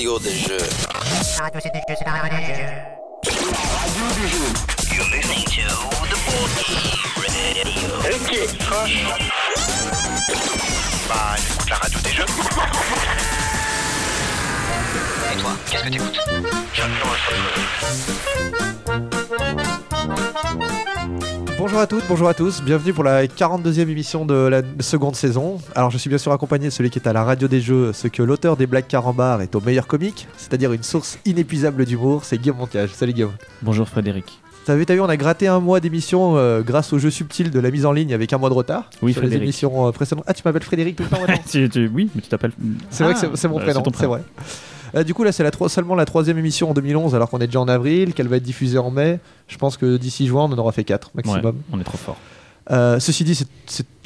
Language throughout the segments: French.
radio des jeux. Radio c'est des jeux, c'est la radio des jeux. You're listening to the Board Radio. Ok, Bah, j'écoute la radio des jeux. Et toi, qu'est-ce que t'écoutes? J'adore Bonjour à toutes, bonjour à tous, bienvenue pour la 42e émission de la seconde saison. Alors je suis bien sûr accompagné de celui qui est à la radio des jeux, ce que l'auteur des blagues carambar est au meilleur comique, c'est-à-dire une source inépuisable d'humour, c'est Guillaume Montiage. Salut Guillaume. Bonjour Frédéric. T'as vu, t'as vu, on a gratté un mois d'émission euh, grâce au jeu subtil de la mise en ligne avec un mois de retard Oui, sur les Frédéric. émissions euh, précédentes. Ah, tu m'appelles Frédéric tout le temps maintenant Tu- tu- oui, mais tu t'appelles. C'est vrai Ah, que c'est- c'est mon euh, prénom, c'est vrai. Euh, du coup, là, c'est la seulement la troisième émission en 2011, alors qu'on est déjà en avril, qu'elle va être diffusée en mai. Je pense que d'ici juin, on en aura fait 4 Ouais, maximum. on est trop fort. Euh, ceci dit,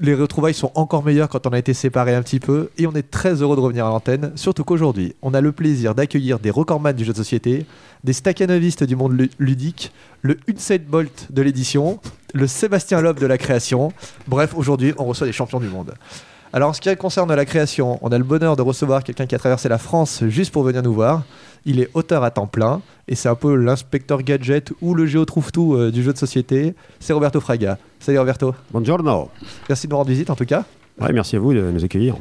les retrouvailles sont encore meilleures quand on a été séparés un petit peu, et on est très heureux de revenir à l'antenne, surtout qu'aujourd'hui, on a le plaisir d'accueillir des recordman du jeu de société, des staccanovistes du monde lu- ludique, le Usain Bolt de l'édition, le Sébastien Loeb de la création. Bref, aujourd'hui, on reçoit des champions du monde. Alors, en ce qui concerne la création, on a le bonheur de recevoir quelqu'un qui a traversé la France juste pour venir nous voir. Il est auteur à temps plein, et c'est un peu l'inspecteur gadget ou le géo trouve-tout euh, du jeu de société. C'est Roberto Fraga. Salut Roberto. Buongiorno. Merci de nous rendre visite en tout cas. Ouais, merci à vous de nous accueillir.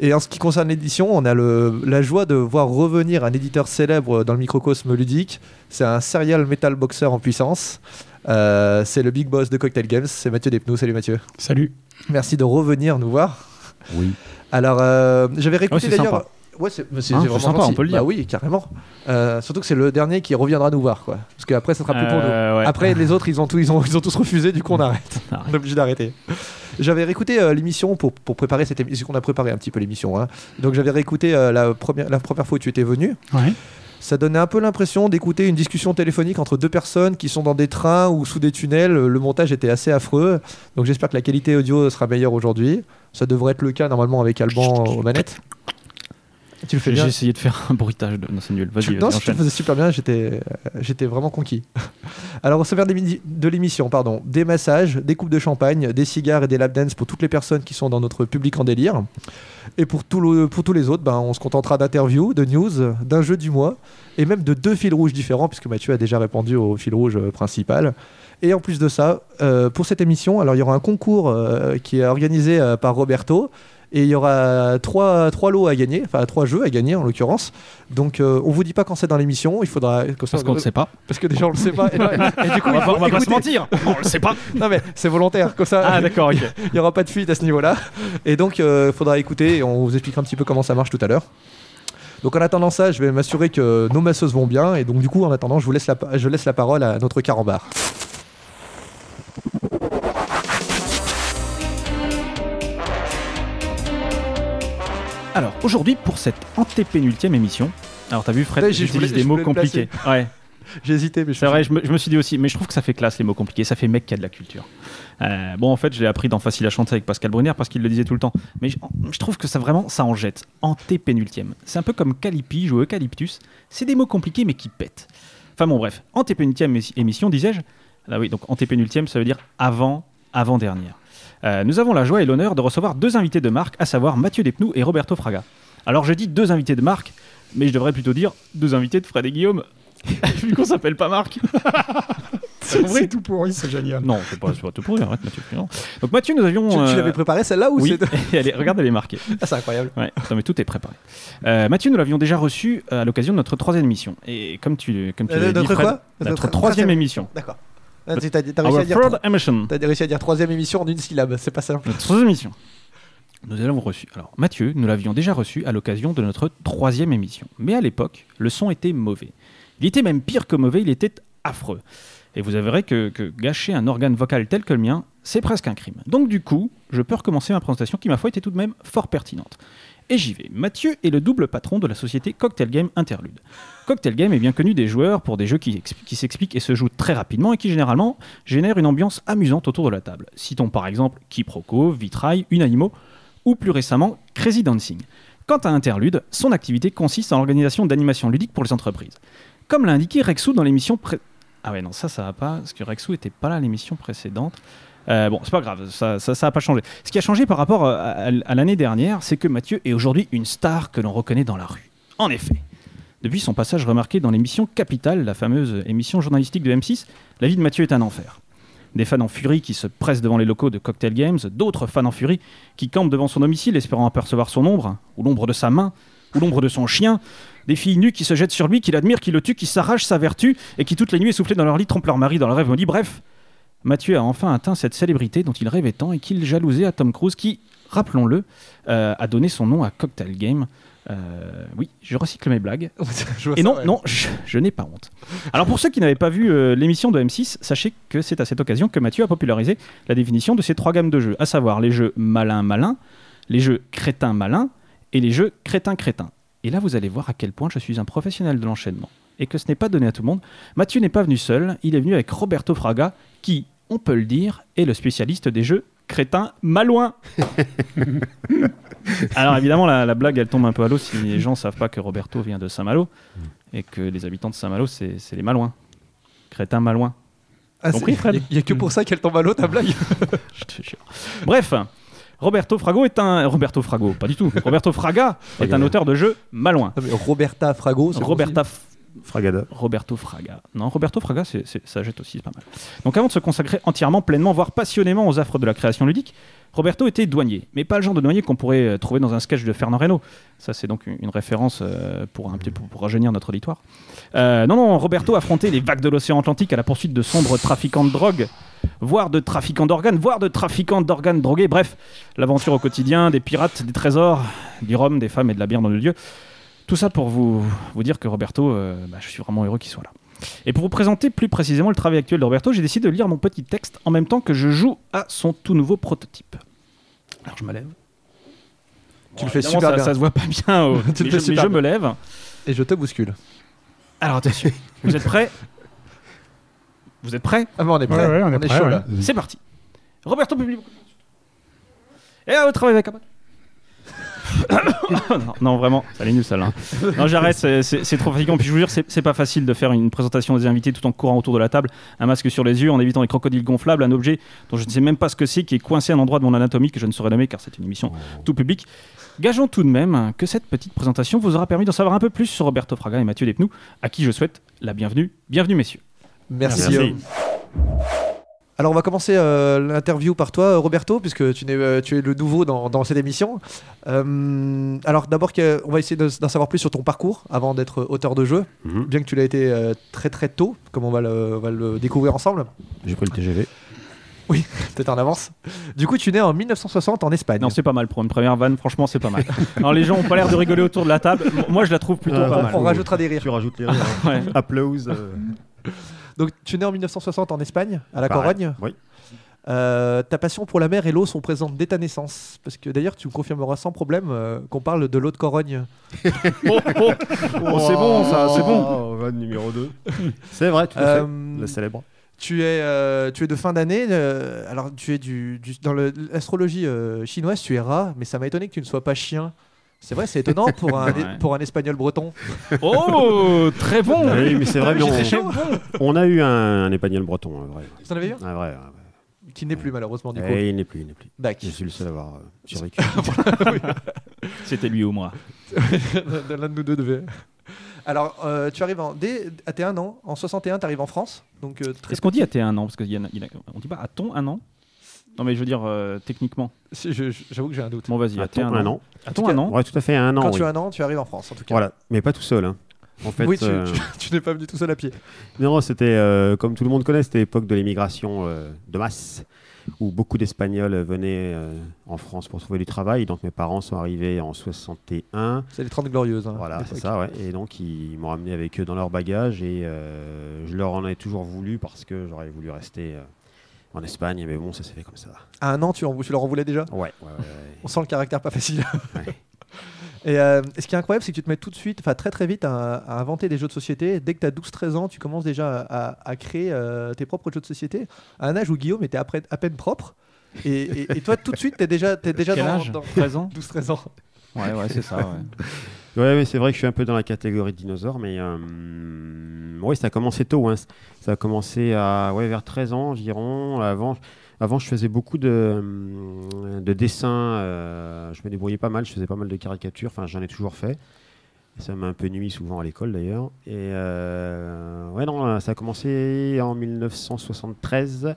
Et en ce qui concerne l'édition, on a le- la joie de voir revenir un éditeur célèbre dans le microcosme ludique. C'est un serial metal boxer en puissance. Euh, c'est le big boss de Cocktail Games, c'est Mathieu Despnous. Salut Mathieu. Salut. Merci de revenir nous voir. Oui. Alors, euh, j'avais réécouté Ouais, c'est d'ailleurs. Ouais, c'est Hein, c'est vraiment sympa, gentil. on peut le Bah dire. oui, carrément. Euh, surtout que c'est le dernier qui reviendra nous voir, quoi. Parce qu'après, ça sera plus pour nous. Euh, ouais. Après, les autres, ils ont, tout, ils, ont, ils ont tous refusé, du coup, on arrête. Arrête. on est obligé d'arrêter. J'avais réécouté euh, l'émission pour, pour préparer cette émission. qu'on a préparé un petit peu l'émission. hein. Donc, j'avais réécouté euh, la, première, la première fois où tu étais venu. Ouais. Ça donnait un peu l'impression d'écouter une discussion téléphonique entre deux personnes qui sont dans des trains ou sous des tunnels. Le montage était assez affreux. Donc, j'espère que la qualité audio sera meilleure aujourd'hui. Ça devrait être le cas normalement avec Alban aux manettes. Tu le fais J'ai bien. essayé de faire un bruitage de. Non, c'est nul. Tu- Vas-y, non, tu le faisais super bien, j'étais j'étais vraiment conquis. Alors, au sommaire de l'émission, pardon, des massages, des coupes de champagne, des cigares et des lap dance pour toutes les personnes qui sont dans notre public en délire. Et pour, tout le- pour tous les autres, ben, on se contentera d'interviews, de news, d'un jeu du mois, et même de deux fils rouges différents, puisque Mathieu a déjà répondu au fil rouge euh, principal. Et en plus de ça, euh, pour cette émission, alors il y aura un concours euh, qui est organisé euh, par Roberto. Et il y aura trois, trois lots à gagner, enfin trois jeux à gagner en l'occurrence. Donc euh, on vous dit pas quand c'est dans l'émission, il faudra. comme ça, Parce qu'on ne sait pas. parce que déjà on le sait pas. Et, non, et- et du coup, On va, on va pas se mentir. On le sait pas. Non mais c'est volontaire, comme ça. Ah, d'accord. Il n'y aura pas de fuite à ce niveau-là. Et donc, il faudra écouter et on vous expliquera un petit peu comment ça marche tout à l'heure. Donc, en attendant ça, je vais m'assurer que nos masseuses vont bien. Et donc, du coup, en attendant, je vous laisse la, je laisse la parole à notre carambar. Alors, aujourd'hui, pour cette antépénultième émission. Alors, t'as vu, Fred, Ouais, j'utilise des mots compliqués. Ouais, J'ai hésité, mais je c'est vrai, je me, je me suis dit aussi. Mais je trouve que ça fait classe, les mots compliqués. Ça fait mec qui a de la culture. Euh, bon, en fait, je l'ai appris dans Facile à chanter avec Pascal Brunner parce qu'il le disait tout le temps. Mais je, je trouve que ça vraiment, ça en jette. Antépénultième. C'est un peu comme calipige ou eucalyptus. C'est des mots compliqués, mais qui pètent. Enfin bon, bref. Antépénultième émi- émission, disais-je. Ah oui, donc antépénultième, ça veut dire avant, avant-dernière. Euh, nous avons la joie et l'honneur de recevoir deux invités de marque, à savoir Mathieu Despnous et Roberto Fraga. Alors, je dis deux invités de marque, mais je devrais plutôt dire deux invités de Fred et Guillaume, vu qu'on s'appelle pas Marc. C'est vrai, tout pourri, c'est génial. Non, c'est pas, pas tout pour arrête Mathieu. non. Donc Mathieu, nous avions... Tu, tu euh, l'avais préparé celle-là ou Oui, c'est. elle est- regarde, elle est marquée. Ah, c'est incroyable. Ouais, non, mais tout est préparé. Euh, Mathieu, nous l'avions déjà reçu à l'occasion de notre troisième émission. Et comme tu, comme tu Euh, l'as dit, Fred, quoi notre troisième- émission. D'accord. T'as réussi, réussi à dire troisième émission en une syllabe, c'est pas ça. Notre troisième émission. Nous l'avons reçu. Alors, Mathieu, nous l'avions déjà reçu à l'occasion de notre troisième émission. Mais à l'époque, le son était mauvais. Il était même pire que mauvais, il était affreux. Et vous verrez que, que gâcher un organe vocal tel que le mien, c'est presque un crime. Donc, du coup, je peux recommencer ma présentation qui, ma foi, était tout de même fort pertinente. Et j'y vais. Mathieu est le double patron de la société Cocktail Game Interlude. Cocktail Game est bien connu des joueurs pour des jeux qui, exp- qui s'expliquent et se jouent très rapidement et qui généralement génèrent une ambiance amusante autour de la table. Citons par exemple Quiproquo, Vitrail, Unanimo ou plus récemment Crazy Dancing. Quant à Interlude, son activité consiste en l'organisation d'animations ludiques pour les entreprises. Comme l'a indiqué Rexou dans l'émission pré... Ah ouais, non, ça, ça va pas, parce que Rexou était pas là l'émission précédente. Euh, bon, c'est pas grave, ça ça ça pas changé. Ce qui a changé par rapport à, à- l'année dernière, c'est que Mathieu est aujourd'hui une star que l'on reconnaît dans la rue. En effet, depuis son passage remarqué dans l'émission Capital, la fameuse émission journalistique de M6, la vie de Mathieu est un enfer. Des fans en furie qui se pressent devant les locaux de Cocktail Games, d'autres fans en furie qui campent devant son domicile espérant apercevoir son ombre, ou l'ombre de sa main, ou l'ombre de son chien, des filles nues qui se jettent sur lui, qui l'admirent, qui le tuent, qui s'arrachent sa vertu, et qui toutes les nuits essoufflées dans leur lit trompent leur mari dans le rêve maudit. Bref, Mathieu a enfin atteint cette célébrité dont il rêvait tant et qu'il jalousait à Tom Cruise, qui, rappelons-le, euh, a donné son nom à Cocktail Game. Euh, oui, je recycle mes blagues. Et non, non, je, je n'ai pas honte. Alors pour ceux qui n'avaient pas vu euh, l'émission de M6, sachez que c'est à cette occasion que Mathieu a popularisé la définition de ces trois gammes de jeux, à savoir les jeux malin-malin, les jeux crétin-malin et les jeux crétin-crétin. Et là, vous allez voir à quel point je suis un professionnel de l'enchaînement et que ce n'est pas donné à tout le monde. Mathieu n'est pas venu seul, il est venu avec Roberto Fraga, qui, on peut le dire, est le spécialiste des jeux crétin-malouin. Alors évidemment, la, la blague, elle tombe un peu à l'eau si les gens savent pas que Roberto vient de Saint-Malo et que les habitants de Saint-Malo, c'est les Malouins. Crétin Malouin. Ah, Compris, Fred? Il n'y a, que pour ça qu'elle tombe à l'eau, ta blague? Je te jure. Bref, Roberto Frago est un. Roberto Frago, pas du tout. Roberto Fraga est un auteur de jeux malouin. Mais Roberta Frago. c'est Roberta possible? Fragada. Roberto Fraga. Non, Roberto Fraga, c'est, ça jette aussi, c'est pas mal. Donc avant de se consacrer entièrement, pleinement, voire passionnément aux affres de la création ludique, Roberto était douanier. Mais pas le genre de douanier qu'on pourrait euh, trouver dans un sketch de Fernand Reynaud. Ça, c'est donc une, référence euh, pour un petit pour rajeunir notre auditoire. Euh, non, non, Roberto affrontait les vagues de l'océan Atlantique à la poursuite de sombres trafiquants de drogue, voire de trafiquants d'organes, voire de trafiquants d'organes drogués. Bref, l'aventure au quotidien, des pirates, des trésors, du rhum, des femmes et de la bière dans le lieu. Tout ça pour vous, vous dire que Roberto, euh, bah, je suis vraiment heureux qu'il soit là. Et pour vous présenter plus précisément le travail actuel de Roberto, j'ai décidé de lire mon petit texte en même temps que je joue à son tout nouveau prototype. Alors je me lève. Tu le fais super ça, bien. ça se voit pas bien, au- Tu le fais je, mais super je me lève. Et je te bouscule. Alors attention, vous êtes prêts? Vous êtes prêts? Ah, mais on est prêt. Ouais, ouais, on est prêt, chaud ouais. là. C'est parti. Roberto publie beaucoup de choses. Et à votre travail avec un non, non, vraiment, ça allait nul celle-là. Non, j'arrête, c'est- c'est c'est trop fatigant. Puis je vous jure, c'est c'est pas facile de faire une présentation des invités tout en courant autour de la table, un masque sur les yeux, en évitant les crocodiles gonflables, un objet dont je ne sais même pas ce que c'est, qui est coincé à un endroit de mon anatomie que je ne saurais nommer car c'est une émission tout public. Gageons tout de même que cette petite présentation vous aura permis d'en savoir un peu plus sur Roberto Fraga et Mathieu Despnous, à qui je souhaite la bienvenue. Bienvenue, messieurs. Merci. Merci. Alors on va commencer euh, l'interview par toi, Roberto, puisque tu, euh, tu es le nouveau dans, dans cette émission. Euh, alors d'abord, on va essayer de- d'en savoir plus sur ton parcours avant d'être auteur de jeu, Mhm. bien que tu l'as été euh, très très tôt, comme on va le, on va le découvrir ensemble, J'ai pris le TGV. peut-être en avance. Du coup, tu nais en 1960 en Espagne. Non, c'est pas mal pour une première vanne, franchement, c'est pas mal. Alors les gens ont pas l'air de rigoler autour de la table. Moi, je la trouve plutôt pas on, mal. on rajoutera des rires. Tu rajoutes les rires. Ouais. Applause. Donc tu nais en 1960 en Espagne, à la pareil. Corogne. Oui. Euh, ta passion pour la mer et l'eau sont présentes dès ta naissance. Parce que d'ailleurs, tu me confirmeras sans problème euh, qu'on parle de l'eau de Corogne. Oh, oh. Oh, c'est bon, ça, c'est bon. Oh, numéro 2. C'est vrai, tout à Euh, fait. Le célèbre. Tu es, euh, tu es de fin d'année. euh, alors, tu es du, du- dans l'astrologie euh, chinoise, tu es rat, mais ça m'a étonné que tu ne sois pas chien. C'est vrai, c'est étonnant pour un, Ouais. pour un espagnol breton. Oh, très bon. Oui, mais c'est vrai, mais J'ai on, on a eu un, un espagnol breton, un vrai. Tu en avais eu Un vrai, un vrai. Qui n'est plus, malheureusement, du coup. Et il n'est plus, il n'est plus. Dac. Je suis le seul à avoir euh, survécu. C'était lui ou moi. L'un de nous deux devait. Alors, euh, tu arrives en, dès, à tes 1 an, en 61, tu arrives en France. Donc, euh, très Est-ce qu'on dit à tes un an? Parce qu'il y en a- a- on dit pas à ton un an? Non, mais je veux dire euh, techniquement. Si, je- je- J'avoue que j'ai un doute. Bon, vas-y, Attends, un an. Cas, un an Ouais, tout à fait, un an. Quand oui. tu as un an, tu arrives en France, en tout cas. Voilà, mais pas tout seul. hein. En fait, oui, tu, euh, tu- tu n'es pas venu tout seul à pied. Non, c'était euh, comme tout le monde connaît, c'était l'époque de l'émigration euh, de masse, où beaucoup d'Espagnols venaient euh, en France pour trouver du travail. Donc mes parents sont arrivés en 61. C'est les 30 glorieuses. hein, Voilà, c'est l'époque. ça, ouais. Et donc ils m'ont ramené avec eux dans leur bagage et euh, je leur en ai toujours voulu parce que j'aurais voulu rester euh, en Espagne, mais bon, ça s'est fait comme ça. À un an, tu, en- tu leur en voulais déjà Ouais, ouais, ouais. ouais. On sent le caractère pas facile. Ouais. Et euh, ce qui est incroyable, c'est que tu te mets tout de suite, enfin très très vite, à, à inventer des jeux de société. Dès que tu as 12-13 ans, tu commences déjà à, créer euh, tes propres jeux de société. À un âge où Guillaume était à, près- à peine propre. Et, et- et toi, tout de suite, tu es déjà, t'es déjà Quel dans, âge dans 13 ans 12-13 ans. Ouais, ouais, c'est ça. ouais. Ouais, mais c'est vrai que je suis un peu dans la catégorie dinosaure, mais euh, oui, ça a commencé tôt. hein. Ça a commencé à ouais, vers 13 ans environ. Avant, avant, je faisais beaucoup de, de dessins. euh, je me débrouillais pas mal. Je faisais pas mal de caricatures. Enfin, j'en ai toujours fait. Ça m'a un peu nuit souvent à l'école d'ailleurs. Et euh, ouais, non, ça a commencé en 1973.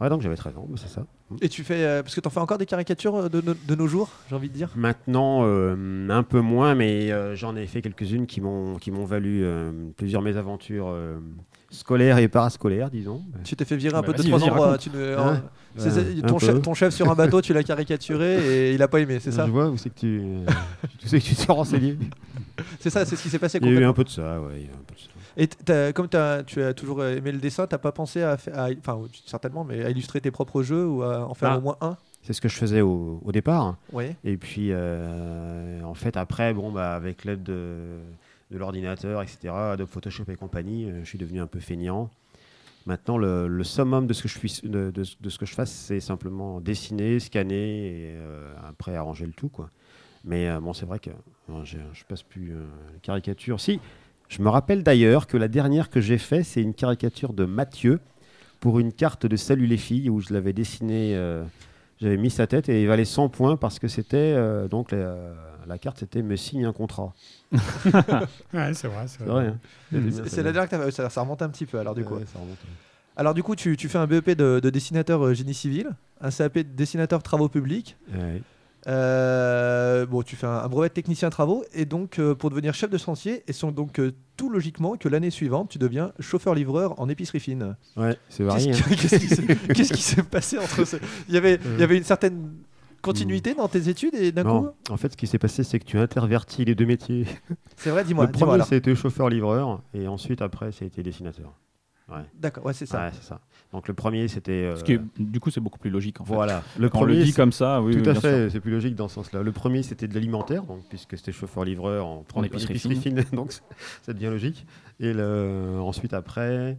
Ouais, donc j'avais 13 ans, bah, c'est ça. Et tu fais. euh, parce que t'en fais encore des caricatures euh, de, no- de nos jours, j'ai envie de dire? Maintenant, euh, un peu moins, mais euh, j'en ai fait quelques-unes qui m'ont qui m'ont valu euh, plusieurs mésaventures euh, scolaires et parascolaires, disons. Tu t'es fait virer un Bah, peu de trois endroits. raconte. Tu ne- Hein en- Ouais, ton, chef, peu. ton chef sur un bateau, tu l'as caricaturé et il a pas aimé, c'est ça? Je vois où c'est que tu, euh, tu sais que tu t'es renseigné. C'est ça, c'est ce qui s'est passé Il y a eu un peu de ça, ouais. il y a un peu de ça. Et comme tu as toujours aimé le dessin, t'as pas pensé à, enfin certainement, mais à illustrer tes propres jeux ou à en faire Ah. au moins un? C'est ce que je faisais au, au départ. Oui. Et puis, euh, en fait, après, bon, bah, avec l'aide de, de l'ordinateur, etc., Adobe Photoshop et compagnie, euh, je suis devenu un peu feignant. Maintenant, le, le summum de ce que je, suis, de, de- de ce que je fasse, c'est simplement dessiner, scanner et euh, après arranger le tout. Quoi. Mais euh, bon, c'est vrai que j'ai- je passe plus euh, les caricatures. Si, je me rappelle d'ailleurs que la dernière que j'ai fait, c'est une caricature de Mathieu pour une carte de Salut les filles où je l'avais dessiné. euh, j'avais mis sa tête et il valait 100 points parce que c'était euh, donc la, la carte c'était me signe un contrat. Ouais, c'est vrai. C'est C'est vrai. hein. C'est la dernière que t'as fait, ça, ça remonte un petit peu alors du coup. Ouais, ça remonte. Alors du coup, tu, tu fais un BEP de, de dessinateur euh, génie civil, un CAP de dessinateur travaux publics. Ouais. Euh, bon, tu fais un, un brevet de technicien travaux et donc euh, pour devenir chef de chantier, et sont donc euh, tout logiquement que l'année suivante, tu deviens chauffeur-livreur en épicerie fine. Ouais, c'est varié. hein. qui qu'est-ce qui s'est- passé entre ce... il, y avait, il y avait une certaine continuité dans tes études et d'un coup, Non, en fait, ce qui s'est passé, c'est que tu intervertis les deux métiers. c'est vrai, dis-moi. le premier, c'était chauffeur-livreur, et ensuite, après, ça a été dessinateur. Ouais, D'accord, ouais, c'est ça. Ouais, ça. Donc, le premier, c'était. euh, Ce qui est- du coup, c'est beaucoup plus logique en fait. Voilà. Le Quand on le premier, dit comme ça, oui, Tout oui, à fait, c'est plus logique dans ce sens-là. Le premier, c'était de l'alimentaire, donc puisque c'était chauffeur-livreur en, En épicerie fine, donc c- ça devient logique. Et le, ensuite, après,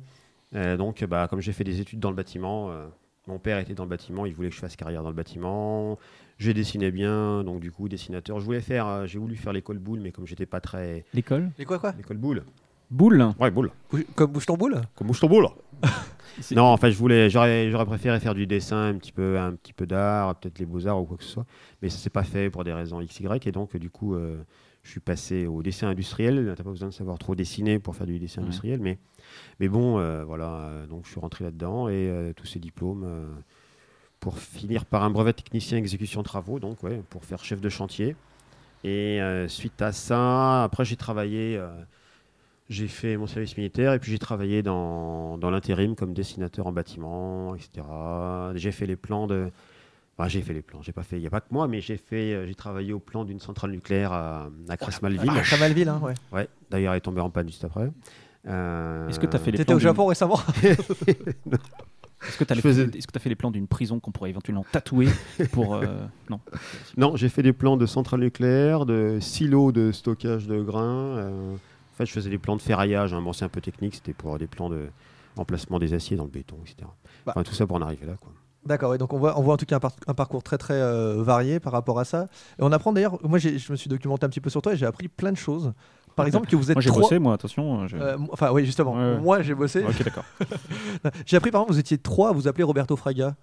euh, donc, bah, comme j'ai fait des études dans le bâtiment, euh, mon père était dans le bâtiment, il voulait que je fasse carrière dans le bâtiment. J'ai dessiné bien, donc du coup, dessinateur. Je voulais faire, euh, j'ai voulu faire l'école boule, mais comme j'étais pas très. L'école? Quoi, quoi? L'école boule Boule Ouais, boule. Comme ton boule? Comme ton boule Non, en fait, je voulais, j'aurais, j'aurais préféré faire du dessin, un petit peu, un petit peu d'art, peut-être les beaux-arts ou quoi que ce soit. Mais ça s'est pas fait pour des raisons X, Y. Et donc, du coup, euh, je suis passé au dessin industriel. T'as pas besoin de savoir trop dessiner pour faire du dessin Ouais. industriel. Mais, mais bon, euh, voilà. euh, donc, je suis rentré là-dedans et euh, tous ces diplômes euh, pour finir par un brevet technicien exécution travaux. Donc, ouais, pour faire chef de chantier. Et euh, suite à ça, après, j'ai travaillé. J'ai fait mon service militaire et puis j'ai travaillé dans, dans l'intérim comme dessinateur en bâtiment, etc. J'ai fait les plans de. Enfin, j'ai fait les plans. J'ai pas fait. Il n'y a pas que moi, mais j'ai fait. euh, J'ai travaillé au plan d'une centrale nucléaire à, à. Ah, Chamalville, hein, ouais. Ouais. D'ailleurs, elle est tombée en panne juste après. Euh, Est-ce que tu as fait les T'étais plans au d'une- Japon récemment Est-ce que tu as, faisais- fait les plans d'une prison qu'on pourrait éventuellement tatouer pour euh, non Non, j'ai fait des plans de centrale nucléaire, de silos de stockage de grains. euh, fait, je faisais des plans de ferraillage. hein. Bon, c'est un peu technique. C'était pour des plans de emplacement des aciers dans le béton, etc. Bah. Enfin, tout ça pour en arriver là, quoi. D'accord, ouais, donc on voit, on voit en tout cas un, par- un parcours très très euh, varié par rapport à ça. Et on apprend d'ailleurs, moi je me suis documenté un petit peu sur toi et j'ai appris plein de choses. Par exemple, que vous êtes Moi j'ai trois. bossé, moi, attention. Euh, mo- enfin, oui, justement. Ouais, ouais. Moi, j'ai bossé. Ok, d'accord. J'ai appris, par exemple, vous étiez trois à vous appeler Roberto Fraga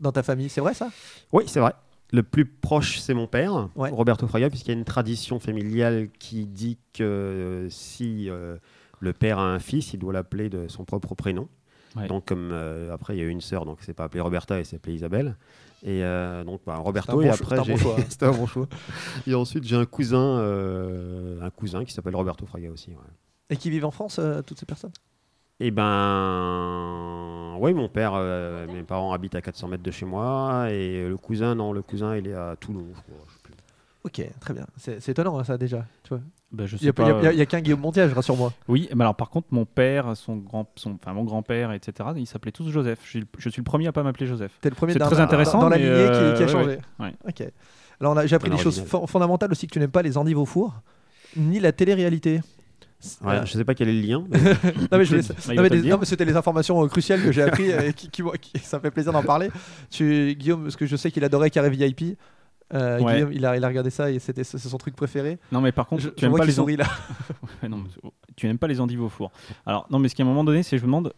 dans ta famille. C'est vrai ça? Oui, c'est vrai. Le plus proche, c'est mon père, Ouais. Roberto Fraga, puisqu'il y a une tradition familiale qui dit que euh, si euh, le père a un fils, il doit l'appeler de son propre prénom. Ouais. Donc, comme euh, après, il y a eu une sœur, donc c'est pas appelé Roberta, elle s'appelait Isabelle. Et euh, donc, bah, Roberto, et bon choix- après, j'ai- c'était un bon choix. Et ensuite, j'ai un cousin, euh, un cousin qui s'appelle Roberto Fraga aussi. ouais. Et qui vivent en France, euh, toutes ces personnes? Eh ben, oui, mon père, euh, mes parents habitent à 400 mètres de chez moi, et le cousin, non, le cousin, il est à Toulon, je crois. je sais plus. Ok, très bien. C'est étonnant hein, ça déjà. Tu vois. Je Il sais n'y a, pas. il y a- qu'un Guillaume Montiage, rassure-moi. Oui, mais alors par contre, mon père, son grand, son, enfin mon grand-père, etc. Ils s'appelaient tous Joseph. Je suis, le- je suis le premier à pas m'appeler Joseph. T'es le premier C'est très intéressant, dans, dans la lignée qui- euh, qui, a ouais, changé. ouais. Ok. Alors j'ai appris des choses fondamentales aussi que tu n'aimes pas les endives au four, ni la télé-réalité. Ouais, Euh, je sais pas quel est le lien. mais- non mais, je voulais- il non, va mais te le des- dire. non, mais c'était les informations cruciales que j'ai appris et qui, qui- qui- ça me fait plaisir d'en parler. Tu, Guillaume, parce que je sais qu'il adorait Carré VIP. Euh, Ouais. Guillaume, il a, il a regardé ça et c'était c'est son truc préféré. Non, mais par contre, Je, tu aimes vois pas les en- sourit là. Ouais, non, mais- tu n'aimes pas les endives au four. Alors, non, mais ce qu'à un moment donné, c'est je me demande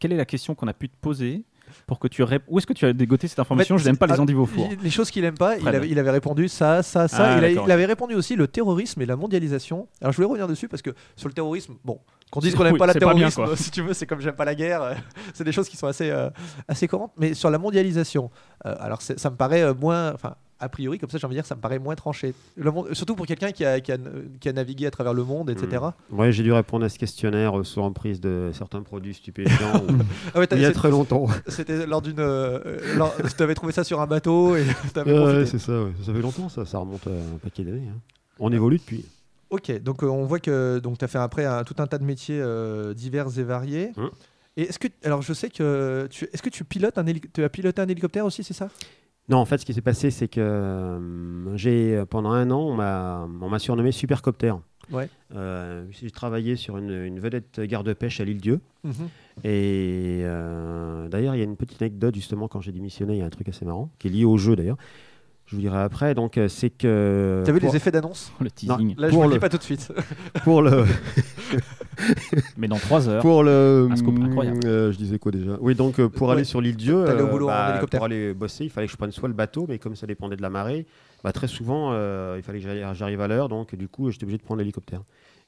quelle est la question qu'on a pu te poser pour que tu rép- Où est-ce que tu as dégoté cette information? En Je n'aime pas les ah, endives au four. Les choses qu'il aime pas, il avait, il avait répondu ça, ça, ça. Ah, il, a- d'accord, il avait répondu aussi le terrorisme et la mondialisation. Alors je voulais revenir dessus parce que sur le terrorisme, bon, qu'on dise qu'on n'aime Oui, pas bien, terrorisme, si tu veux, c'est comme j'aime pas la guerre. c'est des choses qui sont assez, euh, assez courantes. Mais sur la mondialisation, euh, alors ça me paraît euh, moins, enfin. A priori, comme ça, j'ai envie de dire, ça me paraît moins tranché. Le monde, surtout pour quelqu'un qui a, qui, a, qui a navigué à travers le monde, etc. Ouais, j'ai dû répondre à ce questionnaire euh, sous emprise de certains produits stupéfiants ou- Ah ouais, il y a très longtemps. C'était lors d'une. Euh, lors- tu avais trouvé ça sur un bateau et Ouais, ouais, c'est ça, ouais. ça fait longtemps, ça, ça remonte à un paquet d'années. hein. On évolue depuis. Ok, donc euh, on voit que donc tu as fait après un, tout un tas de métiers euh, divers et variés. Hum. Et est-ce que alors je sais que tu est-ce que tu pilotes un tu as piloté un hélicoptère aussi, c'est ça? Non, en fait, ce qui s'est passé, c'est que euh, j'ai pendant un an, on m'a on m'a surnommé Supercopter. Ouais. Euh, j'ai travaillé sur une, une vedette garde-pêche à l'île Dieu. Et euh, d'ailleurs, il y a une petite anecdote justement quand j'ai démissionné, il y a un truc assez marrant qui est lié au jeu d'ailleurs. Je vous dirai après. Donc, euh, c'est que. T'as vu pour, les effets d'annonce Le teasing. Là, je Pour vous le le- dis pas tout de suite. pour le. Mais dans 3 heures. Pour le. Un scoop incroyable. euh, je disais quoi déjà? Oui, donc euh, pour Ouais. aller sur l'île Dieu, T'allais au euh, boulot en bah, hélicoptère. pour aller bosser, il fallait que je prenne soit le bateau, mais comme ça dépendait de la marée, bah, très souvent, euh, il fallait que j'arrive à l'heure, donc du coup, j'étais obligé de prendre l'hélicoptère.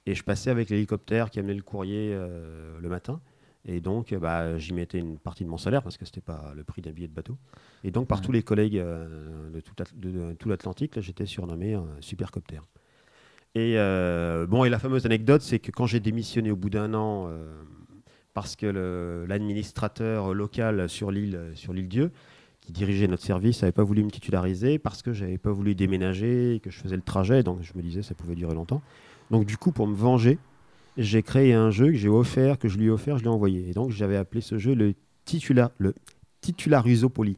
Et je passais avec l'hélicoptère qui amenait le courrier euh, le matin. Et donc, euh, bah, j'y mettais une partie de mon salaire parce que c'était pas le prix d'un billet de bateau. Et donc, par Ouais. tous les collègues euh, de tout, de- tout l'Atlantique, j'étais surnommé un supercopter. Et euh, bon, et la fameuse anecdote, c'est que quand j'ai démissionné au bout d'un an, parce que l'administrateur local sur l'île, sur l'île Dieu, qui dirigeait notre service, n'avait pas voulu me titulariser parce que j'avais pas voulu déménager et que je faisais le trajet, donc je me disais ça pouvait durer longtemps. Donc du coup, pour me venger, j'ai créé un jeu que j'ai offert, que je lui ai offert, je l'ai envoyé. Et donc j'avais appelé ce jeu le titula, le titularisopoli.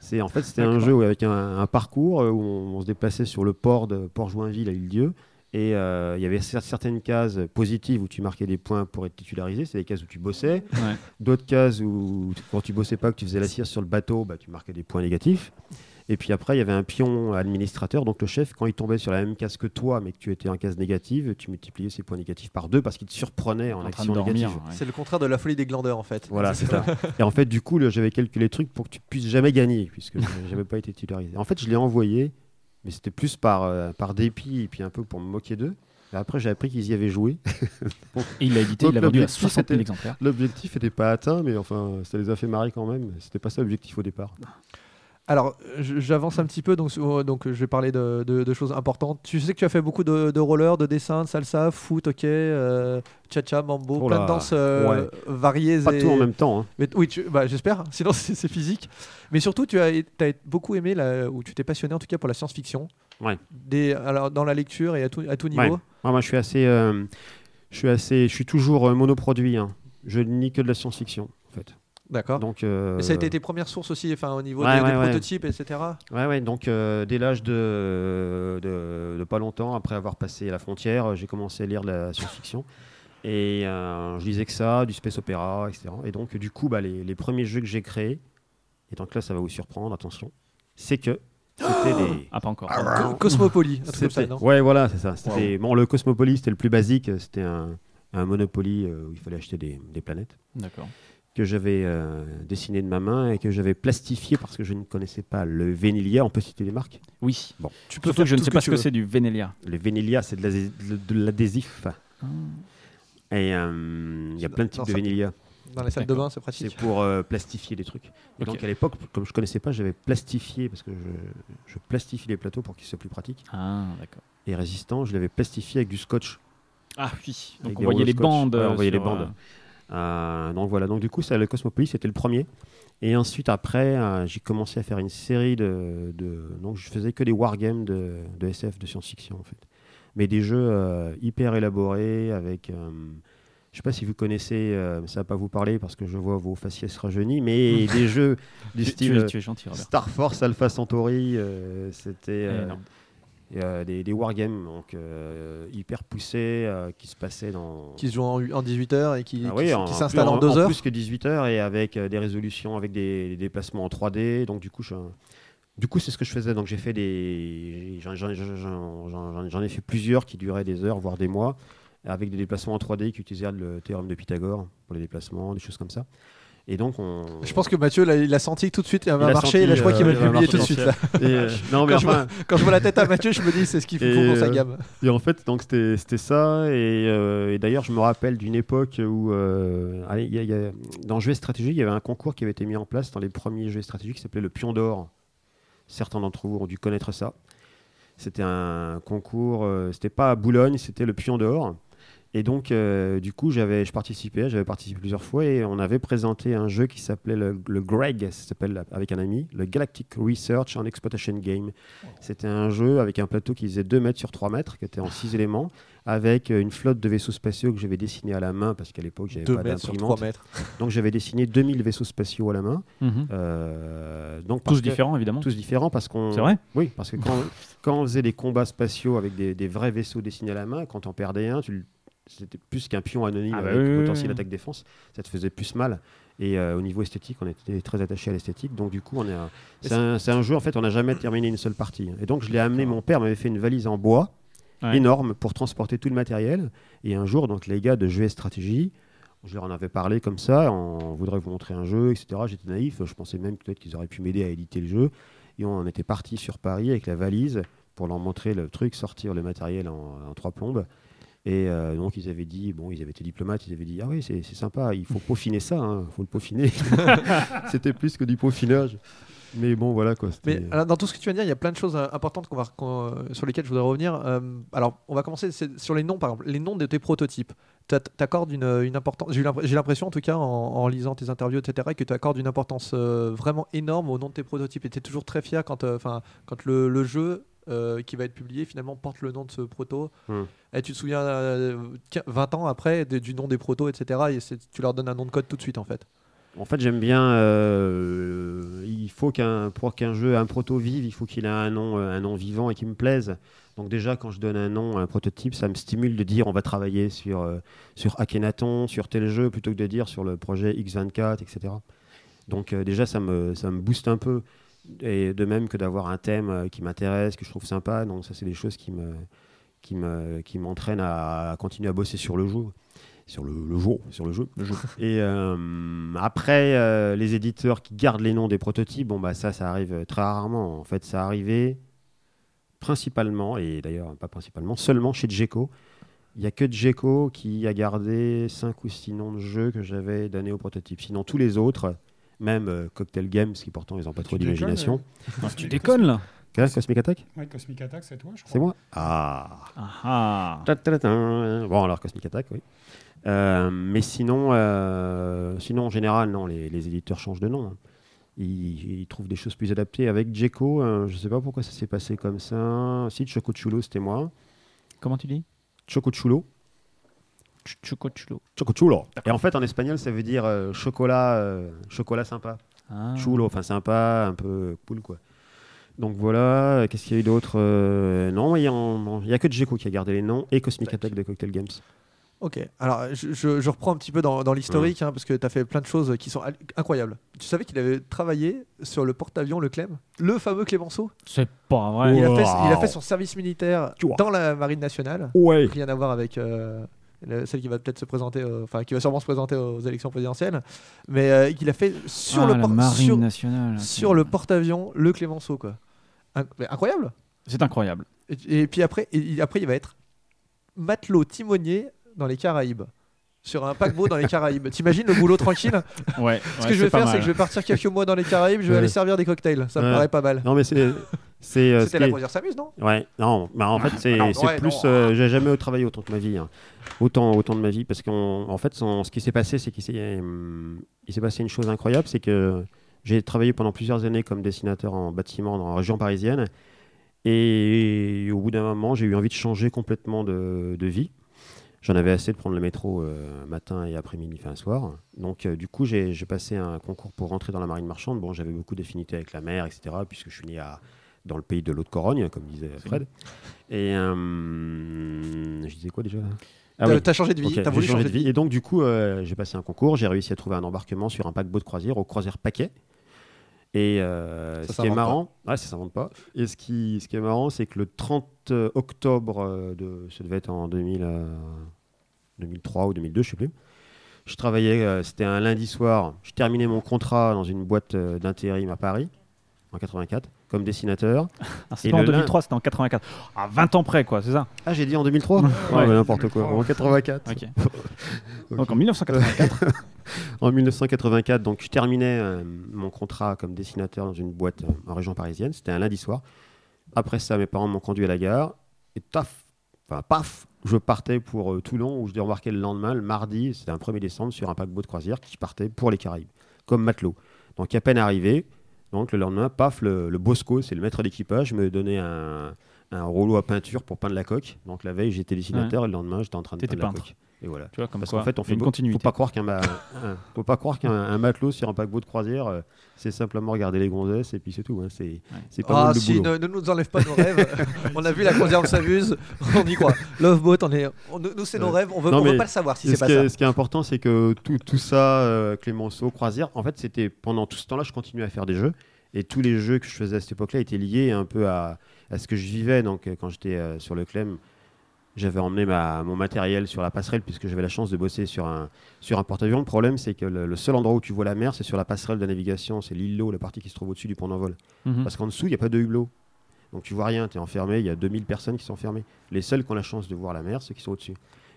C'est en fait c'était un jeu avec un, un parcours euh, où on, on se déplaçait sur le port de Port-Joinville à Île-Dieu et euh, il y avait cer- certaines cases positives où tu marquais des points pour être titularisé, c'est les cases où tu bossais. Ouais. D'autres cases où quand tu bossais pas, que tu faisais la sieste sur le bateau, bah, tu marquais des points négatifs. Et puis après, il y avait un pion administrateur, donc le chef, quand il tombait sur la même case que toi, mais que tu étais en case négative, tu multipliais ces points négatifs par deux parce qu'il te surprenait en, En action dormir. négative. ouais. C'est le contraire de la folie des glandeurs en fait. Voilà, c'est ça. Et en fait, du coup, j'avais calculé les trucs pour que tu puisses jamais gagner, puisque je n'avais pas été titularisé. En fait, je l'ai envoyé, mais c'était plus par, euh, par dépit et puis un peu pour me moquer d'eux. Et après, j'ai appris qu'ils y avaient joué. Et il l'a édité, Donc, il l'a vendu à l'objectif, 60 000 c'était- exemplaires. L'objectif n'était pas atteint, mais enfin, ça les a fait marrer quand même. C'était pas ça l'objectif au départ. Alors, j'avance un petit peu, donc, je vais parler de, de- de choses importantes. Tu sais que tu as fait beaucoup de, de roller, de dessin, de salsa, foot, ok, euh, cha-cha, mambo, Oh plein de danses euh, ouais. variées. Pas et... tout en même temps. hein. Mais, oui, bah, j'espère, sinon c'est physique. Mais surtout, tu as, as beaucoup aimé, la, ou tu t'es passionné en tout cas pour la science-fiction. Ouais. Des, alors, dans la lecture et à tout, à tout niveau. Ouais. Moi, je suis assez, euh, je suis assez, je suis toujours euh, monoproduit. hein. Je lis que de la science-fiction. D'accord. Donc, euh, Et ça a été tes premières sources aussi, enfin, au niveau Ouais, des, des ouais, ouais. prototypes, etc. Ouais, ouais, donc euh, dès l'âge de, de, de pas longtemps, après avoir passé la frontière, j'ai commencé à lire de la science-fiction. Et euh, je lisais que ça, du space opéra, etc. Et donc, du coup, bah, les, les premiers jeux que j'ai créés, et donc là, ça va vous surprendre, attention, c'est que c'était des. Ah, pas encore. Co- Cosmopoly, ça, non ouais, voilà, c'est ça. C'était- Bon, le Cosmopolis, c'était le plus basique. C'était un, un Monopoly euh, où il fallait acheter des, des planètes D'accord. Que j'avais euh, dessiné de ma main et que j'avais plastifié parce que je ne connaissais pas le Vénilia. On peut citer des marques? Oui. Bon. Tu peux Surtout que je ne sais pas ce que c'est du Vénélia. Le Vénilia, c'est de l'adhé- de l'adhésif. Et euh, il y a plein de types de Vénilia. Dans les salles de bain, c'est C'est pratique. pour euh, plastifier des trucs. Donc à l'époque, comme je connaissais pas, j'avais plastifié parce que je, je plastifie les plateaux pour qu'ils soient plus pratiques Ah, d'accord. et résistants. Je l'avais plastifié avec du scotch. Ah oui. Avec Donc on voyait les scotch. bandes. Ouais, on voyait les bandes. Euh, donc voilà, donc du coup, ça, le Cosmopolis, c'était le premier. Et ensuite, après, euh, j'ai commencé à faire une série de, de- Donc, je faisais que des wargames de, de SF, de science-fiction, en fait. Mais des jeux euh, hyper élaborés, avec. euh, je sais pas si vous connaissez, ça va pas vous parler parce que je vois vos faciès rajeunis, mais des jeux du Tu, style tu es, tu es gentil, Robert. Star Force Alpha Centauri, c'était Eh euh, des, des wargames donc, euh, hyper poussés euh, qui se passaient dans. Qui se jouent en, en 18 heures et qui, Ah qui, oui, qui en- s'installent en, plus- 2 heures. plus que 18 heures et avec des résolutions, avec des, des déplacements en 3D. Donc du coup, je- du coup, c'est ce que je faisais. Donc j'ai fait des, j'en ai fait plusieurs qui duraient des heures, voire des mois, avec des déplacements en 3D qui utilisaient le théorème de Pythagore pour les déplacements, des choses comme ça. Et donc, on. Je pense que Mathieu, là, il a senti tout de suite, il va marcher, et là, senti, je crois qu'il va le publier tout de suite. Là. Et, euh, non, mais Quand je enfin, Quand je vois la tête à Mathieu, je me dis, c'est ce qu'il faut pour sa euh, gamme. Et en fait, donc c'était ça. Et, euh, et d'ailleurs, je me rappelle d'une époque où, allez, y a- y a- dans Jeux il y avait un concours qui avait été mis en place dans les premiers Jeux et Stratégie qui s'appelait le Pion d'Or. Certains d'entre vous ont dû connaître ça. C'était un concours, euh, c'était pas à Boulogne, c'était le Pion d'Or. Et donc, euh, du coup, j'avais, je participais, j'avais participé plusieurs fois et on avait présenté un jeu qui s'appelait le, le GREG, ça s'appelle avec un ami, le Galactic Research and Exploitation Game. C'était un jeu avec un plateau qui faisait 2 mètres sur 3 mètres, qui était en 6 éléments, avec euh, une flotte de vaisseaux spatiaux que j'avais dessiné à la main parce qu'à l'époque, j'avais 2 pas mètres sur 3 d'imprimante. mètres. Donc, j'avais dessiné 2000 vaisseaux spatiaux à la main. Mhm. Euh, donc Tous que- différents, évidemment. tous différents parce qu'on. C'est vrai Oui, parce que quand, quand on faisait des combats spatiaux avec des, des vrais vaisseaux dessinés à la main, quand on perdait un, tu le- c'était plus qu'un pion anonyme Ah bah avec oui, potentiel oui. attaque-défense. Ça te faisait plus mal. Et euh, au niveau esthétique, on était très attaché à l'esthétique. Donc du coup, on est c'est un, un jeu, en fait, on n'a jamais terminé une seule partie. Et donc je l'ai amené, mon père m'avait fait une valise en bois Ouais. énorme pour transporter tout le matériel. Et un jour, donc les gars de Jeux et Stratégie, je leur en avais parlé comme ça, on voudrait vous montrer un jeu, etc. J'étais naïf, je pensais même peut-être qu'ils auraient pu m'aider à éditer le jeu. Et on était parti sur Paris avec la valise pour leur montrer le truc, sortir le matériel en, en trois plombes. Et euh, donc ils avaient dit, bon, ils avaient été diplomates, ils avaient dit, ah oui, c'est sympa, il faut peaufiner ça, il faut le peaufiner. C'était plus que du peaufinage. Mais bon, voilà quoi. Mais alors, dans tout ce que tu viens de dire, il y a plein de choses euh, importantes qu'on va, euh, sur lesquelles je voudrais revenir. Euh, alors, on va commencer sur les noms, par exemple. Les noms de tes prototypes. Tu accordes une, une importance. J'ai l'impression, en tout cas, en, en lisant tes interviews, etc., que tu accordes une importance euh, vraiment énorme au nom de tes prototypes. Et tu es toujours très fier quand, quand le, le jeu euh, qui va être publié finalement porte le nom de ce proto. Hmm. Et tu te souviens, euh, quin- 20 ans après, de- du nom des protos, etc., et tu leur donnes un nom de code tout de suite, en fait. En fait, j'aime bien. euh, il faut qu'un pour qu'un jeu, un proto vive, il faut qu'il ait un nom, euh, un nom vivant et qui me plaise. Donc déjà, quand je donne un nom à un prototype, ça me stimule de dire on va travailler sur euh, sur Akhenaton, sur tel jeu, plutôt que de dire sur le projet X24, etc. Donc euh, déjà, ça me ça me booste un peu. Et de même que d'avoir un thème euh, qui m'intéresse, que je trouve sympa. Donc ça, c'est des choses qui me qui me qui m'entraînent à, à continuer à bosser sur le jeu sur le, le jeu, sur le jeu. Et euh, après, euh, les éditeurs qui gardent les noms des prototypes, bon bah ça, ça arrive très rarement. En fait, ça arrivait principalement, et d'ailleurs pas principalement, seulement chez Djeco. Il n'y a que Djeco qui a gardé 5 ou 6 noms de jeux que j'avais donnés au prototype. Sinon, tous les autres, même euh, Cocktail Games, qui pourtant ils n'ont pas trop d'imagination. euh, Tu déconnes là Qu'est-ce, Cosmic Attack? Ouais, Cosmic Attack, c'est toi, je crois. C'est moi? Ah Ah ah. Bon, alors Cosmic Attack, oui. Euh, mais sinon, euh, sinon, en général, non, les, les éditeurs changent de nom. hein. Ils, ils trouvent des choses plus adaptées. Avec Djeco, euh, je ne sais pas pourquoi ça s'est passé comme ça. Si, Chocochulo, c'était moi. Comment tu dis? Chocochulo. Ch- Chocochulo. Chocochulo. Et en fait, en espagnol, ça veut dire euh, chocolat, euh, chocolat sympa. Ah. Chulo, enfin sympa, un peu cool, quoi. Donc voilà, qu'est-ce qu'il y a eu d'autre Euh, Non, il n'y a, il y a que Djeco qui a gardé les noms et Cosmic Attack de Cocktail Games. Ok, alors je, je- je reprends un petit peu dans, dans l'historique, hein, parce que tu as fait plein de choses qui sont incroyables. Tu savais qu'il avait travaillé sur le porte-avions Le Clem, le fameux Clémenceau? C'est pas vrai. il, a fait, Wow. il a fait son service militaire dans la Marine nationale, Ouais. rien à voir avec euh, le- celle qui va peut-être se présenter, euh, enfin qui va sûrement se présenter aux élections présidentielles, mais euh, qu'il a fait sur Ah, le la por- marine sur, nationale. sur le porte-avions Le Clémenceau, quoi. Incroyable C'est incroyable. et, et puis après, et- après, il va être matelot timonier dans les Caraïbes. Sur un paquebot dans les Caraïbes. T'imagines le boulot tranquille? Ouais. Ce que je vais faire, c'est que je vais partir quelques mois dans les Caraïbes, je vais Ouais. aller servir des cocktails. Ça me paraît pas mal. Non, mais c'est. C'est, euh, C'était la croisière s'amuse, non? Ouais, non, bah en fait, c'est non, c'est ouais, plus. euh, J'ai jamais travaillé autant que ma vie. hein. Autant, autant de ma vie. Parce qu'en en fait, son- ce qui s'est passé, c'est qu'il s'est hum, il s'est passé une chose incroyable c'est que j'ai travaillé pendant plusieurs années comme dessinateur en bâtiment dans la région parisienne. Et au bout d'un moment, j'ai eu envie de changer complètement de, de vie. J'en avais assez de prendre le métro euh, matin et après-midi, fin soir. Donc, euh, du coup, j'ai j'ai passé un concours pour rentrer dans la marine marchande. Bon, j'avais beaucoup d'affinités avec la mer, etc., puisque je suis né à, dans le pays de l'eau de Corogne, comme disait Fred. Et euh, je disais quoi déjà? Ah T'as oui. t'as changé de vie, Ok, t'as j'ai voulu changé changer de vie. Et donc, du coup, euh, j'ai passé un concours, j'ai réussi à trouver un embarquement sur un paquebot de croisière, au croisière paquet. Et euh, Ça ce qui est marrant, ouais, ça s'invente pas. Et ce qui, ce qui est marrant, c'est que le 30 octobre, de, ça devait être en 2000, euh, 2003 ou 2002, je sais plus, Je travaillais, euh, c'était un lundi soir. Je terminais mon contrat dans une boîte d'intérim à Paris, en 84, comme dessinateur. Ah, c'est pas en le lin- 2003, c'était en 84. Ah, 20 ans près, quoi, c'est ça Ah, j'ai dit en 2003 Ouais. Ouais, N'importe quoi. En 84. Ok. Donc en 1984. En 1984, donc je terminais euh, mon contrat comme dessinateur dans une boîte euh, en région parisienne. C'était un lundi soir. Après ça, mes parents m'ont conduit à la gare et taf, enfin paf, je partais pour euh, Toulon où je devais embarquer le lendemain, le mardi, c'était un 1er décembre, sur un paquebot de croisière qui partait pour les Caraïbes, comme matelot. Donc à peine arrivé, donc le lendemain, paf, le, le Bosco, c'est le maître d'équipage, me donnait un, un rouleau à peinture pour peindre la coque. Donc la veille, j'étais dessinateur et le lendemain, j'étais en train de peindre la coque. Et voilà. Tu vois, comme Parce qu'en fait, on fait une continuité. Faut pas croire qu'un ma- faut pas croire qu'un un matelot sur un paquebot de croisière, euh, c'est simplement regarder les gonzesses et puis c'est tout. hein. C'est c'est pas Ah si, boulot. ne, ne nous enlève pas nos rêves. on a vu la croisière, on s'amuse, on y croit. Love Boat, on est, on- nous c'est nos Ouais. rêves, on veut, Non, on veut pas le savoir si c'est ce, pas qui ça. est, ce qui est important, c'est que tout, tout ça, euh, Clémenceau, croisière, en fait, c'était pendant tout ce temps-là, je continuais à faire des jeux. Et tous les jeux que je faisais à cette époque-là étaient liés un peu à, à ce que je vivais. Donc, euh, quand j'étais euh, sur le Clem, j'avais emmené ma, mon matériel sur la passerelle puisque j'avais la chance de bosser sur un, sur un porte-avions. Le problème, c'est que le, le seul endroit où tu vois la mer, c'est sur la passerelle de navigation. C'est l'îlot, la partie qui se trouve au-dessus du pont d'envol. Mhm. Parce qu'en dessous, il n'y a pas de hublot. Donc tu vois rien, tu es enfermé, il y a 2000 personnes qui sont enfermées. Les seuls qui ont la chance de voir la mer, ceux qui sont au-dessus.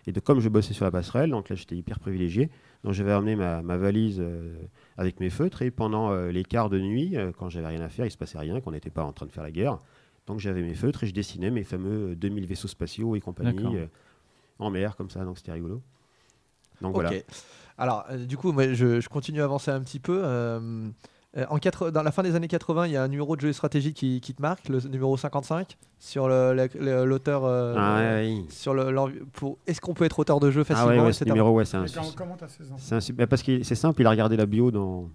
Et de, comme je bossais sur la passerelle, donc là j'étais hyper privilégié, donc j'avais ma, ma valise euh, avec mes feutres et pendant euh, les quarts de nuit, euh, quand j'avais rien à faire, il se passait rien, qu'on n'était pas en train de faire la guerre, donc j'avais mes feutres et je dessinais mes fameux euh, 2000 vaisseaux spatiaux et compagnie euh, en mer comme ça, donc c'était rigolo. Donc voilà. Alors, euh, du coup, moi, je, je continue à avancer un petit peu. euh, euh, en quatre- dans la fin des années 80, il y a un numéro de jeu et stratégie qui, qui te marque, le numéro 55, sur le- la- le- l'auteur. euh, Ah oui. sur le, l'envi- pour Est-ce qu'on peut être auteur de jeu Ah facilement ouais, ouais, ce numéro, ouais, c'est un, comment- t'as super- parce que c'est simple, il a regardé la bio dans.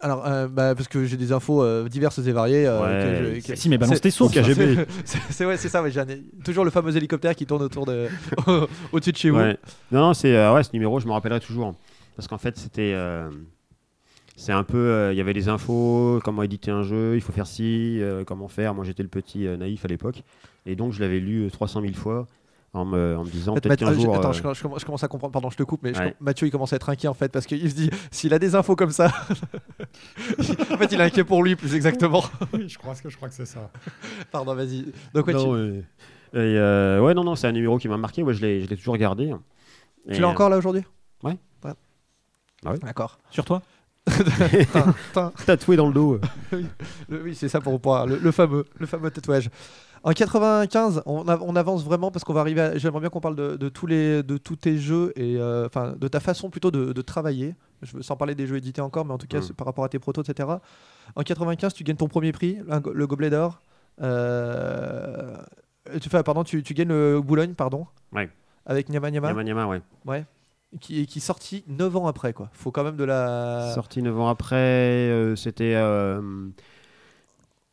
Alors, euh, bah, parce que j'ai des infos euh, diverses et variées. euh, Ouais, que je- c'est- que- Si, mais balance tes KGB. C'est ouais, ça. Un- toujours le fameux hélicoptère qui tourne autour de au-dessus de chez vous. Ouais. Non, non, c'est ouais, ce numéro, je me rappellerai toujours. Parce qu'en fait, c'était. c'est un peu. Il y avait des infos, comment éditer un jeu, il faut faire ci, comment faire. Moi, j'étais le petit naïf à l'époque. Et donc, je l'avais lu euh, 300 000 fois en me, en me disant En fait, peut-être Mathieu- qu'un jour. attends, euh, je, je commence- je commence à comprendre. Pardon, je te coupe, mais Ouais. Mathieu, il commence à être inquiet en fait parce qu'il se dit s'il a des infos comme ça. en fait, il est inquiet pour lui, plus exactement. Oui, je crois que je crois que c'est ça. Pardon, vas-y. Donc, ouais, non, tu, ouais. Et, euh, ouais, non, non, c'est un numéro qui m'a marqué. Ouais, je l'ai je l'ai toujours gardé. tu l'as euh, encore là aujourd'hui? Ouais. Ah ouais. D'accord. Sur toi? Tatoué dans le dos. Oui, c'est ça pour pouvoir le, le fameux, le fameux tatouage. En 95, on, avance vraiment parce qu'on va arriver. à- J'aimerais bien qu'on parle de, de tous les, de tous tes jeux et euh, enfin de ta façon plutôt de, de travailler. Je veux sans parler des jeux édités encore, mais en tout cas Mm. par rapport à tes protos, etc. En 95, tu gagnes ton premier prix, le gobelet d'or. Euh, tu fais, pardon, tu, tu gagnes le Boulogne, pardon. Ouais. Avec Nyama Nyama, Yama Yama, ouais. qui, qui est sorti 9 ans après quoi. Faut quand même de la. Sorti 9 ans après, euh, c'était. euh,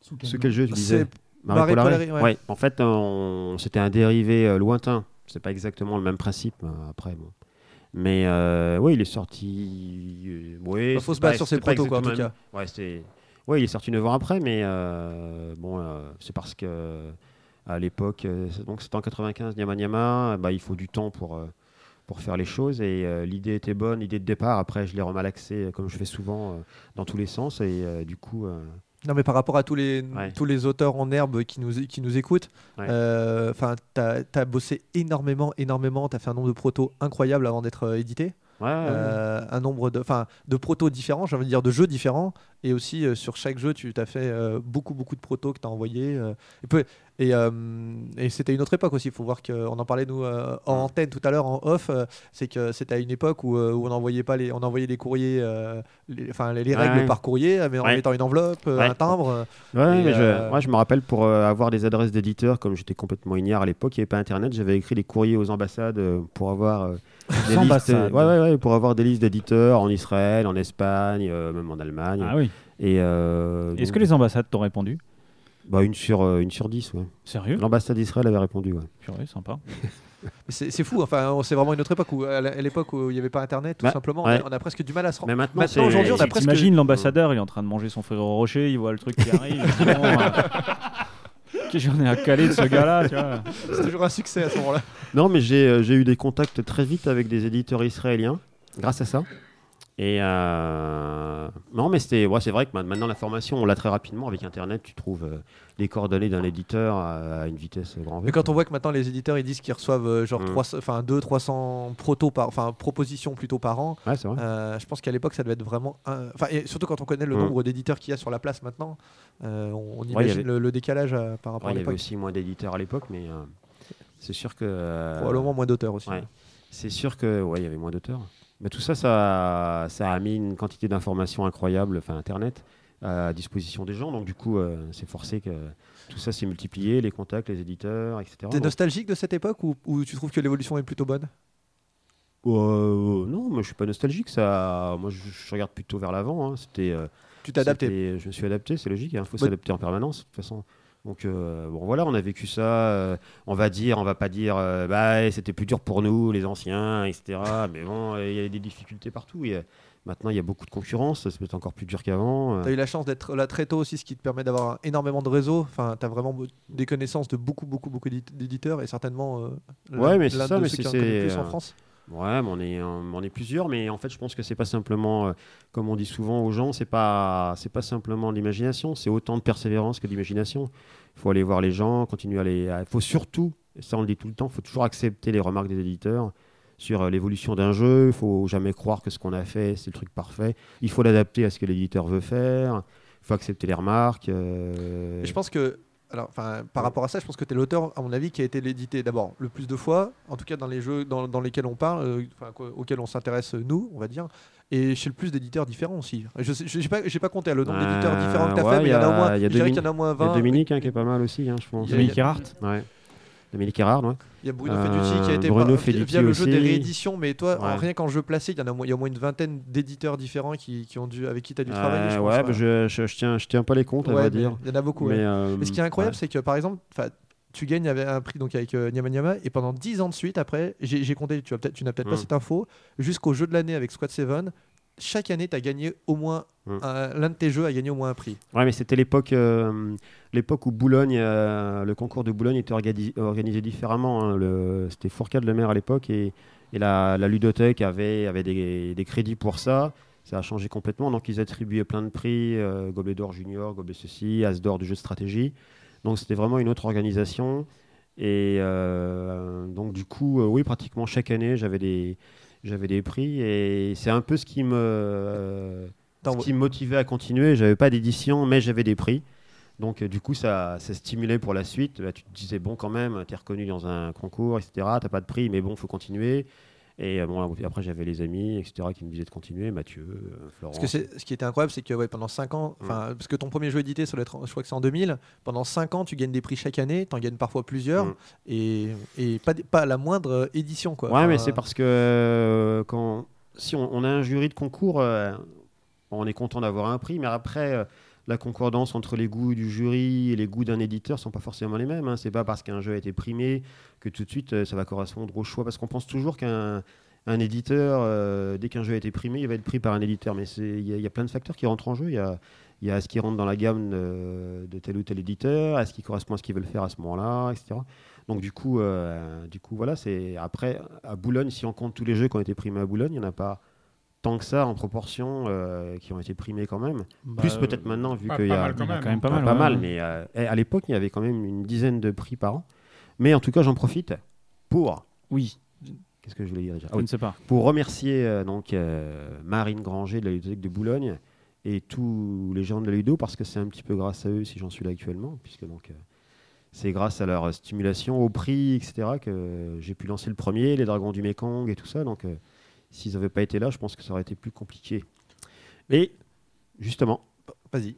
Sous ce quel jeu tu disais? Marie Polari, ouais. ouais. En fait, on- c'était un dérivé euh, lointain. C'est pas exactement le même principe euh, après. Bon. Mais euh, oui, il est sorti. euh, ouais, Bah, faut se battre sur ses protos quoi en tout cas. Ouais, il est sorti 9 ans après, mais euh, bon, c'est parce que à l'époque, c'est- donc c'était en 95, Nyama Nyama, bah, il faut du temps pour pour faire les choses et euh, l'idée était bonne, l'idée de départ. Après, je l'ai remalaxé comme je fais souvent euh, dans tous les sens et euh, du coup. Non, mais par rapport à tous les, Ouais. tous les auteurs en herbe qui nous, qui nous écoutent, Ouais. euh, t'as as bossé énormément, énormément. T'as fait un nombre de protos incroyable avant d'être euh, édité. ouais. Euh, un nombre de, de protos différents, j'ai envie de dire de jeux différents. Et aussi sur chaque jeu, tu t'as fait beaucoup, beaucoup de protos que t'as envoyés. euh, et peu- et, euh, et c'était une autre époque aussi. Il faut voir qu'on en parlait nous euh, en Mm. antenne tout à l'heure en off. euh, c'est que c'était à une époque où, euh, où on envoyait pas les, on envoyait les courriers, euh, les- enfin les, règles ouais. par courrier, mais en Ouais. mettant une enveloppe, Ouais. un timbre. Ouais, mais je, moi je me rappelle pour euh, avoir des adresses d'éditeurs, comme j'étais complètement ignare à l'époque, il n'y avait pas internet, j'avais écrit des courriers aux ambassades euh, pour avoir euh, des listes, ambassades. ouais, ouais, ouais, pour avoir des listes d'éditeurs en Israël, en Espagne, euh, même en Allemagne. Ah oui. Et euh, Est-ce donc, que les ambassades t'ont répondu? Bah, une sur euh, une sur dix, ouais. Sérieux? L'ambassade d'Israël avait répondu, ouais. Purée, sympa. Mais C'est c'est fou, enfin, c'est vraiment une autre époque où, à l'époque où il n'y avait pas internet, tout Ouais, simplement, ouais. on a presque du mal à se rendre. Mais maintenant, Maintenant, c'est- aujourd'hui, on a presque- T'imagines l'ambassadeur, il est en train de manger son frère Rocher, il voit le truc qui arrive. il dit, Bon, euh, j'en ai à caler de ce gars-là, tu vois? C'est toujours un succès à ce moment-là. Non, mais j'ai euh, j'ai eu des contacts très vite avec des éditeurs israéliens. grâce à ça. Et euh, non, mais c'était, ouais, c'est vrai que ma- maintenant l'information, on l'a très rapidement avec Internet. Tu trouves euh, les coordonnées d'un éditeur à, à une vitesse grand V. Mais quand on voit que maintenant les éditeurs ils disent qu'ils reçoivent euh, genre Mm. 300 enfin 2 300 protos par enfin propositions plutôt par an, Ouais, c'est vrai. euh, je pense qu'à l'époque ça devait être vraiment enfin et surtout quand on connaît le Mm. nombre d'éditeurs qu'il y a sur la place maintenant, euh, on, imagine avait- le, le décalage par rapport Ouais, il y à avait l'époque. aussi moins d'éditeurs à l'époque, mais c'est sûr que. Probablement moins d'auteurs aussi. C'est sûr que ouais, il y avait moins d'auteurs. Mais tout ça, ça, ça a mis une quantité d'informations incroyables, enfin Internet, à disposition des gens. Donc du coup, euh, c'est forcé que tout ça s'est multiplié, les contacts, les éditeurs, etc. T'es Donc, nostalgique de cette époque ou, ou tu trouves que l'évolution est plutôt bonne? Euh, non, moi je suis pas nostalgique. Ça, moi je, je regarde plutôt vers l'avant. hein. C'était. euh, Tu t'es adapté C'était- Je me suis adapté, c'est logique. Il faut Ouais. s'adapter en permanence, de toute façon. Donc euh, bon voilà, on a vécu ça. euh, on va dire, on va pas dire, euh, bah c'était plus dur pour nous, les anciens, etc. Mais bon, il y a des difficultés partout. Il y a- maintenant, il y a beaucoup de concurrence. Être encore plus dur qu'avant. euh. T'as eu la chance d'être là très tôt aussi, ce qui te permet d'avoir énormément de réseaux. Enfin, t'as vraiment be- des connaissances de beaucoup, beaucoup, beaucoup d'édit- d'éditeurs et certainement Ouais, mais c'est l'un ça, de mais ceux c'est- qui en c'est, plus en France. Ouais, mais on est, on est plusieurs, mais en fait, je pense que c'est pas simplement, euh, comme on dit souvent aux gens, c'est pas, c'est pas simplement de l'imagination, c'est autant de persévérance que d'imagination. Faut aller voir les gens, continuer à les. Il faut surtout, ça on le dit tout le temps, il faut toujours accepter les remarques des éditeurs sur euh, l'évolution d'un jeu. Il faut jamais croire que ce qu'on a fait c'est le truc parfait. Il faut l'adapter à ce que l'éditeur veut faire. Il faut accepter les remarques. euh, je pense que, alors, par rapport à ça, je pense que tu es l'auteur, à mon avis, qui a été l'édité d'abord le plus de fois, en tout cas dans les jeux dans, lesquels on parle, euh, auxquels on s'intéresse nous, on va dire, et chez le plus d'éditeurs différents aussi. Je n'ai pas, j'ai pas compté le nombre Euh, d'éditeurs différents que tu as ouais, fait, mais il y, en a au moins, il y a Dominique- y en a moins Il y a 20. Dominique hein, qui est pas mal aussi, hein, je pense. Dominique Erhardt. Ouais. Dominique Erard, ouais. Il y a Bruno Euh, Feducci qui a été Bruno par- via- le jeu des rééditions, mais toi, Ouais. rien qu'en jeu placé, il y en a, au moins- il y a au moins une vingtaine d'éditeurs différents qui, qui ont dû, avec qui tu as dû travailler. je Euh, pense, ouais, bah, je, je, je tiens, je tiens pas les comptes, à Ouais, vrai dire. Il y en a beaucoup. Mais, euh, Et ce qui est incroyable, ouais. c'est que par exemple, tu gagnes avec un prix donc avec euh, Nyama Nyama, et pendant 10 ans de suite, après, j'ai compté, tu, as peut-être- tu n'as peut-être pas Mm. cette info, jusqu'au jeu de l'année avec Squad 7, chaque année, tu as gagné au moins, Mm. un- l'un de tes jeux a gagné au moins un prix. Ouais, mais c'était l'époque, euh, l'époque où Boulogne, euh, le concours de Boulogne était organi- organisé différemment. hein. Le- C'était Fourcade le maire à l'époque et, et la, la ludothèque avait, avait des, des crédits pour ça. Ça a changé complètement. Donc ils attribuaient plein de prix, euh, gobelet d'or junior, gobelet ceci, as d'or du jeu de stratégie. Donc c'était vraiment une autre organisation. Et euh, donc du coup, euh, oui, pratiquement chaque année, j'avais des, j'avais des prix. Et c'est un peu ce qui me... ce qui me motivait à continuer. J'avais pas d'édition, mais j'avais des prix. Donc, euh, du coup, ça, ça stimulait pour la suite. Bah, tu te disais, bon, quand même, tu es reconnu dans un concours, etc. Tu pas de prix, mais bon, faut continuer. Et euh, bon, après, j'avais les amis, etc., qui me disaient de continuer. Mathieu, euh, Florent. Parce que ce qui était incroyable, c'est que ouais, pendant 5 ans, enfin, parce que ton premier jeu édité, je crois que c'est en 2000, pendant 5 ans, tu gagnes des prix chaque année, tu en gagnes parfois plusieurs, Mm. et, et pas, la moindre euh, édition. Quoi. Ouais, Enfin, mais c'est parce que euh, quand, si on, on a un jury de concours, euh, on est content d'avoir un prix, mais après, euh, la concordance entre les goûts du jury et les goûts d'un éditeur sont pas forcément les mêmes. Hein. C'est pas parce qu'un jeu a été primé que tout de suite euh, ça va correspondre au choix, parce qu'on pense toujours qu'un un éditeur, euh, dès qu'un jeu a été primé, il va être pris par un éditeur. Mais il y, a- plein de facteurs qui rentrent en jeu. Il y a, y ce qui rentre dans la gamme de, de tel ou tel éditeur, à ce qui correspond à ce qu'ils veulent faire à ce moment-là, etc. Donc du coup, euh, du coup voilà, c'est après à Boulogne, si on compte tous les jeux qui ont été primés à Boulogne, il n'y en a pas tant que ça en proportion euh, qui ont été primés quand même. Bah, Plus peut-être maintenant vu pas- qu'il y pas a mal quand y a même, quand même hein. pas pas mal. mal, ouais. mais euh, eh, à l'époque il y avait quand même une dizaine de prix par an. Mais en tout cas, j'en profite pour Oui, qu'est-ce que je voulais dire déjà Ah je oui, ne sais pas. pour remercier euh, donc euh, Marine Granger de la ludothèque de Boulogne et tous les gens de la ludo parce que c'est un petit peu grâce à eux si j'en suis là actuellement puisque donc euh, c'est grâce à leur stimulation au prix etc que j'ai pu lancer le premier les dragons du Mekong et tout ça donc euh, s'ils n'avaient pas été là je pense que ça aurait été plus compliqué mais justement Vas-y.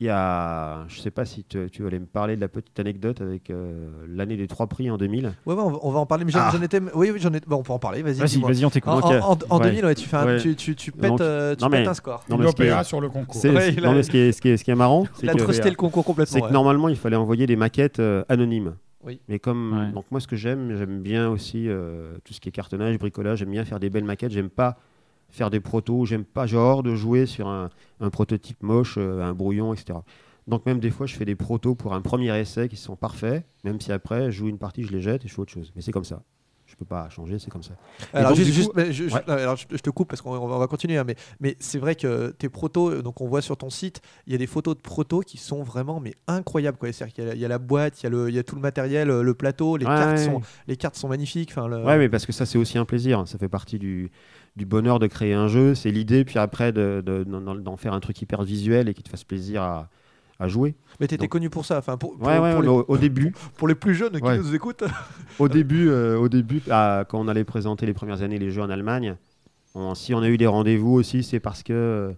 il y a je sais pas si tu, tu allais me parler de la petite anecdote avec euh, l'année des trois prix en 2000 Ouais, ouais, on, va, on va en parler, mais j'en Ah. j'en étais. Oui, oui, j'en ai. bon, on peut en parler, vas-y. Vas-y, vas-y, on t'écoute. En, Donc, euh, en- en- en ouais. 2000, ouais, tu, fais un- Ouais. tu, tu, tu pètes, Donc, euh, tu non, pètes mais- un score. Non, mais ce qui est- OPA sur le concours. c'est- non, mais ce qui est, ce qui est- ce qui est marrant c'est que- trusté le concours complètement. C'est que ouais. normalement, il fallait envoyer des maquettes euh, anonymes. Oui. Mais comme Ouais. donc moi, ce que j'aime, j'aime bien aussi euh, tout ce qui est cartonnage, bricolage. J'aime bien faire des belles maquettes. J'aime pas faire des protos. J'aime pas genre de jouer sur un, un prototype moche, euh, un brouillon, etc. Donc même des fois, je fais des protos pour un premier essai qui sont parfaits. Même si après, je joue une partie, je les jette et je fais autre chose. Mais c'est comme ça. Je peux pas changer, c'est comme ça. Alors, donc, juste, du juste- coup- mais je, je- Ouais. non, alors, je- je te coupe parce qu'on on va on va continuer, hein, mais, mais c'est vrai que tes protos, donc on voit sur ton site, il y a des photos de protos qui sont vraiment mais incroyables. quoi. C'est-à-dire qu'il y a- il y, a la boîte, il y, a le- il y a tout le matériel, le plateau, les, Ouais, cartes, ouais. sont, les cartes sont magnifiques. Enfin, le- Ouais, mais parce que ça, c'est aussi un plaisir. Ça fait partie du, du bonheur de créer un jeu. C'est l'idée, puis après, de- de- d'en faire un truc hyper visuel et qui te fasse plaisir à, à jouer. Mais tu étais Donc- connu pour ça. Enfin, pour, pour- Ouais, ouais, pour mais les, au, au début, pour les plus jeunes qui nous écoutent. au début, euh, au début ah, quand on allait présenter les premières années les jeux en Allemagne, on- si on a eu des rendez-vous aussi, c'est parce que euh,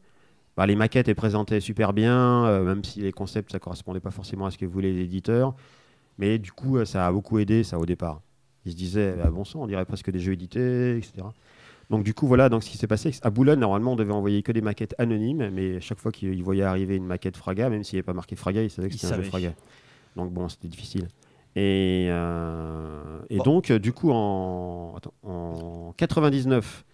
bah, les maquettes elles présentaient super bien, euh, même si les concepts ça correspondait pas forcément à ce que voulaient les éditeurs. Mais du coup, ça a beaucoup aidé ça au départ. Ils se disaient, ah, bon sang, on dirait presque des jeux édités, etc. Donc du coup, voilà, donc ce qui s'est passé, à Boulogne, normalement, on devait envoyer que des maquettes anonymes, mais chaque fois qu'ils voyaient arriver une maquette Fraga, même s'il n'y avait pas marqué Fraga, ils savaient que c'était un jeu. Fraga. Donc bon, c'était difficile. Et, euh, et Bon. donc, du coup, en, attends, en 99,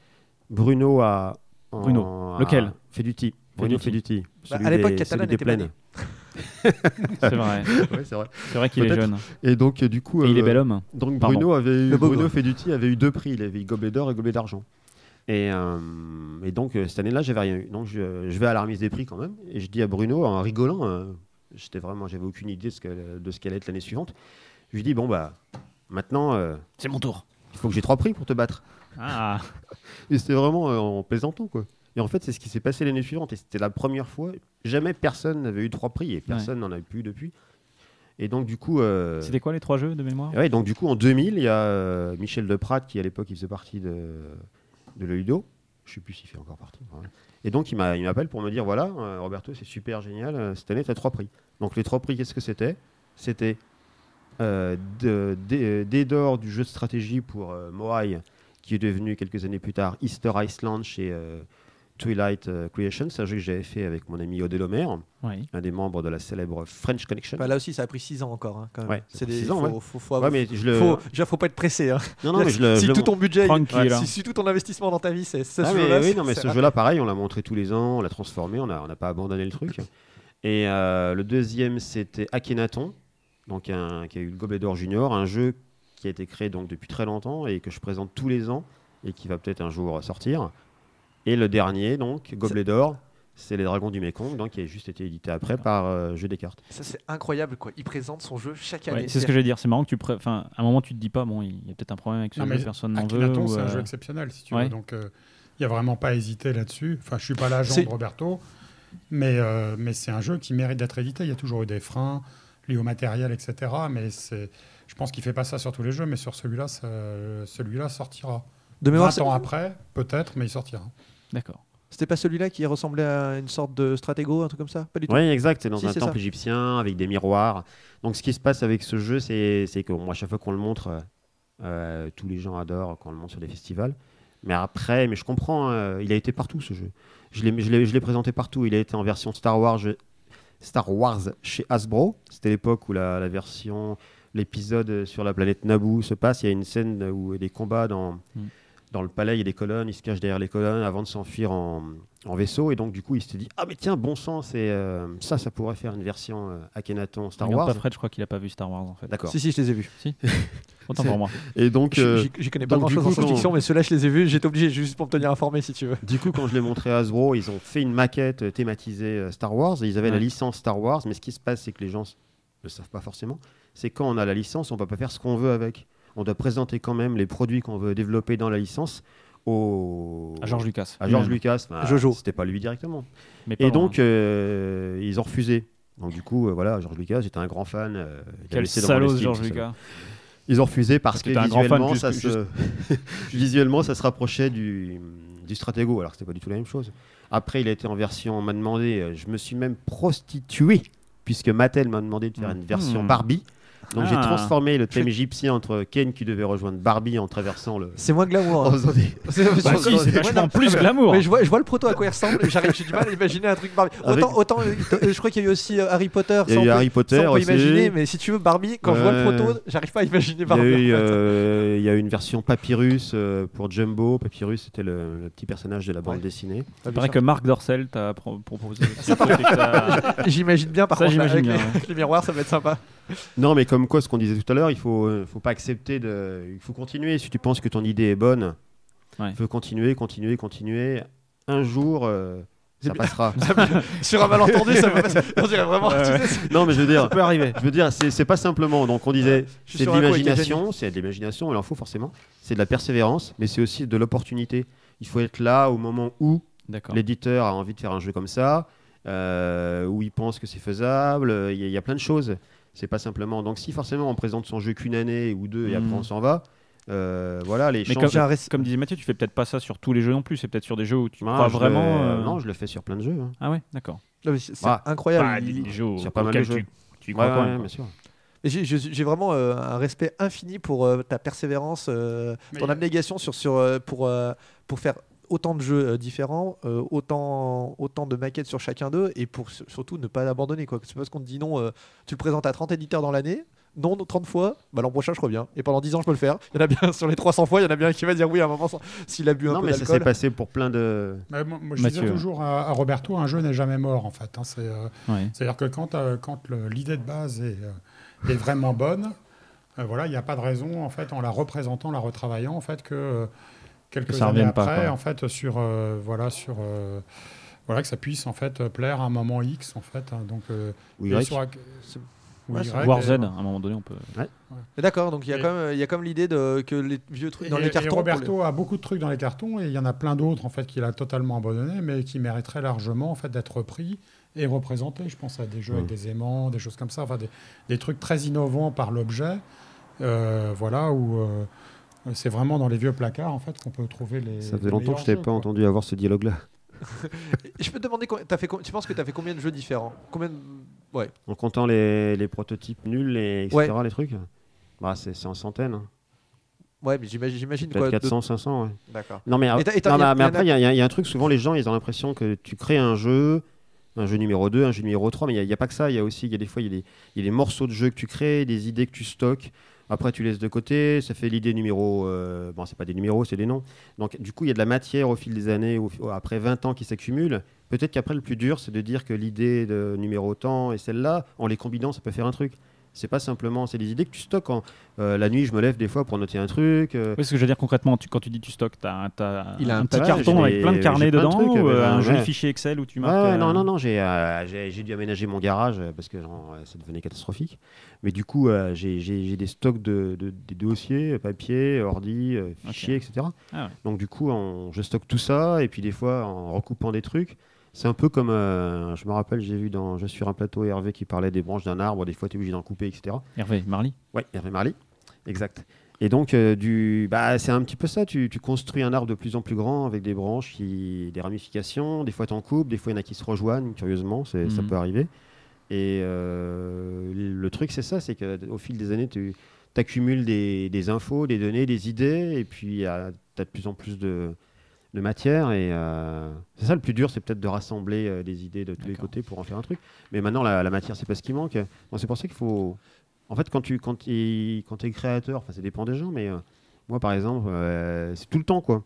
Bruno a. en- Bruno. a Lequel? Fait du ti. Bruno Feduti. fait du ti. Bah, à l'époque, Catalan était banni. C'est vrai. Ouais, c'est vrai. C'est vrai qu'il est jeune. Et donc, euh, du coup. Et il est euh, bel homme. donc Pardon. Bruno avait eu, Le beau Bruno. Feduti avait eu deux prix, il avait eu gobelet d'or et gobelet d'argent. Et, euh, et donc euh, cette année-là, j'avais rien eu. Donc je, je vais à la remise des prix quand même. Et je dis à Bruno en rigolant, euh, j'étais vraiment, j'avais aucune idée de ce qu'allait être l'année suivante. Je lui dis bon bah maintenant, euh, C'est mon tour. il faut que j'ai trois prix pour te battre. Ah, Et c'était vraiment en plaisantant quoi. Et en fait, c'est ce qui s'est passé l'année suivante. Et c'était la première fois. Jamais personne n'avait eu trois prix et personne n'en a eu plus depuis. Et donc du coup. euh, c'était quoi les trois jeux de mémoire? Ouais, donc du coup, en 2000, il y a euh, Michel Deprat qui, à l'époque, il faisait partie de, de le Ludo. Je sais plus s'il fait encore partie. ouais. Et donc, il m'a- il m'appelle pour me dire voilà, euh, Roberto, c'est super génial. euh, Cette année, tu as trois prix. Donc, les trois prix, qu'est-ce que c'était? C'était euh, d'or du jeu de stratégie pour euh, Moai, qui est devenu quelques années plus tard Easter Iceland chez euh, Twilight euh, Creations. C'est un jeu que j'avais fait avec mon ami Homer, Oui. un des membres de la célèbre French Connection. Bah, là aussi, ça a pris 6 ans encore. hein, quand même. Ouais, c'est des, six ans, faut, ouais. faut, faut, Ouais, mais je le. faut- déjà, faut pas être pressé. hein. Non, non, mais je le. si je le- tout ton budget, hein. si, si tout ton investissement dans ta vie, c'est ce Ah, mais jeu-là, oui, non, mais ce jeu-là, pareil, on l'a montré tous les ans, on l'a transformé, on n'a on pas abandonné le truc. Et euh, le deuxième, c'était Akhenaton, donc un, qui a eu le Gobelet d'Or Junior, un jeu qui a été créé donc depuis très longtemps et que je présente tous les ans et qui va peut-être un jour sortir. Et le dernier, donc, Gobelet d'Or, c'est Les Dragons du Mékong, donc qui a juste été édité après par euh, Jeu des cartes. Ça, c'est incroyable. quoi. Il présente son jeu chaque année. Ouais, c'est ce que j'allais dire. C'est marrant que tu. pré- Enfin, à un moment, tu te dis pas, bon, il y a peut-être un problème avec ce Non, jeu, mais personne n'en veut. Ou, c'est un euh, jeu exceptionnel, si tu ouais. veux. Donc, euh, il n'y a vraiment pas hésité là-dessus. Enfin, je suis pas l'agent de Roberto, mais, euh, mais c'est un jeu qui mérite d'être édité. Il y a toujours eu des freins liés au matériel, etc. Mais c'est, je pense qu'il fait pas ça sur tous les jeux, mais sur celui-là, ça- celui-là sortira. De mémoire, 20 c'est- ans après, peut-être, mais il sortira. D'accord. c'était pas celui-là qui ressemblait à une sorte de stratégo, un truc comme ça? Pas du tout. Oui, exact. C'est dans Si, un c'est temple ça. égyptien avec des miroirs. Donc, ce qui se passe avec ce jeu, c'est c'est que moi, à chaque fois qu'on le montre, euh, euh, tous les gens adorent quand on le montre sur des festivals. Mais après, mais je comprends, euh, il a été partout ce jeu. Je l'ai je l'ai- je l'ai présenté partout. Il a été en version Star Wars, je- Star Wars chez Hasbro. C'était l'époque où la, la version, l'épisode sur la planète Naboo se passe. Il y a une scène où il y a des combats dans, Mm. Dans le palais, il y a des colonnes, il se cache derrière les colonnes avant de s'enfuir en, en vaisseau. Et donc, du coup, il s'était dit Ah, mais tiens, bon sang, c'est euh, ça, ça pourrait faire une version euh, Akhenaton Star Regarde Wars. pas Fred, je crois qu'il a pas vu Star Wars en fait. D'accord. Si, si, je les ai vus. Autant C'est- pour moi. Et donc, euh, J'y connais pas donc, grand chose en science-fiction, mais ceux-là, je les ai vus. J'étais obligé juste pour me tenir informé si tu veux. du coup, quand je l'ai montré à Hasbro, ils ont fait une maquette euh, thématisée euh, Star Wars. Et ils avaient la licence Star Wars. Mais ce qui se passe, c'est que les gens ne le savent pas forcément. C'est quand on a la licence, on peut pas faire ce qu'on veut avec. On doit présenter quand même les produits qu'on veut développer dans la licence au À George Lucas. à George Lui-même. Lucas. Enfin, Jojo. C'était pas lui directement. Mais pas Et donc, euh, ils ont refusé. Donc, du coup, euh, voilà, George Lucas, j'étais un grand fan. euh, il Quel salaud rendre ce George l'estime, tout ça. Lucas. Ils ont refusé parce, Parce que visuellement, ça se... visuellement, ça se rapprochait du, du Stratego, alors que c'était pas du tout la même chose. Après, il a été en version, on m'a demandé, euh, je me suis même prostitué, puisque Mattel m'a demandé de faire une version Mhm. Barbie. Donc j'ai Ah. transformé le thème égyptien entre Ken qui devait rejoindre Barbie en traversant le. C'est moins glamour. en hein. C'est Bah si, c'est vachement plus glamour. Mais je vois, je vois le proto à quoi il ressemble. j'ai du mal à imaginer un truc Barbie. Avec- Autant, autant, euh, je crois qu'il y a eu aussi euh, Harry Potter. Il y a eu Harry Potter ça, on peut imaginer, mais si tu veux Barbie, quand je vois le proto, j'arrive pas à imaginer Il y, a Barbie. eu, en fait. euh, il y a eu une version Papyrus euh, pour Jumbo. Papyrus, c'était le, le petit personnage de la bande Ouais. dessinée. Ah, Il paraît que Marc Dorcel t'a pro- proposé. J'imagine bien par Ça, contre avec les miroirs, ça va être sympa. Non, mais comme quoi, ce qu'on disait tout à l'heure, il faut, euh, faut pas accepter de. Il faut continuer. Si tu penses que ton idée est bonne, Ouais. il faut continuer, continuer, continuer. Un jour, euh, ça bien. passera. Sur un malentendu, ça peut passer. On dirait vraiment. Ouais, tu ouais. sais, c'est- non, mais je veux dire, peut arriver. je veux dire, c'est c'est pas simplement. Donc, on disait, je suis c'est de sur un coup avec l'imagination, c'est de l'imagination, il en faut forcément. C'est de la persévérance, mais c'est aussi de l'opportunité. Il faut être là au moment où D'accord. l'éditeur a envie de faire un jeu comme ça, euh, où il pense que c'est faisable. Il y, a- il y a plein de choses. C'est pas simplement. Donc, si forcément on présente son jeu qu'une année ou deux et après on s'en va, euh, voilà, les Mais Comme disait Mathieu, tu fais peut-être pas ça sur tous les jeux non plus. C'est peut-être sur des jeux où tu Ah, crois vraiment. euh, Non, je le fais sur plein de jeux. hein. Ah ouais, d'accord. C'est Bah, incroyable. Pas Il- des jeux sur pas mal de jeux. tu, tu y crois Ouais, quand ouais, même, bien sûr. J'ai vraiment euh, un respect infini pour euh, ta persévérance, euh, ton abnégation sur, sur, euh, pour, euh, pour faire autant de jeux euh, différents, euh, autant, autant de maquettes sur chacun d'eux, et pour surtout ne pas abandonner. quoi. C'est parce qu'on te dit non, euh, tu le présentes à 30 éditeurs dans l'année, non 30 fois, bah, l'an prochain je reviens. Et pendant 10 ans je peux le faire. Il y en a bien sur les 300 fois, il y en a bien qui va dire oui à un moment sans- s'il a bu un Non, peu mais ça s'est passé pour plein de. Mais moi, moi, je Mathieu. disais toujours à, à Roberto, un jeu n'est jamais mort en fait. hein. C'est, euh, Ouais. C'est-à-dire que quand, euh, quand le- l'idée de base est, euh, est vraiment bonne, euh, voilà, il n'y a pas de raison, en fait, en la représentant, la retravaillant, en fait, que quelques ça années pas, après, en fait, sur, euh, voilà, sur, euh, voilà, que ça puisse en fait plaire à un moment X, en fait. hein. donc, euh, Ou et Y. sur- ou Ouais, Y, c'est War et- Z, à un moment donné, on peut. D'accord, donc il y a Et- quand même, il y a comme l'idée de que les vieux trucs dans et- les cartons. Roberto a beaucoup de trucs dans les cartons et il y en a plein d'autres en fait qu'il a totalement abandonné, mais qui mériteraient largement en fait d'être repris et représentés. Je pense à des jeux avec Mm. des aimants, des choses comme ça, enfin des, des trucs très innovants par l'objet, euh, voilà où euh, c'est vraiment dans les vieux placards en fait qu'on peut trouver les. Ça faisait les longtemps que je jeux, pas quoi. entendu avoir ce dialogue-là. Je peux te demander, t'as fait, tu penses que tu as fait combien de jeux différents? Combien de- Ouais. En comptant les, les prototypes nuls, et etc., les trucs? Bah, c'est c'est en centaines. hein. Ouais, mais j'imagine, quoi. de- 400, 500. ouais. D'accord. Non, mais, Et non, mais- après, il y, a- y y un truc, souvent les gens, ils ont l'impression que tu crées un jeu, un jeu numéro 2, un jeu numéro 3, mais il n'y a, il y a pas que ça. Il y a aussi, il y a des fois, il y, a des- il y a des morceaux de jeu que tu crées, des idées que tu stockes. Après, tu laisses de côté, ça fait l'idée numéro. euh, bon, c'est pas des numéros, c'est des noms. Donc, du coup, il y a de la matière au fil des années, après 20 ans qui s'accumulent. Peut-être qu'après, le plus dur, c'est de dire que l'idée de numéro temps et celle-là, en les combinant, ça peut faire un truc. C'est pas simplement, c'est des idées que tu stockes. En, euh, la nuit, je me lève des fois pour noter un truc. euh, Oui, ce que je veux dire concrètement, tu- quand tu dis tu stockes, tu as, Il a un, un petit carton avec plein de carnets de dedans trucs, ou euh, un joli ouais. fichier Excel où tu marques. ouais, euh, non, non, non, j'ai euh, dû aménager mon garage parce que genre, ça devenait catastrophique. Mais du coup, euh, j'ai des stocks de, de- des dossiers, papier, ordi, fichiers, etc. Ah ouais. Donc du coup, on- je stocke tout ça et puis des fois, en recoupant des trucs, c'est un peu comme, euh, je me rappelle, j'ai vu dans Je suis sur un plateau Hervé qui parlait des branches d'un arbre, des fois tu es obligé d'en couper, etc. Hervé, Marly. Ouais, Hervé Marly, exact. Et donc, euh, du, bah, c'est un petit peu ça. Tu, tu construis un arbre de plus en plus grand avec des branches, qui, des ramifications. Des fois, tu en coupes, des fois, il y en a qui se rejoignent, curieusement, ça Mhm. peut arriver. Et euh, le truc, c'est ça c'est qu'au fil des années, tu accumules des, des infos, des données, des idées, et puis tu as de plus en plus de, de matière. Et euh, c'est ça le plus dur, c'est peut-être de rassembler euh, des idées de tous les côtés pour en faire un truc. Mais maintenant, la, la matière, c'est pas ce qui manque. C'est pour ça qu'il faut. En fait, quand tu quand quand es créateur, enfin, ça dépend des gens, mais euh, moi, par exemple, c'est tout le temps, quoi.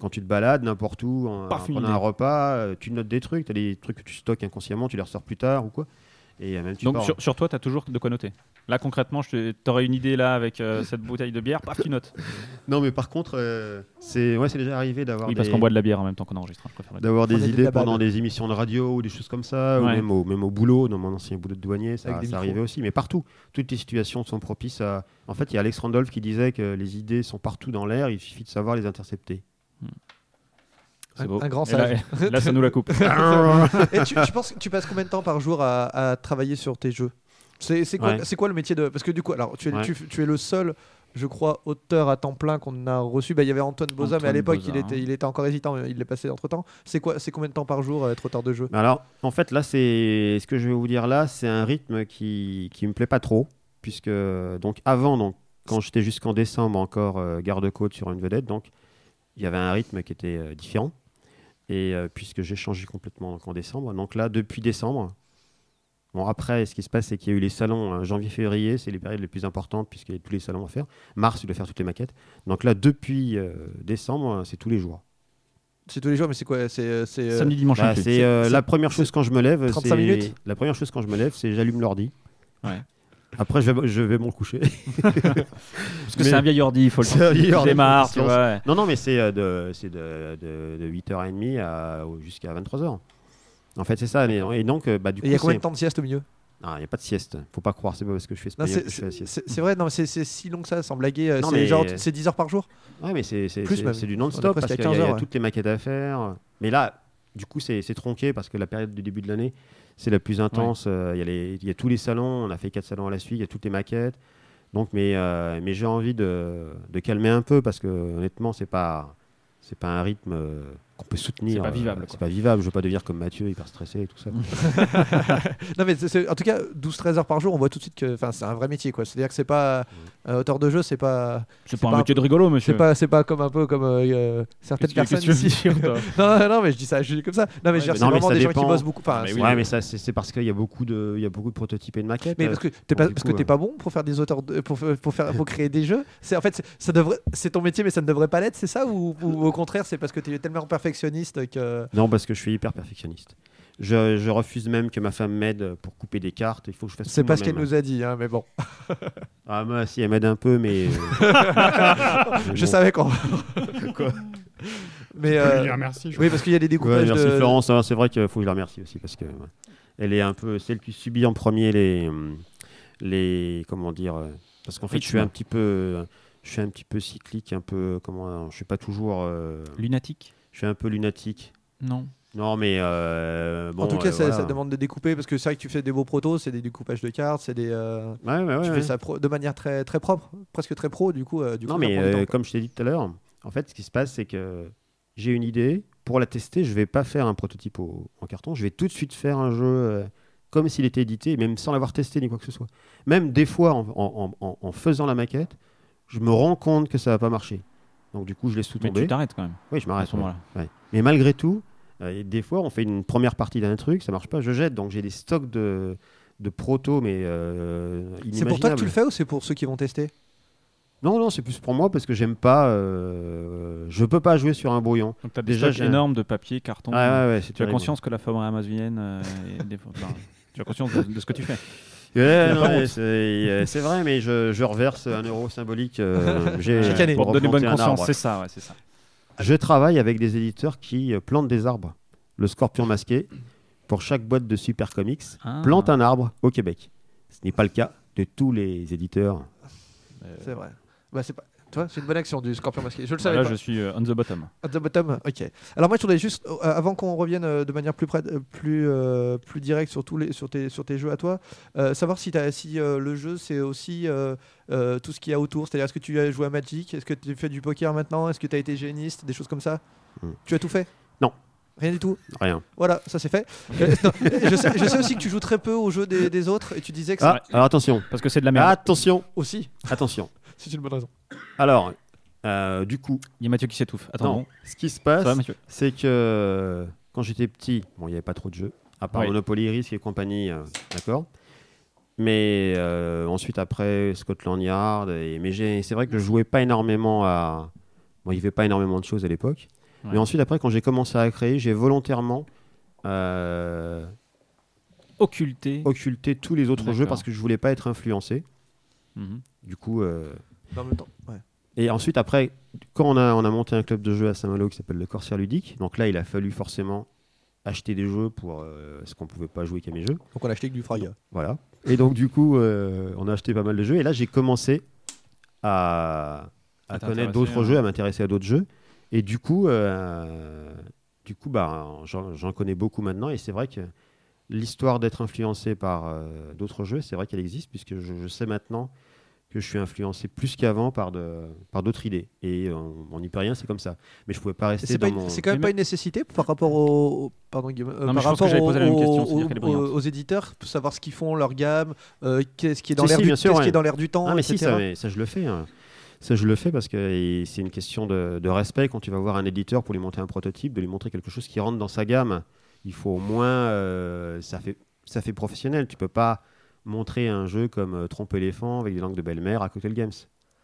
Quand tu te balades n'importe où, en, idée. un repas, tu notes des trucs, tu as des trucs que tu stockes inconsciemment, tu les ressors plus tard ou quoi. Et même tu Donc pars. sur, sur toi, tu as toujours de quoi noter. Là, concrètement, tu aurais une idée là avec euh, cette bouteille de bière, paf, tu notes. Non, mais par contre, euh, c'est ouais, c'est déjà arrivé d'avoir Oui, parce des, qu'on boit de la bière en même temps qu'on enregistre. hein, d'avoir des de idées pendant des émissions de radio ou des choses comme ça, ou même au, même au boulot, dans mon ancien boulot de douanier, ça, ça arrivait aussi. Mais partout, toutes les situations sont propices à. En fait, il y a Alex Randolph qui disait que les idées sont partout dans l'air, il suffit de savoir les intercepter. C'est Un- beau. un grand là- sage. Là, ça nous la coupe. Et tu, tu penses que tu passes combien de temps par jour à, à travailler sur tes jeux? C'est quoi, Ouais. c'est quoi le métier de Parce que du coup, alors tu es, Ouais. tu, tu es le seul, je crois, auteur à temps plein qu'on a reçu. Bah, Il y avait Antoine Boza, mais à l'époque, il était, il était encore hésitant. Il l'est passé entre temps. C'est quoi C'est combien de temps par jour à être auteur de jeu Mais alors, en fait, là, c'est ce que je vais vous dire là, c'est un rythme qui qui me plaît pas trop, puisque donc avant, donc quand j'étais jusqu'en décembre encore euh, garde-côte sur une vedette, donc il y avait un rythme qui était euh, différent. Et euh, puisque j'ai changé complètement donc, en décembre, donc là, depuis décembre, bon après, ce qui se passe, c'est qu'il y a eu les salons hein, janvier-février, c'est les périodes les plus importantes puisqu'il y a tous les salons à faire. Mars, il doit faire toutes les maquettes. Donc là, depuis euh, décembre, c'est tous les jours. C'est tous les jours, mais c'est quoi? C'est c'est, euh, Samedi, dimanche, Bah, inclus. c'est euh, la première chose quand je me lève. 35 c'est- minutes? La première chose quand je me lève, c'est j'allume l'ordi. Ouais. Après, je vais, je vais me coucher. Parce que c'est un vieil ordi, il faut le démarre, ouais. non, non, mais c'est euh, de, c'est de, de, de 8h30 à, au- jusqu'à 23h. En fait, c'est ça. mais- et donc, euh, bah, du coup, il y a combien de temps de sieste au milieu? Ah, il n'y a pas de sieste. Faut pas croire, c'est pas parce que je fais c'est- que je fais la sieste. C'est vrai, non, c'est si long que ça, sans blaguer. euh, Non, C'est mais- genre, c'est 10 heures par jour? Ouais, mais c'est du non-stop parce qu'il y a, 15 il y a heures, ouais. toutes les maquettes à faire. Mais là, du coup, c'est tronqué parce que la période du début de l'année, c'est la plus intense. Euh, Il y, a tous les salons, on a fait quatre salons à la suite, il y a toutes les maquettes. Donc, mais, euh, mais j'ai envie de, de calmer un peu parce que honnêtement, c'est pas c'est pas un rythme euh, qu'on peut soutenir. C'est pas euh, vivable, C'est pas vivable. Je veux pas devenir comme Mathieu, hyper stressé et tout ça. Non, mais c'est- c'est- en tout cas, 12-13 heures par jour, on voit tout de suite que enfin, c'est un vrai métier. quoi. C'est-à-dire que c'est pas. Un auteur de jeu, c'est pas. C'est pas pas un un métier de rigolo, monsieur. C'est pas, c'est pas comme un peu comme euh, euh, certaines personnes ici. non, non, non, mais je dis ça, je dis comme ça. Non, mais je veux dire, vraiment des gens qui dépend. bossent beaucoup. Enfin, mais oui, ouais, mais ça, c'est parce qu'il y a beaucoup de, il y a beaucoup de prototypes et de maquettes. Mais euh, parce que t'es pas, parce que t'es euh, pas bon pour faire des auteurs, de- pour, pour faire, pour créer des jeux. C'est en fait, c'est- ça devrait, c'est ton métier, mais ça ne devrait pas l'être, c'est ça ou, au contraire, c'est parce que t'es tellement perfectionniste que. Non, parce que je suis hyper perfectionniste. Je, je refuse même que ma femme m'aide pour couper des cartes. Il faut que je fasse C'est pas ce qu'elle nous a dit, hein, mais bon. Ah, moi, si, elle m'aide un peu, mais. euh, mais Je bon. savais quand. Quoi Mais euh, lui dire merci. je oui, parce qu'il y a des Ouais, découpages merci de. Florence, hein, c'est vrai qu'il faut que je la remercie aussi parce que ouais, elle est un peu celle qui subit en premier les les comment dire euh, parce qu'en fait je suis un petit peu je suis un petit peu cyclique un peu comment je suis pas toujours euh, Lunatique je suis un peu lunatique Non. non mais euh, bon en tout cas, euh, ça, voilà. ça demande de découper parce que c'est vrai que tu fais des beaux protos, c'est des découpages de cartes, c'est des. euh, ouais, ouais, ouais, tu ouais. fais ça pro- de manière très très propre, presque très pro. Du coup, euh, du non coup, mais euh, comme je t'ai dit tout à l'heure en fait ce qui se passe c'est que j'ai une idée pour la tester je vais pas faire un prototype au- en carton je vais tout de suite faire un jeu euh, comme s'il était édité même sans l'avoir testé ni quoi que ce soit même des fois en, en- en- en faisant la maquette je me rends compte que ça va pas marcher donc du coup je laisse tout Mais tomber tu t'arrêtes quand même oui je m'arrête moment-là. ouais. mais malgré tout euh, des fois on fait une première partie d'un truc ça marche pas je jette donc j'ai des stocks de de proto mais euh, C'est pour toi que tu le fais ou c'est pour ceux qui vont tester? Non, non, c'est plus pour moi parce que j'aime pas. euh, je peux pas jouer sur un brouillon. Donc tu as des Déjà, j'ai- énormes de papier, carton. Ah ouais, ouais, Tu as conscience que la fabrique amazonienne euh, enfin, Tu as conscience de, de ce que tu fais. Ouais, non, c'est euh, c'est vrai, mais je, je reverse un euro symbolique. euh, j'ai- Chaque année. Pour donner replanter bonne un conscience, arbre. c'est ça, ouais, c'est ça. Je travaille avec des éditeurs qui euh, plantent des arbres. Le Scorpion masqué, pour chaque boîte de Super Comics, Ah. plante un arbre au Québec. Ce n'est pas le cas de tous les éditeurs. C'est vrai. Bah, c'est pas. C'est une bonne action du scorpion masqué. Je le savais là, pas. je suis euh, on the bottom. At the bottom, ok. Alors moi je voudrais juste, euh, avant qu'on revienne euh, de manière plus, près, euh, plus, euh, plus directe sur, tous les, sur, tes, sur tes jeux à toi, euh, savoir si, t'as- si euh, le jeu c'est aussi euh, euh, tout ce qu'il y a autour, c'est-à-dire est-ce que tu as joué à Magic, est-ce que tu fais du poker maintenant, est-ce que tu as été géniste, des choses comme ça Hmm. Tu as tout fait? Non. Rien du tout? Rien. Voilà, ça c'est fait. Non, je, sais, je sais aussi que tu joues très peu aux jeux des, des autres et tu disais que Ah, alors attention. Parce que c'est de la merde. Attention. aussi, Attention. c'est une bonne raison. Alors, euh, du coup, Il y a Mathieu qui s'étouffe. Attends, non, ce qui se passe, va c'est que euh, quand j'étais petit, bon, il n'y avait pas trop de jeux, à part Oui. Monopoly, Risk et compagnie, euh, d'accord Mais euh, ensuite, après, Scotland Yard, et, mais j'ai- c'est vrai que je jouais pas énormément à. Bon, il n'y avait pas énormément de choses à l'époque. Ouais. Mais ensuite, après, quand j'ai commencé à créer, j'ai volontairement euh, Occulté. occulté tous les autres jeux parce que je voulais pas être influencé. Mhm. Du coup. euh, Temps, ouais. Et ensuite, après, quand on a, on a monté un club de jeux à Saint-Malo qui s'appelle le Corsaire Ludique, donc là, il a fallu forcément acheter des jeux pour euh, parce qu'on pouvait pas jouer qu'à mes jeux. Donc on a acheté que du Fraga. Voilà. Et donc, du coup, euh, on a acheté pas mal de jeux. Et là, j'ai commencé à, connaître d'autres hein. jeux, à m'intéresser à d'autres jeux. Et du coup, euh, du coup bah, j'en connais beaucoup maintenant. Et c'est vrai que l'histoire d'être influencé par euh, d'autres jeux, c'est vrai qu'elle existe, puisque je, je sais maintenant que je suis influencé plus qu'avant par de- par d'autres idées. Et on on n'y peut rien, c'est comme ça. Mais je pouvais pas rester C'est dans pas une- mon... c'est quand même pas une nécessité par rapport au, pardon, Guillaume, euh, Non, par que rapport aux, poser la même question, aux- aux- aux éditeurs, pour savoir ce qu'ils font, leur gamme, euh, qu'est-ce qui est dans Si, l'air si, du, bien sûr, qu'est-ce qui ouais. est dans l'air du temps, Ah mais si, ça, mais ça, je le fais. hein. Ça je le fais parce que c'est une question de, de respect quand tu vas voir un éditeur pour lui monter un prototype, de lui montrer quelque chose qui rentre dans sa gamme. Il faut au moins, euh, ça fait ça fait professionnel. Tu peux pas montrer un jeu comme euh, Trompe éléphant avec des langues de belle-mère à Cocktail Games.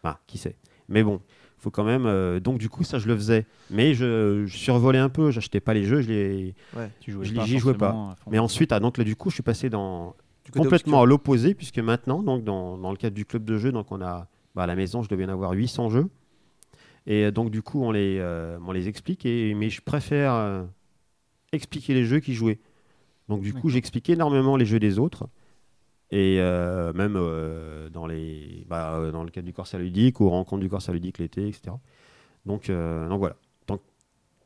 Ah, qui sait. Mais bon, faut quand même. euh, donc du coup ça je le faisais, mais je, je survolais un peu. J'achetais pas les jeux, je les Tu jouais Je- pas j'y jouais pas. mais ensuite, ah, donc là, du coup, je suis passé dans complètement à l'opposé, puisque maintenant, donc, dans, dans le cadre du club de jeu, donc on a bah, à la maison, je devais en avoir 800 jeux. Et euh, donc, du coup, on les, euh, on les explique, et, mais je préfère euh, expliquer les jeux qu'y jouer. Donc, du coup, j'explique énormément les jeux des autres. Et euh, même euh, dans, les, bah, euh, dans le cadre du Corsair ludique, aux rencontres du Corsair ludique l'été, etc. Donc, donc voilà. Donc,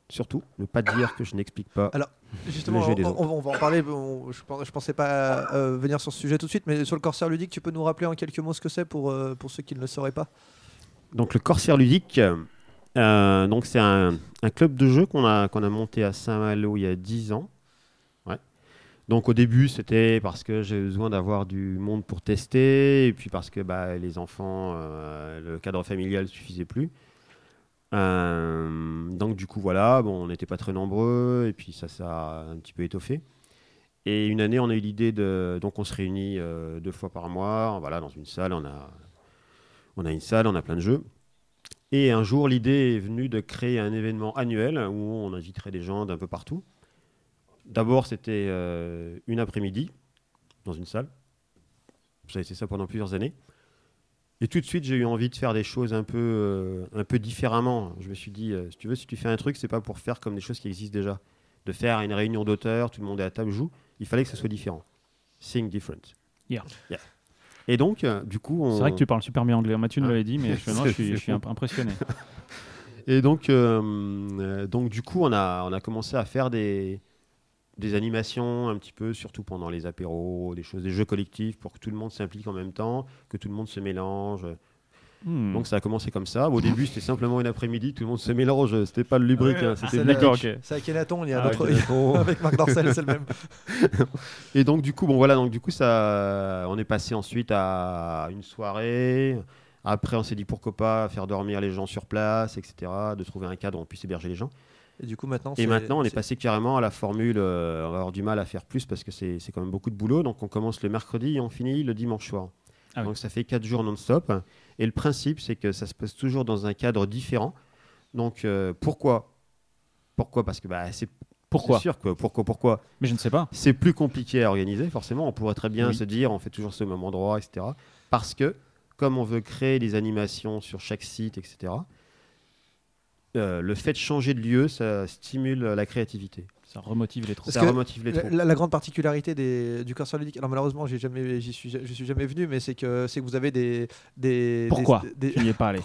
surtout, ne pas dire que je n'explique pas. Alors, Justement, Le jeu des on, autres. on- on va en parler. on- je, je pensais pas venir sur ce sujet tout de suite, mais sur le Corsair ludique, tu peux nous rappeler en quelques mots ce que c'est pour, pour ceux qui ne le sauraient pas? Donc le Corsair ludique, donc c'est un, un club de jeu qu'on a, qu'on a monté à Saint-Malo il y a 10 ans. Donc au début c'était parce que j'ai besoin d'avoir du monde pour tester et puis parce que bah, les enfants, euh, le cadre familial ne suffisait plus. Euh, donc du coup voilà, bon, on n'était pas très nombreux et puis ça ça a un petit peu étoffé. Et une année on a eu l'idée de, donc on se réunit euh, deux fois par mois, voilà dans une salle, on a on a une salle, on a plein de jeux. Et un jour, l'idée est venue de créer un événement annuel où on inviterait des gens d'un peu partout. D'abord, c'était euh, une après-midi dans une salle. Ça a été ça pendant plusieurs années. Et tout de suite, j'ai eu envie de faire des choses un peu, euh, un peu différemment. Je me suis dit, euh, si tu veux, si tu fais un truc, c'est pas pour faire comme des choses qui existent déjà. De faire une réunion d'auteurs, tout le monde est à table, joue. Il fallait que ce soit différent. Think different. Yeah. Et donc, euh, du coup, on... C'est vrai que tu parles super bien anglais. Mathieu nous Ah. l'avait dit, mais je, non, je suis, je suis imp- impressionné. Et donc, donc du coup, on a, on a commencé à faire des, des animations un petit peu, surtout pendant les apéros, des choses, des jeux collectifs pour que tout le monde s'implique en même temps, que tout le monde se mélange. Hmm. Donc ça a commencé comme ça. Au début, c'était simplement une après-midi, tout le monde se mélange. C'était pas le lubrique, Ouais, hein, c'est c'était le D'accord, Ludic. ok. C'est à Kenaton, il y a Ah, autre. Kenaton. avec Marc Dorcel, c'est le même. Et donc du coup, bon voilà, donc du coup ça, on est passé ensuite à une soirée. Après, on s'est dit pourquoi pas faire dormir les gens sur place, etc. De trouver un cadre où on puisse héberger les gens. Et du coup, maintenant. Et maintenant, on est passé carrément à la formule. euh, on va avoir du mal à faire plus parce que c'est c'est quand même beaucoup de boulot. Donc on commence le mercredi et on finit le dimanche soir. Ah oui. Donc ça fait quatre jours non-stop. Et le principe, c'est que ça se passe toujours dans un cadre différent. Donc euh, pourquoi? Pourquoi? Parce que bah, c'est Pourquoi? sûr que pourquoi pourquoi? Mais je ne sais pas. c'est plus compliqué à organiser, forcément. On pourrait très bien Oui. se dire, on fait toujours ce même endroit, etc. Parce que, comme on veut créer des animations sur chaque site, etc., euh, le fait de changer de lieu, ça stimule la créativité. Ça remotive les troupes. Ça remotive les La, troupes. la- la grande particularité des, du Corsair ludique, alors malheureusement, j'ai jamais, j'y suis, je suis jamais venu, mais c'est que, c'est que vous avez des. des Pourquoi des- des- Tu n'y es pas allé?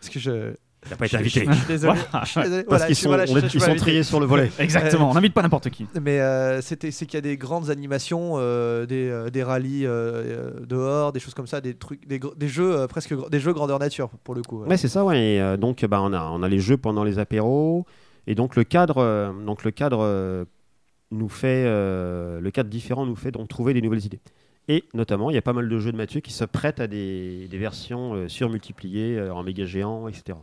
Parce que je. T'as pas été invité. Je, je suis désolé. Voilà. je suis désolé. Parce Voilà, qu'ils je suis- sont, voilà, je- on est- je suis ils pas sont invité. triés sur le volet. Exactement, on n'invite pas n'importe qui. Mais euh, c'était, c'est qu'il y a des grandes animations, euh, des, euh, des rallyes euh, euh, dehors, des choses comme ça, des trucs, des, gr- des jeux euh, presque gr- des jeux grandeur nature pour le coup. ouais. Ouais, c'est ça, ouais. Et, euh, donc, bah, on, a, on a les jeux pendant les apéros. Et donc, le cadre, euh, donc, le cadre euh, nous fait. euh, le cadre différent nous fait donc trouver des nouvelles idées. Et notamment, il y a pas mal de jeux de Mathieu qui se prêtent à des, des versions euh, surmultipliées euh, en méga géant, etc.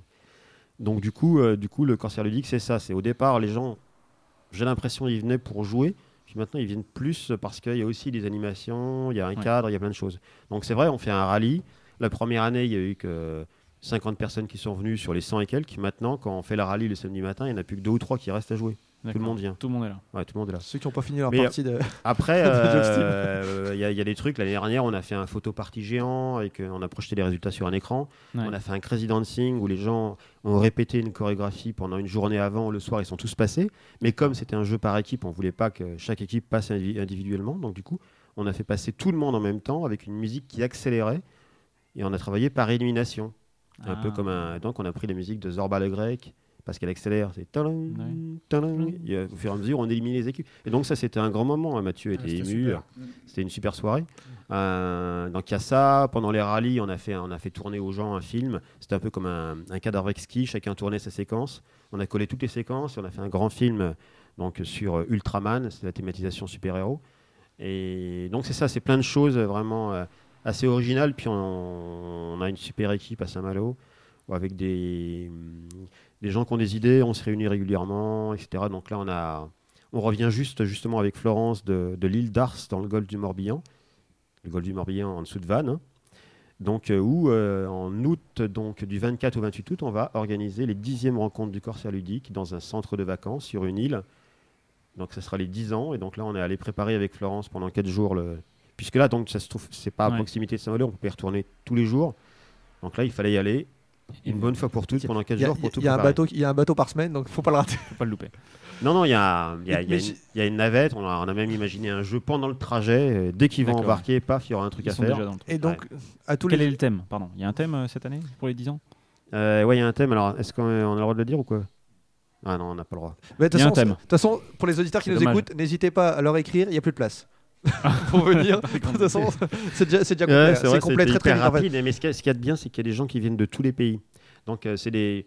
Donc, du coup, euh, du coup le Corsair ludique, c'est ça. C'est au départ, les gens, j'ai l'impression, ils venaient pour jouer. Puis maintenant, ils viennent plus parce qu'il y a aussi des animations, il y a un Ouais. cadre, il y a plein de choses. Donc, c'est vrai, on fait un rallye. La première année, il y a eu que 50 personnes qui sont venues sur les 100 et quelques. Maintenant, quand on fait la rallye le samedi matin, il n'y en a plus que deux ou trois qui restent à jouer. Tout le monde vient. Tout le monde est là. Ouais, tout le monde est là. Ceux qui n'ont pas fini leur Mais, euh, partie de. Après, euh, il y, a- il y a des trucs. L'année dernière, on a fait un photo party géant et on a projeté les résultats sur un écran. Ouais. On a fait un crazy dancing où les gens ont répété une chorégraphie pendant une journée avant. Le soir, ils sont tous passés. Mais comme c'était un jeu par équipe, on voulait pas que chaque équipe passe indivi- individuellement. Donc du coup, on a fait passer tout le monde en même temps avec une musique qui accélérait. Et on a travaillé par élimination. Un peu Ah. comme un. Donc on a pris la musique de Zorba le grec parce qu'elle accélère. C'est. Et, au fur et à mesure, on élimine les équipes. Et donc ça, c'était un grand moment. hein. Mathieu était c'était ému. super. C'était une super soirée. Euh, donc il y a ça. Pendant les rallyes, on a fait, on a fait tourner aux gens un film. C'était un peu comme un, un avec ski. Chacun tournait sa séquence. On a collé toutes les séquences. Et on a fait un grand film donc sur euh, Ultraman. C'est la thématisation super-héros. Et donc c'est ça. C'est plein de choses euh, vraiment euh, assez originales. Puis on, on a une super équipe à Saint-Malo avec des, des gens qui ont des idées. On se réunit régulièrement, etc. Donc là, on a on revient juste justement avec Florence de, de l'île d'Ars dans le golfe du Morbihan, le golfe du Morbihan en dessous de Vannes. hein. Donc euh, où euh, en août, donc du 24 au 28 août, on va organiser les dixièmes rencontres du Corsair ludique dans un centre de vacances sur une île. Donc ça sera les 10 ans et donc là on est allé préparer avec Florence pendant 4 jours le puisque là, donc, ça se trouve, c'est pas à Ouais. proximité de Saint-Malo, on peut y retourner tous les jours. Donc là, il fallait y aller une bonne fois pour toutes pendant 4 Il y a, jours pour tout il y a un bateau, il y a un bateau par semaine, donc faut pas le rater. Faut pas le louper. Non, non, il y a, il y, a, il y a Mais une- j'ai- il y a une navette, on a, on a même imaginé un jeu pendant le trajet. euh, Dès qu'ils vont embarquer, paf, il y aura un truc Ils à faire. Et donc, à tous Quel les. est le thème Pardon. Il y a un thème euh, cette année pour les 10 ans Euh, ouais, il y a un thème. Alors, est-ce qu'on a le droit de le dire ou quoi Ah non, on n'a pas le droit. De toute y a un façon, thème. De toute façon, pour les auditeurs qui nous dommage. écoutent, n'hésitez pas à leur écrire, il n'y a plus de place. pour venir. de toute façon, c'est déjà, complet. Ouais, c'est complet très très hyper vite. en fait. rapide. Mais ce qu'il y a- de bien, c'est qu'il y a des gens qui viennent de tous les pays. Donc, euh, c'est des,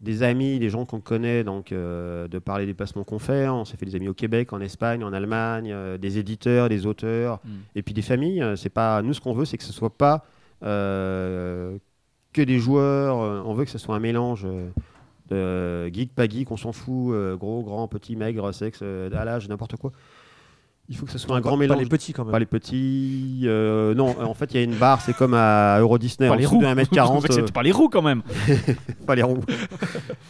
des amis, des gens qu'on connaît, donc euh, de par les déplacements qu'on fait. On s'est fait des amis au Québec, en Espagne, en Allemagne, euh, des éditeurs, des auteurs, Mm. et puis des familles. C'est pas nous ce qu'on veut, c'est que ce soit pas euh, que des joueurs. On veut que ce soit un mélange. euh, de geek, pas geek, on s'en fout, euh, gros, grand, petit, maigre, sexe, euh, à l'âge, n'importe quoi. Il faut que ce soit un grand Pas- mélange. Pas les petits quand même. Pas les petits. euh, non, en fait, il y a une barre, c'est comme à Euro Disney, Pas en les roues. de 1m40. euh, C'est pas les roues quand même. pas les roues.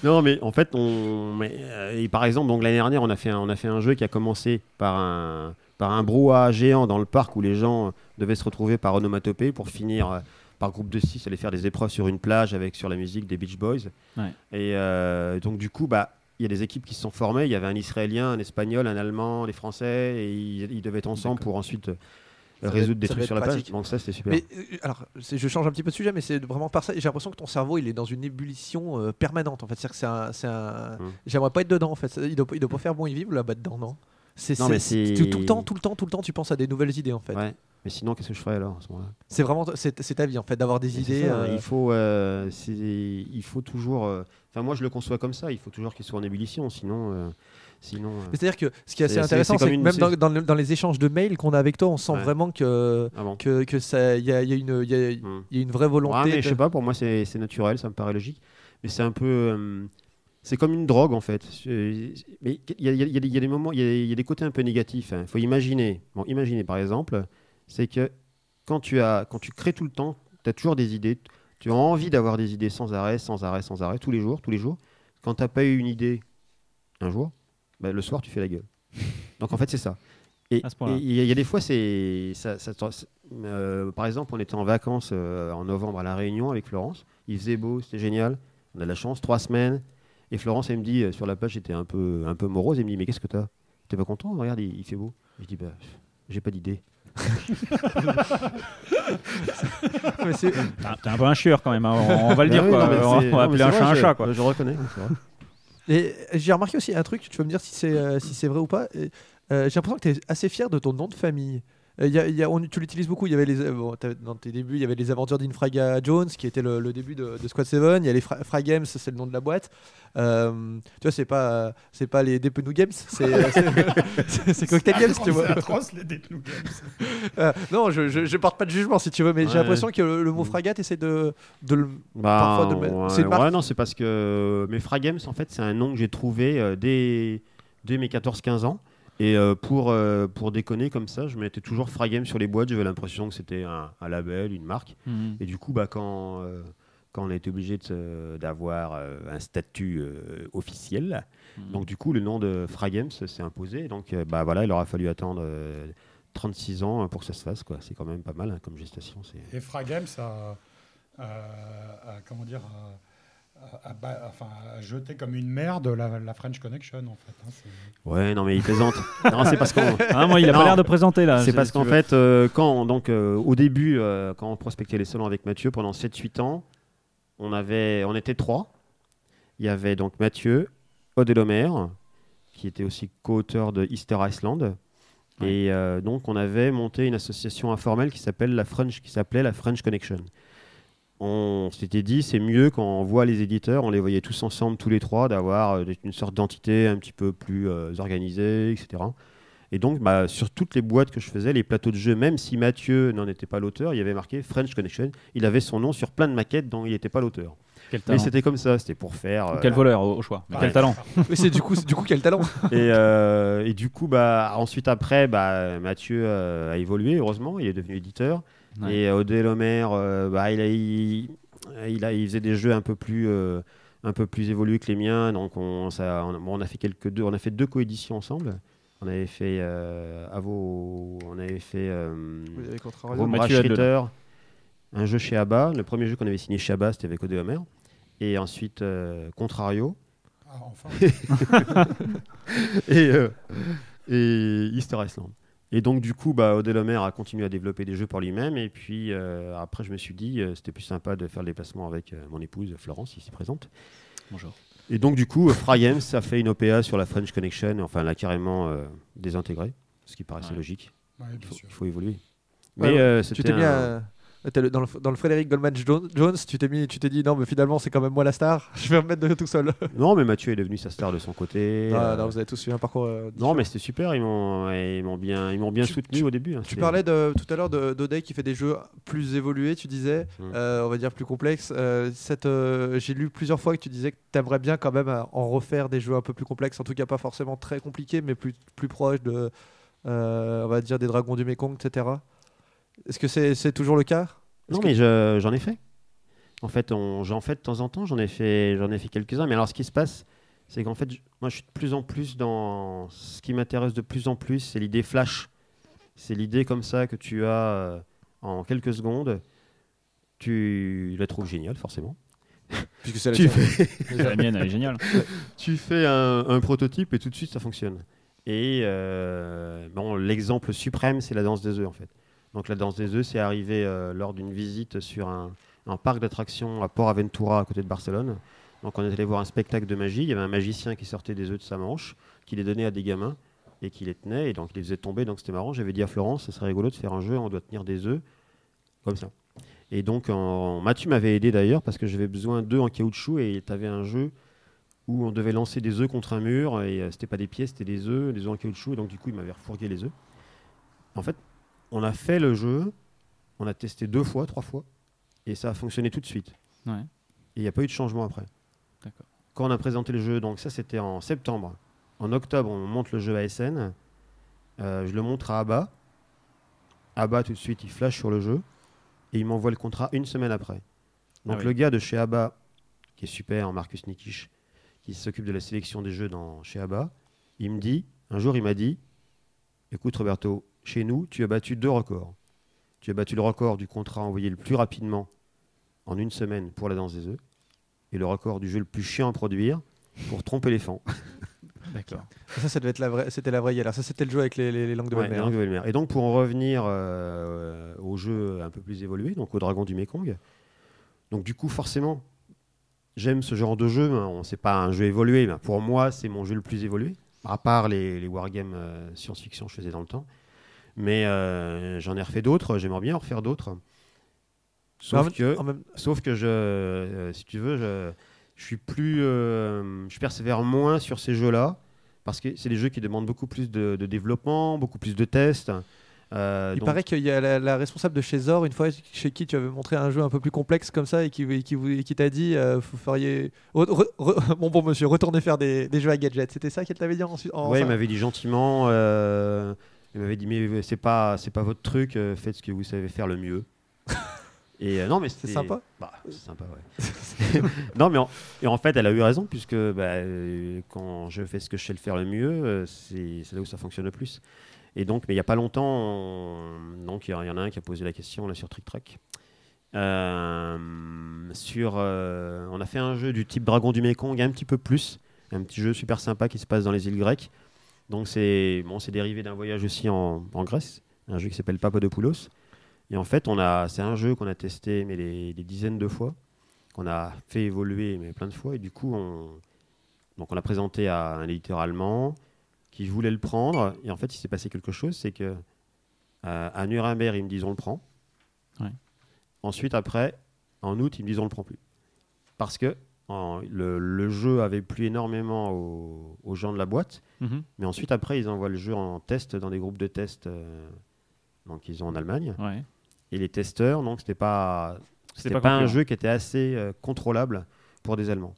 non, mais en fait, on. mais, euh, et par exemple, donc l'année dernière, on a, fait un, on a fait un jeu qui a commencé par un, par un brouhaha géant dans le parc où les gens euh, devaient se retrouver par onomatopée pour finir. euh, par groupe de 6, aller faire des épreuves sur une plage avec sur la musique des Beach Boys. Ouais. Et euh, donc, du coup, bah, il y a des équipes qui se sont formées. Il y avait un Israélien, un Espagnol, un Allemand, les Français, et ils, ils devaient être ensemble pour ensuite euh, résoudre être- des trucs sur la. Donc, ça, super. Mais euh, alors, c'est- je change un petit peu de sujet, mais c'est vraiment par ça. J'ai l'impression que ton cerveau, il est dans une ébullition euh, permanente. En fait, que c'est un, c'est un- Hmm. J'aimerais pas être dedans. En fait, il doit, il doit pas faire bon y vivre là-bas dedans, non? C'est Non, c'est- mais c'est- c'est- tout le temps, tout le temps, tout le temps, tu penses à des nouvelles idées en fait. Ouais. Mais sinon, qu'est-ce que je ferais alors à ce moment-là? C'est vraiment, c'est c'est ta vie en fait, d'avoir des Mais c'est idées. ça, euh, Il faut, euh, c'est- il faut toujours. euh, Enfin, moi, je le conçois comme ça. Il faut toujours qu'il soit en ébullition, sinon, euh, sinon. euh, Mais C'est-à-dire que ce qui est assez C'est- c'est- intéressant, c'est comme c'est que une- même dans, c'est- dans le- dans les échanges de mails qu'on a avec toi, on sent Ouais. vraiment que ah bon? que, que ça, il y a, il y a une, il y a- Hmm. y a une vraie volonté. Ouais, mais de- je sais pas. Pour moi, c'est c'est naturel. Ça me paraît logique. Mais c'est un peu. euh, c'est comme une drogue en fait. Mais il y a, y y des- il y a des moments, il y a, des côtés un peu négatifs. Il faut imaginer. Bon, imaginer par exemple, c'est que quand tu as, quand tu crées tout le temps, tu as toujours des idées. Tu as envie d'avoir des idées sans arrêt, sans arrêt, sans arrêt, tous les jours, tous les jours. Quand tu n'as pas eu une idée un jour, bah, le soir, tu fais la gueule. Donc en fait, c'est ça. Et il y, a- des fois, c'est. ça- ça- ça- euh, par exemple, on était en vacances euh, en novembre à La Réunion avec Florence. Il faisait beau, c'était génial. On a de la chance, trois semaines. Et Florence, elle me dit, euh, sur la plage, j'étais un peu, un peu morose. Elle me dit, mais qu'est-ce que t'as? T'es pas content? Regarde, il, il fait beau. Je dis, bah, j'ai pas d'idée. T'es un- peu un chieur quand même. hein. On, on va le dire Ah oui, quoi. non, mais on va, c'est- on va non, mais appeler un chat un chat quoi. Je reconnais. Et j'ai remarqué aussi un truc, tu vas me dire si c'est euh, si c'est vrai ou pas. Euh, j'ai l'impression que tu es assez fier de ton nom de famille. Euh, il y a- il y a- on- tu l'utilises beaucoup. Il y avait les, euh, bon, dans tes débuts, il y avait les aventures d'Infraga Jones, qui était le, le début de, de Squad 7. Il y a les Fra- Fra Games, c'est le nom de la boîte. Euh, tu vois, c'est pas, c'est pas les Depenou Games, c'est, Cocktail Games, tu vois. C'est atroce les Deathloop Games. Euh, non, je, je, je porte pas de jugement si tu veux, mais j'ai l'impression que le, le mot Fragat essaie de, de le. Bah, Parfois de mettre- ouais, c'est une marque ouais, non, c'est parce que mes Fragames, en fait, c'est un nom que j'ai trouvé euh, dès, dès mes 14-15 ans. Et euh, pour, euh, pour déconner comme ça, je mettais toujours Fragames sur les boîtes. J'avais l'impression que c'était un, un label, une marque. Mhm. Et du coup, bah, quand, euh, quand on a été obligé d'avoir euh, un statut euh, officiel, Mhm. donc du coup, le nom de Fragames s'est imposé. Donc, euh, bah, voilà, il aura fallu attendre euh, 36 ans pour que ça se fasse. quoi. C'est quand même pas mal hein, comme gestation. Et Fragame, ça a, a- a- comment dire, a, enfin, a jeté comme une merde la, la French Connection en fait. hein, Ouais, non, mais il plaisante. non, c'est parce qu'on. Ah, moi, il a Non. pas l'air de présenter là. C'est parce qu'en fait, euh, quand, donc, euh, au début, euh, quand on prospectait les salons avec Mathieu pendant 7-8 ans, on, avait, on était trois. Il y avait donc Mathieu, Lomère, qui était aussi co-auteur de Easter Iceland. Ouais. Et euh, donc, on avait monté une association informelle qui s'appelle la French, qui s'appelait la French Connection. On s'était dit, c'est mieux quand on voit les éditeurs, on les voyait tous ensemble, tous les trois, d'avoir euh, une sorte d'entité un petit peu plus euh, organisée, etc. Et donc, bah, sur toutes les boîtes que je faisais, les plateaux de jeux, même si Mathieu n'en était pas l'auteur, il y avait marqué French Connection. Il avait son nom sur plein de maquettes dont il n'était pas l'auteur. Quel Mais talent. c'était comme ça, c'était pour faire. euh, Quel voleur au, choix. Mais. Quel talent. C'est du coup, du coup quel talent. et, euh, et du coup, bah, ensuite, après, bah, Mathieu euh, a évolué, heureusement, il est devenu éditeur. Ouais. Et Odé Lomer, euh, bah, il, a, il, il a- il faisait des jeux un peu plus. euh, un peu plus évolués que les miens, donc on, ça, on, bon, on a fait quelques deux, on a fait deux coéditions ensemble. On avait fait euh, Avo, on avait fait euh, un jeu chez ABBA. Le premier jeu qu'on avait signé chez ABBA, c'était avec Odé Homer. Et ensuite euh, Contrario Ah, enfin. et, euh, et Easter Island. Et donc, du coup, bah, Homer a continué à développer des jeux pour lui-même. Et puis, euh, après, je me suis dit, euh, c'était plus sympa de faire le déplacement avec euh, mon épouse, Florence, ici présente. Bonjour. Et donc, du coup, Fryems a fait une OPA sur la French Connection. Enfin, l'a carrément euh, désintégré, ce qui paraissait Ouais. logique. Ouais, Il faut, sûr. il faut évoluer. Ouais, Mais ouais. euh, Tu t'es mis un- à- dans, le, dans le Frédéric Goldman Jo- Jones, tu t'es mis, tu t'es dit non mais finalement c'est quand même moi la star. Je vais me mettre de tout seul. Non, mais Mathieu est devenu sa star de son côté. Ah, euh, non, vous avez tous eu un parcours. euh, Non, mais c'était super. Ils m'ont, ouais, ils m'ont bien, ils m'ont bien Tu- soutenu au début. hein. Tu parlais de, tout à l'heure de- qui fait des jeux plus évolués, tu disais, Mm. euh, on va dire plus complexes. Cette, J'ai lu plusieurs fois que tu disais que tu aimerais bien quand même en refaire des jeux un peu plus complexes, en tout cas pas forcément très compliqués, mais plus, plus proches de, on va dire, des dragons du Mekong, etc. Est-ce que c'est toujours le cas? Non, que- mais je- j'en ai fait. En fait, j'en fais de temps en temps. J'en ai fait, j'en ai fait quelques-uns. Mais alors, ce qui se passe, c'est qu'en fait, moi, je suis de plus en plus dans ce qui m'intéresse de plus en plus, c'est l'idée flash. C'est l'idée comme ça que tu as euh, en quelques secondes. Tu la trouves géniale, forcément. Puisque c'est la Tu fais, La mienne, elle est géniale. tu fais un, un prototype et tout de suite, ça fonctionne. Et euh, bon, l'exemple suprême, c'est la danse des œufs, en fait. Donc, la danse des œufs, c'est arrivé euh, lors d'une visite sur un, parc d'attractions à Port Aventura, à côté de Barcelone. Donc, on est allé voir un spectacle de magie. Il y avait un magicien qui sortait des œufs de sa manche, qui les donnait à des gamins et qui les tenait. Et donc, il les faisait tomber. Donc, c'était marrant. J'avais dit à Florence, ce serait rigolo de faire un jeu, on doit tenir des œufs comme ça. Et donc. Mathieu m'avait aidé d'ailleurs parce que j'avais besoin d'œufs en caoutchouc et tu avais un jeu où on devait lancer des œufs contre un mur et euh, c'était pas des pièces, c'était des œufs, des œufs en caoutchouc. Et donc, du coup, il m'avait refourgué les œufs. En fait, on a fait le jeu, on a testé deux fois, trois fois et ça a fonctionné tout de suite. Ouais. Et il n'y a pas eu de changement après. Quand on a présenté le jeu, donc ça c'était en septembre. En octobre, on monte le jeu à SN. Euh, je le montre à Abba. Abba, tout de suite, il flash sur le jeu. Et il m'envoie le contrat une semaine après. Donc Ah oui. le gars de chez Abba, qui est super, Marcus Nikisch, qui s'occupe de la sélection des jeux dans, chez Abba, il me dit, un jour il m'a dit, écoute Roberto, chez nous, tu as battu deux records. Tu as battu le record du contrat envoyé le plus rapidement en une semaine pour la danse des œufs et le record du jeu le plus chiant à produire pour tromper les fans. D'accord. Ça, ça devait être la vraie, c'était la vraie galère. Ça, c'était le jeu avec les, les- les langues de Ouais, hein. de. Et donc pour en revenir euh, au jeu un peu plus évolué, donc au Dragon du Mekong, donc du coup forcément, j'aime ce genre de jeu. hein. On sait pas un jeu évolué, mais pour moi c'est mon jeu le plus évolué, à part les, les wargames euh, science-fiction que je faisais dans le temps. Mais euh, j'en ai refait d'autres, j'aimerais bien en refaire d'autres. Sauf en- que même- Sauf que je, euh, si tu veux, je, je suis plus, euh, je persévère moins sur ces jeux-là parce que c'est des jeux qui demandent beaucoup plus de, de développement, beaucoup plus de tests. Euh, Il donc- paraît qu'il y a la, la responsable de chez Zor, une fois chez qui tu avais montré un jeu un peu plus complexe comme ça et qui, et qui, vous- et qui t'a dit euh, vous feriez. re- re- re- mon bon monsieur, retournez faire des, des jeux à gadgets. C'était ça qu'elle t'avait dit ensuite en, ouais, il m'avait dit gentiment. euh, il m'avait dit mais c'est pas, c'est pas votre truc. euh, faites ce que vous savez faire le mieux. Et euh, non, mais C'est c'était- sympa. Bah, c'est sympa, ouais. non, mais en, et en fait, elle a eu raison, puisque bah, euh, quand je fais ce que je sais le faire le mieux, c'est là où ça fonctionne le plus. Et donc, mais il n'y a pas longtemps, on- donc il y, en a un qui a posé la question là, sur Trick Track. Euh, sur, euh, on a fait un jeu du type Dragon du Mekong, un petit peu plus, un petit jeu super sympa qui se passe dans les îles grecques. Donc c'est bon, c'est dérivé d'un voyage aussi en, en Grèce, un jeu qui s'appelle Papadopoulos. Et en fait, on a, c'est un jeu qu'on a testé mais des, des dizaines de fois, qu'on a fait évoluer mais plein de fois. Et du coup, on, donc on l'a présenté à un éditeur allemand qui voulait le prendre. Et en fait, il s'est passé quelque chose, c'est que euh, à Nuremberg, ils me disent on le prend. Ouais. Ensuite, après, en août, ils me disent on le prend plus. Parce que en- le, le jeu avait plu énormément aux, aux gens de la boîte. Mhm. Mais ensuite, après, ils envoient le jeu en test dans des groupes de tests euh, donc ils ont en Allemagne. Ouais. Et les testeurs, donc c'était pas, c'était pas pas, un jeu qui était assez euh, contrôlable pour des Allemands.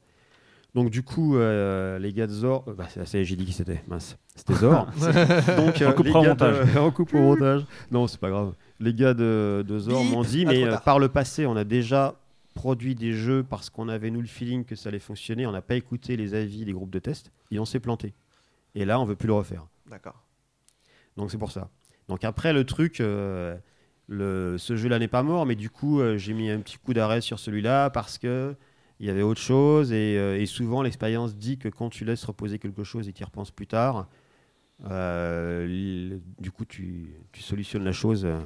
Donc du coup, euh, les gars de Zor, euh, bah, c'est- j'ai dit qui c'était, mince, c'était Zor. donc On coupera au les gars de- montage. on coupe au montage. Non, c'est pas grave. Les gars de, de Zor m'ont dit, Ah, mais euh, par le passé, on a déjà produit des jeux parce qu'on avait nous le feeling que ça allait fonctionner. On n'a pas écouté les avis des groupes de test et on s'est planté. Et là, on veut plus le refaire. D'accord. Donc c'est pour ça. Donc après, le truc, euh, le, ce jeu-là n'est pas mort, mais du coup, euh, j'ai mis un petit coup d'arrêt sur celui-là parce que il y avait autre chose. Et, euh, et souvent, l'expérience dit que quand tu laisses reposer quelque chose et tu y repenses plus tard, euh, du coup, tu, tu solutionnes la chose. euh.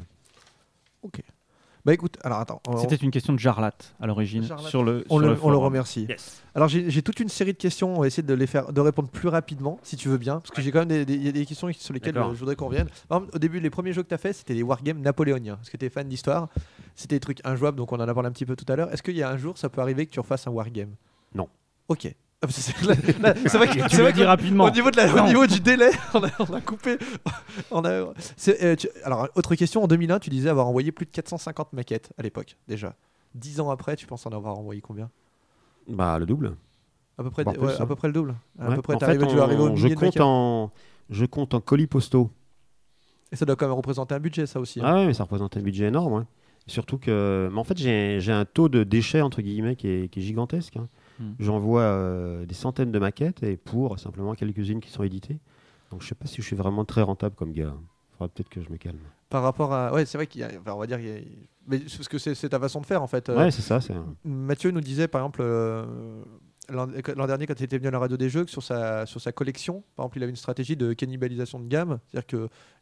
Bah écoute, alors attends. on- C'était une question de Jarlat à l'origine. Sur le, On sur le, on le forum. remercie. Yes. Alors j'ai toute une série de questions, on va essayer de les faire, de répondre plus rapidement, si tu veux bien, parce que j'ai quand même des, des- il y a des questions sur lesquelles euh, je voudrais qu'on revienne. Par exemple, au début, les premiers jeux que tu as fait, c'était les wargames napoléoniens. Parce que tu es fan d'histoire, c'était des trucs injouables, donc on en a parlé un petit peu tout à l'heure. Est-ce qu'il y a un jour, ça peut arriver que tu refasses un wargame? Non. Ok. Ah, que C'est vrai que Tu c'est l'as vrai dit que- rapidement. Au niveau, de la- au Non. niveau du délai, on a, on a coupé. On a, c'est, euh, tu- alors, autre question, en 2001, tu disais avoir envoyé plus de 450 maquettes à l'époque, déjà. Dix ans après, tu penses en avoir envoyé combien? Bah, le double. à peu, près, Voire ouais, plus, à hein. peu près le double. À Ouais. peu près, En fait, arrivé au je, compte en, je compte en colis postaux. Et ça doit quand même représenter un budget, ça aussi. hein. Ah ouais, mais ça représente un budget énorme. Surtout que, mais en fait, j'ai j'ai un taux de déchets entre guillemets qui est, qui est gigantesque. hein. Hmm. J'envoie euh, des centaines de maquettes et pour simplement quelques-unes qui sont éditées. Donc je sais pas si je suis vraiment très rentable comme gars. Faudra peut-être que je me calme. Par rapport à. Ouais, c'est vrai qu'il y a. enfin, on va dire. il y a- Mais c'est parce que c'est ta façon de faire, en fait. Euh, Ouais, c'est ça. C'est Mathieu nous disait, par exemple, euh, l'an dernier, quand il était venu à la radio des jeux, que sur sa, sur sa collection, par exemple, il avait une stratégie de cannibalisation de gamme, c'est-à-dire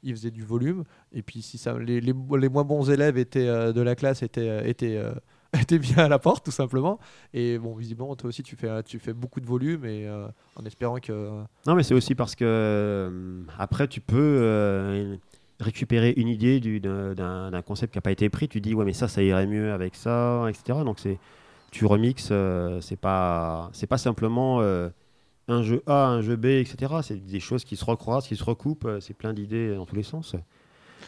qu'il faisait du volume, et puis si ça, les, les, les moins bons élèves étaient, euh, de la classe étaient, étaient, euh, étaient bien à la porte, tout simplement. Et bon, visiblement, toi aussi, tu fais, tu fais beaucoup de volume, et euh, en espérant que. Non, mais c'est aussi parce que euh, après, tu peux euh, récupérer une idée du- d'un d'un concept qui n'a pas été pris. Tu dis, ouais, mais ça, ça irait mieux avec ça, etc. Donc, c'est tu remixes. c'est pas, c'est pas simplement un jeu A, un jeu B, etc. C'est des choses qui se recroisent, qui se recoupent. C'est plein d'idées dans tous les sens.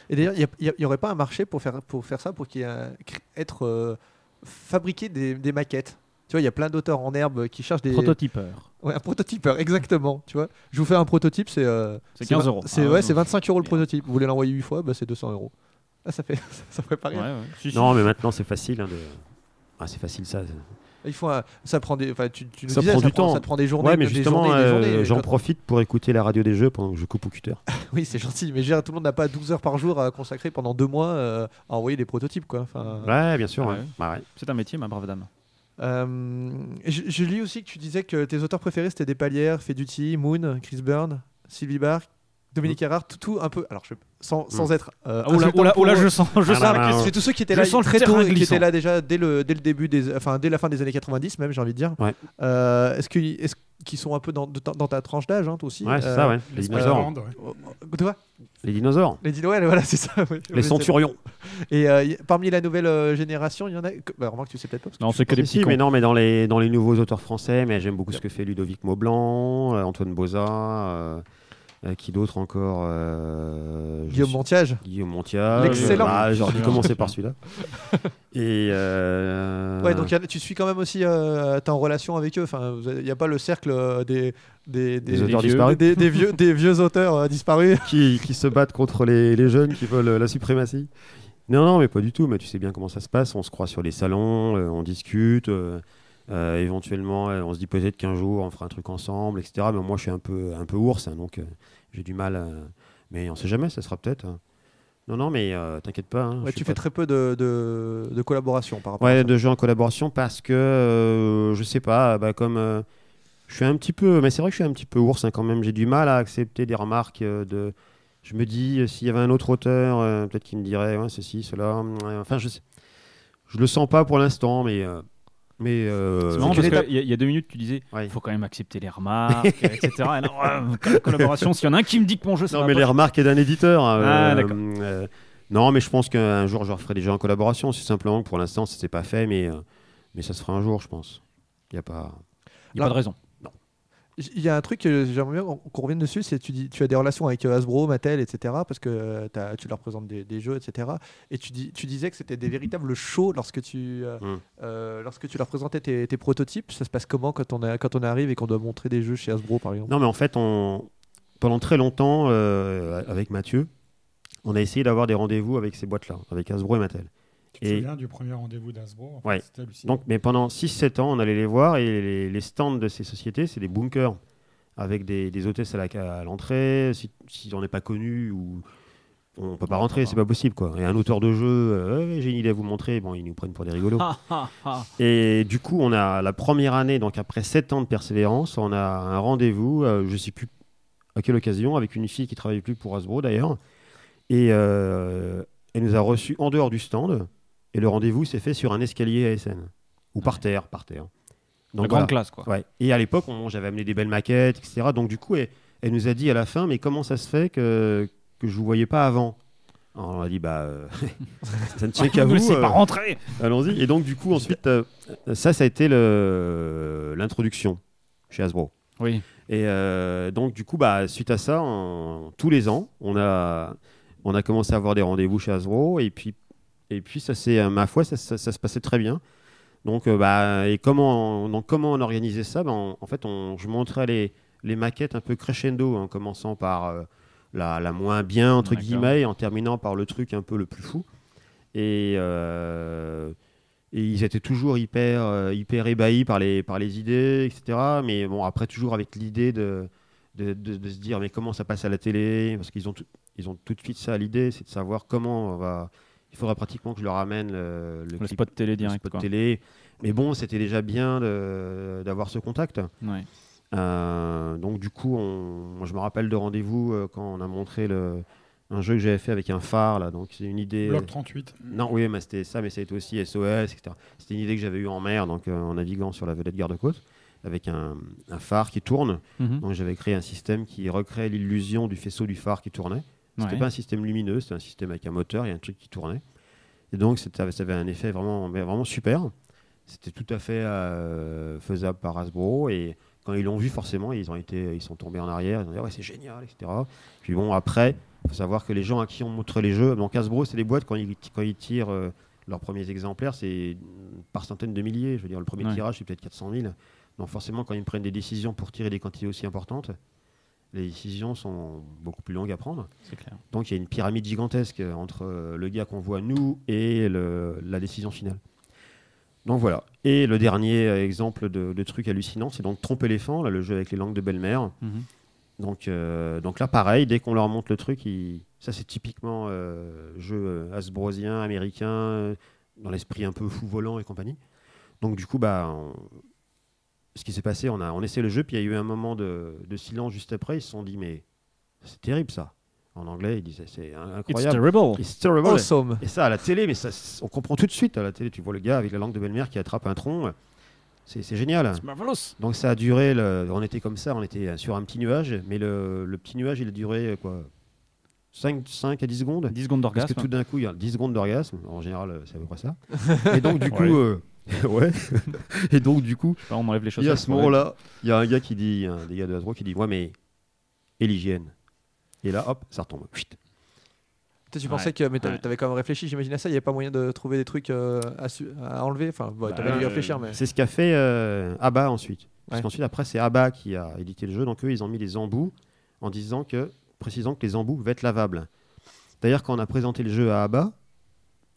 Et d'ailleurs, il n'y aurait pas un marché pour faire, pour faire ça, pour qu'il y ait un- être euh, fabriquer des, des maquettes. Tu vois, il y a plein d'auteurs en herbe qui cherchent des. Prototypeur. Ouais, un prototypeur, exactement. Tu vois, je vous fais un prototype, c'est. euh, C'est 15 vingt- euros. C'est Ah, ouais, c'est non. 25 euros le prototype. Vous voulez l'envoyer 8 fois, bah, c'est 200 euros. Ah, ça fait, ça ferait pas Ouais, rien. ouais. Si, si. Non, mais maintenant, c'est facile. hein, de... Ah, c'est facile ça. Il faut, un- ça prend des, enfin, tu, tu nous Ça disais, prend ça du temps. Ça te prend des journées. Ouais, mais justement, euh, j'en profite pour écouter la radio des jeux pendant que je coupe au cutter. Oui, c'est gentil, mais dire, tout le monde n'a pas 12 heures par jour à consacrer pendant deux mois euh, à envoyer des prototypes, quoi. Enfin, Ouais, bien sûr. Ah ouais. ouais. Bah ouais. C'est un métier, ma brave dame. Euh, je, je lis aussi que tu disais que tes auteurs préférés c'était Despalières, Feduti, Moon, Chris Byrne, Sylvie Barr, Dominique Erard, tout, tout un peu. Alors, je, sans, sans être. euh, Ah, oula, pour oula, eux. je sens, je Ah, sens là, là. C'est tous ceux qui étaient là très tôt, qui étaient là déjà dès le, dès le début des, enfin dès la fin des années 90 même, j'ai envie de dire. Ouais. Euh, est-ce que, est-ce qu'ils sont un peu dans, de ta- dans ta tranche d'âge, hein, toi aussi Ouais, c'est Euh, ça, ouais. Les Les dinosaures. Oh, oh, Tu vois Les dinosaures. Les dinosaures, voilà, c'est ça. Les centurions. Et euh, y- parmi la nouvelle euh, génération, il y en a. Bah, remarque, tu sais peut-être pas. parce que Non, c'est que des Si, petits mais cons. non, mais dans les, dans les nouveaux auteurs français, mais j'aime beaucoup ce que fait Ludovic Maublanc, euh, Antoine Boza, euh, euh, qui d'autre encore euh, Guillaume Montiage. Guillaume Montiage. L'excellent. Ah, J'aurais dû commencer par celui-là. Et euh, Ouais, donc a- tu suis quand même aussi, euh, t'es en relation avec eux. Enfin, il n'y a pas le cercle euh, des, des, Des auteurs vieux. disparus des, des vieux, des vieux auteurs euh, disparus. qui, qui se battent contre les, les jeunes qui veulent euh, la suprématie. Non, non, mais pas du tout. Mais tu sais bien comment ça se passe. On se croit sur les salons, euh, on discute. Euh, éventuellement, euh, on se dit peut-être qu'un jour on fera un truc ensemble, etc. Mais moi, je suis un peu, un peu ours, hein, donc euh, j'ai du mal. à- Mais on sait jamais, ça sera peut-être. hein. Non, non, mais euh, t'inquiète pas. hein, Ouais, tu fais très peu de, de, de collaboration par rapport à Ouais, ça. de jeux en collaboration parce que je sais pas, bah, comme je suis un petit peu, mais c'est vrai que je suis un petit peu ours quand même. J'ai du mal à accepter des remarques de. Je me dis s'il y avait un autre auteur, peut-être qu'il me dirait ouais, ceci, cela. enfin, je sais. Je le sens pas pour l'instant, mais mais euh, C'est marrant parce qu'il y, a- il y a deux minutes, tu disais ouais. il faut quand même accepter les remarques, etc. Et non, collaboration, s'il y en a un qui me dit que mon jeu, ça Non, mais les remarques est d'un éditeur. hein, Ah, euh, euh, non, mais je pense qu'un jour je referai des jeux en collaboration. C'est simplement que pour l'instant, ça s'est pas fait, mais euh, mais ça se fera un jour, je pense. Il y a pas. il n'y a pas de raison. Il y a un truc que j'aimerais bien qu'on revienne dessus, c'est tu dis tu as des relations avec euh, Hasbro, Mattel, etc. Parce que euh, tu leur présentes des, des jeux, etc. Et tu, dis, tu disais que c'était des véritables shows lorsque tu, euh, Mm. euh, lorsque tu leur présentais tes, tes prototypes. Ça se passe comment quand on, a, quand on arrive et qu'on doit montrer des jeux chez Hasbro, par exemple? Non, mais en fait, on... pendant très longtemps, euh, avec Mathieu, on a essayé d'avoir des rendez-vous avec ces boîtes-là, avec Hasbro et Mattel. Tu te Et- souviens du premier rendez-vous d'Asbro Ouais. Donc, mais pendant 6-7 ans, on allait les voir et les, les stands de ces sociétés, c'est des bunkers avec des, des hôtesses à la- à l'entrée. Si, si on n'est pas connu ou on peut pas rentrer, c'est pas possible quoi. Et un auteur de jeu, euh, j'ai une idée à vous montrer, bon, ils nous prennent pour des rigolos. Ah, ah, ah. Et du coup, on a la première année, donc après 7 ans de persévérance, on a un rendez-vous, euh, je sais plus à quelle occasion, avec une fille qui travaillait plus pour Hasbro d'ailleurs. Et euh, elle nous a reçus en dehors du stand. Et le rendez-vous s'est fait sur un escalier ASN. Ou par terre, par terre. La Donc grande classe, quoi. Ouais. Et à l'époque, on- j'avais amené des belles maquettes, etc. Donc du coup, elle, elle nous a dit à la fin, mais comment ça se fait que, que je vous voyais pas avant? Alors, On a dit, bah, euh, ça ne tient qu'à Vous vous. laissez euh, pas rentrer Allons-y. Et donc, du coup, ensuite, euh, ça, ça a été l'introduction chez Hasbro. Oui. Et euh, donc, du coup, bah, suite à ça, en- tous les ans, on a, on a commencé à avoir des rendez-vous chez Hasbro. Et puis, et puis ça, c'est, euh, ma foi, ça, ça- ça se passait très bien. Donc, euh, bah, et comment, on- donc, comment on organisait ça? Ben, en, en fait, on, je montrais les, les maquettes un peu crescendo, en commençant par euh, la, la moins bien, entre guillemets, et en terminant par le truc un peu le plus fou. Et, euh, et ils étaient toujours hyper, hyper ébahis par les, par les idées, etc. Mais bon, après, toujours avec l'idée de, de, de- de se dire, mais comment ça passe à la télé? Parce qu'ils ont, tout- ils ont tout de suite ça à l'idée, c'est de savoir comment on va. Il faudra pratiquement que je leur amène le, le Le clip- spot télé le direct, spot quoi. télé. Mais bon, c'était déjà bien d'avoir ce contact. Ouais. Euh, donc du coup, on- moi, je me rappelle de rendez-vous euh, quand on a montré le, un jeu que j'avais fait avec un phare là. Donc c'est une idée. Bloc 38. Non, oui, mais c'était ça, mais ça a été aussi SOS, etc. C'était une idée que j'avais eue en mer, donc euh, en naviguant sur la vedette garde-côte, avec un, un phare qui tourne. Mhm. Donc j'avais créé un système qui recréait l'illusion du faisceau du phare qui tournait. C'était Ouais. pas un système lumineux, c'était un système avec un moteur et un truc qui tournait. Et donc ça avait un effet vraiment, vraiment super. C'était tout à fait euh, faisable par Hasbro et quand ils l'ont vu forcément ils ont été, ils sont tombés en arrière, ils ont dit ouais c'est génial, etc. Puis bon après, faut savoir que les gens à qui on montre les jeux, donc Hasbro c'est des boîtes quand ils, quand ils tirent euh, leurs premiers exemplaires, c'est par centaines de milliers. Je veux dire le premier Ouais. tirage c'est peut-être 400 000. Donc forcément quand ils prennent des décisions pour tirer des quantités aussi importantes, les décisions sont beaucoup plus longues à prendre. C'est clair. Donc il y a une pyramide gigantesque entre le gars qu'on voit nous et le- la décision finale. Donc voilà. Et le dernier exemple de, de truc hallucinant, c'est donc Trompe éléphant, là, le jeu avec les langues de belle-mère. Mhm. Donc, euh, donc là, pareil, dès qu'on leur montre le truc, ils- ça c'est typiquement euh, jeu euh, hasbrosien, américain, euh, dans l'esprit un peu fou volant et compagnie. Donc du coup, bah, on- ce qui s'est passé, on a on essaie le jeu, puis il y a eu un moment de, de silence juste après. Ils se sont dit, mais c'est terrible ça. En anglais, ils disaient, c'est in- It's incroyable. terrible. It's terrible. Awesome. Et ça, à la télé, mais ça, on comprend tout de suite. À la télé, tu vois le gars avec la langue de belle-mère qui attrape un tronc. C'est c'est génial. It's marvelous. Donc ça a duré, le- on était comme ça, on était sur un petit nuage, mais le, le petit nuage, il a duré quoi 5, 5 à 10 secondes 10 secondes Parce que d'orgasme. tout d'un coup, il y a 10 secondes d'orgasme. En général, c'est à peu près ça. Et donc, du coup, Ouais. euh, ouais. Et donc, du coup, Là, on enlève les il choses. y a à ce moment-là, il y a un gars qui dit, un des gars de Hasbro qui dit, ouais, mais et l'hygiène. Et là, hop, ça retombe. Chut. Tu Ouais. pensais que mais t'a- Ouais. t'avais quand même réfléchi, j'imagine à ça, il n'y avait pas moyen de trouver des trucs euh, à, su- à enlever? Enfin, bon, Bah, t'avais dû y euh, réfléchir, mais. C'est ce qu'a fait euh, Abba ensuite. Parce Ouais. qu'ensuite, après, c'est Abba qui a édité le jeu. Donc, eux, ils ont mis les embouts en disant que, précisant que les embouts pouvaient être lavables. D'ailleurs, quand on a présenté le jeu à Abba,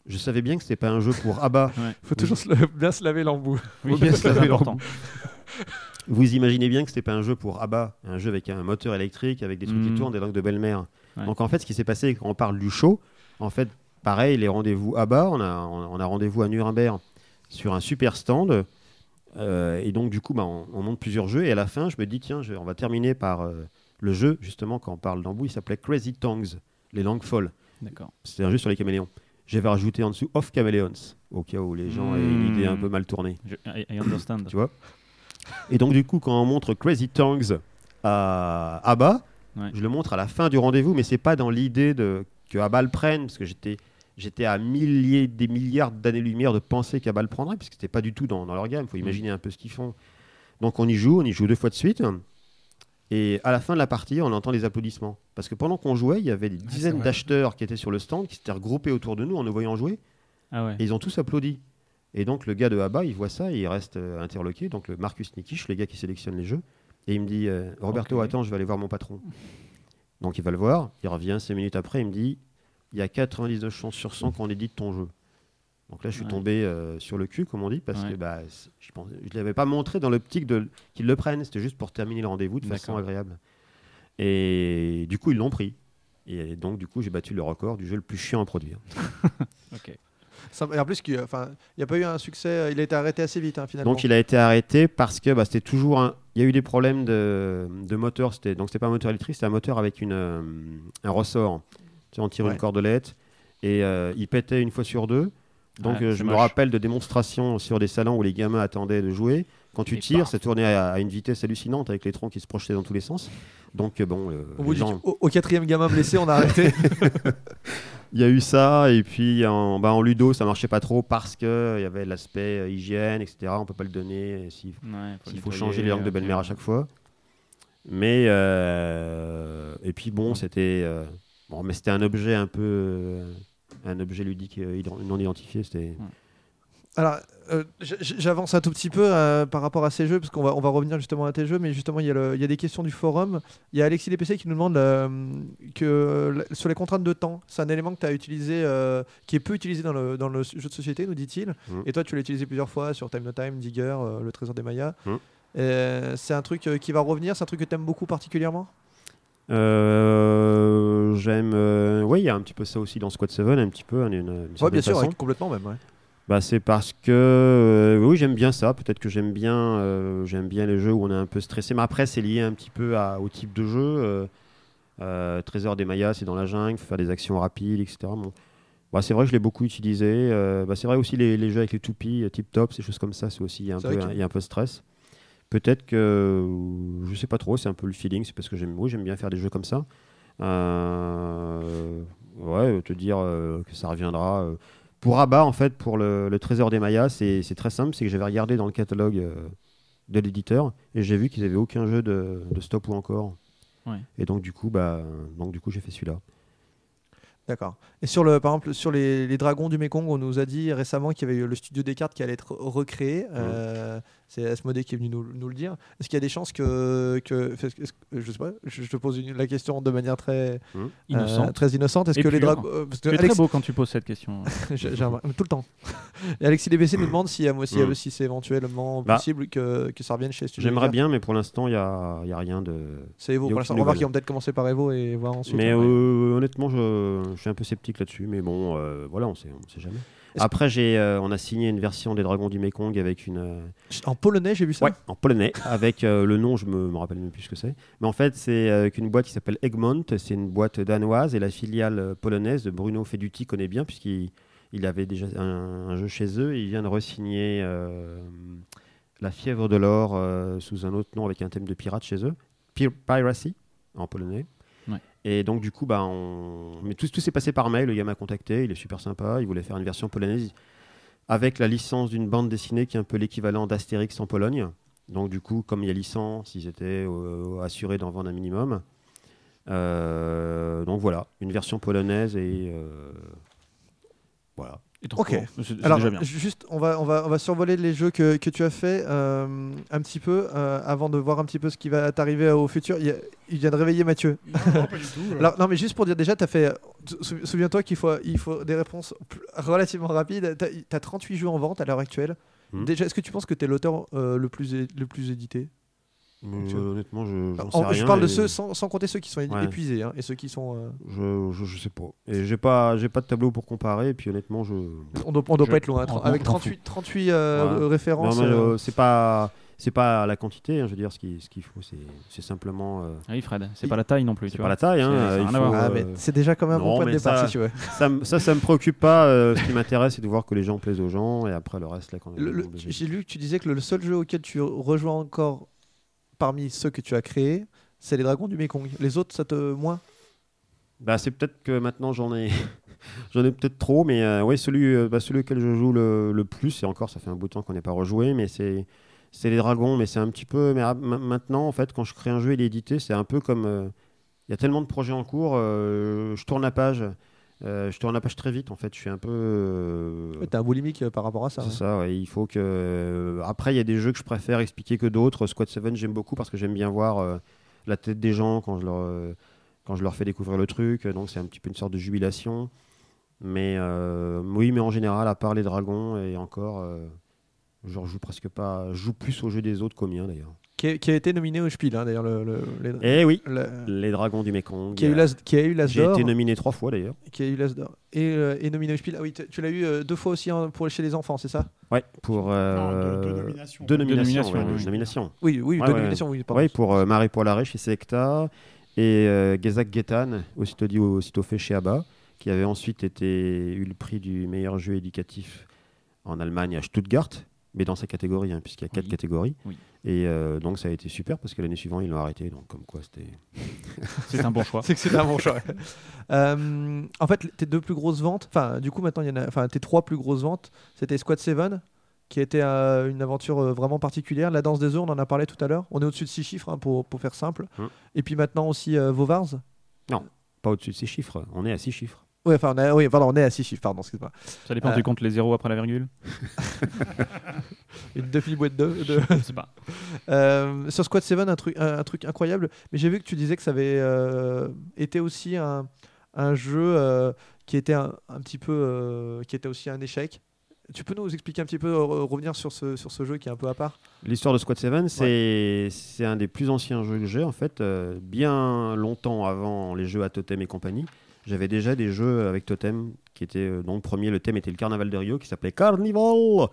je savais bien que c'était pas un jeu pour Abba. faut toujours se bien se laver l'embout. Oui, Faut bien se laver important. Vous imaginez bien que c'était pas un jeu pour Abba, un jeu avec un moteur électrique, avec des trucs qui Mhm. tournent, des langues de belle-mère. Ouais. Donc en fait, ce qui s'est passé quand on parle du show, en fait, pareil, les rendez-vous Abba, on a, on a- on a rendez-vous à Nuremberg sur un super stand. euh, et donc du coup, bah, on, on monte plusieurs jeux. Et à la fin, je me dis, tiens, je- on va terminer par euh, le jeu, justement, quand on parle d'embout, il s'appelait Crazy Tongues, les langues folles. D'accord. C'était un jeu sur les caméléons. J'avais rajouté en dessous Off Caméléons, au cas où les gens aient une idée un Mhm. peu mal tournée. Je- I, I understand. Tu vois Et donc, du coup, quand on montre Crazy Tongues à Abba, Ouais. je le montre à la fin du rendez-vous, mais c'est pas dans l'idée de que Abba le prenne, parce que j'étais. J'étais à milliers, des milliards d'années-lumière de penser qu'Abba le prendrait, puisque c'était pas du tout dans, dans leur gamme. Il faut imaginer un peu ce qu'ils font. Donc on y joue, on y joue deux fois de suite. Et à la fin de la partie, on entend des applaudissements. Parce que pendant qu'on jouait, il y avait des c'est dizaines d'acheteurs qui étaient sur le stand, qui s'étaient regroupés autour de nous en nous voyant jouer. Ah ouais. Et ils ont tous applaudi. Et donc le gars de Abba, il voit ça et il reste euh, interloqué. Donc le Marcus Nikisch, le gars qui sélectionne les jeux, et il me dit euh, Roberto, attends, je vais aller voir mon patron. Donc il va le voir, il revient cinq minutes après, il me dit il y a 99 chances sur 100 qu'on édite ton jeu. Donc là, je suis Ouais. tombé euh, sur le cul, comme on dit, parce Ouais. que bah, je ne l'avais pas montré dans l'optique de qu'ils le prennent. C'était juste pour terminer le rendez-vous de façon agréable. Et du coup, ils l'ont pris. Et donc, du coup, j'ai battu le record du jeu le plus chiant à produire. Ok. Ça- Et en plus, il n'y a pas eu un succès. euh, Il a été arrêté assez vite, hein, finalement. Donc, il a été arrêté parce que bah, c'était toujours un. Il y a eu des problèmes de, de moteur. C'était donc c'était pas un moteur électrique, c'était un moteur avec une, euh, un ressort. Tu sais, on tire Ouais. une cordelette et euh, il pétait une fois sur deux. Donc, Ouais, euh, je me rappelle de démonstrations sur des salons où les gamins attendaient de jouer. Quand tu Et tires, ça tournait à, à une vitesse hallucinante avec les troncs qui se projetaient dans tous les sens. Donc, euh, bon, euh, Au, les bout du- gens- au- au quatrième gamin blessé, on a arrêté. il y a eu ça. Et puis, en, bah, en ludo, ça marchait pas trop parce qu'il y avait l'aspect hygiène, etc. On peut pas le donner. S'il Ouais, faut changer les langues de belle-mère à chaque fois. Mais euh, et puis bon, c'était euh, bon, mais c'était un objet un peu un objet ludique euh, non identifié. C'était Alors, euh, j'avance un tout petit peu euh, par rapport à ces jeux, parce qu'on va, on va revenir justement à tes jeux, mais justement, il y, a le- il y a des questions du forum. Il y a Alexis DPC qui nous demande euh, que sur les contraintes de temps, c'est un élément que tu as utilisé, euh, qui est peu utilisé dans le, dans le jeu de société, nous dit-il. Mhm. Et toi, tu l'as utilisé plusieurs fois sur Time No Time, Digger, euh, le Trésor des Mayas. Euh, c'est un truc euh, qui va revenir, c'est un truc que tu aimes beaucoup particulièrement? Euh, j'aime. euh, oui, il y a un petit peu ça aussi dans Squad 7, un petit peu. Une, une Ouais, bien sûr, ouais, complètement même. ouais. Bah, c'est parce que euh, oui, j'aime bien ça. Peut-être que j'aime bien, j'aime bien les jeux où on est un peu stressé. Mais après, c'est lié un petit peu à- au type de jeu. Trésor des Mayas, c'est dans la jungle, faut faire des actions rapides, etc. Bon. Bah, c'est vrai que je l'ai beaucoup utilisé. bah, c'est vrai aussi les, les jeux avec les toupies, tip top, ces choses comme ça, c'est aussi il y a un peu, vrai que- il y a un peu de stress. Peut-être que je sais pas trop, c'est un peu le feeling, c'est parce que j'aime, oui, j'aime bien faire des jeux comme ça. Euh, ouais, te dire euh, que ça reviendra. euh. Pour Abba, en fait, pour le, le Trésor des Mayas, c'est très simple, c'est que j'avais regardé dans le catalogue euh, de l'éditeur et j'ai vu qu'ils avaient aucun jeu de, de stop ou encore. Ouais. Et donc du coup, bah, donc du coup, j'ai fait celui-là. D'accord. Et sur le, par exemple, sur les, les dragons du Mekong, on nous a dit récemment qu'il y avait eu le studio des cartes qui allait être recréé. Euh, c'est Asmodée qui est venu nous, nous le dire. Est-ce qu'il y a des chances que, que je sais pas, je, te pose une- la question de manière très. Innocent. euh, très innocente. Est-ce que les dragons, euh, es Alex- très beau quand tu poses cette question. tout le temps. Et Alexis DBC nous demande si, si, si c'est éventuellement Bah, possible que, que ça revienne chez Studio J'aimerais bien, mais pour l'instant, il n'y a, il y a rien de. C'est Evo pour l'instant. On va voir nouvelle. qu'ils vont peut-être commencer par Evo et voir ensuite. Mais Ouais. euh, honnêtement, je, je suis un peu sceptique là-dessus. Mais bon, euh, voilà, on sait, on sait jamais. Après, j'ai, euh, on a signé une version des Dragons du Mekong avec une. euh, En polonais, j'ai vu ça. Ouais, en polonais, avec euh, le nom, je me, me rappelle même plus ce que c'est. Mais en fait, c'est euh, qu'une boîte qui s'appelle Egmont, c'est une boîte danoise et la filiale euh, polonaise de Bruno Feduti connaît bien puisqu'il il avait déjà un, un jeu chez eux et il vient de re-signer euh, La fièvre de l'or euh, sous un autre nom avec un thème de pirate chez eux, Pir- Piracy en polonais. Et donc du coup, bah, on... mais tout, tout s'est passé par mail. Le gars m'a contacté, il est super sympa, il voulait faire une version polonaise avec la licence d'une bande dessinée qui est un peu l'équivalent d'Astérix en Pologne. Donc du coup, comme il y a licence, ils étaient euh, assurés d'en vendre un minimum. Euh, donc voilà, une version polonaise et euh, voilà. Ok. cours, C'est c'est Alors, déjà bien. juste, on va, on, va, on va survoler les jeux que, que tu as fait euh, un petit peu euh, avant de voir un petit peu ce qui va t'arriver au futur. Il, y a- il vient de réveiller Mathieu. Non, pas du tout. euh. Alors, non, mais juste pour dire, déjà, tu as fait. sou- Souviens-toi qu'il faut, il faut des réponses relativement rapides. Tu as, 38 jeux en vente à l'heure actuelle. Mhm. Déjà, est-ce que tu penses que tu es l'auteur euh, le, plus é- le plus édité? Mais, euh, honnêtement, je, j'en sais En- Je rien parle de ceux sans, sans compter ceux qui sont Ouais. épuisés hein, et ceux qui sont. euh, Je, je, je sais pas. Et j'ai pas, j'ai pas de tableau pour comparer. Et puis honnêtement, je. on doit, on doit Je- pas être loin. hein, avec t'en 38, 38 euh, Ouais. références. Non, mais, euh, euh, c'est pas, c'est pas la quantité. hein, je veux dire, ce qu'il, ce qu'il faut, c'est, c'est simplement. euh, Ah Oui, Fred, c'est Il- pas la taille non plus. c'est tu pas vois. la taille. Hein, C'est- euh, faut. Ah, mais c'est déjà quand même un bon point de départ, ça- si tu veux. ça, me- ça, ça me préoccupe pas. euh, ce qui m'intéresse, c'est de voir que les gens plaisent aux gens. Et après, le reste, là, quand J'ai lu que tu disais que le, le seul jeu auquel tu rejoins encore parmi ceux que tu as créés, c'est les Dragons du Mekong. Les autres, ça te moins Bah, c'est peut-être que maintenant j'en ai, j'en ai peut-être trop, mais euh, celui, euh, bah, celui auquel je joue le, le plus, et encore, ça fait un bout de temps qu'on n'est pas rejoué, mais c'est, les dragons, mais c'est un petit peu, mais ah, ma- maintenant, en fait, quand je crée un jeu et l'éditer, c'est un peu comme, euh, il y a tellement de projets en cours, euh, je tourne la page, euh, je tourne la page très vite, en fait, je suis un peu. euh, Ouais, T'es un boulimique euh, par rapport à ça. c'est ouais. ça, ouais, il faut que. euh, Après, il y a des jeux que je préfère expliquer que d'autres. Squad 7, j'aime beaucoup parce que j'aime bien voir euh, la tête des gens quand je leur, quand je leur fais découvrir le truc. Donc, c'est un petit peu une sorte de jubilation. Mais oui, mais en général, à part les dragons et encore, je joue presque pas. Je joue plus au jeu des autres qu'au mien d'ailleurs. Qui, a, qui a été nominé au Spiel, hein, d'ailleurs. Le, le- les- Eh oui, le- les dragons du Mekong. qui a eu l'as qui a eu l'As J'ai été nominé trois fois d'ailleurs. Qui a eu l'As d'or. Et, euh, et nominé au Spiel. Ah oui, tu l'as eu euh, deux fois aussi hein, pour chez les enfants, c'est ça? Ouais, pour euh, Non, deux- deux nominations. Deux Deux nominations. nominations, ouais, oui. deux nominations. Oui, oui, Ouais, deux ouais. nominations, oui. pardon. Oui, pour euh, Marie Poilaré chez Selecta et euh, Gezak Getan, aussitôt dit, aussitôt fait chez ABBA, qui avait ensuite été, eu le prix du meilleur jeu éducatif en Allemagne à Stuttgart, mais dans sa catégorie, hein, puisqu'il y a quatre catégories. Oui. Et euh, donc ça a été super parce que l'année suivante, ils l'ont arrêté. Donc comme quoi, c'était. C'est un bon choix. C'est que c'est un bon choix. Euh, en fait, tes deux plus grosses ventes, enfin, du coup, maintenant, il y en a, enfin, tes trois plus grosses ventes, c'était Squad 7, qui a été euh, une aventure euh, vraiment particulière. La danse des œufs, on en a parlé tout à l'heure. On est au-dessus de six chiffres, hein, pour, pour faire simple. Hum. Et puis maintenant aussi euh, Vovars. Pas au-dessus de ces chiffres. On est à six chiffres. Ouais, enfin, on, est- oui, pardon, on est à six chiffres, pardon, excuse-moi. Ça dépend, Euh. tu comptes les zéros après la virgule Une demi-boîte de. de- Je sais pas. Euh, sur Squad 7, un truc, un, un truc incroyable. Mais j'ai vu que tu disais que ça avait euh, été aussi un, un jeu euh, qui était un, un petit peu, euh, qui était aussi un échec. Tu peux nous expliquer un petit peu, revenir sur ce, sur ce jeu qui est un peu à part? L'histoire de Squad 7, c'est un des plus anciens jeux que j'ai. En fait, euh, bien longtemps avant les jeux à Totem et compagnie, j'avais déjà des jeux avec Totem qui étaient. euh, dont le premier, le thème était le Carnaval de Rio, qui s'appelait Carnival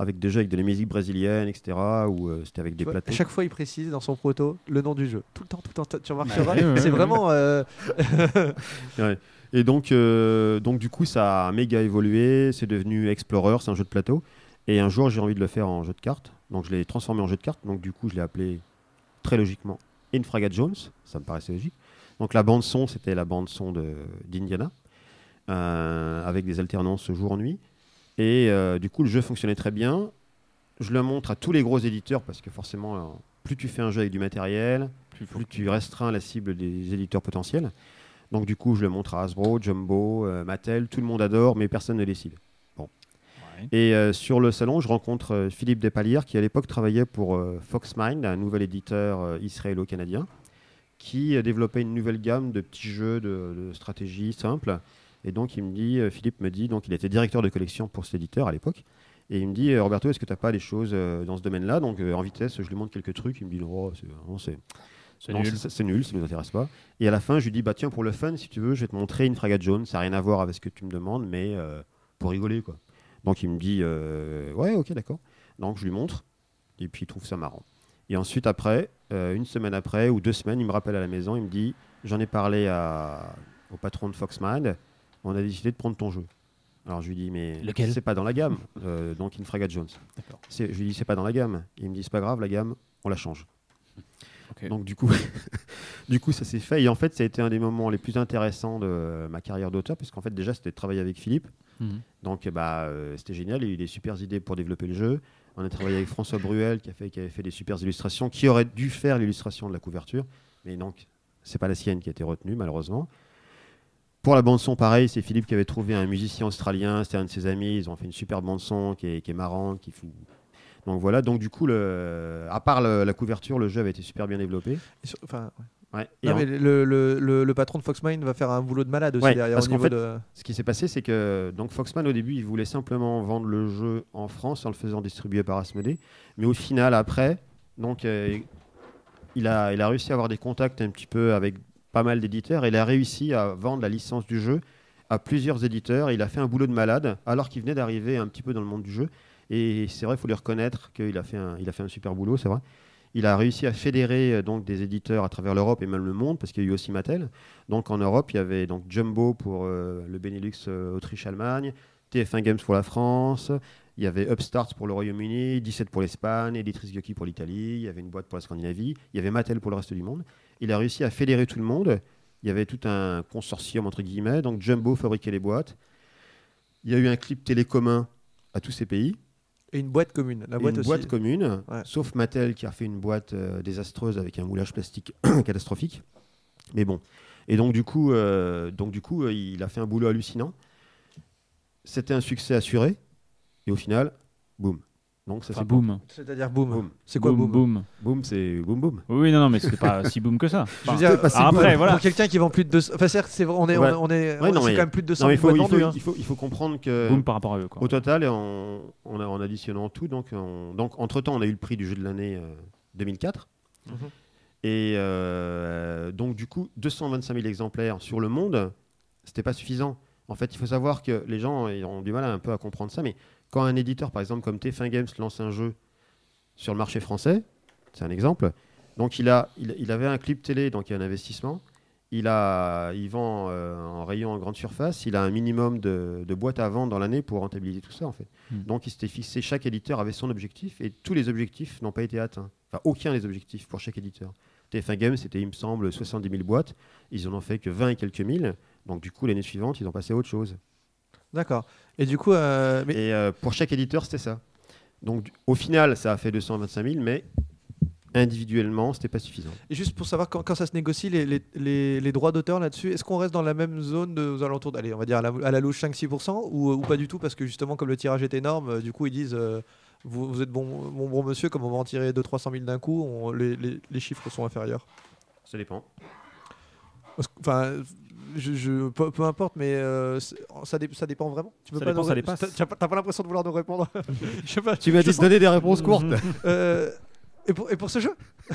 avec des jeux avec de la musique brésilienne, etc. Ou euh, c'était avec des vois, plateaux. À chaque fois, il précise dans son proto le nom du jeu. Tout le temps, tout le temps. Tu remarqueras. c'est vraiment. euh, Et donc, euh, donc, du coup, ça a méga évolué. C'est devenu Explorer, c'est un jeu de plateau. Et un jour, j'ai envie de le faire en jeu de cartes. Donc, je l'ai transformé en jeu de cartes. Donc, du coup, je l'ai appelé très logiquement Infraga Jones. Ça me paraissait logique. Donc, la bande-son, c'était la bande-son de- d'Indiana. euh, avec des alternances jour-nuit. Et euh, du coup, le jeu fonctionnait très bien. Je le montre à tous les gros éditeurs parce que forcément, euh, plus tu fais un jeu avec du matériel, Plus tu restreins la cible des éditeurs potentiels. Donc du coup, je le montre à Hasbro, Jumbo, euh, Mattel, tout le monde adore, mais personne ne décide. Ouais. Et euh, sur le salon, je rencontre euh, Philippe Despalières, qui à l'époque travaillait pour Foxmind, un nouvel éditeur israélo-canadien, qui euh, développait une nouvelle gamme de petits jeux de, de stratégie simples. Et donc il me dit, euh, Philippe me dit, donc il était directeur de collection pour cet éditeur à l'époque. Et il me dit, euh, Roberto, est-ce que tu n'as pas des choses dans ce domaine-là? Donc en vitesse, je lui montre quelques trucs. Il me dit, non, c'est, nul. c'est nul, ça ne nous intéresse pas. Et à la fin, je lui dis, bah tiens, pour le fun, si tu veux, je vais te montrer une fragate jaune. Ça n'a rien à voir avec ce que tu me demandes, mais euh, pour rigoler, quoi. Donc il me dit, euh, ouais, ok, d'accord. Donc je lui montre, et puis il trouve ça marrant. Et ensuite, après, euh, une semaine après ou deux semaines, il me rappelle à la maison, il me dit, j'en ai parlé à- au patron de Foxmind, on a décidé de prendre ton jeu. Alors je lui dis, mais Lequel? c'est pas dans la gamme, euh, donc une fragate Jones. C'est- Je lui dis, c'est pas dans la gamme. Il me dit, c'est pas grave, la gamme, on la change. Donc du coup, du coup, ça s'est fait. Et en fait, ça a été un des moments les plus intéressants de ma carrière d'auteur, parce qu'en fait, déjà, c'était de travailler avec Philippe. Mhm. Donc, bah, euh, c'était génial. Il y a eu des super idées pour développer le jeu. On a travaillé avec François Bruel, qui, a fait, avait fait des super illustrations, qui aurait dû faire l'illustration de la couverture. Mais donc, c'est pas la sienne qui a été retenue, malheureusement. Pour la bande-son, pareil, c'est Philippe qui avait trouvé un musicien australien, c'était un de ses amis. Ils ont fait une super bande-son qui est, qui est marrante, qui fout. Donc voilà, donc du coup, à part la couverture, le jeu avait été super bien développé. enfin, ouais. Ouais. Non, mais le, le, le, le patron de Foxmind va faire un boulot de malade aussi Ouais, derrière parce qu'en fait, de. Ce qui s'est passé, c'est que donc Foxman au début, il voulait simplement vendre le jeu en France en le faisant distribuer par Asmodée, mais au final, après, donc euh, il a il a réussi à avoir des contacts un petit peu avec pas mal d'éditeurs. et Il a réussi à vendre la licence du jeu à plusieurs éditeurs. il a fait un boulot de malade alors qu'il venait d'arriver un petit peu dans le monde du jeu. Et c'est vrai, il faut lui reconnaître qu'il a fait un il a fait un super boulot, c'est vrai. Il a réussi à fédérer euh, donc des éditeurs à travers l'Europe et même le monde, parce qu'il y a eu aussi Mattel. Donc en Europe, il y avait donc Jumbo pour euh, le Benelux, euh, Autriche-Allemagne, TF1 Games pour la France, il y avait Upstart pour le Royaume-Uni, 17 pour l'Espagne, Editrice Giochi pour l'Italie, il y avait une boîte pour la Scandinavie, il y avait Mattel pour le reste du monde. Il a réussi à fédérer tout le monde. Il y avait tout un consortium entre guillemets. Donc Jumbo fabriquait les boîtes. Il y a eu un clip télé commun à tous ces pays. Et une boîte commune. La boîte une aussi. boîte commune, Ouais. sauf Mattel qui a fait une boîte euh, désastreuse avec un moulage plastique catastrophique. Mais bon. Et donc du coup, euh, donc du coup, euh, il a fait un boulot hallucinant. C'était un succès assuré. Et au final, boum, Donc ça Enfin, c'est boom. C'est-à-dire boom. Boom. C'est quoi boom, Boom. Boom, c'est boom boom. Oui, non, non, mais c'est pas si boom que ça. Je veux dire, pas si après, pour- voilà. Pour quelqu'un qui vend plus de 200. Enfin, certes, c'est on est, on est- Ouais. on est, Ouais, non, c'est mais- quand même plus de 200 Non, mais il faut, il, hein. il, faut, il faut comprendre que boom par rapport à eux. Quoi. au total, en, on a- en additionnant tout, donc, on- donc entre temps, on a eu le prix du jeu de l'année euh, 2004. Mhm. Et euh, donc, du coup, 225 000 exemplaires sur le monde, c'était pas suffisant. En fait, il faut savoir que les gens ils ont du mal un peu à comprendre ça, mais quand un éditeur, par exemple, comme TF1 Games, lance un jeu sur le marché français, c'est un exemple, donc il, a, il, il avait un clip télé, donc il y a un investissement, il, a, il vend euh, en rayon en grande surface, il a un minimum de, de boîtes à vendre dans l'année pour rentabiliser tout ça, en fait. Hmm. Donc il s'était fixé, chaque éditeur avait son objectif, et tous les objectifs n'ont pas été atteints. Enfin, aucun des objectifs pour chaque éditeur. TF1 Games, c'était, il me semble, 70 000 boîtes, ils en ont fait que 20 et quelques mille, donc du coup, l'année suivante, ils ont passé à autre chose. D'accord. Et du coup, euh, mais Et euh, pour chaque éditeur, c'était ça. Donc au final, ça a fait 225 000, mais individuellement, c'était pas suffisant. et juste pour savoir, quand, quand ça se négocie, les, les, les, les droits d'auteur là-dessus, est-ce qu'on reste dans la même zone de, aux alentours, allez, on va dire à la, à la louche 5-6% ou, ou pas du tout Parce que justement, comme le tirage est énorme, euh, du coup, ils disent euh, vous, vous êtes bon, bon, bon monsieur, comme on va en tirer 200-300 000 d'un coup, on- les, chiffres sont inférieurs. Ça dépend. Enfin, je, je- peu, peu importe, mais euh, ça, dé- ça dépend vraiment. Tu Ça pas dépend, nous t'as- pas, pas l'impression de vouloir nous répondre? Je sais pas. Tu vas te sens- donner des réponses courtes. Euh, et, pour, et pour ce jeu?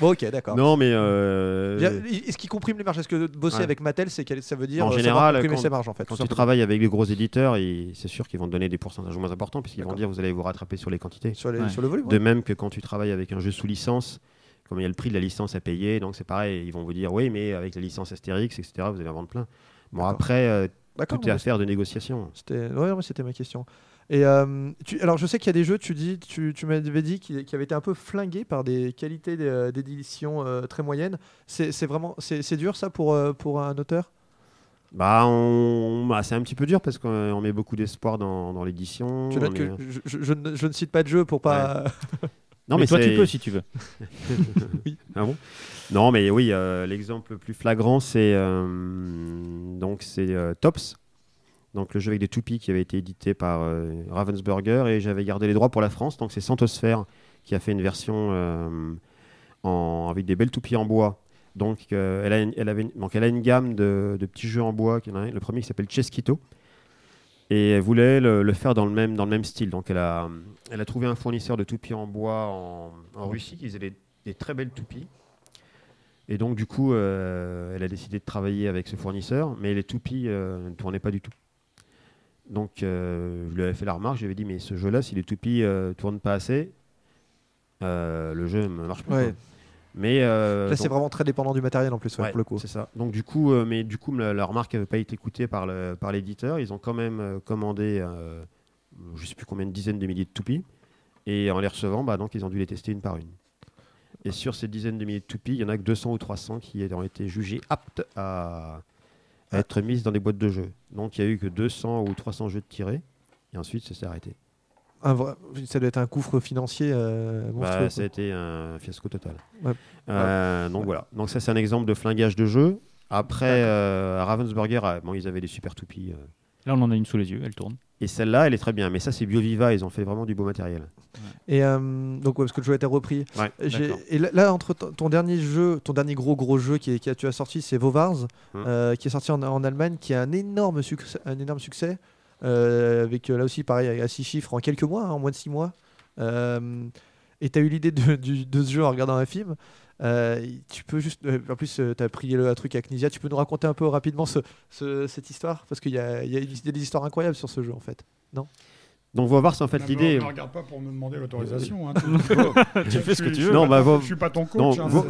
Bon, ok, d'accord. Non, mais euh, Est-ce qu'ils compriment les marges Est-ce que bosser Ouais. avec Mattel, c'est ça veut dire En euh, général, comprimer quand- ses marges en fait quand tu travailles avec les gros éditeurs, c'est sûr qu'ils vont te donner des pourcentages moins importants, puisqu'ils vont dire vous allez vous rattraper sur les quantités. sur, les- Ouais. sur le volume De ouais. même que quand tu travailles avec un jeu sous licence, comme il y a le prix de la licence à payer, donc c'est pareil, ils vont vous dire oui, mais avec la licence Astérix, etc., vous allez en vendre plein. Bon, après, euh, tout est mais affaire de négociation. C'était ouais, ouais, c'était ma question. Et euh, tu- alors je sais qu'il y a des jeux, tu dis, tu, tu m'avais dit qui, qui avaient été un peu flingués par des qualités d'é- d'édition euh, très moyennes. C'est vraiment c'est dur ça pour euh, pour un auteur? Bah, on... bah, c'est un petit peu dur parce qu'on on met beaucoup d'espoir dans, dans l'édition. Je note on que met- je, je- je ne, je ne cite pas de jeu pour pas. Non, mais, toi, tu peux si tu veux. Ah bon? Non, mais oui, euh, l'exemple le plus flagrant, c'est euh, donc c'est euh, Tops, donc le jeu avec des toupies qui avait été édité par Ravensburger et j'avais gardé les droits pour la France. Donc c'est Santosphère qui a fait une version en, avec des belles toupies en bois. Donc euh, elle, a une, elle avait une- donc elle a une gamme de, de petits jeux en bois. Le premier qui s'appelle Cheskito. Et elle voulait le, le faire dans le, même, dans le même style. Donc elle a, elle a trouvé un fournisseur de toupies en bois en, en Russie qui faisait des, des très belles toupies. Et donc du coup, euh, elle a décidé de travailler avec ce fournisseur, mais les toupies euh, ne tournaient pas du tout. Donc euh, je lui avais fait la remarque, j'avais dit mais ce jeu-là, si les toupies ne tournent pas assez, le jeu ne marche pas. Ouais. Mais euh, Là c'est vraiment très dépendant du matériel en plus ouais, Ouais, pour le coup. C'est ça. Donc du coup, euh, mais du coup, la, la remarque n'avait pas été écoutée par le par l'éditeur. Ils ont quand même euh, commandé, euh, je sais plus combien de dizaines de milliers de toupies, et en les recevant, bah, donc ils ont dû les tester une par une. Et sur ces dizaines de milliers de toupies, il y en a que 200 ou 300 qui ont été jugées aptes à, à être mises dans des boîtes de jeux. Donc il y a eu que 200 ou 300 jeux de tirés, et ensuite ça s'est arrêté. Un vrai- ça doit être un gouffre financier euh, monstrueux. Bah, ça a été un fiasco total. Ouais. Euh, donc voilà. Donc ça c'est un exemple de flingage de jeu. Après, euh, à Ravensburger, ah, bon, ils avaient des super toupies. euh, Là, on en a une sous les yeux, elle tourne. et celle-là, elle est très bien. Mais ça, c'est BioViva. Ils ont fait vraiment du beau matériel. Et euh, donc ouais, parce que le jeu a été repris. Ouais. Et là, là, entre ton dernier jeu, ton dernier gros gros jeu qui, est- qui a, tu as sorti, c'est Vovars, Hum. euh, qui est sorti en, en Allemagne, qui a un énorme succès, un énorme succès, euh, avec euh, là aussi pareil à 6 chiffres en quelques mois, hein, en moins de 6 mois. Euh, et tu as eu l'idée de, ce jeu en regardant un film. Euh, tu peux juste, euh, en plus, tu as pris le truc avec Nisia. Tu peux nous raconter un peu rapidement ce- ce- cette histoire? Parce qu'il y y a- des histoires incroyables sur ce jeu en fait. Donc, Vovars, c'est en fait l'idée. Ne regarde pas pour me demander l'autorisation. hein. Tu fais ce que Je tu veux. Non, bah, Je suis pas ton Non, coach. hein, Vo-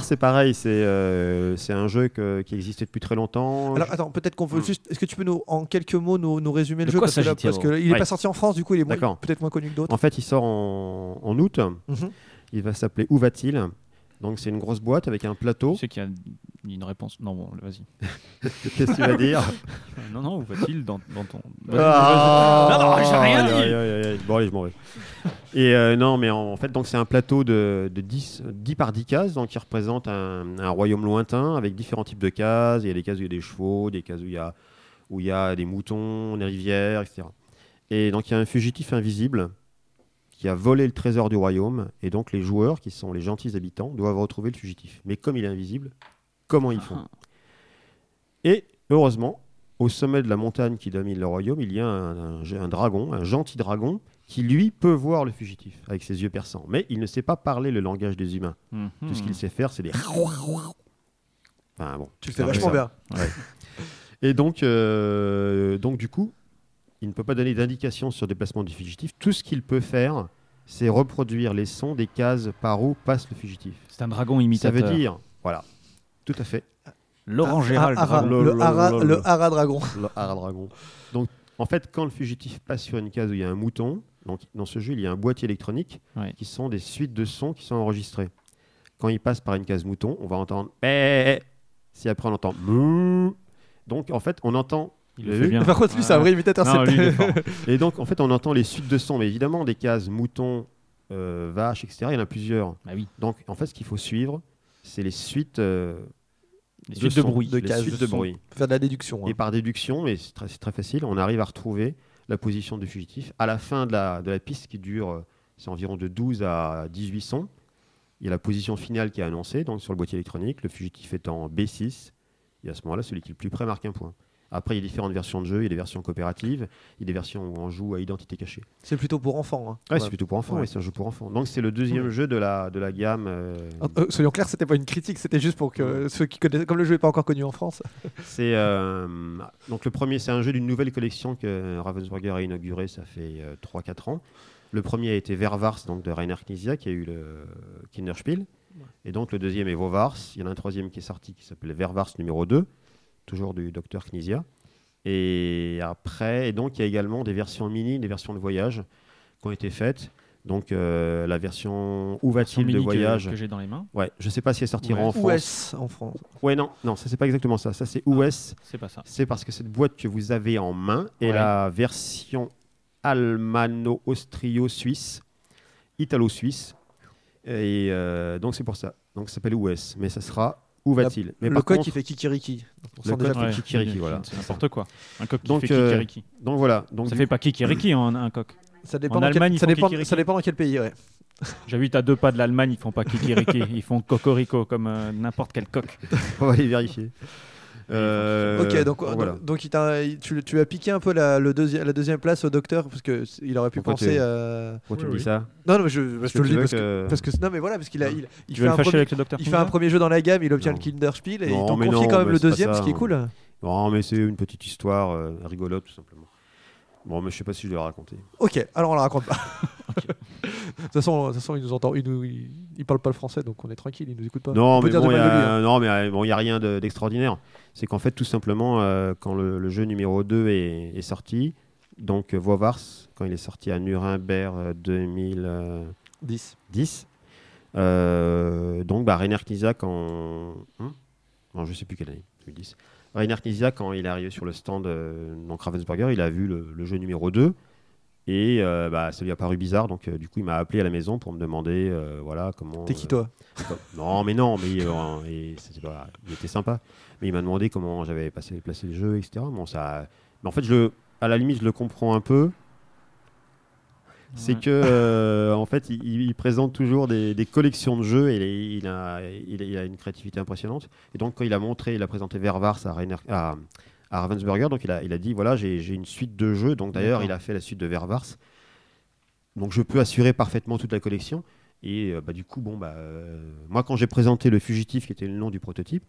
c'est- c'est pareil. C'est euh, c'est un jeu que- qui existait depuis très longtemps. Alors attends, peut-être qu'on veut Hum. juste. Est-ce que tu peux nous, en quelques mots nous, nous résumer le De jeu quoi parce que, là- s'agit-il, parce que alors il est Ouais. pas sorti en France, du coup il est moins- peut-être moins connu que d'autres. En fait, il sort en, en août. Mhm. Il va s'appeler Où va-t-il? Donc, c'est une grosse boîte avec un plateau. Tu sais qu'il y a une réponse. Non, bon, vas-y. Qu'est-ce que tu vas dire Non, non, où va-t-il dans, dans ton. Ah. Non, non, j'ai rien dit. aïe, aïe, aïe, aïe. Bon, allez, je m'en vais. Et euh, non, mais en, en fait, donc c'est un plateau de, de 10, 10 par 10 cases, donc qui représente un, un royaume lointain avec différents types de cases. Il y a des cases où il y a des chevaux, des cases où il y a, où il y a des moutons, des rivières, etc. Et donc il y a un fugitif invisible qui a volé le trésor du royaume. Et donc les joueurs, qui sont les gentils habitants, doivent retrouver le fugitif. Mais comme il est invisible, comment ils font Ah. Et heureusement, au sommet de la montagne qui domine le royaume, il y a un, un- un dragon, un gentil dragon, qui lui peut voir le fugitif avec ses yeux perçants. Mais il ne sait pas parler le langage des humains. Mhm. Tout ce qu'il sait faire, c'est des. Enfin bon. Tu le fais un peu vachement ça. bien. Et donc, euh, donc, du coup, il ne peut pas donner d'indication sur le déplacement du fugitif. Tout ce qu'il peut faire, c'est reproduire les sons des cases par où passe le fugitif. C'est un dragon Ça imitateur. veut dire, voilà, tout à fait, Laurent Ah, Gérald. ah, ah, le, hara, dragon. le hara dragon. Donc, en fait, quand le fugitif passe sur une case où il y a un mouton, donc dans ce jeu, il y a un boîtier électronique Ouais. qui sont des suites de sons qui sont enregistrés. Quand il passe par une case mouton, on va entendre Bé si après on entend. Donc, en fait, on entend. Il le fait vu bien. Par contre, lui, c'est un vrai imitateur. Non, lui. Et donc, en fait, on entend les suites de sons. Mais évidemment, des cases mouton, euh, vache, etc., il y en a plusieurs. Bah oui. Donc, en fait, ce qu'il faut suivre, c'est les suites, euh, Les suites de sons, bruit. de les cases suites de de son. bruit. Faire de la déduction. hein. Et par déduction, mais c'est très, facile, on arrive à retrouver la position du fugitif. À la fin de la, de la piste qui dure, euh, c'est environ de 12 à 18 sons, il y a la position finale qui est annoncée, donc sur le boîtier électronique, le fugitif est en B6, et à ce moment-là, celui qui est le plus près marque un point. Après, il y a différentes versions de jeu, il y a des versions coopératives, il y a des versions où on joue à identité cachée. C'est plutôt pour enfants. hein. Ouais, Ouais. c'est plutôt pour enfants, Ouais. c'est un jeu pour enfants. Donc c'est le deuxième jeu de la, de la gamme. euh, Ah, euh, soyons clairs, c'était pas une critique, c'était juste pour que ceux qui connaissent, comme le jeu n'est pas encore connu en France. C'est euh, donc le premier, c'est un jeu d'une nouvelle collection que Ravensburger a inauguré, ça fait 3-4 ans. Le premier a été Vervars, donc de Rainer Knizia, qui a eu le Kinderspiel. Et donc le deuxième est Vovars. Il y en a un troisième qui est sorti qui s'appelle Vervars numéro 2, toujours du docteur Knizia. Et après, et donc il y a également des versions mini, des versions de voyage qui ont été faites. Donc euh, la version Où va-t-il de mini que- voyage que j'ai dans les mains. Ouais, je sais pas si elle sortira Ouais. en France. US en France. Ouais, non, non, ça c'est pas exactement ça. Ça c'est US. C'est pas ça. C'est parce que cette boîte que vous avez en main est Ouais. la version almano-austrio-suisse, italo-suisse. Et euh, donc c'est pour ça. Donc ça s'appelle US. Mais ça sera où va-t-il? Mais le par coq, contre- il fait Kikiriki. On Le sent déjà coq, fait- fait Kikiriki, voilà. C'est n'importe quoi. Un coq qui Donc, fait euh, kikiriki. Donc voilà. Donc Ça du fait pas kikiriki en un coq. Ça dépend, En dans Allemagne, quel... ils ça, font dépend... Kikiriki. ça dépend dans quel pays, ouais. J'habite à deux pas de l'Allemagne, ils font pas kikiriki, ils font cocorico comme euh, n'importe quel coq. on va aller vérifier. Euh, ok, donc, voilà. donc il il- tu, tu as piqué un peu la, le deuxi- la deuxième place au docteur parce que il aurait pu Pourquoi penser tu- à. Pourquoi tu Oui, me dis ça? Non, non, mais je, je Parce te que le tu dis parce que, que- parce que non, mais voilà, parce qu'il a, il, il Tu fait un le fâcher premier, avec le docteur il fait un premier jeu dans la gamme, il obtient Non. le Kinderspiel et Non, ils t'ont mais confié non, quand même le deuxième, ça, ce qui est hein. cool. Non, mais c'est une petite histoire euh, rigolote tout simplement. Bon, mais je sais pas si je vais la raconter. Ok, alors on la raconte pas. de toute façon, de toute façon, il nous entend, il, nous, il, il parle pas le français, donc on est tranquille, il nous écoute pas. Non, On mais bon, il a, hein. mais bon, il y a rien de- d'extraordinaire. C'est qu'en fait, tout simplement, euh, quand le, le jeu numéro 2 est, est sorti, donc euh, Vovars, quand il est sorti à Nuremberg euh, 2010, 10. euh, donc bah, Rainer quand. Hein? Non, je sais plus quelle année, 2010. Rainer Knizia, quand il est arrivé sur le stand, donc Ravensburger, il a vu le, le jeu numéro 2. Et euh, bah, ça lui a paru bizarre, donc euh, du coup il m'a appelé à la maison pour me demander euh, voilà comment. T'es qui toi Non, mais non, mais euh, et c'était pas- il était sympa. Mais il m'a demandé comment j'avais passé, placé le jeu, etc. Bon, ça, mais en fait, je, le- à la limite, je le comprends un peu. C'est Ouais. que, euh, en fait, il, il présente toujours des, des collections de jeux et il, est- il a, il, a- il a une créativité impressionnante. Et donc, quand il a montré, il a présenté Vervars à, Rainer, à, à Ravensburger, donc il a, il a dit voilà, j'ai j'ai une suite de jeux. Donc, d'ailleurs, il a fait la suite de Vervars. Donc, je peux assurer parfaitement toute la collection. Et euh, bah, du coup, bon, bah, euh, moi, quand j'ai présenté le Fugitif, qui était le nom du prototype,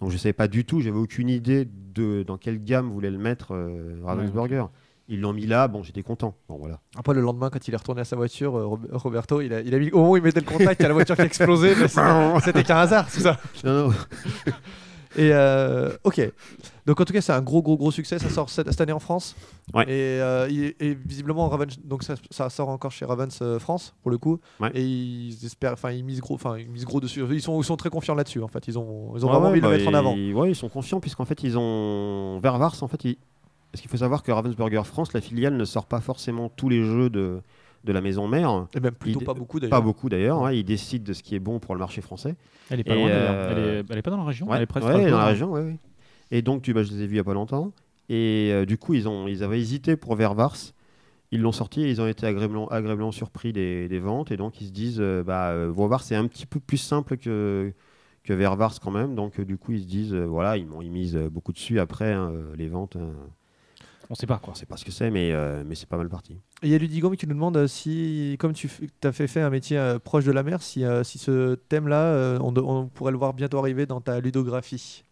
donc je ne savais pas du tout, j'avais aucune idée de dans quelle gamme voulait le mettre euh, Ravensburger. Ils l'ont mis là, bon, j'étais content. Bon, voilà. Après, le lendemain, quand il est retourné à sa voiture, euh, Rob- Roberto, il a, il a mis, au moment où il mettait le contact, il y a la voiture qui a explosé. mais c'était- C'était qu'un hasard, tout ça. Non, non, Et euh, ok. Donc en tout cas, c'est un gros, gros, gros succès. Ça sort cette, cette année en France. Ouais. Et, euh, il- et visiblement, Ravens, donc ça, ça sort encore chez Ravens euh, France pour le coup. Ouais. Et ils espèrent, enfin, ils misent gros, enfin, ils misent gros dessus. Ils sont, ils sont très confiants là-dessus. En fait, ils ont, ils ont vraiment envie de bah, le mettre en avant. Ils, ouais, ils sont confiants puisqu'en fait ils ont Vervars en fait. ils- Parce qu'il faut savoir que Ravensburger France, la filiale, ne sort pas forcément tous les jeux de, de la maison mère. Et même plutôt il- pas beaucoup d'ailleurs. Pas beaucoup d'ailleurs. hein, ils décident de ce qui est bon pour le marché français. Elle est pas Et, loin d'ailleurs. euh, Elle, est, elle est pas dans la région Ouais, Elle est presque ouais, pas dans loin. la région, ouais, ouais. Et donc, tu, bah, je les ai vus il y a pas longtemps. Et euh, du coup, ils, ont, ils avaient hésité pour Vervars. Ils l'ont sorti et ils ont été agréablement, agréablement surpris des, des ventes. Et donc, ils se disent, euh, bah, euh, Voir, c'est un petit peu plus simple que, que Vervars quand même. Donc, euh, du coup, ils se disent, euh, voilà, ils, m'ont- ils misent beaucoup dessus. Après, hein, les ventes, hein, On sait pas quoi. on sait pas ce que c'est, mais, euh, mais c'est pas mal parti. Il y a Ludigome qui nous demande euh, si, comme tu as fait, fait un métier euh, proche de la mer, si, euh, si ce thème-là, euh, on, pourrait le voir bientôt arriver dans ta ludographie.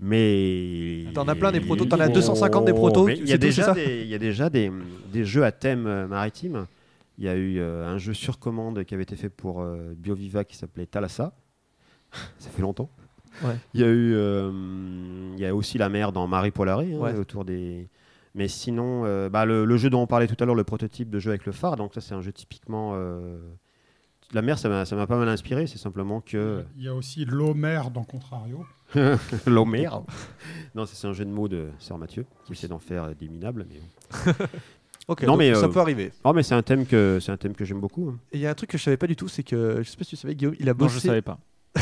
Mais. T'en as plein des protos, t'en as 250 des protos, Il y a déjà, des, il y a déjà des, des jeux à thème maritime. Il y a eu euh, un jeu sur commande qui avait été fait pour euh, BioViva qui s'appelait Thalassa. Ça fait longtemps. Ouais. Il y a eu, euh, il y a aussi la mer dans Marie Polaré hein, Ouais. autour des. Mais sinon, euh, bah, le, le jeu dont on parlait tout à l'heure, le prototype de jeu avec le phare, donc ça c'est un jeu typiquement. euh, La mer, ça m'a pas mal inspiré. C'est simplement que Il y a aussi l'Homer dans Contrario. L'Homer. non, c'est un jeu de mots de Sœur Mathieu qui essaie d'en faire euh, des minables. Mais... Ok, Non, donc mais, ça euh, peut arriver. Oh, mais c'est un thème que c'est un thème que j'aime beaucoup. hein. Et il y a un truc que je savais pas du tout, c'est que je sais pas si tu savais, Guillaume, il a Non, je bossé. savais pas.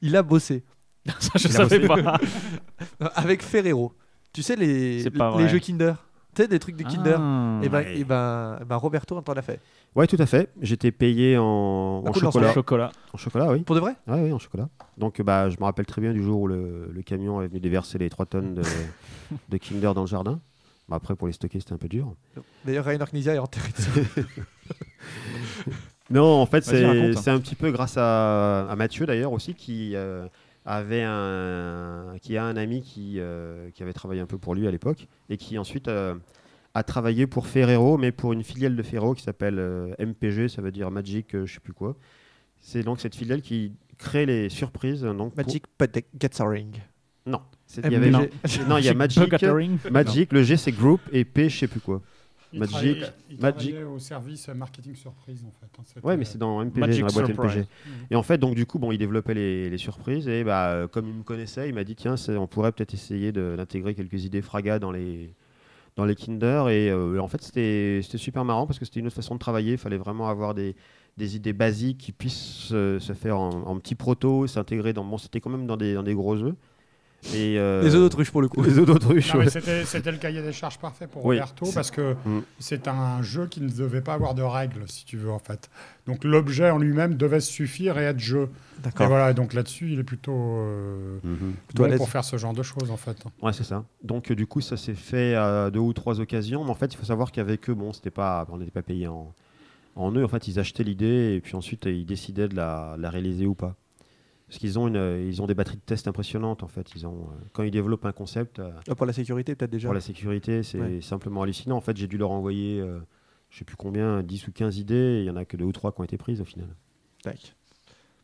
il a bossé Ça, je savais bossé. pas. avec Ferrero. Tu sais les, les jeux Kinder. Tu sais des trucs de Kinder. Ah. Et ben, Ouais. et ben, et ben Roberto t'en a fait. Ouais, tout à fait. J'étais payé en, chocolat. chocolat. En chocolat, oui. Pour de vrai Ouais, oui, en chocolat. Donc, bah, je me rappelle très bien du jour où le, le camion est venu déverser les 3 tonnes de, de Kinder dans le jardin. Bah, après, pour les stocker, c'était un peu dur. D'ailleurs, Rainer Knizia est enterré dessus. Non, en fait, c'est c'est un petit peu grâce à, à Mathieu d'ailleurs aussi qui euh, avait un qui a un ami qui, euh, qui avait travaillé un peu pour lui à l'époque et qui ensuite euh, a travaillé pour Ferrero, mais pour une filiale de Ferrero qui s'appelle euh, MPG, ça veut dire Magic, euh, je sais plus quoi. C'est donc cette filiale qui crée les surprises. Donc pour- Magic Potek Gathering. Non, il y avait non, il y a Magic. Magic, le G c'est Group et P je sais plus quoi. Il Magic, il Magic. au service marketing surprise en fait. hein, Ouais, mais c'est dans MPG, Magic dans la boîte Surprise. MPG. Et en fait, donc du coup, bon, il développait les, les surprises et bah, euh, comme il me connaissait, il m'a dit tiens, on pourrait peut-être essayer d'intégrer quelques idées Fraga dans les dans les Kinder et euh, en fait c'était c'était super marrant parce que c'était une autre façon de travailler. Il fallait vraiment avoir des, des idées basiques qui puissent se, se faire en, en petits protos, s'intégrer dans bon, c'était quand même dans des dans des gros œufs. Et euh, Les œufs d'autruche pour le coup. les œufs d'autruche. Non, mais ouais. c'était c'était le cahier des charges parfait pour Oui, Roberto parce que Mm. c'est un jeu qui ne devait pas avoir de règles, si tu veux, en fait. Donc l'objet en lui-même devait suffire et être jeu. Et D'accord. voilà, donc là-dessus, il est plutôt, euh, Mhm. Plutôt bon pour faire ce genre de choses, en fait. Ouais, c'est ça. Donc, euh, du coup, ça s'est fait à deux ou trois occasions. Mais en fait, il faut savoir qu'avec eux, bon, c'était pas, on n'était pas payé en, en eux. En fait, ils achetaient l'idée et puis ensuite, ils décidaient de la, la réaliser ou pas. Parce qu'ils ont, une, euh, ils ont des batteries de test impressionnantes, en fait. Ils ont, euh, quand ils développent un concept, euh, Ah, pour la sécurité, peut-être déjà. pour la sécurité, c'est Ouais. simplement hallucinant. En fait, j'ai dû leur envoyer, euh, je sais plus combien, 10 ou 15 idées. et Il y en a que deux ou trois qui ont été prises au final. Tac.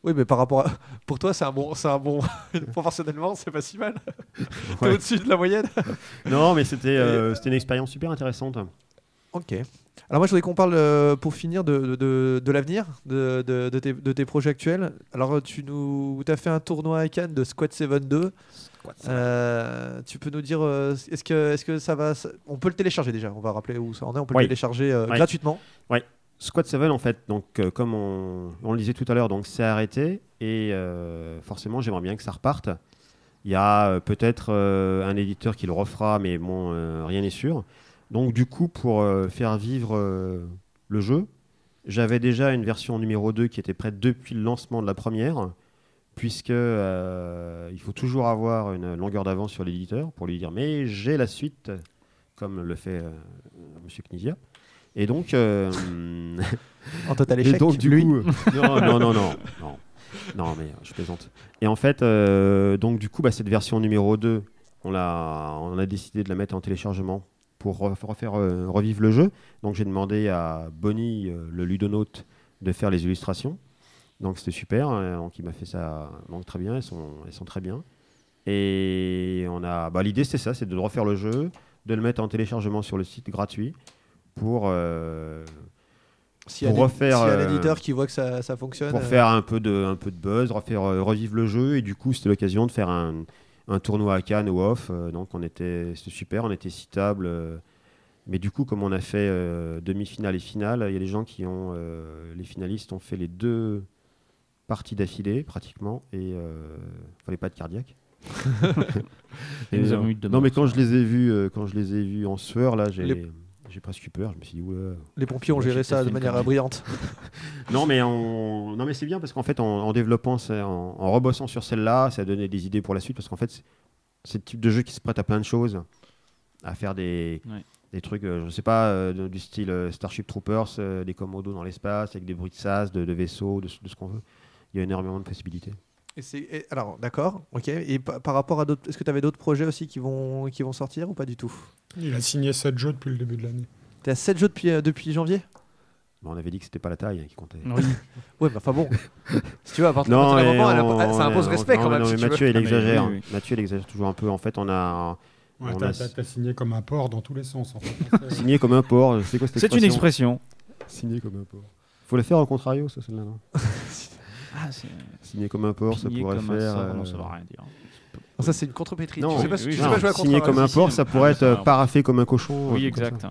Oui, mais par rapport à... Pour toi, c'est un bon... C'est un bon... Proportionnellement, c'est pas si mal. T'es Ouais. au-dessus de la moyenne. non, mais c'était euh, c'était une expérience super intéressante. Ok. Alors moi, je voudrais qu'on parle, euh, pour finir, de, de, de- l'avenir, de, tes, de tes projets actuels. Alors, tu nous as fait un tournoi à Cannes de Squad 7 2. Euh, tu peux nous dire, euh, est-ce que, est que ça va... ça- On peut le télécharger déjà, on va rappeler où ça en est. On peut Oui. le télécharger euh, Oui. gratuitement. Squad 7, en fait, donc, comme on, on le disait tout à l'heure, donc c'est arrêté et forcément, j'aimerais bien que ça reparte. Il y a peut-être un éditeur qui le refera, mais bon, rien n'est sûr. Donc, du coup, pour euh, faire vivre euh, le jeu, j'avais déjà une version numéro 2 qui était prête depuis le lancement de la première, puisque euh, il faut toujours avoir une longueur d'avance sur l'éditeur pour lui dire mais j'ai la suite, comme le fait Monsieur Knizia. Et donc, En total et échec. donc, du lui. coup, non, non, non, non, non, non, mais je plaisante. Et en fait, donc du coup, bah, cette version numéro 2, on a, on a décidé de la mettre en téléchargement pour ref- refaire euh, revivre le jeu. Donc j'ai demandé à Bonnie, euh, le ludonaute, de faire les illustrations. Donc c'était super. hein, donc il m'a fait ça donc très bien. Elles sont, elles sont très bien. Et on a, bah, l'idée c'était ça, c'est de refaire le jeu, de le mettre en téléchargement sur le site gratuit pour euh, y a pour refaire, s'il y a un euh, éditeur qui voit que ça, ça fonctionne. pour euh, faire un peu de, un peu de buzz, refaire revivre le jeu. Et du coup, c'était l'occasion de faire un, un tournoi à Cannes ou off. euh, donc, on était, c'était super, on était citable. euh, mais du coup, comme on a fait euh, demi-finale et finale, il y a des gens qui ont, euh, les finalistes ont fait les deux parties d'affilée pratiquement et euh, fallait pas de cardiaque. Et nous non. avons eu de non, mais quand je les ai vus, euh, quand je les ai vus en sueur là, j'ai, Les- j'ai presque eu peur. Je me suis dit, oula. Les pompiers ont géré ça de manière brillante. Non, mais, on... non, mais c'est bien parce qu'en fait, en, en développant, ça- en, en rebossant sur celle-là, ça a donné des idées pour la suite parce qu'en fait, c'est- le type de jeu qui se prête à plein de choses, à faire des, Ouais. des trucs, euh, je sais pas, euh, du style euh, Starship Troopers, euh, des commandos dans l'espace, avec des bruits de sas, de, de vaisseaux, de, ce- de ce qu'on veut. Il y a énormément de possibilités. Et c'est- et- alors, d'accord, ok. Et pa- par rapport à d'autres, est-ce que tu avais d'autres projets aussi qui vont, qui vont sortir ou pas du tout? Il a signé 7 jeux depuis le début de l'année. T'es à 7 jeux depuis, euh, depuis janvier? Bon, on avait dit que c'était pas la taille qui comptait. Oui. Ouais, mais enfin bon. si tu veux, à partir Non, d'un mais moment, elle on- ça impose on- respect quand mais même. non, si mais veux. Mathieu, il Ah, mais exagère. oui, oui. Mathieu, il exagère toujours un peu. En fait, on a Ouais, On t'as, a- t'as- t'as signé comme un porc dans tous les sens. En fait. signé comme un porc. C'est quoi cette C'est une expression. Signé comme un porc. Faut le faire au contrario, ça, celle-là, non? Ah, c'est Signé comme un porc, ça pourrait comme un faire. Non, euh, ça va rien dire. Non, ça, c'est une contre-pétrie. Non, tu sais pas, oui, tu oui, sais non, pas jouer à signé comme un porc, ça pourrait être euh, paraffé comme un cochon. un Oui, exact.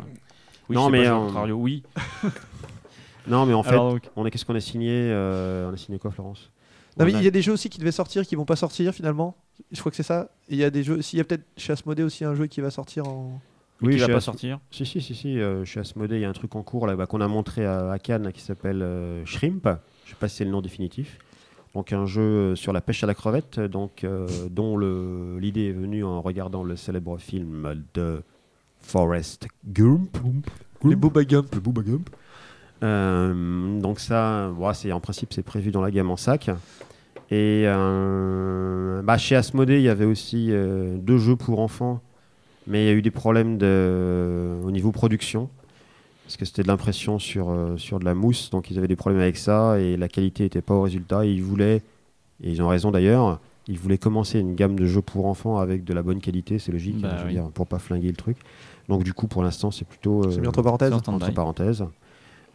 Oui, Non, mais contrario, oui. Non, mais en fait, Alors, donc, on est qu'est-ce qu'on a signé euh, On a signé quoi, Florence? Non, mais On a- il y a des jeux aussi qui devaient sortir qui vont pas sortir finalement. Je crois que c'est ça. Il y a des jeux. S'il y a peut-être chez Asmodée aussi un jeu qui va sortir en. oui, qui va chez pas As- sortir. Si, si, si, si. euh, chez Asmodée, il y a un truc en cours là, bah, qu'on a montré à, à Cannes qui s'appelle euh, Shrimp. Je sais pas si c'est le nom définitif. Donc un jeu euh, sur la pêche à la crevette, donc euh, dont l'idée est venue en regardant le célèbre film de Forrest Gump. Les Booba Gump. Le Booba Gump. Euh, donc ça, voilà, c'est en principe c'est prévu dans la gamme en sac. Et euh, bah, chez Asmodée, il y avait aussi deux jeux pour enfants, mais il y a eu des problèmes de, au niveau production, parce que c'était de l'impression sur, euh, sur de la mousse, donc ils avaient des problèmes avec ça, et la qualité n'était pas au résultat. Et ils voulaient, et ils ont raison d'ailleurs, ils voulaient commencer une gamme de jeux pour enfants avec de la bonne qualité, c'est logique, Bah je veux oui. dire, pour pas flinguer le truc. Donc du coup, pour l'instant, c'est plutôt... C'est euh, mis entre parenthèses. entre parenthèses.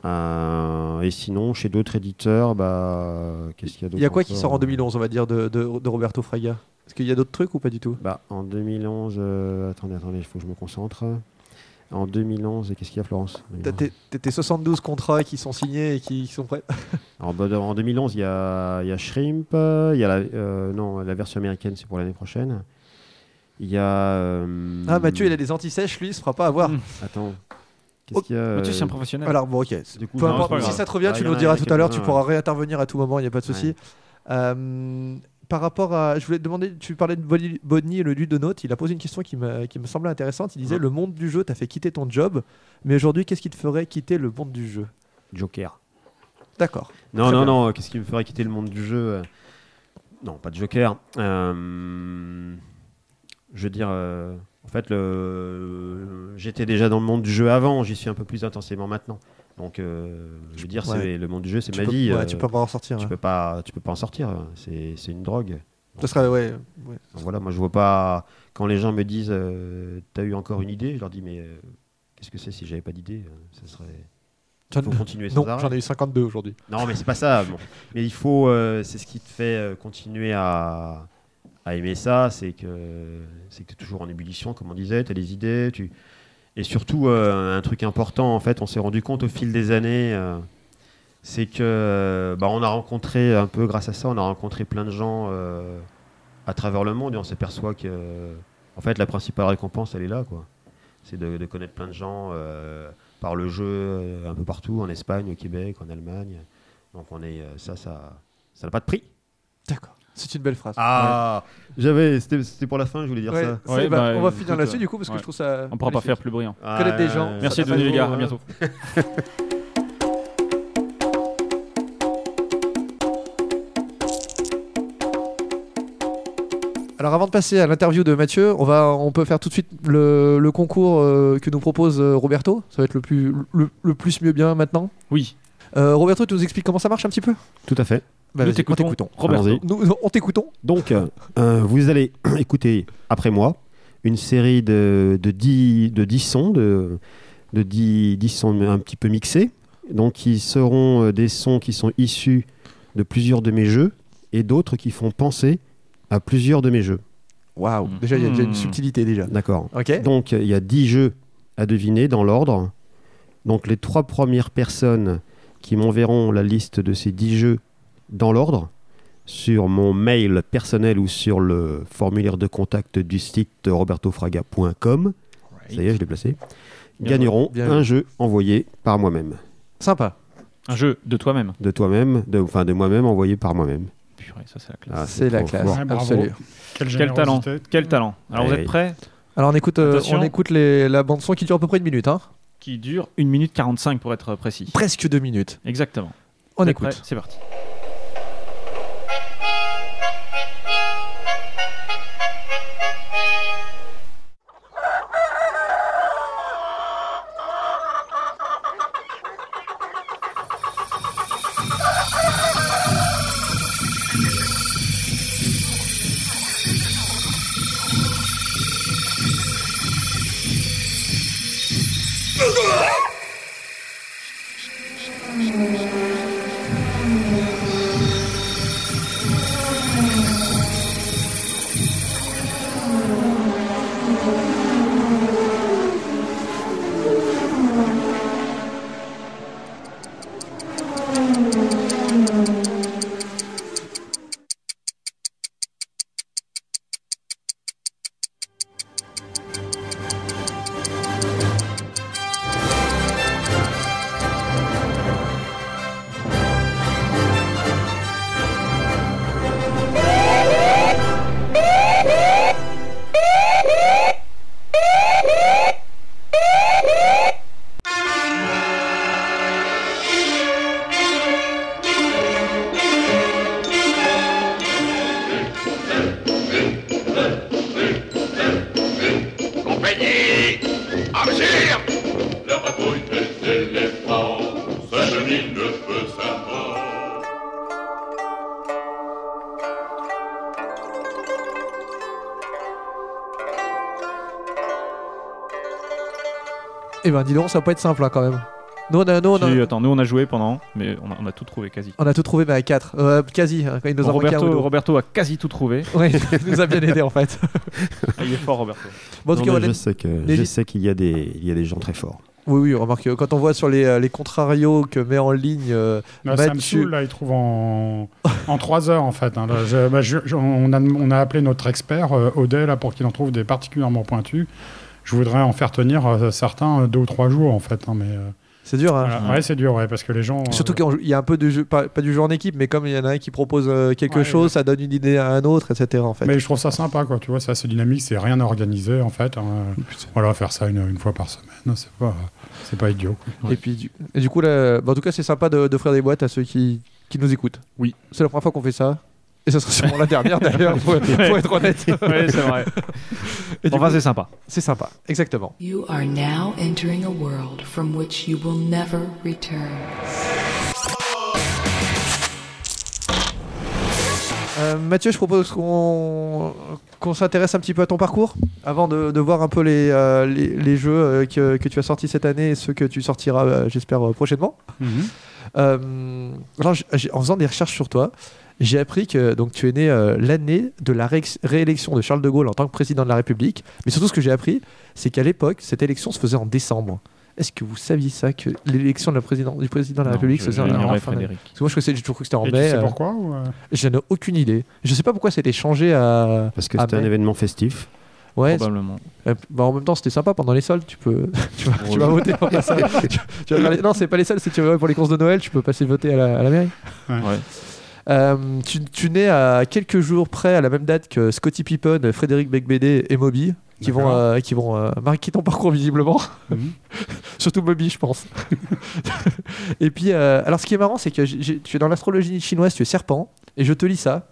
Euh, et sinon, chez d'autres éditeurs, bah, qu'est-ce qu'il y a d'autre Il y a quoi qui sort en 2011, on va dire, de, de, de Roberto Fraga? Est-ce qu'il y a d'autres trucs ou pas du tout? Bah, En 2011, euh, attendez, attendez, il faut que je me concentre. En 2011, et qu'est-ce qu'il y a, Florence T'as tes, t'as tes 72 contrats qui sont signés et qui, qui sont prêts Alors, bah, En 2011, il y a, il y a Shrimp, il y a la, euh, non, la version américaine, c'est pour l'année prochaine. Il y a. euh, Ah, Mathieu, il a des anti-sèches, lui, il se fera pas avoir. Mm. Attends. Qu'est-ce qu'il y a Mathieu, c'est un euh, professionnel. Alors, bon, ok. du coup, Peu non, importe, si ça te revient, Ah, tu nous diras tout à l'heure, tu pourras réintervenir à tout moment, il n'y a pas de souci. Ouais. Euh, par rapport à. Je voulais te demander, tu parlais de Bonnie le ludonote, il a posé une question qui me, qui me semblait intéressante. Il disait Ouais. Le monde du jeu t'a fait quitter ton job, mais aujourd'hui, qu'est-ce qui te ferait quitter le monde du jeu? Joker. D'accord. Non, non, bien. non, qu'est-ce qui me ferait quitter le monde du jeu euh, Non, pas de Joker. Euh, je veux dire, euh, en fait, le... j'étais déjà dans le monde du jeu avant, j'y suis un peu plus intensément maintenant. Donc, euh, je veux dire, Ouais. c'est le monde du jeu, c'est ma peux- vie. ouais, euh, tu peux pas en sortir. tu hein. peux pas, tu peux pas en sortir. C'est, c'est une drogue. Ça serait, ouais, voilà, moi je vois pas. Quand les gens me disent, euh, t'as eu encore une idée, je leur dis, mais euh, qu'est-ce que c'est si j'avais pas d'idée euh, Ça serait. Il faut continuer sans Non, j'en ai eu 52 aujourd'hui. Non, mais c'est pas ça. bon. Mais il faut, euh, c'est ce qui te fait continuer à, à aimer ça, c'est que c'est que tu es toujours en ébullition, comme on disait, tu as des idées, tu et surtout euh, un truc important en fait, on s'est rendu compte au fil des années, euh, c'est que bah, on a rencontré un peu grâce à ça, on a rencontré plein de gens euh, à travers le monde et on s'aperçoit que en fait la principale récompense elle est là quoi. C'est de, connaître plein de gens par le jeu un peu partout, en Espagne, au Québec, en Allemagne. Donc on est ça, ça, ça n'a pas de prix. D'accord. C'est une belle phrase. Ah, j'avais, c'était, c'était pour la fin, je voulais dire Ouais, ça. Ouais, bah, bah, on va écoute, finir là-dessus du coup parce que je trouve ça. On pourra pas faire plus brillant. Connaître des gens. Merci de venir, les gars. À bientôt. Alors avant de passer à l'interview de Mathieu, on, va, on peut faire tout de suite le, le concours euh, que nous propose euh, Roberto. Ça va être le plus, le, le plus mieux bien maintenant. Oui, Euh, Roberto, tu nous expliques comment ça marche un petit peu? Tout à fait. Bah, nous t'écoutons. Allons-y. Nous, on t'écoutons. Donc, euh, euh, vous allez écouter après moi une série de, de, 10, de 10 sons, de, de 10, 10 sons un petit peu mixés. Donc, qui seront euh, des sons qui sont issus de plusieurs de mes jeux et d'autres qui font penser à plusieurs de mes jeux. Waouh. Déjà, il y a déjà une Hmm. subtilité déjà. D'accord Ok. Donc, il y a 10 jeux à deviner dans l'ordre. Donc, les trois premières personnes qui m'enverront la liste de ces 10 jeux dans l'ordre sur mon mail personnel ou sur le formulaire de contact du site robertofraga.com. Ça y est, je l'ai placé. Bien gagneront Bien un jeu envoyé par moi-même. Sympa. Un jeu de toi-même. De toi-même, de, enfin de moi-même envoyé par moi-même. Purée, ça c'est la classe. Ah, C'est la classe. Ouais, absolue. Quel talent. générosité. Quel talent. Alors vous êtes prêts? Alors on écoute, euh, on écoute les- la bande son qui dure à peu près une minute. Hein. Qui dure 1 minute 45 pour être précis. Presque deux minutes. Exactement. On écoute. C'est parti. Ben dis donc, ça va pas être simple hein, quand même. Nous on a, nous, on a, Si, attends, nous on a joué pendant, mais on a, on a tout trouvé quasi. on a tout trouvé mais à 4. quasi, hein, quand il nous Bon, en manquait un ou Roberto, deux. Roberto a quasi tout trouvé. Ouais, il nous a bien aidé en fait. Ah, il est fort, Roberto. Bon, en tout Non, cas, mais on a- je sais que les- sais qu'il y a des il y a des gens très forts. Oui, oui, remarque, euh, quand on voit sur les, euh, les contrarios que met en ligne euh, Là, ça me Mathieu- saoule, là, il trouve en, en 3 heures, en fait. hein. Là, je- bah, je- je- on, a, on a appelé notre expert, euh, Odell, là, pour qu'il en trouve des particulièrement pointus. Je voudrais en faire tenir euh, certains euh, deux ou trois jours, en fait. hein, mais, euh, c'est dur. Hein. voilà. Ouais, c'est dur, ouais, parce que les gens... euh, Surtout qu'il y a un peu de jeu, pas, pas du jeu en équipe, mais comme il y en a un qui propose euh, quelque Ouais, chose, ouais. ça donne une idée à un autre, etc. En fait. Mais je trouve ça sympa, quoi. Tu vois, c'est assez dynamique, c'est rien organisé, en fait. hein. Voilà, faire ça une, une fois par semaine, c'est pas, c'est pas idiot. quoi. Et puis, du, et du coup, là, bah, en tout cas, c'est sympa de- d'offrir des boîtes à ceux qui, qui nous écoutent. Oui. C'est la première fois qu'on fait ça. Et ça sera sûrement la dernière d'ailleurs, faut, faut être honnête. ouais, c'est vrai. Et Enfin, c'est sympa. c'est sympa, exactement. You are now entering a world from which you will never return. Euh, Mathieu, je propose qu'on s'intéresse un petit peu à ton parcours avant de, de voir un peu les, euh, les, les jeux euh, que, que tu as sortis cette année et ceux que tu sortiras, euh, j'espère, prochainement. Euh, alors, en faisant des recherches sur toi, j'ai appris que donc, tu es né euh, l'année de la réélection de Charles de Gaulle en tant que président de la République. Mais surtout, ce que j'ai appris, c'est qu'à l'époque, cette élection se faisait en décembre. Est-ce que vous saviez ça, que l'élection la du président de la Non, République se faisait en Frédéric. Parce que moi, je cru que c'était en Et tu mai. sais euh, pourquoi ou, euh, je n'ai aucune idée. Je sais pas pourquoi c'était changé à. Parce que c'était un événement festif. Ouais. Probablement. bah, en même temps, c'était sympa pendant les soldes. Tu peux. tu, vas, tu vas voter pour les soldes. Tu- tu vas Non, c'est pas les soldes, c'est tu vas pour les courses de Noël. Tu peux passer voter à la, à la mairie. Ouais. Euh, tu, tu nais à quelques jours près, à la même date que Scotty Pippen, Frédéric Becbédé et Moby, qui vont, euh, qui vont euh, marquer ton parcours visiblement. Mhm. Surtout Moby, je pense. et puis, alors ce qui est marrant, c'est que tu es dans l'astrologie chinoise, tu es serpent, et je te lis ça.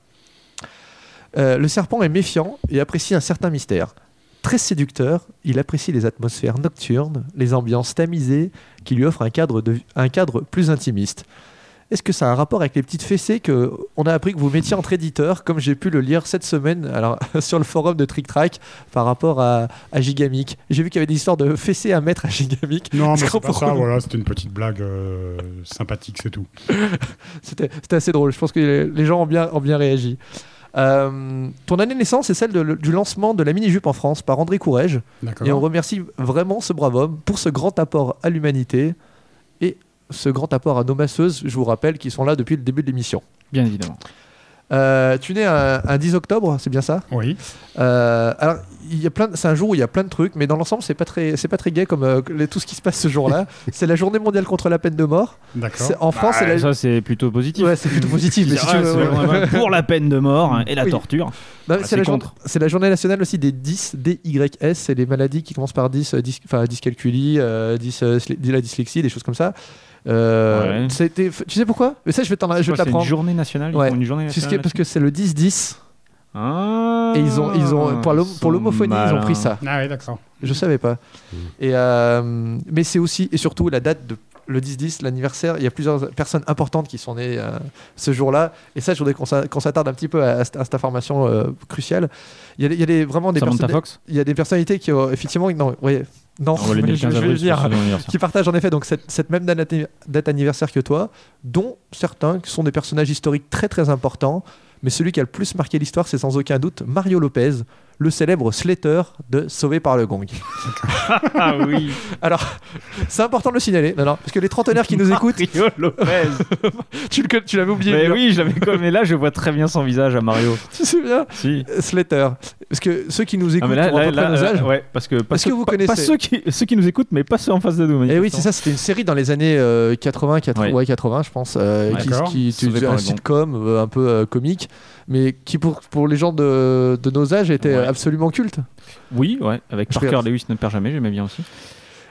Le serpent est méfiant et apprécie un certain mystère. Très séducteur, il apprécie les atmosphères nocturnes, les ambiances tamisées qui lui offrent un cadre, de, un cadre plus intimiste. Est-ce que ça a un rapport avec les petites fessées que on a appris que vous mettiez entre éditeurs, comme j'ai pu le lire cette semaine alors, sur le forum de Trick Track par rapport à, à Gigamic? J'ai vu qu'il y avait des histoires de fessées à mettre à Gigamic. Non, mais c'est pas ça, voilà, c'était une petite blague euh, sympathique, c'est tout. C'était assez drôle. Je pense que les, les gens ont bien, ont bien réagi. Euh, ton année de naissance est celle de- du lancement de la mini-jupe en France par André Courrèges. Et on remercie vraiment ce brave homme pour ce grand apport à l'humanité et ce grand apport à nos masseuses, je vous rappelle, qui sont là depuis le début de l'émission. Bien évidemment. Euh, tu nais un, un 10 octobre, c'est bien ça? Oui. Euh, alors, il y a plein de- c'est un jour où il y a plein de trucs, mais dans l'ensemble, c'est pas très, c'est pas très gay comme euh, les- tout ce qui se passe ce jour-là. c'est la journée mondiale contre la peine de mort. D'accord. En France, c'est Ah, la... Ça, c'est plutôt positif. Ouais, c'est plutôt positif. mais si tu veux, c'est ouais. vraiment pour la peine de mort hein, et la Oui. torture. Non, Ah, c'est la, jour- contre. c'est la journée nationale aussi des 10, DYS, c'est les maladies qui commencent par 10, euh, dys- enfin dyscalculie, euh, dys, euh, la dyslexie, des choses comme ça. Euh, Ouais. Tu sais pourquoi? Mais ça, je vais t'en- je vais C'est te une journée nationale. Ouais. une journée nationale parce que c'est le 10-10 Ah, et ils ont, ils ont pour l'hom- l'homophonie, ils ont pris ça. Ah oui, d'accord. Je savais pas. Et euh, mais c'est aussi et surtout la date de le 10-10, l'anniversaire. Il y a plusieurs personnes importantes qui sont nées euh, ce jour-là. Et ça, je voudrais qu'on s'a- qu'on s'attarde un petit peu à, à cette à cette information euh, cruciale. Il y a, des- il y a des, vraiment des Samantha Fox? Il y a des personnalités qui ont effectivement non, ouais, non, les mais je, 15 je vais le dire, qui partagent en effet donc cette, cette même date, date anniversaire que toi, dont certains qui sont des personnages historiques très très importants. Mais celui qui a le plus marqué l'histoire, c'est sans aucun doute Mario Lopez, le célèbre Slater de Sauvé par le Gong. Ah oui. Alors, c'est important de le signaler, non, non, parce que les trentenaires qui nous écoutent, Mario Lopez. tu, le- tu l'avais oublié. Mais oui, je l'avais comme. Mais là, je vois très bien son visage à Mario. Tu souviens Si. Slater. Parce que ceux qui nous écoutent Ah, là, ont à là, peu près là, nos âges. ouais, parce que pas ceux, que vous pas- pas ceux qui, ceux qui nous écoutent, mais pas ceux en face de nous. Et oui, c'est ça, c'était une série dans les années euh, 80, 80, Ouais. ouais, 80, je pense, euh, qui, qui tu- un sitcom euh, un peu euh, comique, mais qui pour, pour les gens de, de nos âges était absolument culte. Oui, ouais, avec Je Parker. Lewis ne perd jamais, j'aimais bien aussi.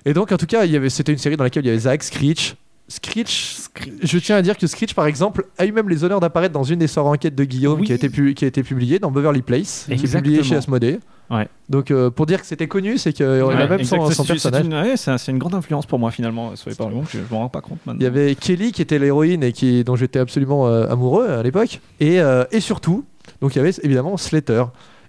Et donc, en tout cas, c'était une série dans laquelle il y avait Zach, Screech. Screech, je tiens à dire que Screech, par exemple, a eu même les honneurs d'apparaître dans une des sorts enquêtes de Guillaume Oui. qui, a été pu- qui a été publiée dans Beverly Place, qui est publiée Exactement. chez Asmodée. Ouais. Donc, euh, pour dire que c'était connu, c'est qu'il y a Ouais, même son, exact, son c'est personnage. une, ouais, c'est un- c'est une grande influence pour moi finalement, Sauvé par le Gong, je je m'en rends pas compte maintenant. Il y avait Kelly qui était l'héroïne et qui, dont j'étais absolument euh, amoureux à l'époque. Et, euh, et surtout, donc il y avait évidemment Slater.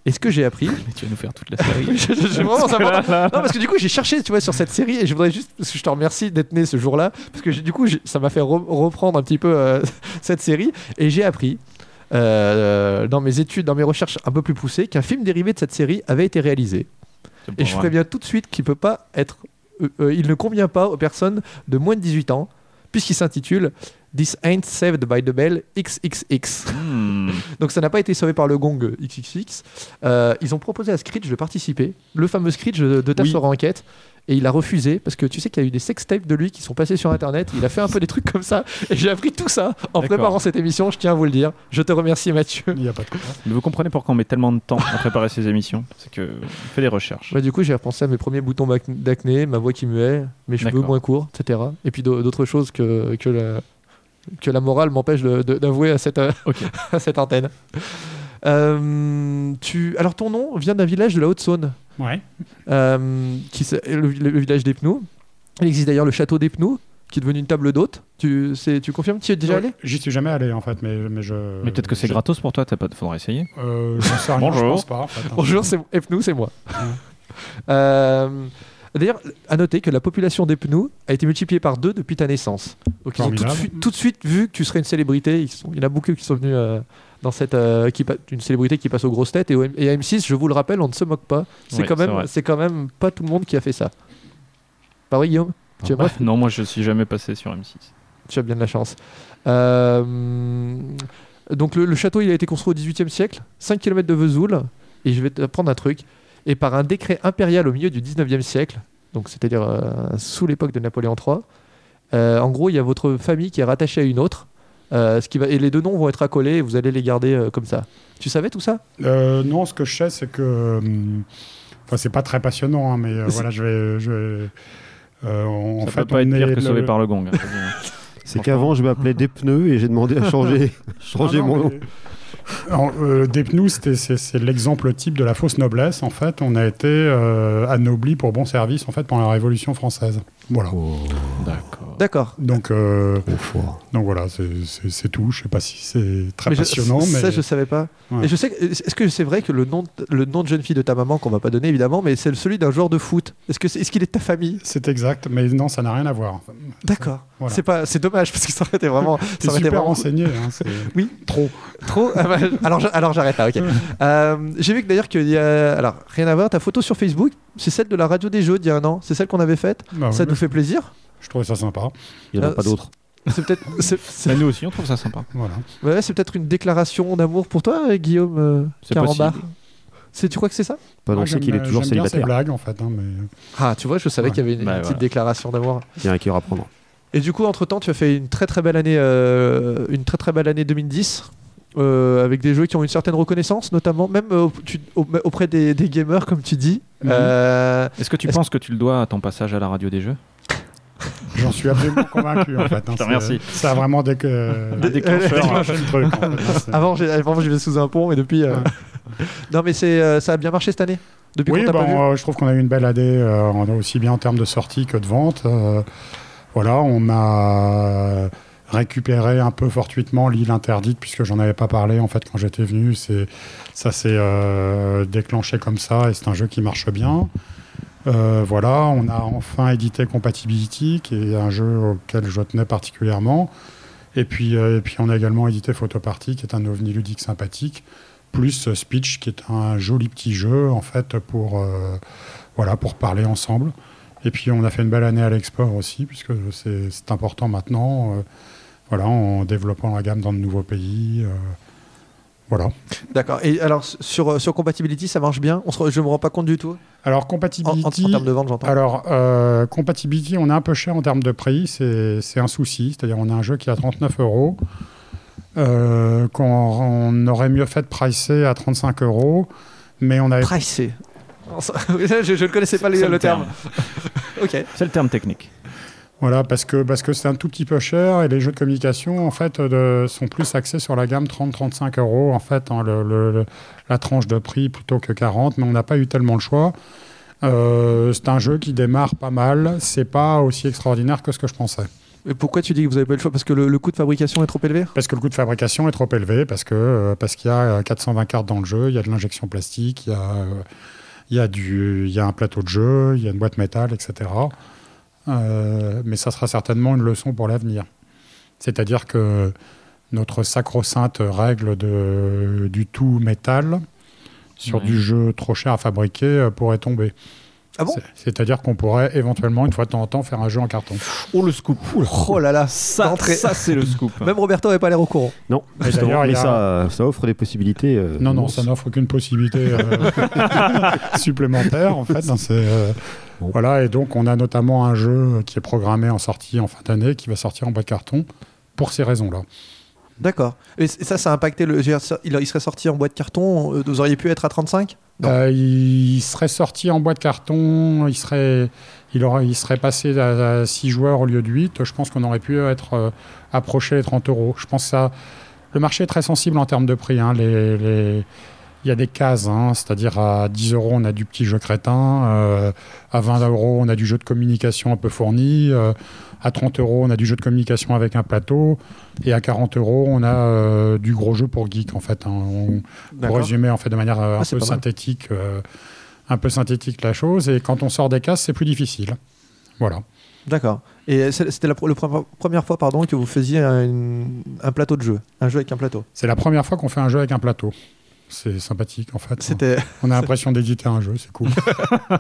Et ce que j'ai appris. Mais tu vas nous faire toute la série. Je- je- je- vraiment, ça non, parce que du coup, j'ai cherché, tu vois, sur cette série et je voudrais juste, parce que je te remercie d'être né ce jour-là, parce que du coup, ça m'a fait re- reprendre un petit peu euh, cette série et j'ai appris. euh, dans mes études, dans mes recherches un peu plus poussées, qu'un film dérivé de cette série avait été réalisé. Et je préviens tout de suite qu'il peut pas être, euh, euh, il ne convient pas aux personnes de moins de 18 ans, puisqu'il s'intitule This Ain't Saved by the Bell XXX. Hmm. Donc ça n'a pas été sauvé par le gong XXX. Euh, ils ont proposé à Screech de participer, le fameux Screech de, de ta Oui. enquête. Et il a refusé parce que tu sais qu'il y a eu des sextapes de lui qui sont passés sur internet. Il a fait un peu des trucs comme ça. Et j'ai appris tout ça en préparant cette émission. Je tiens à vous le dire. Je te remercie, Mathieu. Il n'y a pas de quoi. Mais vous comprenez pourquoi on met tellement de temps à préparer ces émissions? C'est que on fait des recherches. Ouais, du coup, j'ai repensé à mes premiers boutons d'acné, ma voix qui muait, mes cheveux moins courts, etc. Et puis d'au- d'autres choses que, que, la, que la morale m'empêche de- de- d'avouer à cette, euh, Ok. à cette antenne. Euh, tu... Alors, ton nom vient d'un village de la Haute-Saône, Ouais. euh, qui le, le- le village d'Epnou. Il existe d'ailleurs le château d'Epnou, qui est devenu une table d'hôte. Tu, confirmes? Tu y es déjà allé? J'y suis jamais allé en fait, mais, mais je. Mais peut-être que c'est je- gratos pour toi, t'as pas... faudra essayer. Euh, j'en sais rien, je Bonjour. pense pas. en fait, hein. Bonjour, c'est Epnou, c'est moi. Euh, D'ailleurs, à noter que la population d'Epnou a été multipliée par deux depuis ta naissance. Donc ils ont tout de, suite, tout de suite vu que tu serais une célébrité. Ils sont- il y en a beaucoup qui sont venus euh, dans cette euh, qui une célébrité qui passe aux grosses têtes et, au M- et à M6, je vous le rappelle, on ne se moque pas. C'est Ouais, quand même, vrai. c'est quand même pas tout le monde qui a fait ça. Pas vrai, Guillaume? Tu as, Bah, non, moi je suis jamais passé sur M6. tu as bien de la chance. Euh, donc le, le château, il a été construit au XVIIIe siècle, 5 km de Vesoul, et je vais t'apprendre un truc. Et par un décret impérial au milieu du XIXe siècle, donc c'est-à-dire euh, sous l'époque de Napoléon III, euh, en gros, il y a votre famille qui est rattachée à une autre, euh, ce qui va, et les deux noms vont être accolés et vous allez les garder euh, comme ça. Tu savais tout ça? Euh, non, ce que je sais, c'est que. Enfin, c'est pas très passionnant, hein, mais euh, voilà, je vais. Je vais euh, en Ça fait, peut pas être on pire est que le- sauvé par le gong. hein, hein. C'est qu'avant, je m'appelais des pneus et j'ai demandé à changer, changer Ah non, mon nom. mais- euh, c'est c'est l'exemple type de la fausse noblesse. En fait, on a été euh, anobli pour bon service en fait pendant la Révolution française. Voilà. Oh, D'accord. D'accord. Donc, euh, donc voilà, c'est- tout. Je sais pas si c'est très Mais je- passionnant, mais Ça, je savais pas. Ouais. Et je sais. Est-ce que c'est vrai que le nom, de- le nom de jeune fille de ta maman, qu'on va pas donner évidemment, mais c'est celui d'un joueur de foot Est-ce que c'est- est-ce qu'il est de ta famille? C'est exact. Mais non, ça n'a rien à voir. D'accord. Voilà. C'est pas, c'est dommage parce que ça aurait été vraiment, ça aurait été super vraiment renseigné. hein, Oui. Trop. trop. Ah bah, alors, j'a- alors j'arrête là. Ok. Euh, J'ai vu que d'ailleurs qu'il y a, alors rien à voir, ta photo sur Facebook, c'est celle de la radio des jeux d'il y a un an. C'est celle qu'on avait faite. Bah ça nous fait plaisir. Je trouvais ça sympa. Il n'y en a Euh, pas d'autres. C'est peut-être c'est- c'est- Mais nous aussi, on trouve ça sympa. Voilà. ouais, c'est peut-être une déclaration d'amour pour toi, euh, Guillaume euh, C'est Carambar. possible. C'est tu crois que c'est ça? Pas Moi, annoncer qu'il est toujours j'aime bien célibataire. blagues, en fait. hein, mais... Ah, tu vois, je savais Ouais. qu'il y avait une, Bah, une petite voilà. déclaration d'amour. Il y a un cœur à prendre. Et du coup, entre temps, tu as fait une très très belle année, euh, une très très belle année 2010. euh, avec des jeux qui ont une certaine reconnaissance, notamment même euh, tu- auprès des, des gamers, comme tu dis. Mhm. Euh, Est-ce que tu Est-ce- penses que tu le dois à ton passage à la radio des jeux? J'en suis absolument convaincu, en fait. hein, Je te c'est- remercie. Ça a vraiment dès que... Des- déclenché le truc. en fait, hein, avant, avant, je vivais sous un pont, et depuis. euh, non, mais c'est, euh, ça a bien marché cette année? Depuis Oui, t'a bah, pas vu? euh, je trouve qu'on a eu une belle année, euh, aussi bien en termes de sortie que de vente. Euh, voilà, on a récupéré un peu fortuitement l'île interdite, puisque j'en avais pas parlé en fait quand j'étais venu. C'est, ça s'est euh, déclenché comme ça, et c'est un jeu qui marche bien. Euh, voilà, on a enfin édité Compatibility, qui est un jeu auquel je tenais particulièrement. Et puis, euh, et puis on a également édité Photoparty, qui est un ovni ludique sympathique, plus Speech, qui est un joli petit jeu en fait pour, euh, voilà, pour parler ensemble. Et puis on a fait une belle année à l'export aussi, puisque c'est important maintenant, voilà, en développant la gamme dans de nouveaux pays. Voilà. D'accord. Et alors, sur, euh, sur Compatibility, ça marche bien? On se re- Je me rends pas compte du tout. Alors En, en- en Compatibility, termes de vente, j'entends. Alors, euh, Compatibility, on est un peu cher en termes de prix, c'est c'est un souci. C'est-à-dire, on a un jeu qui est à 39 euros, euh, qu'on on aurait mieux fait de pricer à 35 euros, mais on avait. Pricé. je, je ne connaissais pas le, le terme. ok. C'est le terme technique. Voilà, parce que parce que c'est un tout petit peu cher et les jeux de communication en fait de- sont plus axés sur la gamme 30-35 euros en fait, hein, le- le- le- la tranche de prix plutôt que 40, mais on n'a pas eu tellement le choix. Euh, c'est un jeu qui démarre pas mal, c'est pas aussi extraordinaire que ce que je pensais. Et pourquoi tu dis que vous avez pas eu le choix? Parce que le, le coût de fabrication est trop élevé? Parce que le coût de fabrication est trop élevé, parce que euh, parce qu'il y a euh, 420 cartes dans le jeu, il y a de l'injection plastique, il y a euh, il y a du il y a un plateau de jeu, il y a une boîte métal, etc. Euh, mais ça sera certainement une leçon pour l'avenir. C'est-à-dire que notre sacro-sainte règle de, du tout métal sur Ouais. du jeu trop cher à fabriquer euh, pourrait tomber. Ah bon C'est-à-dire qu'on pourrait éventuellement, une fois de temps en temps, faire un jeu en carton. Oh le scoop. Oh là là Ça, ça c'est le scoop. Même Roberto n'avait pas l'air au courant. Non, justement, mais a- ça, euh, ça offre des possibilités. euh, Non, non, ça n'offre aucune possibilité euh, supplémentaire, en fait. euh, Bon. Voilà, et donc on a notamment un jeu qui est programmé en sortie en fin d'année, qui va sortir en boîte carton, pour ces raisons-là. D'accord. Et ça, ça a impacté le. Il serait sorti en boîte carton. euh, Vous auriez pu être à 35 Non. Euh, il serait sorti en boîte carton, il serait, il aurait, il serait passé à 6 joueurs au lieu de 8. Je pense qu'on aurait pu être euh, approché les 30 euros. Je pense que ça, le marché est très sensible en termes de prix. hein. Il y a des cases, hein. c'est-à-dire à 10 euros, on a du petit jeu crétin, à 20 euros, on a du jeu de communication un peu fourni, à 30 euros, on a du jeu de communication avec un plateau, et à 40 euros, on a euh, du gros jeu pour geek, en fait. hein. On- pour résumer en fait de manière euh, Ah, un peu synthétique, euh, un peu synthétique la chose. Et quand on sort des cases, c'est plus difficile. Voilà. D'accord. Et c'était la première fois pardon, que vous faisiez un, un plateau de jeu. Un jeu avec un plateau. C'est la première fois qu'on fait un jeu avec un plateau. C'est sympathique en fait. C'était On a l'impression d'éditer un jeu, c'est cool.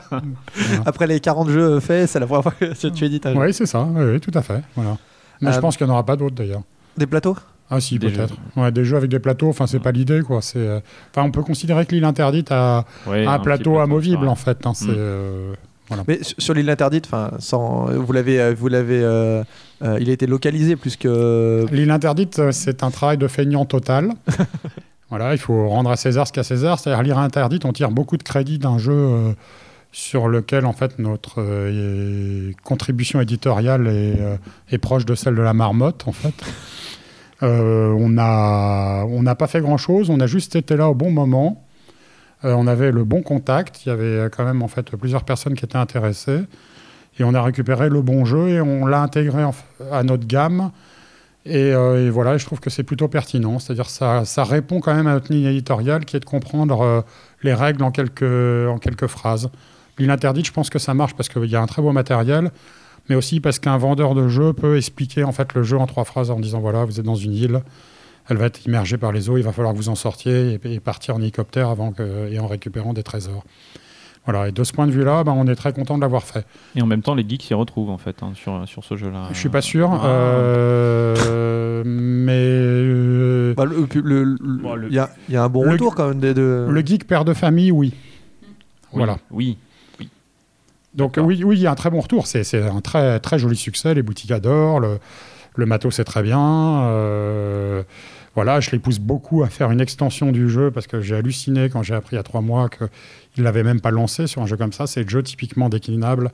après les 40 jeux faits, c'est la première fois que tu édites un jeu. oui, c'est ça. Oui, tout à fait. Voilà. Mais Euh, je pense qu'il n'y en aura pas d'autres d'ailleurs. Des plateaux? Ah si, Des peut-être. Ouais, des jeux avec des plateaux. Enfin, c'est pas l'idée quoi. C'est. euh, Enfin, on peut considérer que l'île interdite a, Ouais, a un plateau amovible en fait. hein. C'est. Mm. euh, Mais sur- l'île interdite, enfin, sans, vous l'avez, euh, vous l'avez, euh, euh, il a été localisé plus que. L'île interdite, euh, c'est un travail de feignant total. voilà, il faut rendre à César ce qu'à César. C'est-à-dire, l'île interdite, on tire beaucoup de crédit d'un jeu euh, sur lequel, en fait, notre euh, contribution éditoriale est, euh, est proche de celle de la marmotte, en fait. On n'a pas fait grand-chose, on a juste été là au bon moment. On avait le bon contact, il y avait quand même, en fait, plusieurs personnes qui étaient intéressées. Et on a récupéré le bon jeu et on l'a intégré à notre gamme. Et, euh, et voilà, je trouve que c'est plutôt pertinent. C'est-à-dire ça, ça répond quand même à notre ligne éditoriale qui est de comprendre euh, les règles en quelques, phrases. L'île interdite, je pense que ça marche parce qu'il y a un très beau matériel, mais aussi parce qu'un vendeur de jeu peut expliquer en fait le jeu en trois phrases en disant voilà, vous êtes dans une île, elle va être immergée par les eaux, il va falloir que vous en sortiez et, partir en hélicoptère avant et en récupérant des trésors. Voilà, et de ce point de vue-là, ben, on est très content de l'avoir fait. Et en même temps, les geeks s'y retrouvent en fait hein, sur, sur ce jeu-là. Je suis pas sûr, Ah. euh, mais euh, Bah, le- le- le- Bon, le- Il y, a, il y a un bon le- retour quand même des deux. le geek père de famille, oui. Oui, Voilà. Oui. Donc oui, oui, il y a un très bon retour. C'est c'est un très, très joli succès. Les boutiques adorent. Le, le matos, c'est très bien. Euh, voilà, je les pousse beaucoup à faire une extension du jeu parce que j'ai halluciné quand j'ai appris il y a trois mois qu'ils ne l'avaient même pas lancé sur un jeu comme ça. C'est le jeu typiquement déclinable.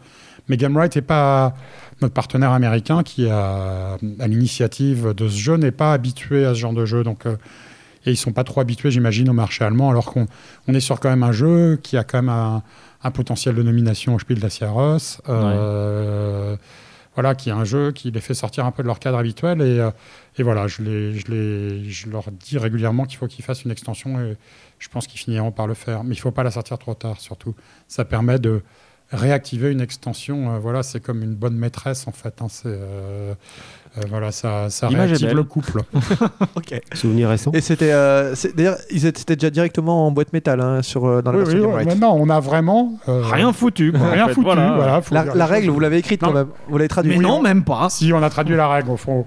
Mais Gamewright n'est pas notre partenaire américain qui, a, à l'initiative de ce jeu, n'est pas habitué à ce genre de jeu. Donc, euh, et ils sont pas trop habitués, j'imagine, au marché allemand, alors qu'on on est sur quand même un jeu qui a quand même un, un potentiel de nomination au Spiel des Jahres. Euh, Voilà, qui est un jeu qui les fait sortir un peu de leur cadre habituel. Et, euh, et voilà, je, les, je, les, je leur dis régulièrement qu'il faut qu'ils fassent une extension et je pense qu'ils finiront par le faire. Mais il ne faut pas la sortir trop tard, surtout. Ça permet de réactiver une extension. euh, voilà, c'est comme une bonne maîtresse, en fait. hein, c'est, euh, euh, voilà, ça, ça réactive le couple. Ok. Souvenir récent Et c'était. euh, c'est- D'ailleurs, ils étaient c'était déjà directement en boîte métal hein, sur, euh, dans la Oui, version oui, Right. maintenant, on a vraiment. euh, Rien foutu. quoi, en Rien fait, foutu. voilà. Voilà, faut La, règle, vous l'avez écrite Non. quand même. Vous l'avez traduite. Mais Oui, non, on- même pas. Si on a traduit la règle, au fond.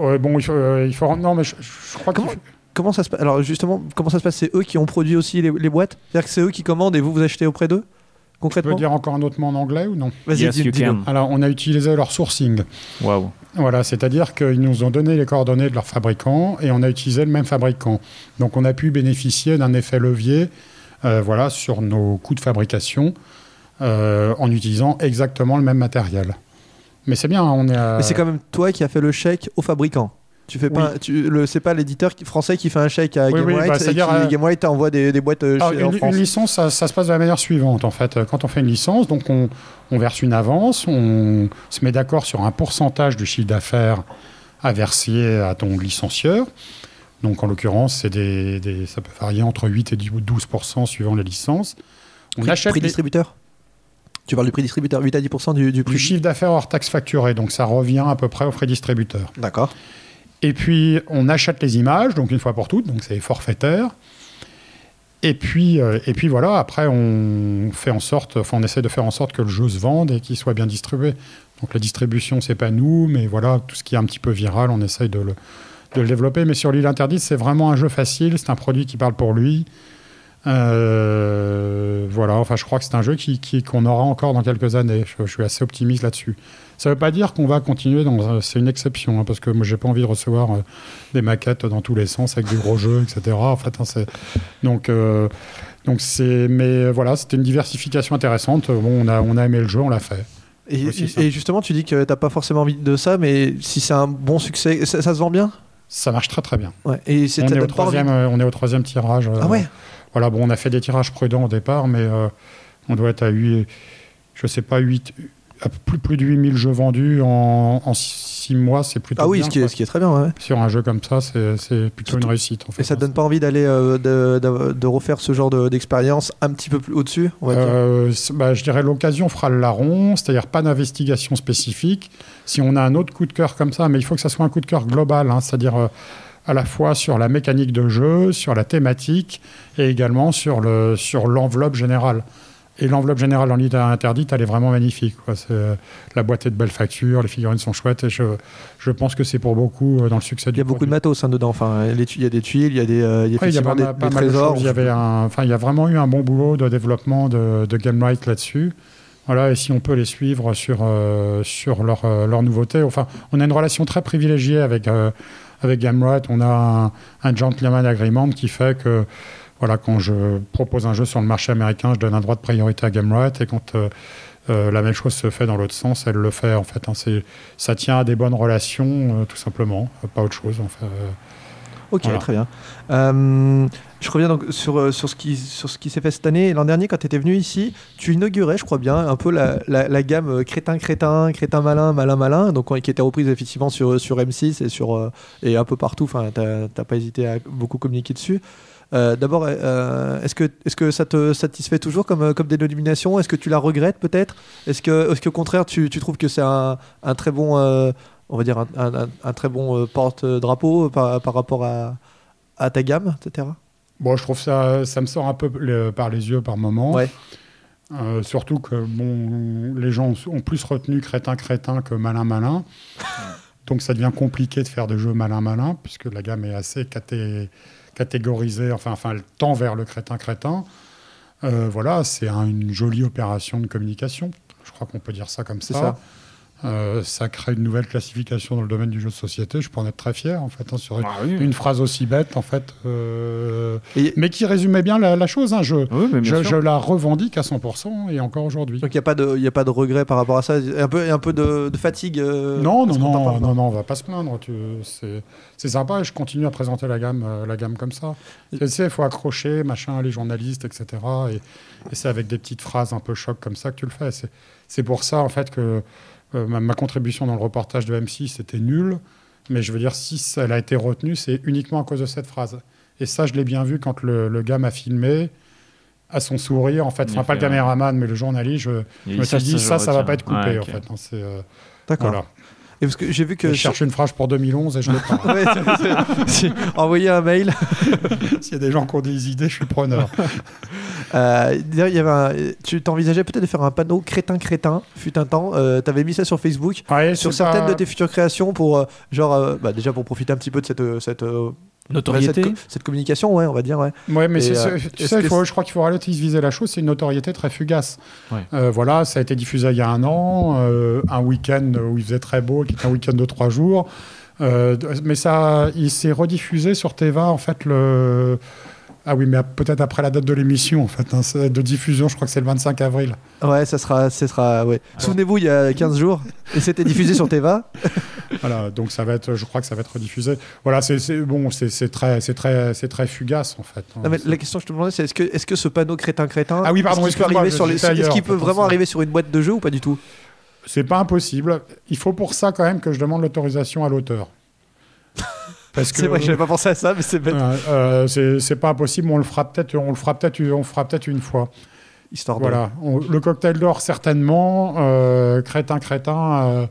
euh, bon, il faut, euh, il faut. Non, mais je, je crois faut- Comment ça se passe Alors justement, comment ça se passe? C'est eux qui ont produit aussi les, les boîtes? C'est-à-dire que c'est eux qui commandent et vous vous achetez auprès d'eux? Tu Concrètement? peux dire encore un autre mot en anglais ou non? Vas-y, Yes, dis- can. Alors, on a utilisé leur sourcing. Waouh. Voilà, c'est-à-dire qu'ils nous ont donné les coordonnées de leur fabricant et on a utilisé le même fabricant. Donc, on a pu bénéficier d'un effet levier euh, voilà, sur nos coûts de fabrication euh, en utilisant exactement le même matériel. Mais c'est bien, on est à- Mais c'est quand même toi qui as fait le chèque au fabricant. Tu fais pas, tu, le, c'est pas l'éditeur français qui fait un chèque à Oui, oui, GameWright bah, et qui euh, envoie des, des boîtes euh, Alors, chez, en une, France. une licence, ça, ça se passe de la manière suivante, en fait. Quand on fait une licence, donc on, on verse une avance, on se met d'accord sur un pourcentage du chiffre d'affaires à verser à ton licencieur. Donc, en l'occurrence, c'est des, des- ça peut varier entre 8 et 12 suivant les licences. On prix, achète prix distributeur? Tu parles du prix distributeur 8 à 10% du, du prix du chiffre d'affaires hors taxe facturée, donc ça revient à peu près au frais distributeur. D'accord. Et puis, on achète les images, donc une fois pour toutes, donc c'est forfaitaire. Et puis, euh, et puis voilà, après, on fait en sorte, enfin, on essaie de faire en sorte que le jeu se vende et qu'il soit bien distribué. Donc la distribution, c'est pas nous, mais voilà, tout ce qui est un petit peu viral, on essaye de le, de le développer. Mais sur l'île interdite, c'est vraiment un jeu facile, c'est un produit qui parle pour lui. Euh, voilà, enfin, je crois que c'est un jeu qui, qui- qu'on aura encore dans quelques années. Je suis assez optimiste là-dessus. Ça ne veut pas dire qu'on va continuer dans. un- C'est une exception, hein, parce que moi, j'ai pas envie de recevoir euh, des maquettes dans tous les sens avec des gros jeux, etc. En fait, hein, donc, euh, donc c'est. Mais voilà, c'était une diversification intéressante. Bon, on a, on a aimé le jeu, on l'a fait. Et, justement, tu dis que t'as pas forcément envie de ça, mais si c'est un bon succès, ça, ça se vend bien? Ça marche très très bien. Ouais. Et c'est On est, au troisième, euh, on est au troisième tirage. euh, Ah ouais? Voilà, bon, on a fait des tirages prudents au départ, mais euh, on doit être à 8, je sais pas, 8, à plus, plus de 8000 jeux vendus en, en 6 mois, c'est plutôt Ah oui, bien, ce qui, est, quoi. ce qui est très bien. ouais. Sur un jeu comme ça, c'est plutôt Surtout- une réussite. En fait, Et ça hein. donne pas envie d'aller euh, de, de- de refaire ce genre de- d'expérience un petit peu plus au-dessus Euh, bah, je dirais l'occasion fera le larron, c'est-à-dire pas d'investigation spécifique. Si on a un autre coup de cœur comme ça, mais il faut que ça soit un coup de cœur global, hein, c'est-à-dire euh, à la fois sur la mécanique de jeu, sur la thématique et également sur le sur l'enveloppe générale. Et l'enveloppe générale en l'île interdite, elle est vraiment magnifique. quoi. Euh, la boîte est de belles factures, les figurines sont chouettes et je, je pense que c'est pour beaucoup euh, dans le succès du Il y a beaucoup de matos hein, dedans. Enfin, les il y a des tuiles, il y a des, euh, il y a Ouais, il y a effectivement pas, des, mal- pas des mal de trésors. Il y avait un, enfin, il y a vraiment eu un bon boulot de développement de, de GameRight là-dessus. Voilà, et si on peut les suivre sur, euh, sur leurs euh, leurs nouveautés. Enfin, on a une relation très privilégiée avec, euh, avec. On a un, un gentleman agreement qui fait que, voilà, quand je propose un jeu sur le marché américain, je donne un droit de priorité à GameRight. Et quand euh, euh, la même chose se fait dans l'autre sens, elle le fait, en fait. hein. Ça tient à des bonnes relations, euh, tout simplement, pas autre chose. Euh, Ok, Voilà. très bien. Je reviens donc sur, sur ce qui, sur ce qui s'est fait cette année. L'an dernier, quand tu étais venu ici, tu inaugurais, je crois bien, un peu la, la, la gamme crétin-crétin, crétin-malin, malin-malin, donc qui était reprise effectivement sur, sur M6 et, sur, et un peu partout. Enfin, t'as t'as pas hésité à beaucoup communiquer dessus. Euh, D'abord, euh, est-ce que, est que ça te satisfait toujours comme, euh, comme dénomination Est-ce que tu la regrettes peut-être? Est-ce que, est contraire, tu, tu trouves que c'est un, un très bon, euh, on va dire, un, un- un- un très bon porte-drapeau par, par rapport à, à ta gamme, etc. Bon, je trouve ça, ça me sort un peu le- par les yeux par moment. Ouais. Euh, surtout que bon, les gens ont plus retenu crétin-crétin que malin-malin. Donc ça devient compliqué de faire des jeux malin-malin, puisque la gamme est assez caté- catégorisée, enfin, enfin elle tend vers le crétin-crétin. Euh, voilà, c'est un- une jolie opération de communication. Je crois qu'on peut dire ça comme ça. Euh, ça crée une nouvelle classification dans le domaine du jeu de société. Je peux en être très fier, en fait, hein, sur une, Ah oui. une phrase aussi bête, en fait, euh, Et- mais qui résumait bien la, la chose. hein. Je, Oui, la revendique à 100% et encore aujourd'hui. Donc il n'y a, pas de- y a pas de regret par rapport à ça? Un peu, un peu de, de fatigue euh, Non, non, non, parle non, non, on va pas se plaindre. C'est sympa et je continue à présenter la gamme, euh, la gamme comme ça. Tu sais, il faut accrocher, machin, les journalistes, etc. Et, et c'est avec des petites phrases un peu choc comme ça que tu le fais. C'est- pour ça, en fait, que euh, ma, ma contribution dans le reportage de M6 c'était nul. Mais je veux dire, si elle a été retenue, c'est uniquement à cause de cette phrase. Et ça, je l'ai bien vu quand le, le gars m'a filmé à son sourire. En fait, enfin, pas le caméraman, mais le journaliste. Je, me suis dit, ça, ça va pas être coupé, Ouais, en fait. hein, c'est, euh, D'accord. voilà. Et parce que j'ai vu que. Je cherche une phrase pour 2011 et je l'ai pas. Ouais, c'est- c'est- Envoyer un mail. S'il y a des gens qui ont des idées, je suis preneur. Euh, d'ailleurs, il y avait un- tu t'envisageais peut-être de faire un panneau crétin-crétin, fut un temps. Euh, T'avais mis ça sur Facebook. Ouais, Sur certaines pas- de tes futures créations, pour euh, genre, euh, bah, déjà pour profiter un petit peu de cette, euh, cette, euh, Notoriété. cette, co- cette communication, ouais, on va dire, ouais. Ouais, mais c'est- euh, tu sais, il faut- je crois qu'il faut relativiser la chose. C'est une notoriété très fugace. Ouais. Euh, voilà, ça a été diffusé il y a un an, euh, un week-end où il faisait très beau, qui était un week-end de trois jours. Euh, mais ça, il s'est rediffusé sur Teva, en fait, le. Ah oui, mais peut-être après la date de l'émission, en fait, hein, de diffusion, je crois que c'est le 25 avril. Ouais, ça sera, ça sera, ouais. Souvenez-vous, il y a 15 jours, et c'était diffusé sur Teva. Voilà, donc ça va être, je crois que ça va être rediffusé. Voilà, c'est bon, c'est très, c'est très, c'est très fugace en fait. hein. Non, mais C'est- la question que je te demandais, c'est est-ce que, est-ce que ce panneau crétin-crétin, Ah oui, pardon, est-ce qu'il peut arriver sur les, ailleurs, en peut vraiment arriver sur une boîte de jeu ou pas du tout? C'est pas impossible. Il faut pour ça quand même que je demande l'autorisation à l'auteur. C'est vrai que j'avais pas pensé à ça, mais c'est bête. euh, c'est pas impossible. On le fera peut-être, on le fera peut-être, on fera peut-être une fois. Histoire Voilà. Le cocktail d'or certainement. euh, crétin, crétin.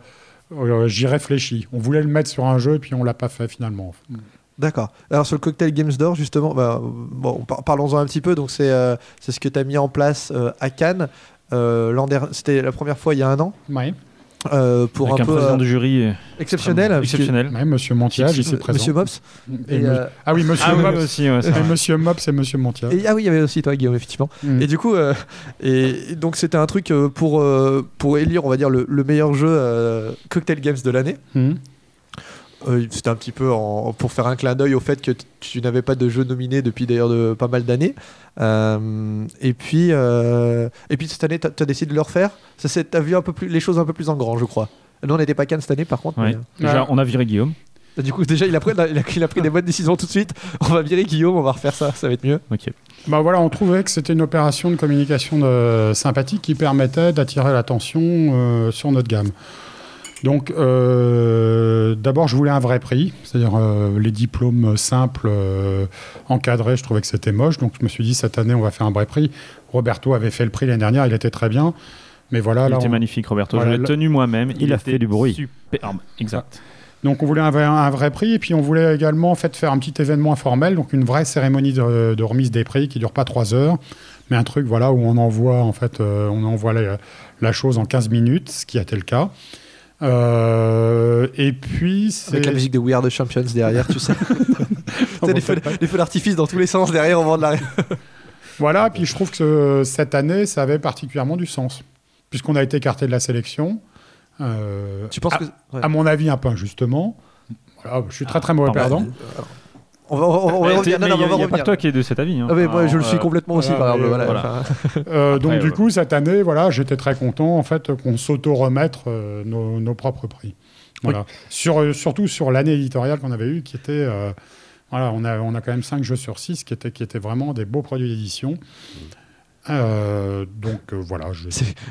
euh, J'y réfléchis. On voulait le mettre sur un jeu, puis on l'a pas fait finalement. D'accord. Alors sur le cocktail Games d'Or, justement, bah, bon, par- parlons-en un petit peu. Donc c'est euh, ce que tu as mis en place euh, à Cannes. Euh, c'était la première fois il y a un an. Ouais. Euh, pour Avec un, un peu président euh, de jury euh, exceptionnel. que- exceptionnel. Ouais, Monsieur Montiage présent. Monsieur Mops. Et Et, me- euh, Ah oui, Monsieur Ah oui, Mops. aussi, ouais, Et. Monsieur Mops et Monsieur Montiage. et- ah oui, il y avait aussi toi, Guillaume, effectivement. Mm. Et du coup, euh, et, donc c'était un truc euh, pour, euh, pour élire, on va dire, le, le meilleur jeu euh, Cocktail Games de l'année. Mhm. Euh, C'était un petit peu en- pour faire un clin d'œil au fait que tu n'avais pas de jeu nominé depuis d'ailleurs de pas mal d'années. Euh, et puis euh, et puis cette année, tu as, décidé de le refaire. Ça, c'est- t'as vu un peu plus les choses un peu plus en grand, je crois. Nous, on n'était pas Cannes cette année, par contre. Ouais. mais, euh, Déjà, Ouais. on a viré Guillaume. du coup, déjà, il a, pris, il, a, il a pris des bonnes décisions tout de suite. On va virer Guillaume, on va refaire ça, ça va être mieux. Ok. Bah voilà, on trouvait que c'était une opération de communication de- sympathique qui permettait d'attirer l'attention euh, sur notre gamme. Donc, euh, d'abord, je voulais un vrai prix, c'est-à-dire euh, les diplômes simples, euh, encadrés, je trouvais que c'était moche. Donc, je me suis dit, cette année, on va faire un vrai prix. Roberto avait fait le prix l'année dernière, il était très bien. Mais voilà, il là, était on- magnifique, Roberto. Voilà, je l'ai là- tenu moi-même. Il a fait du bruit. Superbe. Exact. Donc on voulait un vrai, un vrai prix et puis on voulait également en fait faire un petit événement informel, donc une vraie cérémonie de, de remise des prix qui dure pas trois heures, mais un truc voilà où on envoie en fait euh, on envoie la, la chose en 15 minutes, ce qui a été le cas. Euh, et puis c'est Avec la musique de We Are the Champions derrière, tu sais. T'as des feux, d'artifice dans tous les sens derrière au moment de la. voilà. Puis je trouve que cette année ça avait particulièrement du sens puisqu'on a été écarté de la sélection. Euh, Tu penses à, que. ouais. à mon avis un peu injustement. Voilà, je suis très très mauvais pardon. perdant. On va, on va- on revenir. Non, on va il y a pas revenir. que toi qui est de cet avis. hein. Ah moi je le Alors, suis complètement aussi. voilà, par exemple, mais, voilà, voilà. enfin, Euh, donc Après, du euh, coup, cette année, voilà, j'étais très content en fait qu'on s'auto-remettre euh, nos, nos propres prix. Voilà. Sur, euh, surtout sur l'année éditoriale qu'on avait eue, qui était, euh, voilà, on a, on a quand même 5 jeux sur 6 qui étaient, qui étaient vraiment des beaux produits d'édition. Euh, donc euh, voilà, je-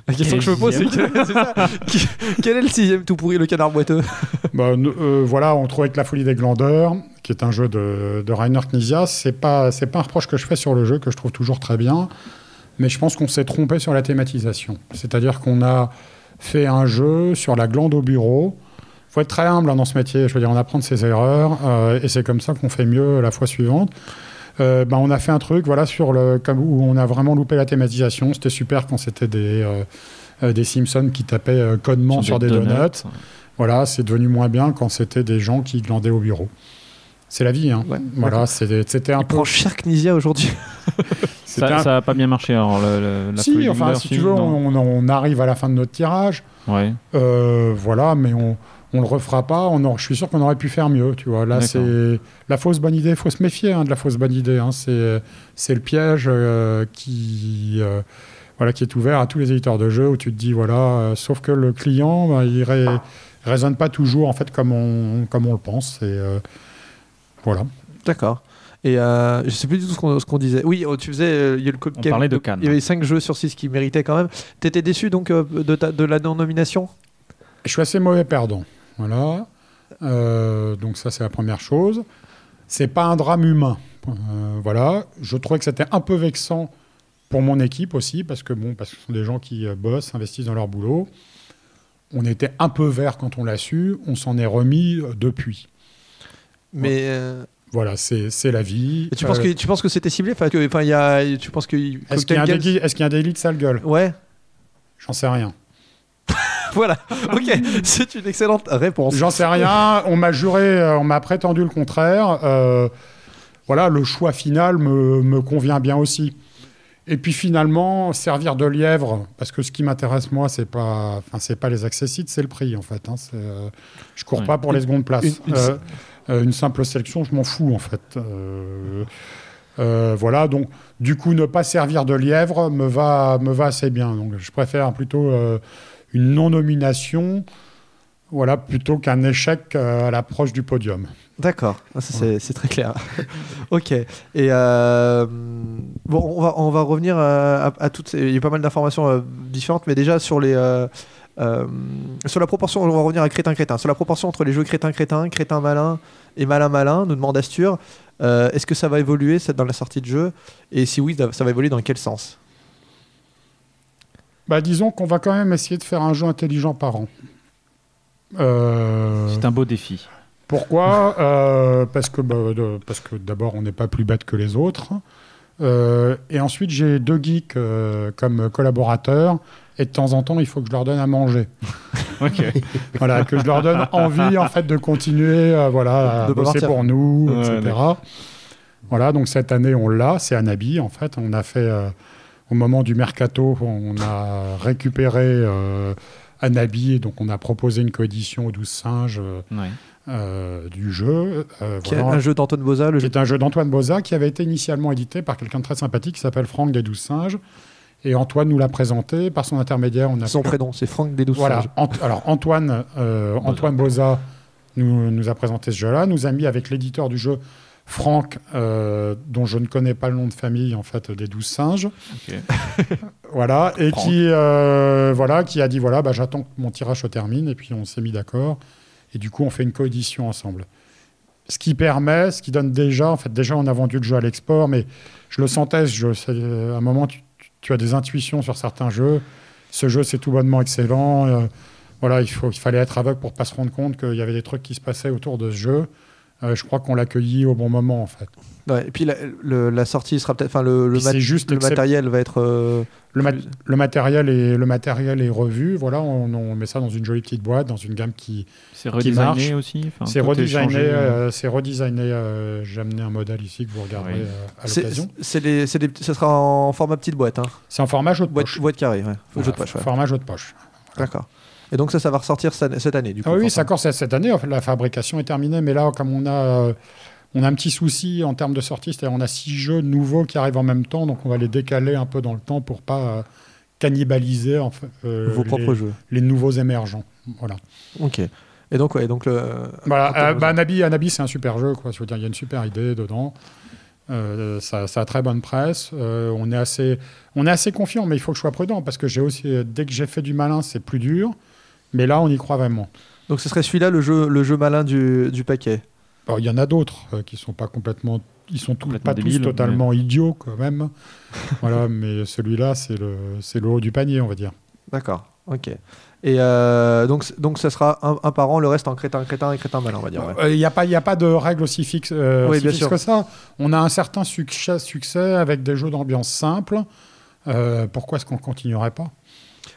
la question que je me pose, c'est que- quel est le sixième tout pourri, le canard boiteux n- euh, voilà, on trouvait que La Folie des Glandeurs, qui est un jeu de, de Rainer Knizia, c'est pas, c'est pas un reproche que je fais sur le jeu, que je trouve toujours très bien, mais je pense qu'on s'est trompé sur la thématisation. C'est-à-dire qu'on a fait un jeu sur la glande au bureau. faut être très humble hein, dans ce métier, je veux dire, on apprend de ses erreurs, et c'est comme ça qu'on fait mieux la fois suivante. Euh, ben, on a fait un truc voilà, sur le, comme, où on a vraiment loupé la thématisation. C'était super quand c'était des, euh, euh, des Simpsons qui tapaient euh, codement sur, des, donuts. Voilà, c'est devenu moins bien quand c'était des gens qui glandaient au bureau. C'est la vie. Hein. Ouais, voilà, c'est- c'était un Il peu. prend cher Knizia aujourd'hui. Ça, un- ça a pas bien marché. Alors, le, le- la folie Si, enfin, si tu veux, on, on arrive à la fin de notre tirage. Ouais. Euh, voilà, mais on on le refera pas. On aura- je suis sûr qu'on aurait pu faire mieux. Tu vois, là, c'est la fausse bonne idée. Il faut se méfier hein, de la fausse bonne idée. hein. C'est c'est le piège euh, qui euh, voilà qui est ouvert à tous les éditeurs de jeux où tu te dis voilà, euh, sauf que le client, bah, il ré- raisonne pas toujours en fait comme on comme on le pense. Et euh, voilà. D'accord. Et euh, je sais plus du tout ce qu'on ce qu'on disait. Oui, oh, tu faisais. euh, il y a le On parlait de Cannes. Il y avait 5 jeux sur 6 qui méritaient quand même. T'étais déçu donc euh, de, ta- de la non-nomination? Je suis assez mauvais perdant. Voilà. Euh, donc ça, c'est la première chose. C'est pas un drame humain. Euh, voilà. Je trouvais que c'était un peu vexant pour mon équipe aussi, parce que bon, parce que ce sont des gens qui euh, bossent, investissent dans leur boulot. On était un peu vert quand on l'a su. On s'en est remis depuis. Mais euh, Voilà, c'est c'est la vie. et tu, penses que, tu penses que c'était ciblé? Enfin, que- enfin, y a, tu penses que. Est-ce qu'il y, a un délit- de sale gueule? Ouais, J'en sais rien. voilà. ok, c'est une excellente réponse. J'en sais rien. On m'a juré, euh, on m'a prétendu le contraire. Euh, voilà, le choix final me, me convient bien aussi. Et puis finalement, servir de lièvre, parce que ce qui m'intéresse moi, c'est pas, enfin c'est pas les accessites, c'est le prix en fait. hein. Euh, je cours Ouais. pas pour les secondes places. Une- une- Euh, euh, une simple sélection, je m'en fous en fait. Euh, euh, voilà, donc du coup, ne pas servir de lièvre me va, me va assez bien. Donc je préfère plutôt euh, une non-nomination, voilà, plutôt qu'un échec euh, à l'approche du podium. D'accord, Ah, c'est très clair. ok. Et euh, bon, on va, on va revenir à, à- toutes. ces- Il y a pas mal d'informations euh, différentes, mais déjà sur les. euh, euh, sur la proportion, on va revenir à crétin-crétin. Sur la proportion entre les jeux crétin-crétin, crétin-malin et malin-malin, nous demande Astur. euh, Est-ce que ça va évoluer dans la sortie de jeu? Et si oui, ça va évoluer dans quel sens? Bah, disons qu'on va quand même essayer de faire un jeu intelligent par an. Euh, C'est un beau défi. Pourquoi? Euh, Parce que, bah, de- parce que d'abord, on n'est pas plus bête que les autres. Euh, et ensuite, j'ai deux geeks euh, comme collaborateurs. Et de temps en temps, il faut que je leur donne à manger. Ok. Voilà, que je leur donne envie en fait de continuer, euh, voilà, à De pas bosser partir. pour nous, Ouais, etc. Voilà, donc cette année on l'a, c'est Anabi en fait. On a fait euh, au moment du mercato, on a récupéré euh, Anabi, et donc on a proposé une coédition aux 12 singes euh, Ouais. euh, du jeu. euh, Qui est un jeu d'Antoine Boza, le jeu C'est un jeu d'Antoine Boza qui avait été initialement édité par quelqu'un de très sympathique qui s'appelle Franck des Douze Singes. Et Antoine nous l'a présenté. Par son intermédiaire, on a Son pu- prénom, c'est Franck des Douze voilà. Singes. Ant- alors Antoine, euh, Antoine Boza nous, nous a présenté ce jeu-là, nous a mis avec l'éditeur du jeu Franck, euh, dont je ne connais pas le nom de famille en fait des douze singes. Voilà et qui euh, voilà qui a dit voilà bah, j'attends que mon tirage se termine et puis on s'est mis d'accord et du coup on fait une coédition ensemble. Ce qui permet, ce qui donne déjà, en fait déjà on a vendu le jeu à l'export, mais je le sentais, je, c'est- à un moment tu, tu as des intuitions sur certains jeux. Ce jeu c'est tout bonnement excellent. euh, voilà, il, faut, il fallait être aveugle pour pas se rendre compte qu'il y avait des trucs qui se passaient autour de ce jeu. Euh, je crois qu'on l'accueillit au bon moment en fait. Ouais, et puis la, le- la sortie sera peut-être. Enfin, le, le, mat- juste le matériel va être. euh, Le, mat- plus- le matériel est le matériel est revu. Voilà, on, on met ça dans une jolie petite boîte, dans une gamme qui C'est Qui marche. redesigné aussi. C'est redesigné. euh. euh, c'est redesigné. euh, J'ai amené un modèle ici que vous regarderez Oui. euh, à l'occasion. c'est les- c'est des petits- ça sera en format petite boîte. Hein. C'est en format jeu de Boîte, poche. boîte carrée, ouais. Voilà, Jeu de poche, ouais. Format jeu de poche. D'accord. Et donc ça, ça va ressortir cette année, du coup. Ah oui, encore cette année. la fabrication est terminée, mais là, comme on a, euh, on a un petit souci en termes de sortie, c'est-à-dire on a six jeux nouveaux qui arrivent en même temps, donc on va les décaler un peu dans le temps pour pas euh, cannibaliser en fait, euh, Vos propres les, jeux. les nouveaux émergents. Voilà. Ok. Et donc, ouais, donc le. Voilà, euh, bah, Anabi, Anabi, c'est un super jeu. Quoi. Je veux dire, il y a une super idée dedans. Euh, ça, ça a très bonne presse. On, est assez, on est assez confiant, mais il faut que je sois prudent parce que j'ai aussi, dès que j'ai fait du malin, c'est plus dur. Mais là, on y croit vraiment. Donc ce serait celui-là le jeu, le jeu malin du, du paquet. Alors, il y en a d'autres euh, qui sont pas complètement, ils sont pas tous totalement idiots quand même. voilà, mais celui-là, c'est le, c'est le haut du panier, on va dire. D'accord. Ok. Et euh, donc, donc, ça sera un, un par an, le reste en crétin, crétin et crétin malin, on va dire. ouais. Il n'y a, pas- y a pas de règle aussi fixe, euh, Oui, aussi bien fixe sûr. que ça. On a un certain succès, succès avec des jeux d'ambiance simples. Euh, pourquoi est-ce qu'on continuerait pas?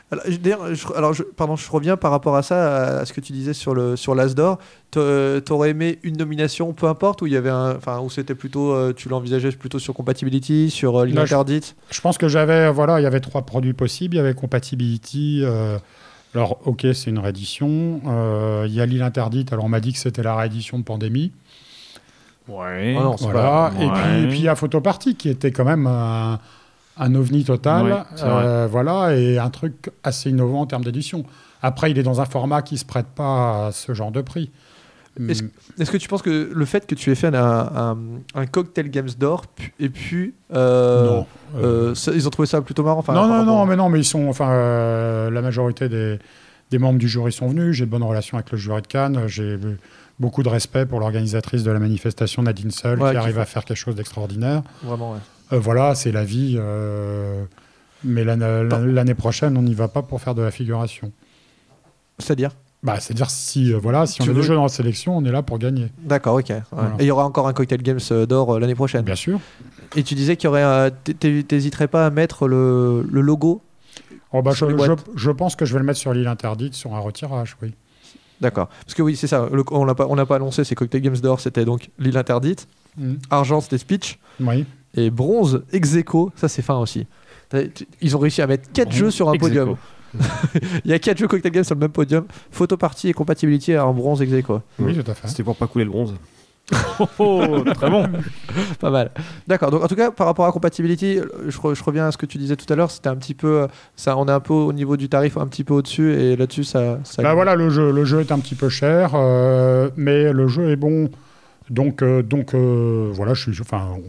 Alors, je- d'ailleurs, je, alors je- pardon, je reviens par rapport à ça, à, ce que tu disais sur le sur l'As d'or. T'a- T'aurais aimé une nomination, peu importe, où il y avait un, enfin, où c'était plutôt, euh, tu l'envisageais plutôt sur compatibility, sur euh, Là, je- interdite? Je pense que j'avais, voilà, il y avait trois produits possibles. Il y avait Compatibility. euh, alors, ok, c'est une réédition. Euh, Il y a l'île interdite. Alors, on m'a dit que c'était la réédition de Pandémie. Ouais. Ah non, c'est Voilà. pas- Et, puis, et puis, il y a Photoparty qui était quand même un, un ovni total. Euh, voilà. Et un truc assez innovant en termes d'édition. Après, il est dans un format qui se prête pas à ce genre de prix. Est-ce- Mm. Est-ce que tu penses que le fait que tu aies fait un, un, un cocktail Games d'or et puis euh, non. Euh, euh, ça- ils ont trouvé ça plutôt marrant. enfin, non, non, non, mais non, mais ils sont, enfin, euh, la majorité des, des membres du jury sont venus. J'ai de bonnes relations avec le jury de Cannes. J'ai beaucoup de respect pour l'organisatrice de la manifestation, Nadine Seul, Ouais, qui qui arrive fait- à faire quelque chose d'extraordinaire. Vraiment, ouais. Euh, voilà, c'est la vie. euh, mais l'année prochaine, on n'y va pas pour faire de la figuration. C'est-à-dire? Bah, c'est-à-dire si, euh, voilà, si on a des veux- jeux dans la sélection, on est là pour gagner. D'accord, ok. ouais. Voilà. Et il y aura encore un cocktail Games d'or l'année prochaine? Bien sûr. Et tu disais qu'il y aurait, t'hésiterais pas à mettre le, le logo? Oh, bah, je, je- pense que je vais le mettre sur l'île interdite, sur un retirage, oui. D'accord. Parce que oui, c'est ça. le- on l'a pas, on pas annoncé. C'est cocktail Games d'or. C'était donc l'île interdite. Mm. Argent, c'était Speech. Oui. Et bronze, ex aequo, ça c'est fin aussi. Ils ont réussi à mettre 4 Bronze, jeux sur un podium. Il y a 4 jeux cocktail Games sur le même podium. Photo party et compatibility en bronze ex aequo. Oui, tout à fait. C'était pour pas couler le bronze. Oh, oh, très bon. Pas mal. D'accord. Donc en tout cas, par rapport à compatibility, je, re- je reviens à ce que tu disais tout à l'heure. C'était un petit peu, ça, on est un peu au niveau du tarif, un petit peu au-dessus, et là-dessus, ça. ça Bah voilà, le jeu, le jeu est un petit peu cher, euh, mais le jeu est bon. Donc, euh, donc euh, voilà, je suis. Enfin, on-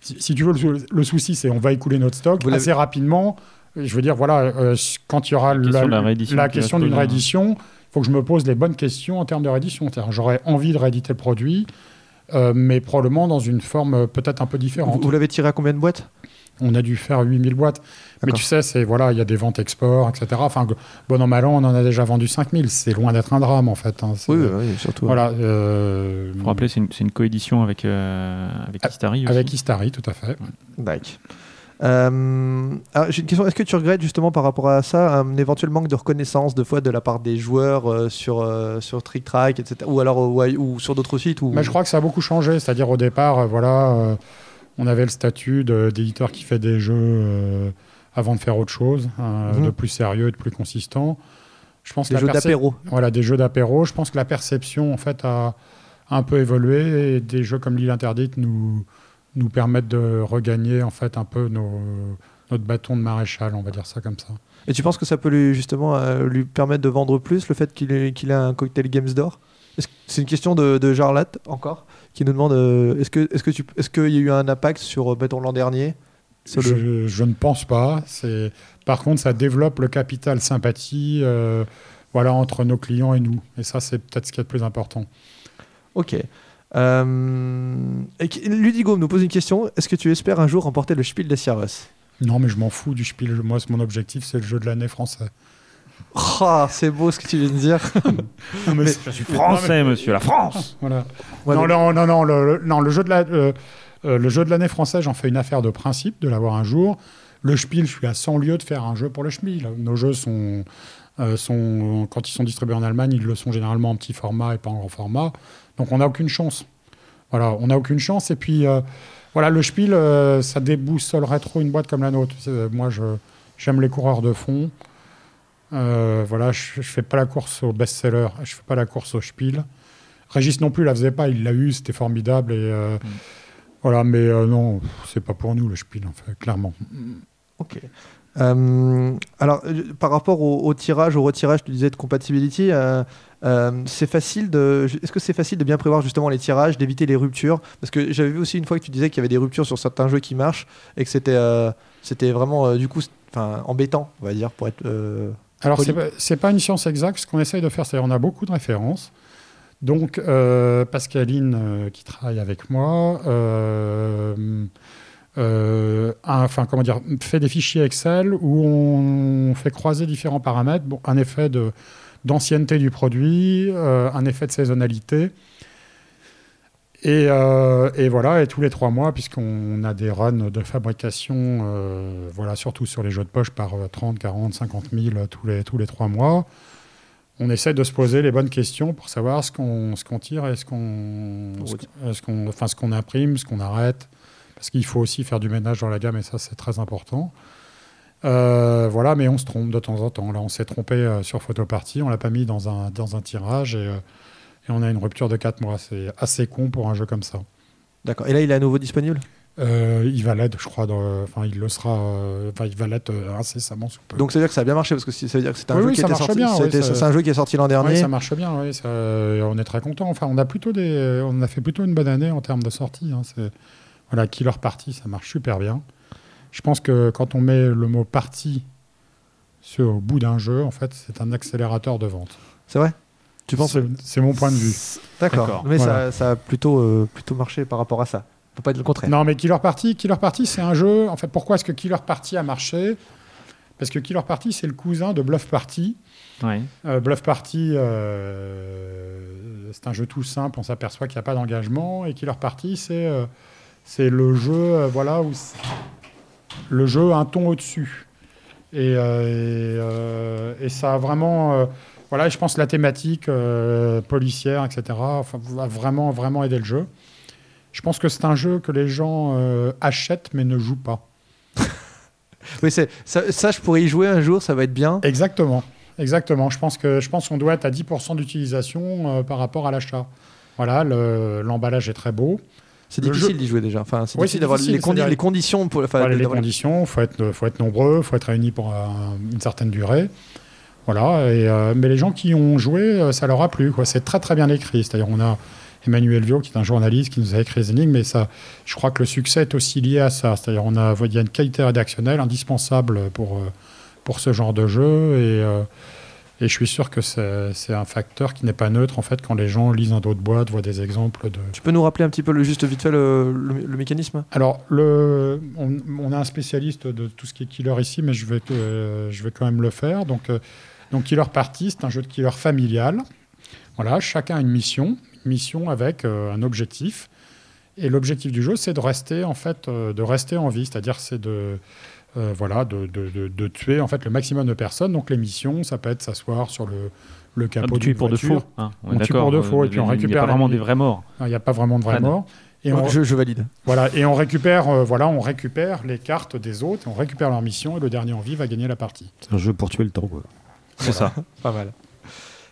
si, si tu veux, le, le souci, c'est on va écouler notre stock Vous assez rapidement. Je veux dire, voilà, euh, quand il y aura La question la réédition la d'une réédition, il faut que je me pose les bonnes questions en termes de réédition. J'aurais envie de rééditer le produit, euh, mais probablement dans une forme euh, peut-être un peu Vous, différente. vous l'avez tiré à combien de boîtes? On a dû faire 8000 boîtes. Mais tu sais, c'est voilà, il y a des ventes export, etc. Enfin, bon an, mal an, on en a déjà vendu 5000. C'est loin d'être un drame, en fait. hein. Oui, surtout. Voilà. euh, Faut rappeler, c'est une, coédition avec, euh, avec Ah, Istari aussi. avec Istari, tout à fait. D'accord. Euh, j'ai une question. Est-ce que tu regrettes justement par rapport à ça un éventuel manque de reconnaissance de fois de la part des joueurs euh, sur euh, sur Trick Track, etc. Ou alors ouais, ou sur d'autres sites ou Mais je crois que ça a beaucoup changé. C'est-à-dire, au départ, euh, voilà, euh, on avait le statut d'éditeur qui fait des jeux euh, avant de faire autre chose, euh, Mhm. de plus sérieux et de plus consistant. Je pense des jeux d'apéro. Voilà, des jeux d'apéro. Je pense que la perception, en fait, a un peu évolué et des jeux comme l'île interdite nous, nous permettent de regagner, en fait, un peu nos, notre bâton de maréchal, on va dire ça comme ça. Et tu penses que ça peut lui justement euh, lui permettre de vendre plus le fait qu'il a un cocktail Games d'or? C'est une question de, de Jarlat encore? Qui nous demande euh, est-ce que est-ce que tu est-ce qu'il y a eu un impact sur euh, mettons l'an dernier? Sur le- Je, je ne pense pas. C'est Par contre, ça développe le capital sympathie euh, voilà, entre nos clients et nous. Et ça, c'est peut-être ce qui est le plus important. Ok. Euh, Ludigo nous pose une question. Est-ce que tu espères un jour remporter le Spiel des Jahres Non, mais je m'en fous du Spiel. Moi, mon objectif, c'est le jeu de l'année français. Ah, c'est beau ce que tu viens de dire. Non, mais Je suis français, monsieur, la France Voilà. Ouais, non, mais- non, non, non, le, le- non, le jeu de la, euh, euh, le jeu de l'année français, j'en fais une affaire de principe de l'avoir un jour. Le Spiel, je suis à 100 lieues de faire un jeu pour le Spiel. Nos jeux sont, euh, sont, quand ils sont distribués en Allemagne, ils le sont généralement en petit format et pas en grand format. Donc on n'a aucune chance. Voilà, on n'a aucune chance. Et puis, euh, voilà, le Spiel, euh, ça déboussolerait trop une boîte comme la nôtre. Moi, je, j'aime les coureurs de fond. Euh, voilà, je, je fais pas la course au best-seller, je fais pas la course au Spiel. Régis non plus la faisait pas, il l'a eu, c'était formidable et euh, voilà, mais euh, non, c'est pas pour nous le Spiel en fait, clairement. Ok. Euh, alors, par rapport au, au tirage, au retirage, tu disais de compatibility, c'est facile de. Est-ce que c'est facile de bien prévoir justement les tirages, d'éviter les ruptures? Parce que j'avais vu aussi une fois que tu disais qu'il y avait des ruptures sur certains jeux qui marchent et que c'était c'était vraiment du coup, embêtant, on va dire, pour être. Alors Poli. c'est pas, une science exacte, ce qu'on essaye de faire, c'est on a beaucoup de références. Donc euh, Pascaline euh, qui travaille avec moi, euh, un- enfin comment dire, fait des fichiers Excel où on fait croiser différents paramètres, bon, un effet de d'ancienneté du produit, un effet de saisonnalité. Et, euh, et voilà, et tous les trois mois, puisqu'on a des runs de fabrication, euh, voilà, surtout sur les jeux de poche par euh, 30, 40, 50 000 tous les, tous les trois mois, on essaie de se poser les bonnes questions pour savoir ce qu'on tire et ce qu'on enfin, imprime, ce qu'on arrête. Parce qu'il faut aussi faire du ménage dans la gamme et ça, c'est très important. Euh, voilà, mais on se trompe de temps en temps. Là, on s'est trompé sur Photoparty, on l'a pas mis dans un, dans un tirage et, et on a une rupture de 4 mois. C'est assez con pour un jeu comme ça. D'accord. Et là, il est à nouveau disponible? Euh, il va l'être, je crois, enfin, il le sera, euh, enfin, il va l'être euh, incessamment sous peu. Donc, ça veut dire que ça a bien marché parce que ça veut dire que c'est un Oui, oui, ça oui, un jeu qui est sorti l'an dernier. ça marche bien, ça- on est très content. Enfin, on a plutôt des, on a fait plutôt une bonne année en termes de sortie. hein. Voilà, Killer Party, ça marche super bien. Je pense que quand on met le mot party sur, au bout d'un jeu, en fait, c'est un accélérateur de vente. C'est vrai? Tu penses C'est c'est mon point de vue. D'accord. Mais Voilà. ça, ça a plutôt, euh, plutôt marché par rapport à ça. Faut pas dire le contraire. Non, mais Killer Party, Killer Party, c'est un jeu. En fait, pourquoi est-ce que Killer Party a marché? Parce que Killer Party, c'est le cousin de Bluff Party. Ouais. Euh, Bluff Party, euh, c'est un jeu tout simple, on s'aperçoit qu'il n'y a pas d'engagement. Et Killer Party, c'est euh, c'est le jeu, euh, voilà, où le jeu un ton au-dessus. Et, euh, et, euh, et ça a vraiment, euh, voilà, je pense que la thématique euh, policière, etc., enfin, va vraiment, vraiment aider le jeu. Je pense que c'est un jeu que les gens euh, achètent mais ne jouent pas. Oui, ça, ça, je pourrais y jouer un jour, ça va être bien. Exactement, exactement. Je pense que je pense qu'on doit être à 10% d'utilisation euh, par rapport à l'achat. Voilà, le- l'emballage est très beau. C'est Le difficile d'y jouer déjà. Enfin, c'est Oui, difficile d'avoir les, condi- les conditions pour. Enfin, Voilà, les conditions, faut être, faut être nombreux, faut être réunis pour un- une certaine durée. Voilà, et, euh, mais les gens qui ont joué, euh, ça leur a plu. C'est très très bien écrit. C'est-à-dire, on a Emmanuel Vio, qui est un journaliste, qui nous a écrit les énigmes, mais ça, je crois que le succès est aussi lié à ça. C'est-à-dire, on a, il y a une qualité rédactionnelle indispensable pour, euh, pour ce genre de jeu, et, euh, et je suis sûr que c'est c'est un facteur qui n'est pas neutre en fait quand les gens lisent un dos de boîte, voient des exemples de, Tu peux nous rappeler un petit peu le juste vite fait le, le- le mécanisme? Alors, le, on, on a un spécialiste de tout ce qui est killer ici, mais je vais, euh, je vais quand même le faire. Donc, euh, donc Killer Party, c'est un jeu de killer familial. Voilà, chacun a une mission, une mission avec euh, un objectif. Et l'objectif du jeu, c'est de rester en fait, euh, de rester en vie, c'est-à-dire c'est de euh, voilà, de, de- de- de tuer en fait le maximum de personnes. Donc les missions, ça peut être s'asseoir sur le, le Ah, capot tuer d'une pour de voiture. faux. hein. On tue pour de faux, et puis on Il n'y a récupère pas vraiment des vrais morts. Il n'y a pas vraiment de vraie Fred. mort. Et on, je, je valide. voilà, et on récupère, euh, voilà, on récupère les cartes des autres, on récupère leur mission et le dernier en vie va gagner la partie. C'est un jeu pour tuer le temps. Quoi. C'est ça. Pas mal.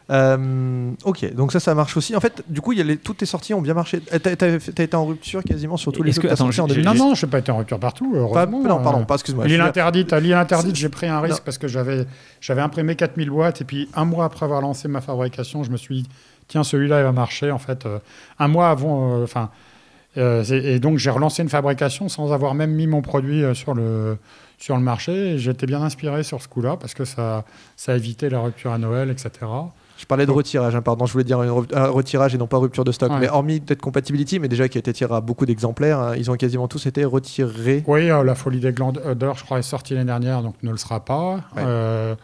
Euh, ok, donc ça, ça marche aussi. En fait, du coup, il y a les, toutes tes sorties ont bien marché. T'as t'as- t'as été en rupture quasiment sur tous les jeux que que- t'as attends, sortis en j'ai- 2010. Non, non, je n'ai pas été en rupture partout. Pas- non, pardon, Euh, pas, excuse-moi. L'île interdite, à l'île interdite, j'ai pris un risque Non. parce que j'avais, j'avais imprimé 4000 boîtes et puis un mois après avoir lancé ma fabrication, je me suis dit, tiens, celui-là, il va marcher. En fait, euh, un mois avant, enfin, euh, et donc j'ai relancé une fabrication sans avoir même mis mon produit euh, sur le, sur le marché. J'étais bien inspiré sur ce coup-là parce que ça, ça a évité la rupture à Noël, etc. Je parlais de retirage, hein, pardon, je voulais dire une un retirage et non pas rupture de stock. Ouais. Mais hormis peut-être compatibility, mais déjà qui a été tiré à beaucoup d'exemplaires, hein, ils ont quasiment tous été retirés. Oui, euh, la folie des glandeurs, je crois, est sortie l'année dernière, donc ne le sera pas. Ouais. Euh,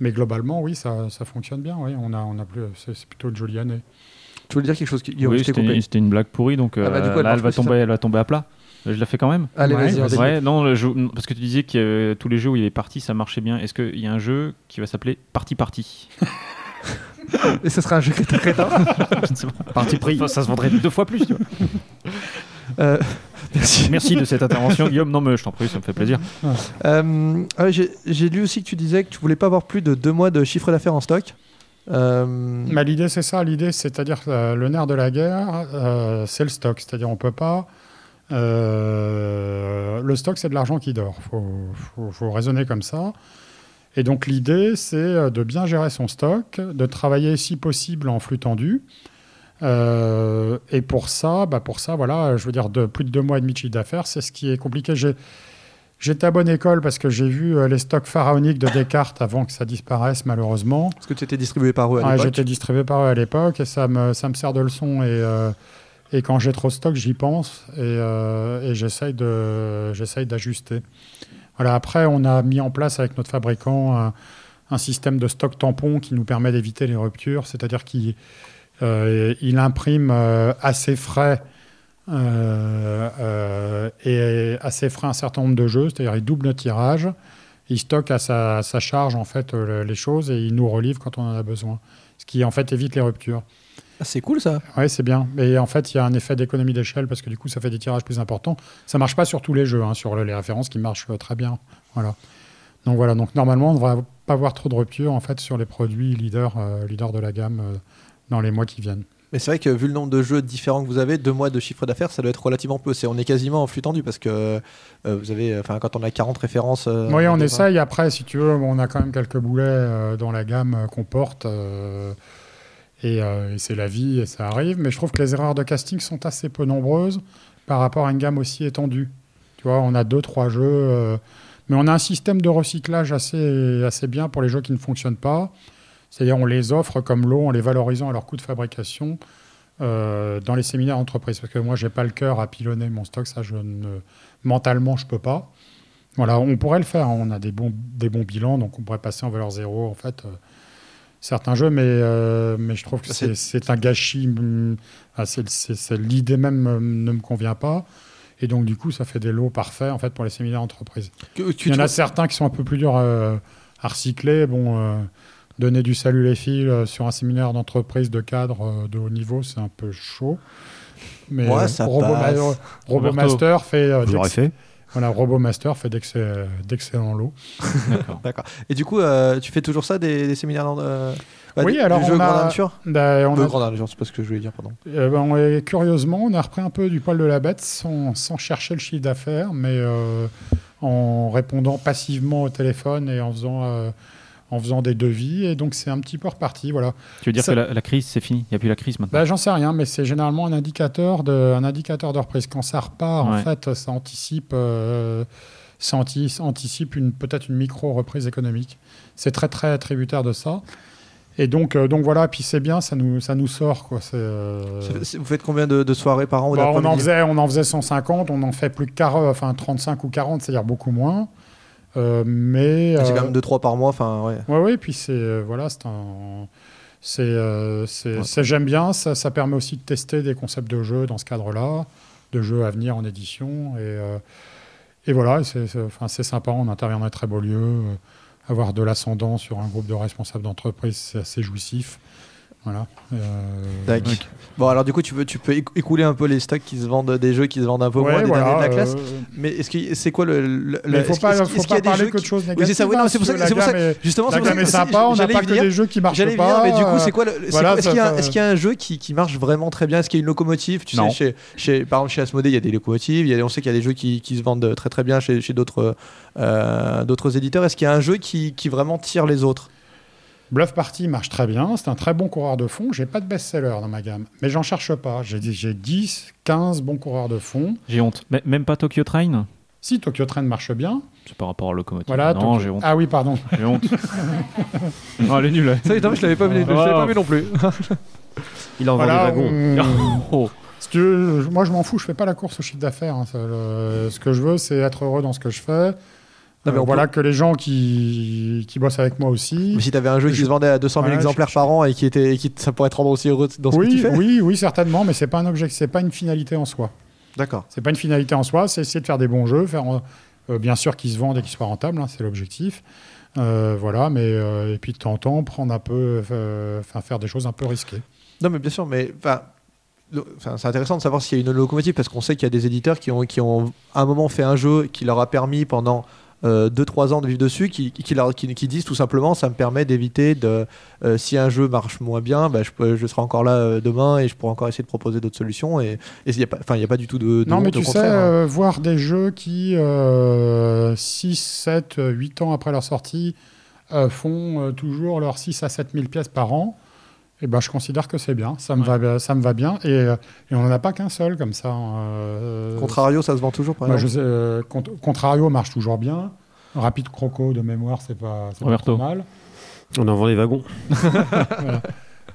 mais globalement, oui, ça, ça fonctionne bien. Oui. On a, on a plus, c'est plutôt une jolie année. Tu voulais dire quelque chose, Guillaume Oui, c'était une, blague pourrie, donc Ah bah, du euh, coup, elle là, elle va, tomber, elle va tomber à plat. Je la fais quand même Allez, Ouais, vas-y, vas-y. vas-y. Ouais, non, le jeu- parce que tu disais que euh, tous les jeux où il est parti, ça marchait bien. Est-ce qu'il y a un jeu qui va s'appeler Party Party Et ce sera un jeu crétin crétin. Je ne sais pas. Parti pris. ça se vendrait deux fois plus. tu vois. Euh, merci. Merci de cette intervention, Guillaume. Non, mais je t'en prie, ça me fait plaisir. Euh, ouais, j'ai lu aussi que tu disais que tu voulais pas avoir plus de deux mois de chiffre d'affaires en stock. Euh, Bah, l'idée, c'est ça. L'idée, c'est-à-dire euh, le nerf de la guerre, euh, c'est le stock. C'est-à-dire, on peut pas. euh, le stock, c'est de l'argent qui dort. Faut, faut- raisonner comme ça. Et donc, l'idée, c'est de bien gérer son stock, de travailler, si possible, en flux tendu. Et pour ça, bah pour ça, voilà, je veux dire, de plus de deux mois et demi de chiffre d'affaires, c'est ce qui est compliqué. J'ai- J'étais à bonne école parce que j'ai vu euh, les stocks pharaoniques de Descartes avant que ça disparaisse, malheureusement. Parce que tu étais distribué par eux à Ah, l'époque. J'étais distribué par eux à l'époque et ça me, ça me sert de leçon. Et, euh, Et quand j'ai trop de stock, j'y pense et, euh, et j'essaye d'ajuster. Voilà. Après, on a mis en place avec notre fabricant un, un système de stock tampon qui nous permet d'éviter les ruptures, c'est-à-dire qu'il euh, imprime euh, assez frais euh, euh, et assez frais un certain nombre de jeux, c'est-à-dire il double notre tirage, il stocke à sa, à sa charge en fait euh, les choses et il nous relivre quand on en a besoin, ce qui en fait évite les ruptures. Ah, c'est cool ça. Oui, c'est bien. Mais en fait, il y a un effet d'économie d'échelle parce que du coup, ça fait des tirages plus importants. Ça marche pas sur tous les jeux, hein, sur les références qui marchent très bien. Voilà. Donc voilà. Donc normalement, on ne devrait pas avoir trop de ruptures en fait sur les produits leaders, leaders de la gamme dans les mois qui viennent. Mais c'est vrai que vu le nombre de jeux différents que vous avez, deux mois de chiffre d'affaires, ça doit être relativement peu. C'est- On est quasiment en flux tendu parce que euh, vous avez, enfin, quand on a 40 références. euh, oui, on essaye. Après, si tu veux, on a quand même quelques boulets euh, dans la gamme qu'on porte. et et c'est la vie et ça arrive. Mais je trouve que les erreurs de casting sont assez peu nombreuses par rapport à une gamme aussi étendue. Tu vois, on a deux, trois jeux. mais on a un système de recyclage assez, assez bien pour les jeux qui ne fonctionnent pas. C'est-à-dire, on les offre comme lot en les valorisant à leur coût de fabrication euh, dans les séminaires d'entreprise. Parce que moi, j'ai pas le cœur à pilonner mon stock. Ça, je ne, mentalement, je peux pas. Voilà, on pourrait le faire. hein. On a des bons, des bons bilans, donc on pourrait passer en valeur zéro, en fait, euh, certains jeux, mais, euh, mais je trouve que C'est- un gâchis. hum, ah, L'idée même ne me convient pas. Et donc, du coup, ça fait des lots parfaits, en fait, pour les séminaires tu Il y en a certains qui sont un peu plus durs euh, à recycler. Bon, euh, donner du salut les filles euh, sur un séminaire d'entreprise de cadre euh, de haut niveau, c'est un peu chaud. Mais Ouais, euh, ça Robo- passe. Robomaster fait, euh, Vous fait voilà, Robomaster fait d'excell- d'excellents lots. D'accord. Et du coup, euh, tu fais toujours ça des, des séminaires dans, euh, bah, Oui, du- alors du jeu on a- grande nature Ben, on Euh, a- grande nature, c'est pas ce que je voulais dire, pardon. euh, ben, on est- curieusement, on a repris un peu du poil de la bête sans, sans chercher le chiffre d'affaires, mais euh, en répondant passivement au téléphone et en faisant, euh, en faisant des devis. Et donc, c'est un petit peu reparti. Voilà. Tu veux dire Ça- que la, la crise, c'est fini? Il n'y a plus la crise maintenant? Bah, J'en sais rien, mais c'est généralement un indicateur de, un indicateur de reprise. Quand ça repart, en fait, ça anticipe, euh, ça anticipe une, peut-être une micro-reprise économique. C'est très, très tributaire de ça. Et donc, euh, donc voilà, puis c'est bien, ça nous, ça nous sort. Quoi. Euh, Vous faites combien de, de soirées par an bah, on, en faisait, on en faisait 150, on en fait plus que 40, enfin 35 ou 40, c'est-à-dire beaucoup moins. Euh, mais C'est euh, quand même 2-3 par mois, enfin, ouais. Ouais, ouais, puis c'est euh, voilà, c'est un, c'est, euh, Ouais. j'aime bien. Ça, ça permet aussi de tester des concepts de jeux dans ce cadre-là, de jeux à venir en édition, et, euh, et voilà, c'est, c'est- enfin, c'est sympa. On intervient dans des très beaux lieux. euh, avoir de l'ascendant sur un groupe de responsables d'entreprise, c'est assez jouissif. Voilà. Euh, Tac. Bon, alors du coup, tu peux, tu peux écou- écouler un peu les stocks qui se vendent, des jeux qui se vendent un peu ouais, moins des voilà, derniers de la classe. euh, Mais est-ce que c'est quoi le. le- faut pas, faut pas a des parler que de qui- choses Oui, négatives. c'est ça, oui, hein, non, c'est pour ça que c'est pour ça Justement, c'est pour ça que sympa, on n'a pas y que des jeux qui marchent J'allais pas. venir, mais du coup, euh, c'est quoi le- Est-ce qu'il y, a un- ça- est-ce qu'il y a un jeu qui, qui marche vraiment très bien? Est-ce qu'il y a une locomotive? Tu Non. sais, chez, chez, par exemple, chez Asmodée, il y a des locomotives. il y a- on sait qu'il y a des jeux qui, qui se vendent très très bien chez, chez d'autres euh, d'autres éditeurs. Est-ce qu'il y a un jeu qui, qui vraiment tire les autres? Bluff Party marche très bien, c'est un très bon coureur de fond. J'ai pas de best-seller dans ma gamme, mais j'en cherche pas. J'ai dit- j'ai 10, 15 bons coureurs de fond. J'ai honte. Mais- Même pas Tokyo Train? Si Tokyo Train marche bien, C'est par rapport à Locomotive. voilà. non, Tokyo- j'ai honte. Ah oui, pardon. J'ai honte. non, elle est nulle. Ça, évidemment, je l'avais pas vu, je Ah. l'avais pas vu non plus. Il en vend Voilà, des wagons. on- Oh. Moi je m'en fous, je fais pas la course au chiffre d'affaires. hein, le- ce que je veux, c'est être heureux dans ce que je fais. Non, mais Euh, on voilà que les gens qui, qui bossent avec moi aussi. Mais si t'avais un jeu qui Je- se vendait à 200 000 Voilà, exemplaires je- par an et qui était, et qui, ça pourrait te rendre aussi heureux dans ce que tu Oui, fais oui, oui, certainement, mais c'est pas un objet, c'est pas une finalité en soi. D'accord. C'est pas une finalité en soi, c'est essayer de faire des bons jeux, faire euh, bien sûr qu'ils se vendent et qu'ils soient rentables, hein, c'est l'objectif. Euh, voilà, mais euh, et puis de temps en temps prendre un peu, euh, enfin faire des choses un peu risquées. Non, mais bien sûr, mais enfin, c'est intéressant de savoir s'il y a une locomotive parce qu'on sait qu'il y a des éditeurs qui ont, qui ont à un moment fait un jeu qui leur a permis pendant 2-3 ans de vivre dessus, qui, qui, qui- qui disent tout simplement ça me permet d'éviter de. euh, si un jeu marche moins bien, bah, je, peux- je serai encore là euh, demain et je pourrai encore essayer de proposer d'autres solutions. Et il n'y a, a pas du tout de. de non, mais tu sais, hein. euh, voir des jeux qui, euh, 6, 7, 8 ans après leur sortie, euh, font euh, toujours leurs 6 à 7 000 pièces par an, et ben, je considère que c'est bien, ça me, va, ça me va bien. Et, euh, et on n'en a pas qu'un seul comme ça. euh, Contrario, ça se vend toujours, par je sais, euh, Cont- Contrario marche toujours bien. Rapide Croco de mémoire, c'est pas, pas trop mal. On en vend des wagons.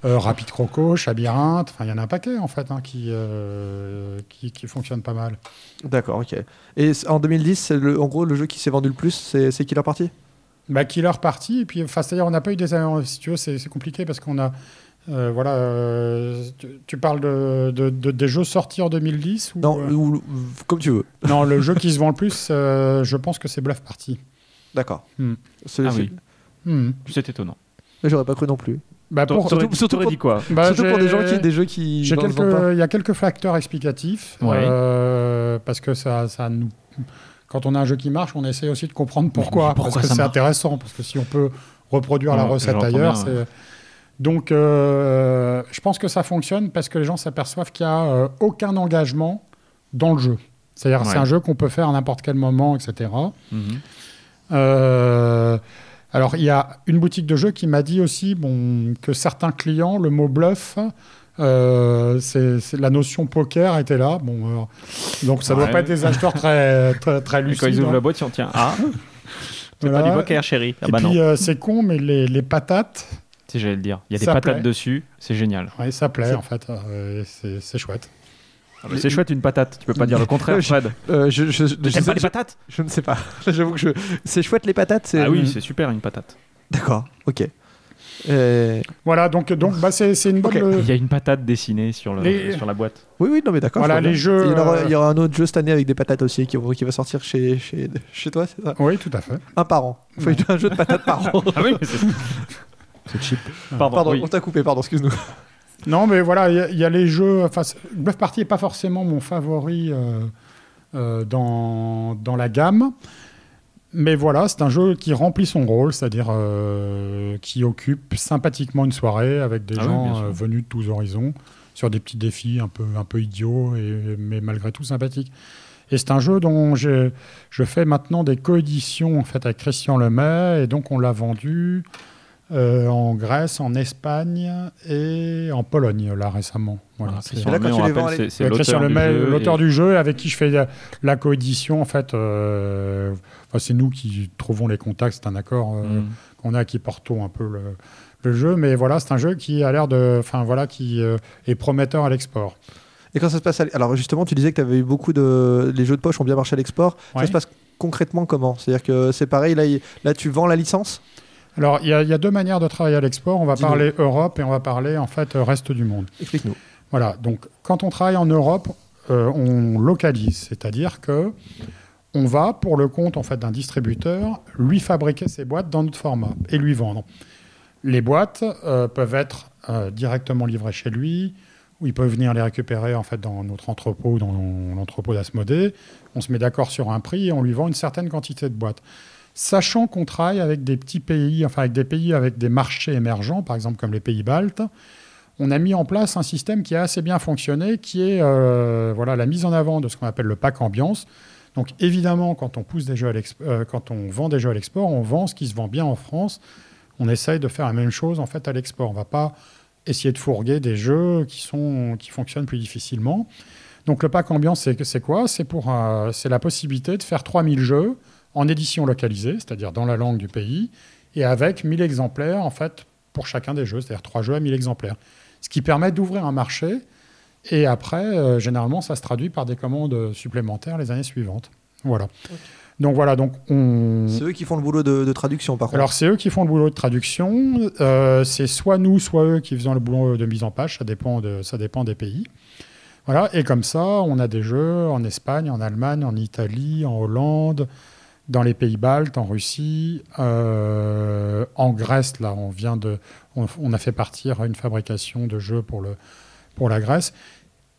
Euh, Rapid Croco, enfin il y en a un paquet en fait hein, qui, euh, qui, qui fonctionnent pas mal. D'accord, ok. Et en 2010, c'est le- en gros, le jeu qui s'est vendu le plus, c'est Killer Party Bah, Killer Party, et puis, c'est-à-dire, on n'a pas eu des. Si tu veux, c'est compliqué parce qu'on a. euh, voilà, euh, tu, tu parles de, de- de- des jeux sortis en 2010 ou, Non, euh, ou- comme tu veux. non, le jeu qui se vend le plus, euh, je pense que c'est Bluff Party. D'accord. Hmm. C'est- Ah oui. Hmm. C'est étonnant. Mais J'aurais pas cru non plus. Bah, pour- surtout- Surtout, pour- dit quoi bah, Surtout pour j'ai- des gens qui, des jeux qui. Il y a quelques facteurs explicatifs Ouais. euh, parce que ça, ça nous, quand on a un jeu qui marche, on essaie aussi de comprendre pourquoi, Pourquoi parce que c'est intéressant parce que si on peut reproduire la recette ailleurs, c'est donc euh, je pense que ça fonctionne parce que les gens s'aperçoivent qu'il n'y a euh, aucun engagement dans le jeu. C'est-à-dire Ouais. c'est un jeu qu'on peut faire à n'importe quel moment, etc. Mhm. Euh, alors, il y a une boutique de jeux qui m'a dit aussi bon, que certains clients, le mot bluff, euh, c'est c'est- la notion poker était là. Bon, donc, ça ne doit pas être des acheteurs très, très, lucides. Quand ils ouvrent hein. la boîte, ils en tiennent. Ah, c'est Voilà. pas du poker, chérie. Ah Et bah puis, non. euh, c'est con, mais les, les patates, Si j'allais le dire. Il y a des ça patates plaît. dessus, c'est génial. ouais, ça plaît en fait. Euh, c'est chouette. Ah bah, c'est chouette une patate, tu peux pas dire le contraire, Fred. Euh, je, je, je, T'aimes je- pas les patates je ne sais pas. J'avoue que je. C'est chouette les patates. c'est- Ah oui, c'est super une patate. D'accord. Ok. Euh, Voilà, donc donc bah, c'est une bonne. Euh, Il y a une patate dessinée sur, le, Les- sur la boîte. Oui, oui, non, mais d'accord. Voilà, les jeux, Il y, aura, il y aura un autre jeu cette année avec des patates aussi qui, qui va sortir chez, chez, chez toi, c'est ça? Oui, tout à fait. Un par an. Faut Ouais. un jeu de patates par an. Ah oui, c'est. C'est cheap. Pardon, Pardon, oui. on t'a coupé, pardon, excuse-nous. Non, mais voilà, il y a- il y, a les jeux. Enfin, Bluff Party n'est pas forcément mon favori euh, euh, dans, dans la gamme. Mais voilà, c'est un jeu qui remplit son rôle, c'est-à-dire euh, qui occupe sympathiquement une soirée avec des Ah gens euh, venus de tous horizons sur des petits défis un peu, un peu idiots, et, mais malgré tout sympathiques. Et c'est un jeu dont j'ai- je fais maintenant des coéditions en fait, avec Christian Lemay, et donc on l'a vendu euh, en Grèce, en Espagne et en Pologne, là, récemment. Voilà, Voilà, c'est- Christian là, quand Lemay, tu on les vends, rappelle, les- c'est- c'est Ouais, Christian l'auteur du jeu l'auteur et- du jeu, avec qui je fais la, la coédition, en fait, euh, enfin, c'est nous qui trouvons les contacts, c'est un accord euh, Mhm. qu'on a qui portons un peu le, le jeu, mais voilà, c'est un jeu qui a l'air de, enfin voilà, qui euh, est prometteur à l'export. Et quand ça se passe à Alors justement, tu disais que tu avais eu beaucoup de... Les jeux de poche ont bien marché à l'export. Ouais. Ça se passe concrètement comment? C'est-à-dire que c'est pareil, là, là tu vends la licence? Alors, il y, a- il y a deux manières de travailler à l'export. On va parler Europe et on va parler en fait reste du monde. Explique-nous. Voilà, donc quand on travaille en Europe, euh, on localise, c'est-à-dire que on va, pour le compte en fait, d'un distributeur, lui fabriquer ses boîtes dans notre format et lui vendre. Les boîtes euh, peuvent être euh, directement livrées chez lui, ou il peut venir les récupérer en fait, dans notre entrepôt, dans l'entrepôt d'Asmodée. On se met d'accord sur un prix et on lui vend une certaine quantité de boîtes. Sachant qu'on travaille avec des petits pays, enfin avec des pays avec des marchés émergents, par exemple comme les pays baltes, on a mis en place un système qui a assez bien fonctionné, qui est euh, voilà, la mise en avant de ce qu'on appelle le pack ambiance. Donc évidemment, quand on, pousse des jeux à euh, quand on vend des jeux à l'export, on vend ce qui se vend bien en France. On essaye de faire la même chose en fait à l'export. On ne va pas essayer de fourguer des jeux qui, sont, qui fonctionnent plus difficilement. Donc le pack ambiance, c'est quoi? Euh, c'est la possibilité de faire 3000 jeux en édition localisée, c'est-à-dire dans la langue du pays, et avec 1000 exemplaires en fait pour chacun des jeux, c'est-à-dire 3 jeux à 1000 exemplaires. Ce qui permet d'ouvrir un marché, et après, euh, généralement, ça se traduit par des commandes supplémentaires les années suivantes. Voilà. Donc voilà, donc on... C'est eux qui font le boulot de, de traduction, par contre. Alors, c'est eux qui font le boulot de traduction. Euh, c'est soit nous, soit eux qui faisons le boulot de mise en page. Ça dépend, de, ça dépend des pays. Voilà. Et comme ça, on a des jeux en Espagne, en Allemagne, en Italie, en Hollande, dans les pays baltes, en Russie, euh, en Grèce. Là, on vient de, on, a fait partir une fabrication de jeux pour le, pour la Grèce.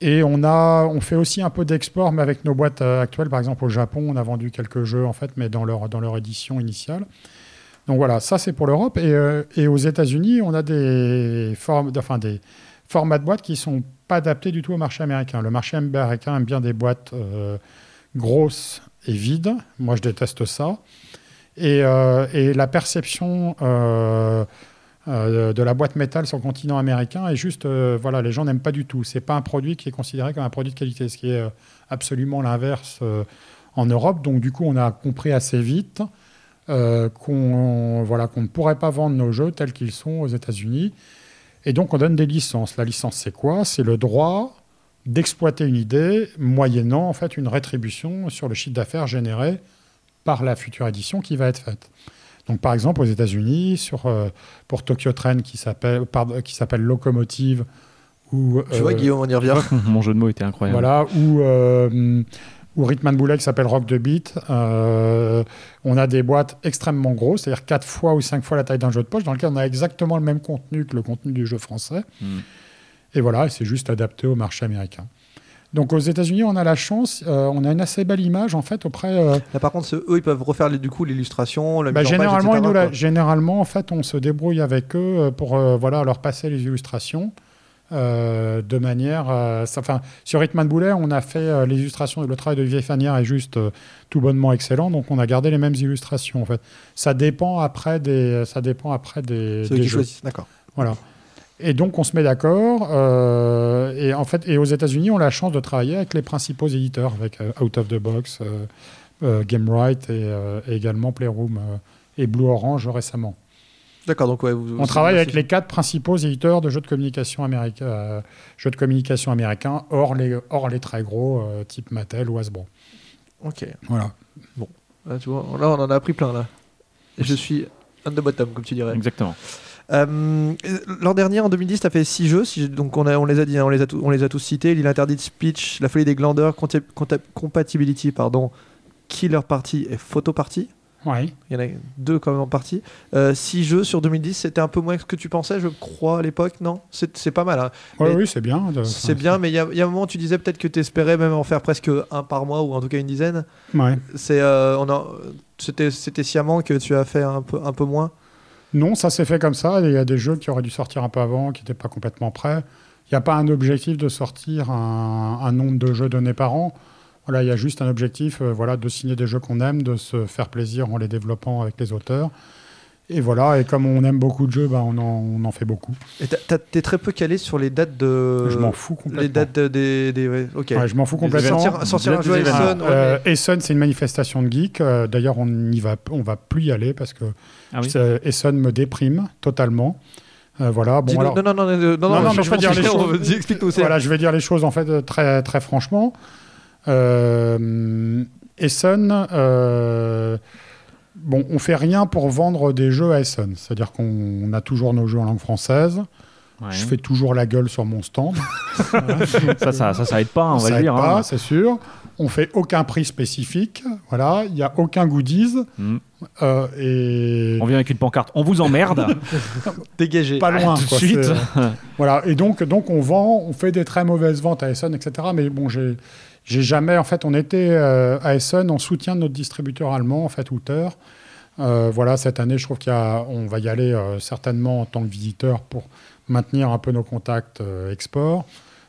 Et on, a, on fait aussi un peu d'export, mais avec nos boîtes euh, actuelles. Par exemple, au Japon, on a vendu quelques jeux, en fait, mais dans leur, dans leur édition initiale. Donc voilà, ça c'est pour l'Europe. Et, euh, et aux États-Unis, on a des, formes, enfin, des formats de boîtes qui sont pas adaptés du tout au marché américain. Le marché américain aime bien des boîtes grosses et vides. Moi, je déteste ça. Et, euh, la perception euh, euh, de la boîte métal sur le continent américain est juste, voilà, les gens n'aiment pas du tout. C'est pas un produit qui est considéré comme un produit de qualité, ce qui est absolument l'inverse en Europe. Donc du coup, on a compris assez vite qu'on voilà, qu'on ne pourrait pas vendre nos jeux tels qu'ils sont aux États-Unis. Et donc, on donne des licences. La licence, c'est quoi? C'est le droit d'exploiter une idée moyennant en fait une rétribution sur le chiffre d'affaires généré par la future édition qui va être faite. Donc, par exemple, aux États-Unis, sur euh, pour Tokyo Train qui s'appelle qui s'appelle Locomotive ou Tu vois, euh, Guillaume, on y revient. Mon jeu de mots était incroyable. voilà, ou, euh, ou Rhythm and Boulet qui s'appelle Rock the Beat. Euh, on a des boîtes extrêmement grosses, c'est-à-dire 4 fois ou 5 fois la taille d'un jeu de poche, dans lequel on a exactement le même contenu que le contenu du jeu français. Mm. Et voilà, c'est juste adapté au marché américain. Donc aux États-Unis, on a la chance, euh, on a une assez belle image en fait auprès. euh, Là, par contre, eux, ils peuvent refaire du coup l'illustration, la bah, mise en page, généralement, etc., ils nous la- généralement, en fait, on se débrouille avec eux euh, pour euh, voilà, leur passer les illustrations de manière. ça- Enfin, sur Hitman Boulet, on a fait les illustrations. Le travail de Vieille Fanière est juste tout bonnement excellent, donc on a gardé les mêmes illustrations. En fait, ça dépend après des, ça dépend après des, Ceux des qui jeux. choisissent, d'accord. Voilà. Et donc, on se met d'accord. euh, et en fait, et aux États-Unis, on a la chance de travailler avec les principaux éditeurs, avec euh, Out of the Box, euh, euh, GameRight et, euh, et également Playroom euh, et Blue Orange récemment. D'accord, donc ouais. vous- On travaille avec les quatre principaux éditeurs de jeux de communication américains, euh, jeux de communication américains, hors les, hors les très gros, euh, type Mattel ou Hasbro. Ok. Voilà. Là, tu vois, là, on en a appris plein là. Et je suis on the bottom, comme tu dirais. Exactement. Euh, L'an dernier, en 2010, tu as fait 6 jeux. si- donc, on, a- on les a dit, on, les a tous- on les a tous cités L'île interdite, Speech, La folie des glandeurs, Conti- Compatibility, pardon, Killer Party et Photo Party. Il y en a deux quand même en partie. 6 jeux sur 2010, c'était un peu moins que ce que tu pensais, je crois, à l'époque, non? C'est pas mal. hein. Ouais, oui, c'est bien. de- C'est bien, mais il y, a il y a un moment tu disais peut-être que tu espérais même en faire presque un par mois ou en tout cas une dizaine. Ouais. Euh, c'était c'était sciemment que tu as fait un peu un peu moins. Non, ça s'est fait comme ça. Il y a des jeux qui auraient dû sortir un peu avant, qui n'étaient pas complètement prêts. Il n'y a pas un objectif de sortir un, un nombre de jeux donnés par an. Voilà, il y a juste un objectif euh, voilà, de signer des jeux qu'on aime, de se faire plaisir en les développant avec les auteurs. Et voilà, et comme on aime beaucoup de jeux, bah, on, en, on en fait beaucoup. Et t'es très peu calé sur les dates de. je m'en fous complètement. Les dates de- des. des ouais, ok. Ouais, je m'en fous complètement. Sortir, sortir un jeu à événements. Essen, ouais, Euh, mais- Essen, c'est une manifestation de geek. Euh, D'ailleurs, on n'y va, on va plus y aller parce que Ah oui. me déprime totalement. Euh, voilà. Bon, alors, non, non, non, non, non, mais je pas dire les on choses. Voilà, je vais dire les choses en fait euh, très, très franchement. Euh, Essen, euh, bon, on fait rien pour vendre des jeux à Essen. C'est-à-dire qu'on a toujours nos jeux en langue française. Ouais. Je fais toujours la gueule sur mon stand. Ça, ça, ça, ça aide pas, on va Ça le aide dire. pas, hein. c'est sûr. On fait aucun prix spécifique. Voilà, il n'y a aucun goodies. Mm. Euh, et On vient avec une pancarte. On vous emmerde. Dégagé. pas loin. tout de suite. Voilà, et donc, donc on vend, on fait des très mauvaises ventes à Essen, etc. Mais bon, j'ai, j'ai jamais, en fait, on était euh, à Essen en soutien de notre distributeur allemand, en fait, Outer. Euh, voilà, cette année, je trouve qu'on va y aller euh, certainement en tant que visiteur pour maintenir un peu nos contacts euh, export,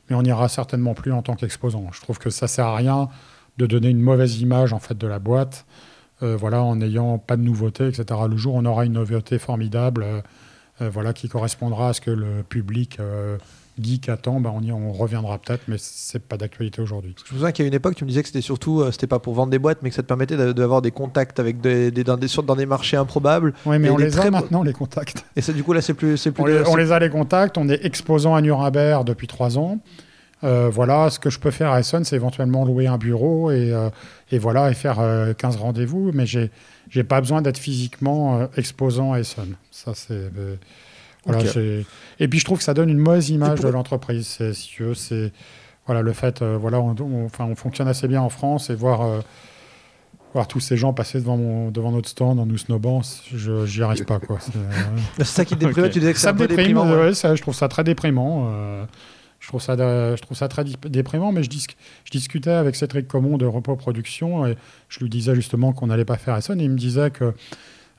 mais on n'ira certainement plus en tant qu'exposant. Je trouve que ça sert à rien de donner une mauvaise image en fait de la boîte, euh, voilà, en n'ayant pas de nouveautés, etc. Le jour on aura une nouveauté formidable, euh, euh, voilà, qui correspondra à ce que le public geek attend, bah, on, y, on reviendra peut-être, mais c'est pas d'actualité aujourd'hui. Je me souviens qu'à une époque, tu me disais que c'était surtout, euh, c'était pas pour vendre des boîtes, mais que ça te permettait d'a- d'avoir des contacts avec des, des- dans, des, sur- dans des marchés improbables. Oui, mais on les a maintenant, les contacts. Et ça, du coup, là, c'est plus, plus. On de- les, on c'est- les a les contacts, on est exposant à Nuremberg depuis trois ans. Euh, voilà, ce que je peux faire à Essen, c'est éventuellement louer un bureau et, euh, et voilà et faire euh, 15 rendez-vous, mais j'ai pas besoin d'être physiquement exposant à Essen. Ça c'est voilà, et puis je trouve que ça donne une mauvaise image pour- de l'entreprise. C'est si tu veux, c'est voilà le fait euh, voilà on, on- enfin on fonctionne assez bien en France et voir euh, voir tous ces gens passer devant mon devant notre stand en nous snobant, je j'y arrive pas quoi. C'est, euh, C'est ça qui te Ok. tu disais que c'est ça me déprime, déprimant. ouais. ouais, ça, je trouve ça très déprimant. euh, je, trouve ça, je trouve ça très déprimant, mais je, dis, je discutais avec Cédric Comon de Repos Production et je lui disais justement qu'on n'allait pas faire Essen et il me disait que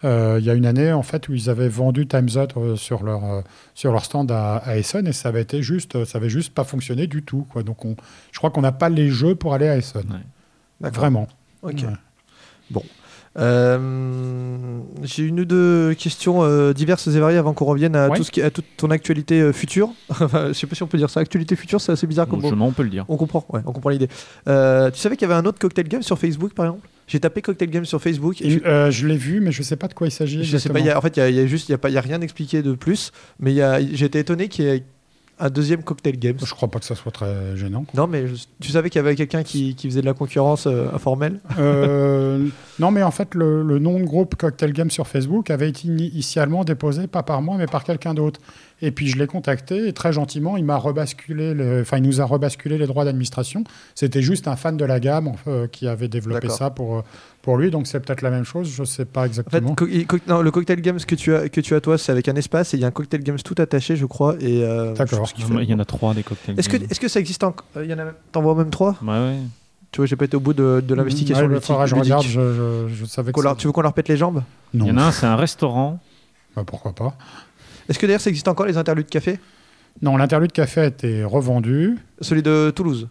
il y a une année en fait où ils avaient vendu Time's Up euh, sur leur euh, sur leur stand à, à Essen et ça avait été juste ça avait juste pas fonctionné du tout quoi. Donc on, je crois qu'on n'a pas les jeux pour aller à Essen. Vraiment. Ok. Ouais. Euh, J'ai une ou deux questions euh, diverses et variées avant qu'on revienne à, Ouais. tout ce qui, à toute ton actualité euh, future. Je sais pas si on peut dire ça. Actualité future, c'est assez bizarre comme Bon, mot. je- on peut le dire. On comprend, ouais, on comprend l'idée. Euh, tu savais qu'il y avait un autre cocktail game sur Facebook, par exemple? J'ai tapé Cocktail Games sur Facebook. et Il- je- euh, je l'ai vu, mais je sais pas de quoi il s'agit. Je sais pas, il y a- en fait, il y a, il y a juste, il y a, pas, il y a rien expliqué de plus, mais été étonné qu'il y ait un deuxième Cocktail Games. Je crois pas que ça soit très gênant. Non, mais je- tu savais qu'il y avait quelqu'un qui, qui faisait de la concurrence euh, informelle? Euh, non, mais en fait, le, le nom de groupe Cocktail Game sur Facebook avait été ini- initialement déposé pas par moi, mais par quelqu'un d'autre. Et puis je l'ai contacté et très gentiment, il m'a rebasculé, le- enfin, il nous a rebasculé les droits d'administration. C'était juste un fan de la gamme euh, qui avait développé ça pour, euh, pour lui, donc c'est peut-être la même chose, je sais pas En fait, exactement. co- il- co- non, le Cocktail Games que tu as, que tu as toi, c'est avec un espace et il y a un Cocktail Games tout attaché, je crois. Et euh, D'accord. Il y en a trois des cocktails. Est-ce que, games. est-ce que ça existe encore Il y en a, t'en vois même trois? Ouais, ouais. Tu vois, j'ai pas été au bout de, de l'investigation Ouais, il ludique- faudra que je ludique. regarde, je, je- je savais que Qu'on leur- ça- tu veux qu'on leur pète les jambes? Non, Il y en a un, c'est un restaurant. Bah, pourquoi pas. Est-ce que d'ailleurs ça existe encore les interludes café? Non, l'interlude café a été revendu. Celui de Toulouse.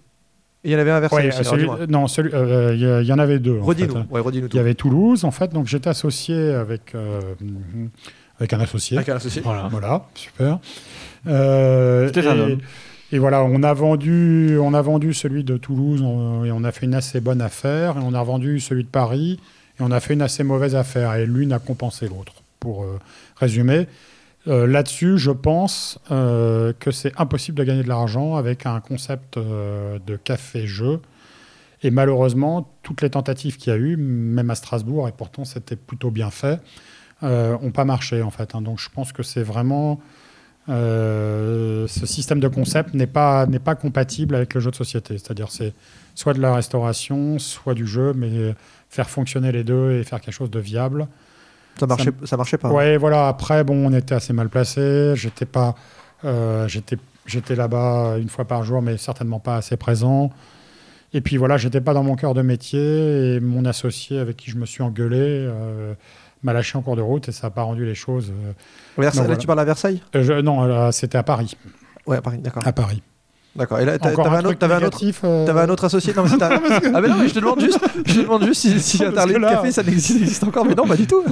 Il y en avait un à Versailles Ouais, aussi, euh, celui- dis-moi. non, celui- euh, il y, en avait deux. en Redis-nous. fait. Ouais, redis-nous Il y avait Toulouse, en fait, donc j'étais associé avec, euh, avec un associé. Avec un associé. Voilà. Voilà, super. Euh, C'était un et, homme. et voilà, on a vendu, on a vendu celui de Toulouse on- et on a fait une assez bonne affaire. Et on a vendu celui de Paris et on a fait une assez mauvaise affaire. Et l'une a compensé l'autre. Pour euh, résumer, Euh, là-dessus, je pense euh, que c'est impossible de gagner de l'argent avec un concept euh, de café-jeu. Et malheureusement, toutes les tentatives qu'il y a eu, même à Strasbourg, et pourtant c'était plutôt bien fait, n'ont pas marché en fait. hein. Donc je pense que c'est vraiment ce système de concept n'est pas pas compatible avec le jeu de société. C'est-à-dire c'est soit de la restauration, soit du jeu, mais faire fonctionner les deux et faire quelque chose de viable. Ça marchait, ça marchait pas. hein. Ouais, voilà. Après, bon, on était assez mal placé. J'étais pas, euh, j'étais, j'étais là-bas une fois par jour, mais certainement pas assez présent. Et puis voilà, j'étais pas dans mon cœur de métier et mon associé avec qui je me suis engueulé euh, m'a lâché en cours de route et ça n'a pas rendu les choses. euh, Versailles- là, voilà. tu parles à Versailles? Euh, je- non, là, c'était à Paris. Ouais, à Paris, d'accord. À Paris. D'accord. Et là, t'avais un un, autre, un autre, euh, un autre associé. Non, mais ah mais non, mais je te demande juste, je te demande juste si, si Interlude là- Café ça n'existe, existe encore, mais non, pas du tout.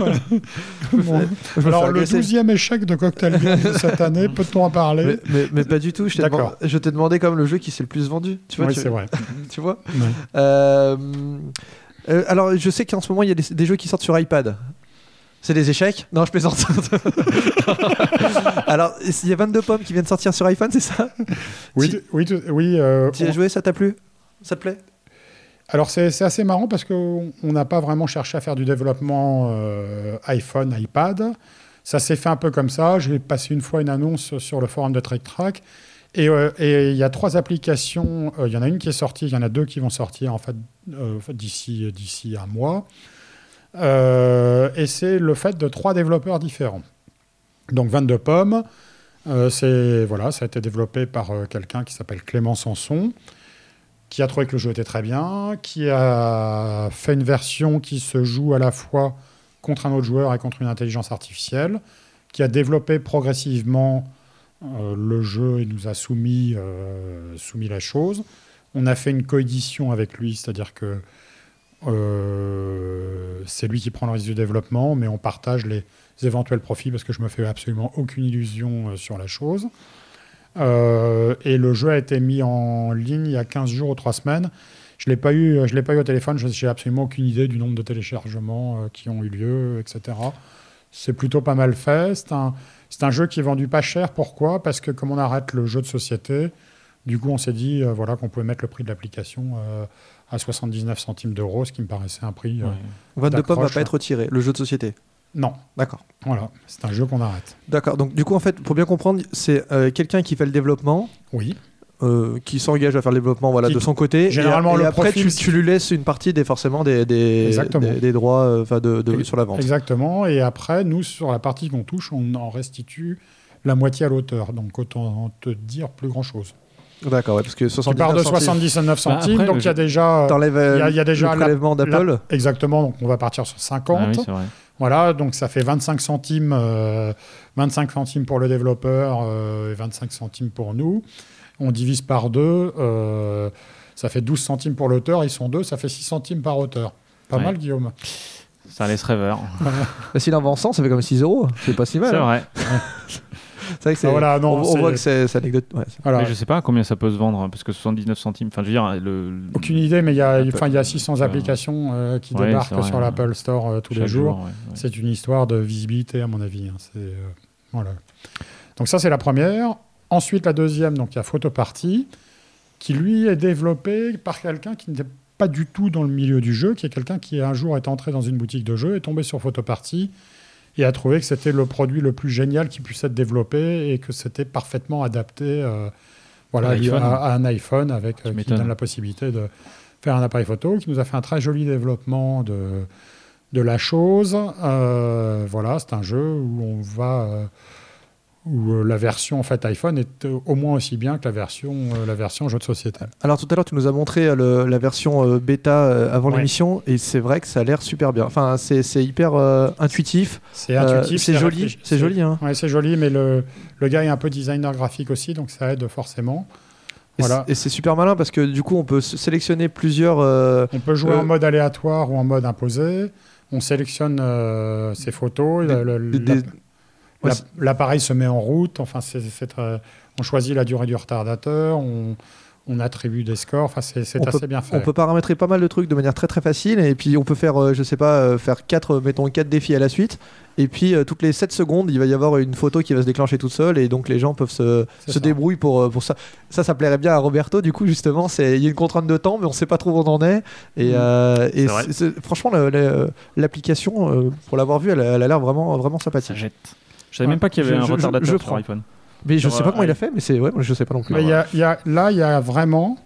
Bon. Alors, le agresser. 12e échec de Cocktail Game de cette année, peut-on en parler Mais, mais, mais pas du tout. Je t'ai D'accord. demandé, comme le jeu qui s'est le plus vendu. Tu vois, Oui, tu, c'est vrai. tu vois. Ouais. Euh, euh, alors, je sais qu'en ce moment, il y a des, des jeux qui sortent sur iPad. C'est des échecs? Non, je plaisante. alors, il y a 22 pommes qui viennent sortir sur iPhone, c'est ça? Oui, Tu- oui, tu- oui. euh, Tu y as joué, ça t'a plu? Ça te plaît? Alors c'est c'est assez marrant parce qu'on on n'a pas vraiment cherché à faire du développement euh, iPhone, iPad. Ça s'est fait un peu comme ça. J'ai passé une fois une annonce sur le forum de Trick Track. Et euh, et il y a trois applications. euh, Il y en a une qui est sortie, il y en a deux qui vont sortir en fait euh, d'ici d'ici un mois. Euh, et c'est le fait de trois développeurs différents. Donc 22 pommes. Euh, c'est voilà, ça a été développé par euh, quelqu'un qui s'appelle Clément Sanson qui a trouvé que le jeu était très bien, qui a fait une version qui se joue à la fois contre un autre joueur et contre une intelligence artificielle, qui a développé progressivement le jeu et nous a soumis, euh, soumis la chose. On a fait une coédition avec lui, c'est-à-dire que euh, c'est lui qui prend le risque du développement, mais on partage les éventuels profits parce que je me fais absolument aucune illusion euh, sur la chose. Euh, et le jeu a été mis en ligne il y a 15 jours ou 3 semaines. Je ne l'ai pas, eu- je l'ai pas eu au téléphone, je n'ai absolument aucune idée du nombre de téléchargements qui ont eu lieu, etc. C'est plutôt pas mal fait. C'est un, c'est un jeu qui est vendu pas cher. Pourquoi? Parce que comme on arrête le jeu de société, du coup on s'est dit euh, voilà, qu'on pouvait mettre le prix de l'application euh, à 79 centimes d'euros, ce qui me paraissait un prix... euh, Ouais. 22 pommes va pas être retiré, le jeu de société. Non, D'accord. voilà, c'est un jeu qu'on arrête. D'accord. Donc, du coup, en fait, pour bien comprendre, c'est euh, quelqu'un qui fait le développement, Oui, euh, qui s'engage à faire le développement voilà, Qui- de son côté. généralement, et, et le après, profil- tu, tu lui laisses une partie des, forcément des, des, Exactement. des, des droits euh, enfin, de, de- sur la vente. Exactement. Et après, nous, sur la partie qu'on touche, on en restitue la moitié à l'auteur. Donc, autant te dire plus grand-chose. D'accord, ouais, parce que Tu 79 pars de centimes, 79 centimes, après, donc il y a déjà... T'enlèves euh, Il y a- y a déjà le prélèvement d'Apple. Exactement, donc on va partir sur 50. Ah oui, vrai. Voilà, donc ça fait 25 centimes, euh, 25 centimes pour le développeur euh, et 25 centimes pour nous. On divise par deux, euh, ça fait 12 centimes pour l'auteur, ils sont deux, ça fait 6 centimes par auteur. Pas Ouais. mal, Guillaume. Ça laisse rêveur. Bah, S'il en vend 100, ça fait comme 6 euros. C'est pas si mal. C'est hein. vrai. C'est vrai que c'est. Ah, voilà, non, on, voit que c'est c'est anecdote. ouais, c'est- Voilà. Mais je sais pas combien ça peut se vendre, hein, parce que 79 centimes. Enfin, je veux dire, le. Aucune idée, mais il y a, il y a 600 euh, applications euh, qui ouais, débarquent vrai, sur l'Apple Store euh, tous les jours. jour, ouais, ouais. C'est une histoire de visibilité, à mon avis. hein. C'est, euh, voilà. Donc ça, c'est la première. Ensuite, la deuxième, donc il y a Photoparty, qui lui est développé par quelqu'un qui n'était pas du tout dans le milieu du jeu, qui est quelqu'un qui un jour est entré dans une boutique de jeux, est tombé sur Photoparty et a trouvé que c'était le produit le plus génial qui puisse être développé et que c'était parfaitement adapté euh, voilà, À l'iPhone. à, à un iPhone avec, euh, qui donne la possibilité de faire un appareil photo, qui nous a fait un très joli développement de, de la chose. Euh, voilà, c'est un jeu où on va où euh, la version en fait iPhone est euh, au moins aussi bien que la version euh, la version jeu de société. Alors tout à l'heure, tu nous as montré le- la version euh, bêta euh, avant Ouais. l'émission et c'est vrai que ça a l'air super bien. Enfin, c'est hyper euh, intuitif. C'est intuitif, c'est joli, c'est joli. Hein. Ouais, c'est joli, mais le, le gars est un peu designer graphique aussi, donc ça aide forcément. Et Voilà. c'est- Et c'est super malin parce que du coup, on peut sélectionner plusieurs. On peut jouer en mode aléatoire ou en mode imposé. On sélectionne euh, ses photos. Des- le- le- des- des- la- Ouais, la- c'est- L'appareil se met en route. Enfin, très- on choisit la durée du retardateur. On, on attribue des scores. Enfin, c'est assez peut- bien fait. On peut paramétrer pas mal de trucs de manière très très facile et puis on peut faire, euh, je sais pas, euh, faire quatre, mettons quatre défis à la suite et puis euh, toutes les 7 secondes il va y avoir une photo qui va se déclencher toute seule et donc les gens peuvent se, se ça. débrouiller pour, euh, pour ça. Ça, ça plairait bien à Roberto du coup justement, c'est il y a une contrainte de temps mais on sait pas trop où on en est et, euh, franchement la- la- l'application euh, pour l'avoir vue elle, a- elle a l'air vraiment vraiment Ça sympathique. jette. Je savais Ouais. même pas qu'il y avait Je- un je- retardateur je sur iPhone. Mais je Sur, sais pas euh, comment il a fait mais c'est ouais, je sais pas non plus. Mais il y a- il y a- là, il y a vraiment.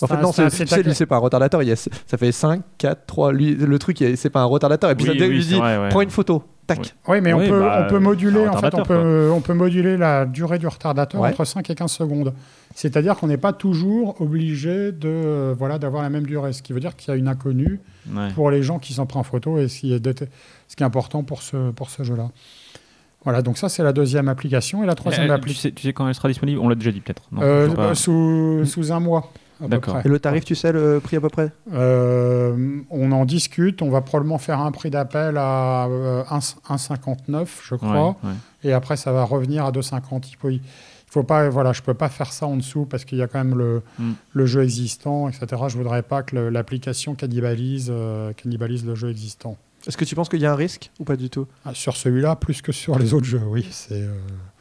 En fait, un- non, c'est un- c'est lui, c'est pas un retardateur. Il y a, ça fait 5, 4, 3. Lui, le truc, c'est pas un retardateur. Et puis Oui, ça oui, lui dit vrai, ouais. prends une photo. Tac. Oui. Oui, mais Oui, on, peut, bah, on peut moduler, en fait, on peut, on peut moduler la durée du retardateur Ouais. entre 5 et 15 secondes. C'est-à-dire qu'on n'est pas toujours obligé de euh, voilà d'avoir la même durée, ce qui veut dire qu'il y a une inconnue Ouais. pour les gens qui s'en prennent en photo et ce qui est, ce qui est important pour ce, pour ce jeu-là. Voilà, donc ça c'est la deuxième application et la troisième Euh, tu, application sais, tu sais quand elle sera disponible On l'a déjà dit peut-être. Non, euh, pas. bah, sous, sous un mois. D'accord. Et le tarif, tu sais le prix à peu près? Euh, on en discute, on va probablement faire un prix d'appel à euh, 1 1,59 je crois. Ouais, ouais. et après ça va revenir à 2,50. Il faut, il faut pas, voilà, je peux pas faire ça en dessous parce qu'il y a quand même le, Mm. le jeu existant, etc. Je voudrais pas que le- l'application cannibalise, euh, cannibalise le jeu existant. Est-ce que tu penses qu'il y a un risque ou pas du tout? Ah, Sur celui-là, plus que sur les autres jeux, oui. C'est, euh,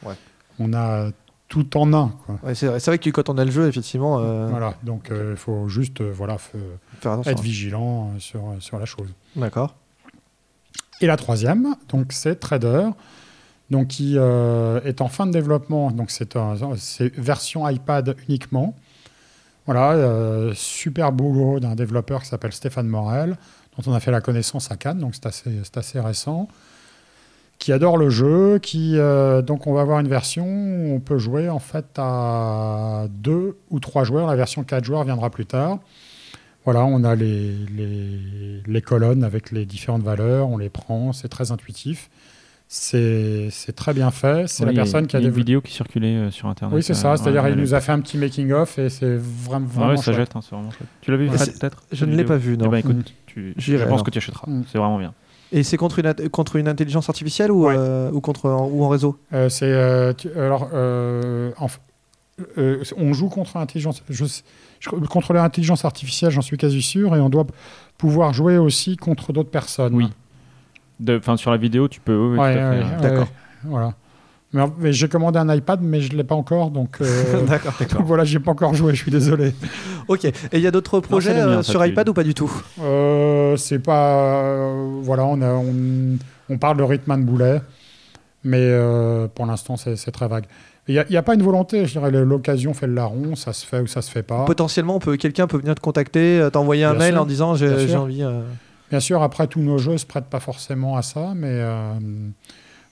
Ouais. On a tout en un. ouais, C'est vrai, vrai que quand on a le jeu, effectivement, euh, Voilà, donc il faut juste euh, voilà, être vigilant euh, sur, sur la chose. D'accord. Et la troisième, donc c'est Trader, donc qui euh, est en fin de développement. Donc c'est version iPad uniquement. Voilà, euh, super boulot d'un développeur qui s'appelle Stéphane Morel, dont on a fait la connaissance à Cannes, donc c'est assez, c'est assez récent. Qui adore le jeu, qui euh, donc on va avoir une version où on peut jouer en fait à deux ou trois joueurs. La version 4 joueurs viendra plus tard. Voilà, on a les, les, les colonnes avec les différentes valeurs, on les prend, c'est très intuitif. C'est c'est très bien fait. C'est Oui, la personne qui a il y une développé. vidéo qui circulait euh, sur internet. Oui, c'est euh, ça. C'est-à-dire, ouais, il nous a fait un petit making-of et c'est vraiment, vraiment ouais, ça chouette. jette, hein, c'est vraiment chouette. Tu l'as vu Ouais, peut-être je ne l'ai pas vu, non. Eh ben, écoute. tu, je pense alors. que tu achèteras. Mm. C'est vraiment bien. Et c'est contre une, contre une intelligence artificielle ou, Ouais. euh, ou, contre, ou en réseau? Euh, c'est euh, alors euh, en euh, on joue contre l'intelligence. Je, je- contre l'intelligence artificielle, j'en suis quasi sûr, et on doit pouvoir jouer aussi contre d'autres personnes. Oui. De- Enfin, sur la vidéo, tu peux. oui, ouais, D'accord. Voilà. Mais, mais j'ai commandé un iPad, mais je ne l'ai pas encore, donc, euh, D'accord. donc voilà, j'ai pas encore joué. Je suis désolé. Ok. Et il y a d'autres projets euh, sur iPad ou pas du tout? Euh, c'est pas. euh, voilà, on, a- on, on parle de Ritman Boulet, mais euh, pour l'instant, c'est c'est très vague. Il n'y a, pas une volonté, je dirais, l'occasion fait le larron, ça se fait ou ça se fait pas. Potentiellement, on peut, quelqu'un peut venir te contacter, t'envoyer un Bien mail sûr. en disant j'ai envie. euh, Bien sûr, après, tous nos jeux ne se prêtent pas forcément à ça, mais euh,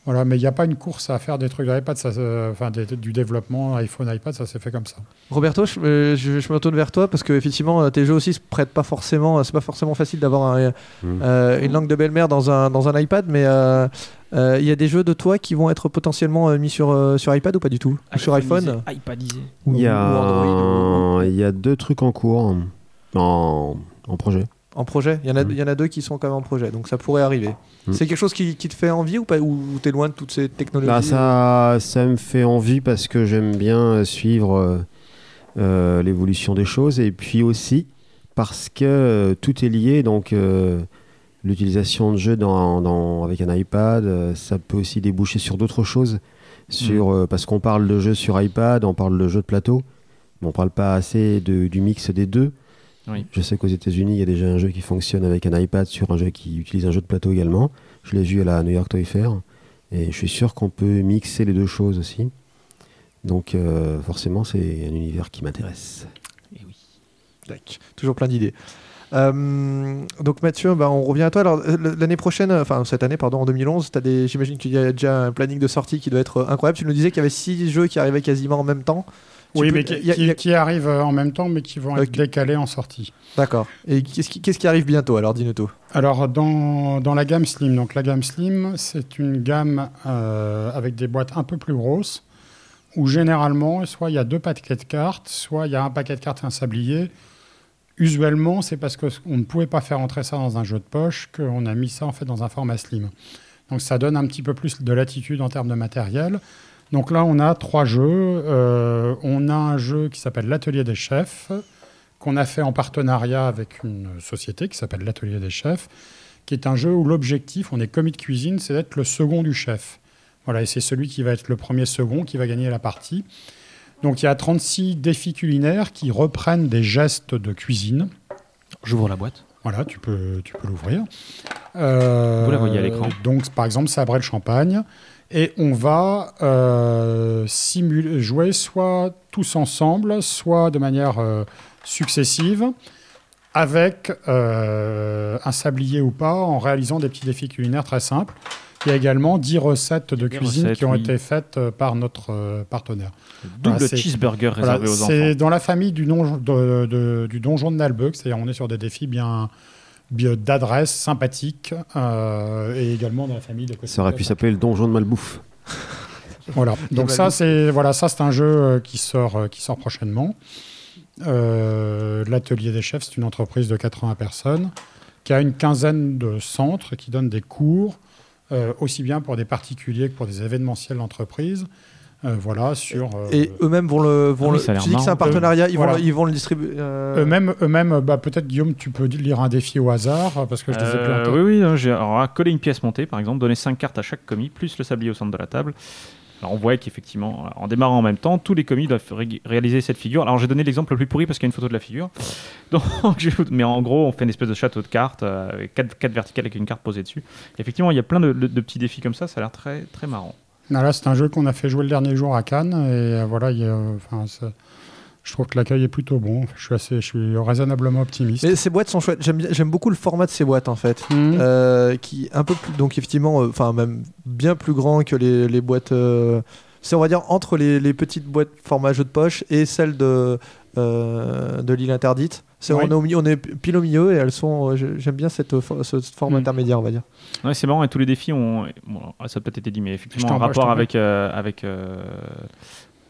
voilà, mais il n'y a pas une course à faire des trucs d'iPad, se- enfin des- du développement iPhone, iPad, ça s'est fait comme ça. Roberto, je, euh, je- je me tourne vers toi parce que effectivement, euh, tes jeux aussi se prêtent pas forcément. euh, C'est pas forcément facile d'avoir un, Mm. euh, une langue de belle-mère dans un, dans un iPad, mais euh, euh, il y a des jeux de toi qui vont être potentiellement euh, mis sur, euh, sur iPad ou pas du tout? Ou sur iPhone? iPadisé. ou, Il y, ou Android y a deux trucs en cours, en, en projet. En projet il y, en a, Mm. il y en a deux qui sont quand même en projet, donc ça pourrait arriver. Mm. C'est quelque chose qui, qui te fait envie ou pas Ou t'es loin de toutes ces technologies Bah, ça, ça me fait envie parce que j'aime bien euh, suivre euh, euh, l'évolution des choses et puis aussi parce que euh, tout est lié. Donc, euh, l'utilisation de jeux dans, dans- avec un iPad, ça peut aussi déboucher sur d'autres choses. Sur, euh, parce qu'on parle de jeux sur iPad, on parle de jeux de plateau, mais on parle pas assez de- du mix des deux. Oui. Je sais qu'aux États-Unis, il y a déjà un jeu qui fonctionne avec un iPad sur un jeu qui utilise un jeu de plateau également. Je l'ai vu à la New York Toy Fair. Et je suis sûr qu'on peut mixer les deux choses aussi. Donc euh, forcément, c'est un univers qui m'intéresse. Tac, Toujours plein d'idées. Euh, donc Mathieu, bah, on revient à toi. Alors euh, l'année prochaine, enfin cette année, pardon, en 2011, t'as des, j'imagine qu'il y a déjà un planning de sortie qui doit être euh, incroyable. Tu nous disais qu'il y avait six jeux qui arrivaient quasiment en même temps. Oui, peux- mais qui, il y a- qui- il y a- qui arrivent euh, en même temps, mais qui vont être décalés en sortie. D'accord. Et qu'est-ce qui, qu'est-ce qui arrive bientôt Alors dis-nous tout. Alors, dans, dans la gamme Slim, donc la gamme Slim, c'est une gamme euh, avec des boîtes un peu plus grosses, où généralement, soit il y a deux paquets de cartes, soit il y a un paquet de cartes et un sablier. Usuellement, c'est parce qu'on ne pouvait pas faire entrer ça dans un jeu de poche qu'on a mis ça en fait dans un format Slim. Donc, ça donne un petit peu plus de latitude en termes de matériel. Donc là, on a trois jeux. Euh, on a un jeu qui s'appelle l'Atelier des chefs, qu'on a fait en partenariat avec une société qui s'appelle l'Atelier des chefs, qui est un jeu où l'objectif, on est commis de cuisine, c'est d'être le second du chef. Voilà, et c'est celui qui va être le premier second qui va gagner la partie. Donc il y a 36 défis culinaires qui reprennent des gestes de cuisine. J'ouvre la boîte. Voilà, tu peux, tu peux l'ouvrir. Euh, Vous la voyez à l'écran. Donc, par exemple, sabrer le champagne. Et on va euh, simuler, jouer soit tous ensemble, soit de manière euh, successive, avec euh, un sablier ou pas, en réalisant des petits défis culinaires très simples. Il y a également 10 recettes de cuisine recettes, qui ont oui. été faites par notre partenaire. Double Voilà, c'est- cheeseburger Voilà, réservé aux c'est enfants. dans la famille du, donjon- de- de- du donjon de Nalbuck, c'est-à-dire on est sur des défis bien d'adresse, sympathiques, euh, et également dans la famille de Ça aurait pu s'appeler le donjon de Malbouffe. Voilà. Donc ça, c'est voilà, ça c'est un jeu euh, qui sort, euh, qui sort prochainement. Euh, L'atelier des chefs, c'est une entreprise de 80 personnes qui a une quinzaine de centres qui donnent des cours euh, aussi bien pour des particuliers que pour des événementiels d'entreprise. Euh, voilà sur. euh, Et eux-mêmes vont le. Vont Ah oui, le ça a l'air tu dis que c'est un partenariat, ils, vont Voilà. le, ils vont le distribuer. euh, Eux-mêmes, eux-mêmes bah, peut-être Guillaume, tu peux lire un défi au hasard parce que je les ai plus en tête. oui, oui, non, j'ai alors, à coller une pièce montée, par exemple, donner 5 cartes à chaque commis, plus le sablier au centre de la table. Alors on voit qu'effectivement, en démarrant en même temps, tous les commis doivent ré- réaliser cette figure. Alors j'ai donné l'exemple le plus pourri parce qu'il y a une photo de la figure. Donc, mais en gros, on fait une espèce de château de cartes, euh, avec 4, verticales avec une carte posée dessus. Et effectivement, il y a plein de, de- de petits défis comme ça, ça a l'air très, très marrant. Là, c'est un jeu qu'on a fait jouer le dernier jour à Cannes et euh, voilà, il y a, enfin, c'est- je trouve que l'accueil est plutôt bon. Je suis assez, je suis raisonnablement optimiste. Mais ces boîtes sont chouettes. J'aime beaucoup le format de ces boîtes en fait. Mhm. Euh, qui un peu plus donc effectivement euh, enfin même bien plus grand que les, les boîtes euh, c'est on va dire entre les, les petites boîtes format jeu de poche et celles de de l'île interdite c'est Oui. on, est au milieu- on est pile au milieu et elles sont euh, j'aime bien cette euh, for- ce format Mhm. intermédiaire on va dire Ouais, c'est marrant, et tous les défis ont. Bon, ça a peut-être été dit, mais effectivement, je rapport avec, euh, avec, euh,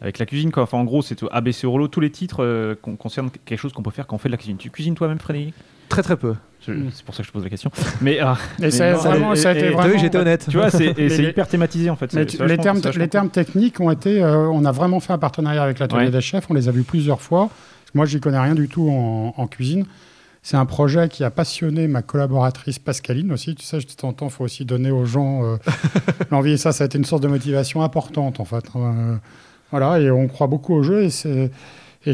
avec la cuisine. Quoi. Enfin, en gros, c'est ABC Orlo, tous les titres euh, con- concernent quelque chose qu'on peut faire quand on fait de la cuisine. Tu cuisines toi-même, Frédéric? Très très peu. C'est pour ça que je te pose la question. Mais, euh, Et ça, vraiment, ça a été j'étais honnête tu vois, c'est Mais hyper thématisé en fait. Mais tu- les, termes, les termes techniques ont été. euh, on a vraiment fait un partenariat avec l'atelier Ouais. des chefs. On les a vus plusieurs fois. Moi, j'y connais rien du tout en, en cuisine. C'est un projet qui a passionné ma collaboratrice Pascaline aussi. Tu sais, de temps en temps, il faut aussi donner aux gens euh, l'envie. Et ça, ça a été une source de motivation importante, en fait. Euh, voilà, et on croit beaucoup au jeu. Et,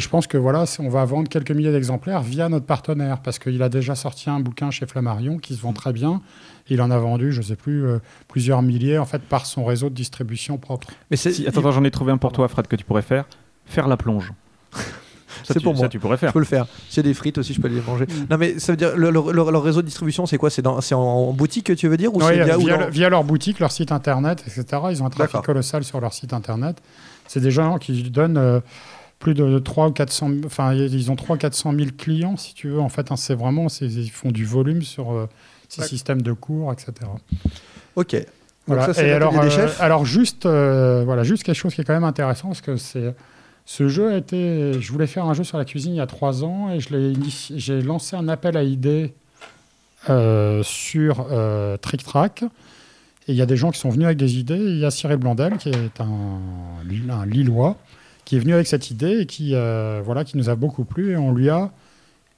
je pense que voilà, on va vendre quelques milliers d'exemplaires via notre partenaire, parce qu'il a déjà sorti un bouquin chez Flammarion qui se vend très bien. Il en a vendu, je ne sais plus, euh, plusieurs milliers, en fait, par son réseau de distribution propre. mais c'est Si- attends, attends, j'en ai trouvé un pour toi, Fred, que tu pourrais faire. Faire la plonge. Ça, C'est tu- pour moi. Ça, tu pourrais je faire. peux le faire s'il y a des frites aussi je peux les manger Mm. non mais ça veut dire le- le- leur, leur réseau de distribution c'est quoi? C'est dans c'est en, en boutique que tu veux dire ou via, ou via, dans- le- via leur boutique, leur site internet, etc. Ils ont un trafic colossal sur leur site internet. C'est des gens qui donnent euh, plus de 3 ou 400 000 enfin ils ont 3 400 000 clients si tu veux en fait hein, c'est vraiment ils font du volume sur euh, ces Ouais. systèmes de cours etc ok Donc voilà. ça, c'est et alors, euh, chefs alors juste euh, voilà juste quelque chose qui est quand même intéressant parce que c'est ce jeu a je voulais faire un jeu sur la cuisine il y a trois ans et j'ai lancé un appel à idées euh, sur euh. Et il y a des gens qui sont venus avec des idées. Il y a Cyril Blandel, qui est un Lillois, qui est venu avec cette idée et qui, euh, voilà, qui nous a beaucoup plu. Et on lui a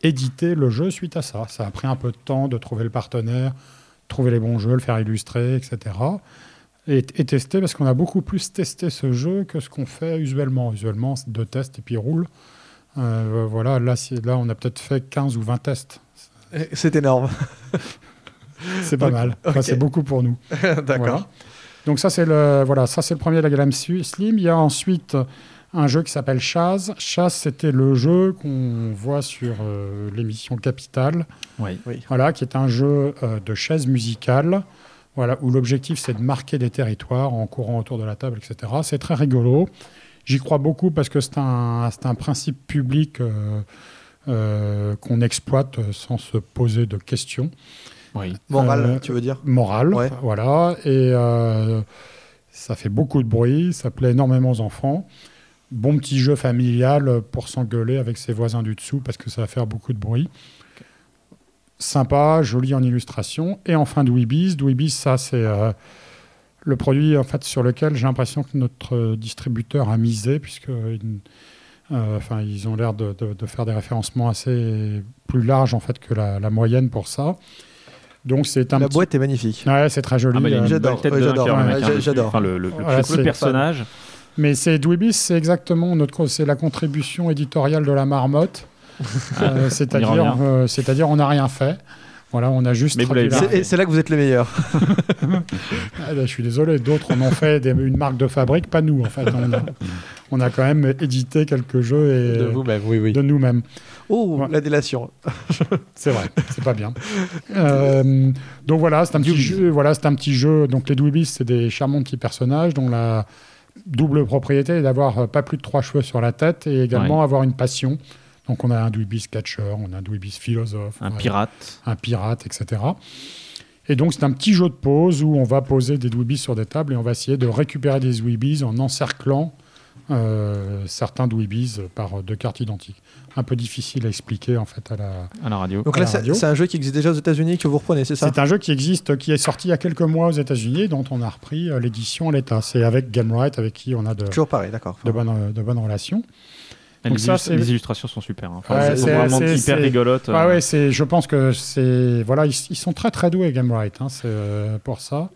édité le jeu suite à ça. Ça a pris un peu de temps de trouver le partenaire, trouver les bons jeux, le faire illustrer, etc. Et, et tester, parce qu'on a beaucoup plus testé ce jeu que ce qu'on fait usuellement. Usuellement, c'est deux tests et puis il roule. Euh, voilà, là, là, on a peut-être fait 15 ou 20 tests. C'est énorme. C'est pas mal. Enfin. C'est beaucoup pour nous. D'accord. Voilà. Donc ça c'est le voilà, ça c'est le premier de la Su- Slim. Il y a ensuite un jeu qui s'appelle Chaz. Chaz c'était le jeu qu'on voit sur euh, l'émission Capital. Oui. Voilà, qui est un jeu euh, de chaises musicales. Voilà, où l'objectif c'est de marquer des territoires en courant autour de la table, etc. C'est très rigolo. J'y crois beaucoup parce que c'est un, c'est un principe public euh, euh, qu'on exploite sans se poser de questions Oui. Moral, Euh, tu veux dire? morale. Ouais. Voilà. Et euh, ça fait beaucoup de bruit, ça plaît énormément aux enfants. Bon petit jeu familial pour s'engueuler avec ses voisins du dessous parce que ça va faire beaucoup de bruit. Sympa, joli en illustration. Et enfin Dweebies. Dweebies, ça c'est euh, le produit en fait sur lequel j'ai l'impression que notre distributeur a misé puisque euh, euh, enfin ils ont l'air de, de- de faire des référencements assez plus larges en fait que la, la moyenne pour ça. Donc c'est un La petit- boîte est magnifique. Ouais, c'est très joli. Ah, bah, euh, J'adore, ouais, j'adore, le ouais, mec, j'a- dessus. j'adore. Enfin, le, le, Voilà, le c'est- personnage. Mais c'est Dweebies, c'est exactement notre, c'est la contribution éditoriale de la marmotte. Euh, c'est-à-dire, euh, c'est-à-dire, on n'a rien fait. Voilà, on a juste. C'est- là que vous êtes les meilleurs. Ah, bah, je suis désolé, d'autres en ont fait des- une marque de fabrique, pas nous en fait. On a, on a quand même édité quelques jeux et De vous-même, oui, oui. de nous-mêmes. Oh, Ouais. la délation. C'est vrai, c'est pas bien. Euh, donc voilà, c'est un petit jeu. Voilà, c'est un petit jeu. Donc les Dweebies, c'est des charmants petits personnages dont la double propriété est d'avoir euh, pas plus de trois cheveux sur la tête et également avoir une passion. Donc on a un Dweebies catcher, on a un Dweebies philosophe, Un pirate. un pirate, etc. Et donc c'est un petit jeu de pause où on va poser des Dweebies sur des tables et on va essayer de récupérer des Dweebies en encerclant euh, certains Dweebies par deux cartes identiques. Un peu difficile à expliquer en fait à la, à la radio. Donc là, c'est un jeu qui existe déjà aux États-Unis que vous reprenez, c'est ça? C'est un jeu qui existe, qui est sorti il y a quelques mois aux États-Unis, et dont on a repris euh, l'édition à l'état. C'est avec Gamewright, avec qui on a de, Toujours pareil, d'accord. de, bonnes, de bonnes relations. Donc les, ça, illustrations sont super. hein. Enfin, Ouais, c'est- vraiment hyper. Ah euh. ouais, c'est, je pense que c'est. Voilà, ils, ils sont très très doués, Gamewright, hein, c'est euh, pour ça.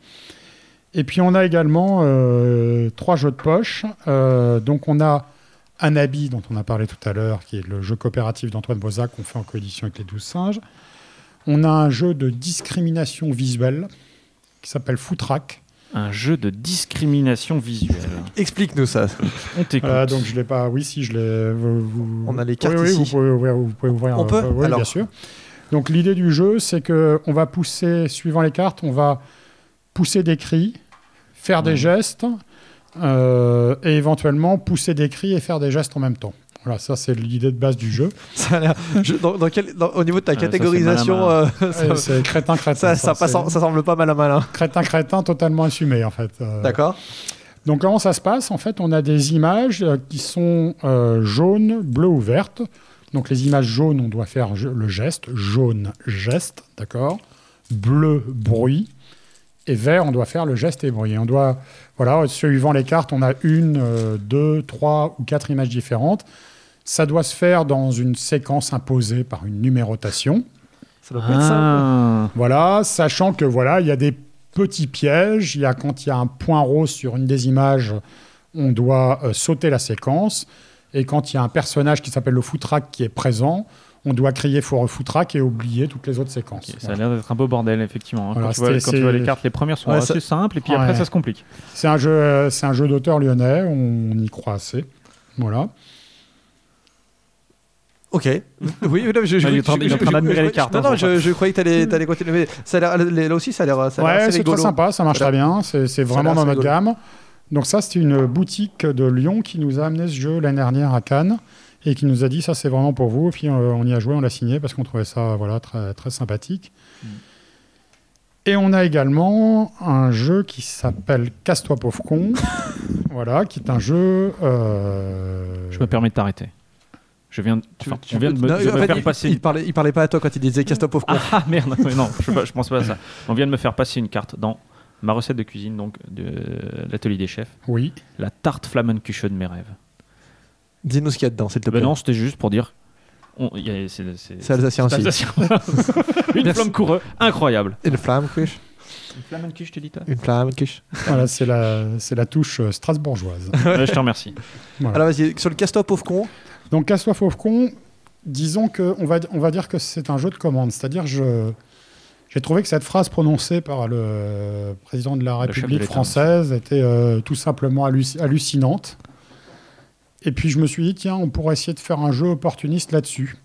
Et puis on a également euh, trois jeux de poche. Euh, donc on a un habit dont on a parlé tout à l'heure, qui est le jeu coopératif d'Antoine Bozac qu'on fait en coédition avec les 12 singes. On a un jeu de discrimination visuelle qui s'appelle Footrack. Un jeu de discrimination visuelle. Explique-nous ça. On t'écoute. Voilà, donc je l'ai pas. Oui, si je l'ai. vous- vous- On a les cartes oui, oui, ici. Vous pouvez ouvrir. Vous pouvez ouvrir On euh, peut oui, Alors. bien sûr. Donc l'idée du jeu, c'est que on va pousser, suivant les cartes, on va pousser des cris, faire des gestes, euh, et éventuellement pousser des cris et faire des gestes en même temps. Voilà, ça c'est l'idée de base du jeu. Ça a l'air- je- dans- dans quel- dans- au niveau de ta catégorisation, euh, ça, c'est crétin crétin. ça, ça, passe semble pas mal à malin. crétin crétin totalement assumé en fait. Euh, D'accord Donc comment ça se passe? En fait, on a des images euh, qui sont euh, jaunes, bleues ou vertes. Donc les images jaunes, on doit faire le geste. Jaune, geste, d'accord Bleu, bruit. Et vert, on doit faire le geste et bruit. On doit, voilà, suivant les cartes, on a une, euh, deux, trois ou quatre images différentes. Ça doit se faire dans une séquence imposée par une numérotation. Ça doit pas être simple. Ah. Voilà, sachant que voilà, il y a des petits pièges. Il y a quand il y a un point rose sur une des images, on doit euh, sauter la séquence. Et quand il y a un personnage qui s'appelle le footrack qui est présent, on doit crier for footrack et oublier toutes les autres séquences. Ça a l'air d'être un beau bordel, effectivement. hein. Voilà, quand tu, vois, c'était- quand tu vois c'est- les cartes, les premières sont Ouais, assez ça- simples, et puis après, ça se complique. C'est un jeu, euh, c'est un jeu d'auteur lyonnais. On y croit assez. Voilà. Ok. Oui, non, je, je, il est en train- d'admirer je- les cartes, Non, hein, non, sans je, je croyais que tu allais, continuer. mais Ça a là aussi, ça a l'air Ouais, c'est très sympa, ça marche très bien. C'est vraiment dans notre gamme. Donc ça, c'est une boutique de Lyon qui nous a amené ce jeu l'année dernière à Cannes et qui nous a dit ça, c'est vraiment pour vous. Et puis euh, on y a joué, on l'a signé parce qu'on trouvait ça voilà très très sympathique. Mm. Et on a également un jeu qui s'appelle Casse-toi pauvre con, voilà, qui est un jeu. euh, Je me permets de t'arrêter. Je viens, de- Tu- enfin, tu on vient de me, non, de en me fait, faire il, passer. il parlait, il parlait pas à toi quand il disait Cast pauvre con. Ah merde, mais non, je, je pense pas à ça. On vient de me faire passer une carte dans ma recette de cuisine, donc de l'atelier des chefs. Oui. La tarte Flammenkuchen de mes rêves. Dis-nous ce qu'il y a dedans, s'il te plaît. Ben non, c'était juste pour dire. C'est alsacien aussi. alsacien. une Merci. flamme coureux, incroyable. Une flamme, cuche. Une Flammenkuchen, je te dis toi Une flamme, cuche. Voilà, c'est la, c'est la touche euh, strasbourgeoise. Ouais, Je te remercie. Voilà. Alors vas-y, sur le Cast pauvre con. Donc, Casse-toi Fauve Con, disons que on va, on va dire que c'est un jeu de commande. C'est-à-dire, je, j'ai trouvé que cette phrase prononcée par le président de la de République française était euh, tout simplement halluc- hallucinante. Et puis, je me suis dit, tiens, on pourrait essayer de faire un jeu opportuniste là-dessus.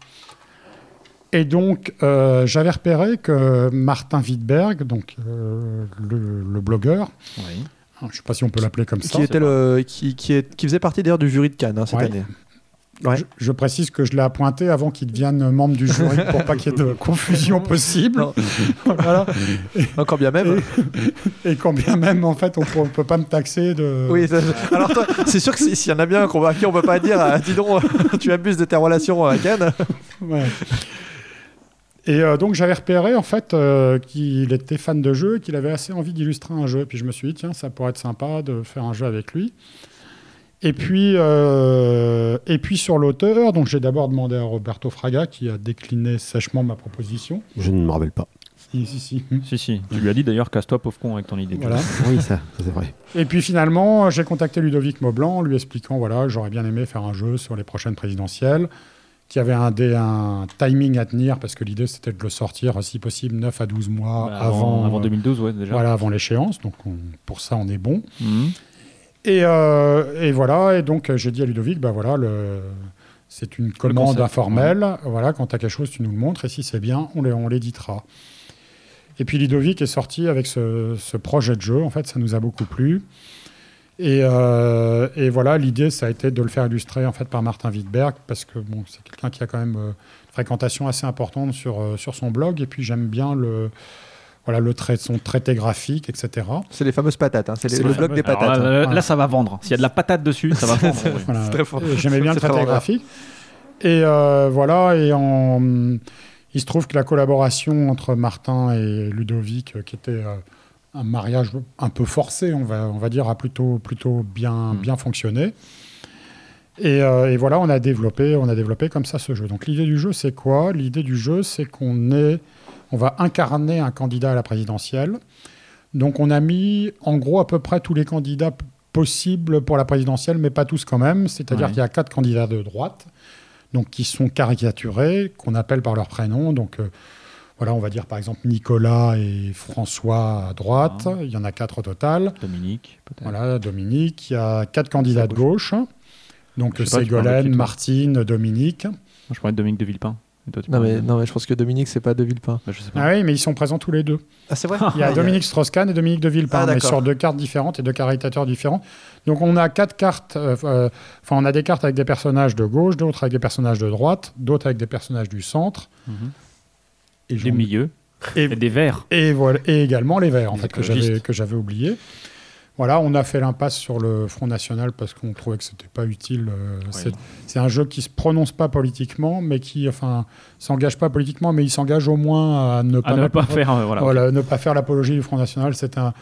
Et donc, euh, j'avais repéré que Martin Wittberg, donc euh, le, le blogueur, Oui. je ne sais pas si on peut l'appeler comme ça, Qui, était le, qui, qui, est, qui faisait partie d'ailleurs du jury de Cannes hein, cette Ouais. année. Ouais. Je, je précise que je l'ai appointé avant qu'il devienne membre du jury pour pas qu'il y ait de confusion possible. Voilà. Encore bien même. Et quand bien même, en fait, on ne peut pas me taxer de. Oui, ça- alors toi, c'est sûr que si- s'il y en a bien un qu'on va- à qui on peut pas dire, ah, dis donc, tu abuses de tes relations à Cannes. Ouais. Et euh, donc j'avais repéré en fait euh, qu'il était fan de jeux et qu'il avait assez envie d'illustrer un jeu. Puis je me suis dit tiens ça pourrait être sympa de faire un jeu avec lui. Et puis euh, et puis sur l'auteur donc j'ai d'abord demandé à Roberto Fraga qui a décliné sèchement ma proposition. Je ne me rappelle pas. Si si si. Si, si. Tu lui as dit d'ailleurs, casse-toi, pauvre con, avec ton idée. de jeu. Voilà. Oui, ça, ça, c'est vrai. Et puis finalement, j'ai contacté Ludovic Maublanc en lui expliquant voilà, j'aurais bien aimé faire un jeu sur les prochaines présidentielles, qui avait un, dé- un timing à tenir, parce que l'idée c'était de le sortir, si possible, 9 à 12 mois Bah, avant, avant euh, 2012, ouais, déjà. voilà, avant l'échéance. Donc on- pour ça, on est bon. Mhm. Et, euh, et voilà, et donc euh, j'ai dit à Ludovic, bah voilà, le, c'est une commande concept, informelle. Voilà, quand tu as quelque chose, tu nous le montres, et si c'est bien, on l'é- on l'éditera. Et puis Ludovic est sorti avec ce, ce projet de jeu. En fait, ça nous a beaucoup plu. Et, euh, et voilà, l'idée, ça a été de le faire illustrer en fait par Martin Wittberg, parce que bon, c'est quelqu'un qui a quand même une fréquentation assez importante sur, sur son blog. Et puis j'aime bien le, voilà, le trait, son traité graphique, etc. C'est les fameuses patates, hein, c'est le bloc des Alors patates. là, hein. là, Voilà. là, ça va vendre. S'il y a de la patate dessus, ça va vendre. Voilà. J'aimais bien le traité graphique. Et euh, voilà, et en... il se trouve que la collaboration entre Martin et Ludovic, euh, qui était euh, un mariage un peu forcé, on va, on va dire, a plutôt, plutôt bien, Mm. bien fonctionné. Et, euh, et voilà, on a développé, on a développé comme ça ce jeu. Donc l'idée du jeu, c'est quoi? L'idée du jeu, c'est qu'on est, on va incarner un candidat à la présidentielle. Donc on a mis, en gros, à peu près tous les candidats possibles pour la présidentielle, mais pas tous quand même. C'est-à-dire Ouais. qu'il y a quatre candidats de droite, donc qui sont caricaturés, qu'on appelle par leur prénom. Donc euh, voilà, on va dire par exemple Nicolas et François à droite. Ah. Il y en a quatre au total. Dominique, peut-être. Voilà, Dominique. Il y a quatre candidats de gauche. Donc Ségolène, Martine, Dominique. Moi, je pourrais être Dominique de Villepin. Toi, Non mais, non mais je pense que Dominique c'est pas de Villepin. Bah, je sais pas. Ah oui, mais ils sont présents tous les deux. Ah c'est vrai Il y a Dominique Strauss-Kahn et Dominique de Villepin, Ah, mais sur deux cartes différentes et deux caritateurs différents. Donc on a quatre cartes, euh, euh, enfin on a des cartes avec des personnages de gauche, d'autres avec des personnages de droite, d'autres avec des personnages du centre. Mhm. Et, Des j'en- milieux. et, Et des verts. et voilà, et également les verts, en Les fait, que j'avais, écologistes. que j'avais oublié. Voilà, on a fait l'impasse sur le Front National parce qu'on trouvait que c'était pas utile. euh, c'est, un jeu qui se prononce pas politiquement, mais qui, enfin, s'engage pas politiquement, mais il s'engage au moins à ne pas, À ne pas faire. euh, Voilà. voilà, ne pas faire l'apologie du Front National, c'est un.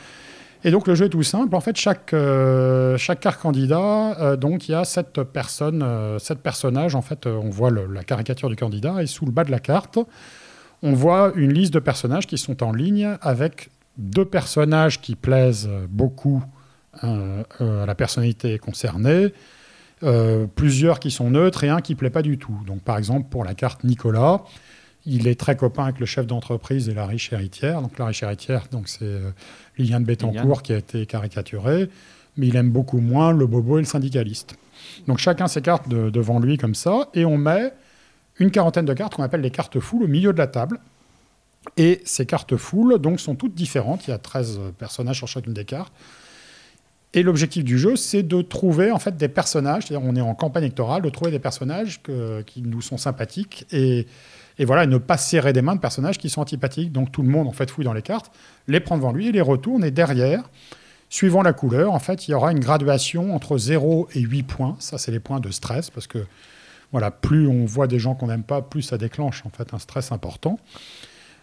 Et donc le jeu est tout simple. En fait, chaque euh, chaque carte candidat, euh, donc il y a sept personnes, euh, sept personnages. En fait, euh, on voit le- la caricature du candidat et sous le bas de la carte, on voit une liste de personnages qui sont en ligne avec deux personnages qui plaisent beaucoup euh, euh, à la personnalité concernée. euh, plusieurs qui sont neutres et un qui plaît pas du tout. Donc, par exemple, pour la carte Nicolas, il est très copain avec le chef d'entreprise et la riche héritière. Donc la riche héritière, donc c'est Liliane Bettencourt qui a été caricaturée, mais il aime beaucoup moins le bobo et le syndicaliste. Donc chacun ses cartes de- devant lui comme ça, et on met une quarantaine de cartes qu'on appelle les cartes full au milieu de la table. Et ces cartes full donc sont toutes différentes. Il y a 13 personnages sur chacune des cartes. Et l'objectif du jeu, c'est de trouver en fait des personnages. C'est-à-dire, on est en campagne électorale, de trouver des personnages qui nous sont sympathiques et, et voilà, et ne pas serrer des mains de personnages qui sont antipathiques. Donc tout le monde en fait fouille dans les cartes, les prend devant lui et les retourne. Et derrière, suivant la couleur, en fait, il y aura une graduation entre 0 et 8 points. Ça, c'est les points de stress parce que Voilà, plus on voit des gens qu'on n'aime pas, plus ça déclenche en fait un stress important.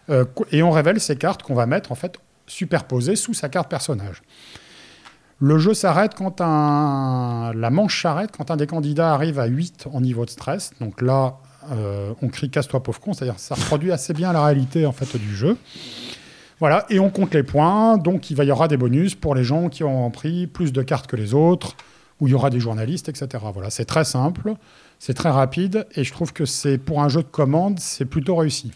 Euh, et on révèle ces cartes qu'on va mettre en fait superposées sous sa carte personnage. Le jeu s'arrête quand un... la manche s'arrête quand un des candidats arrive à 8 en niveau de stress. Donc là, euh, on crie casse-toi pauvre con, c'est-à-dire ça reproduit assez bien la réalité en fait du jeu. Voilà, et on compte les points, donc il y aura des bonus pour les gens qui auront pris plus de cartes que les autres, où il y aura des journalistes, etc. Voilà, c'est très simple, c'est très rapide, et je trouve que c'est pour un jeu de commande, c'est plutôt réussi.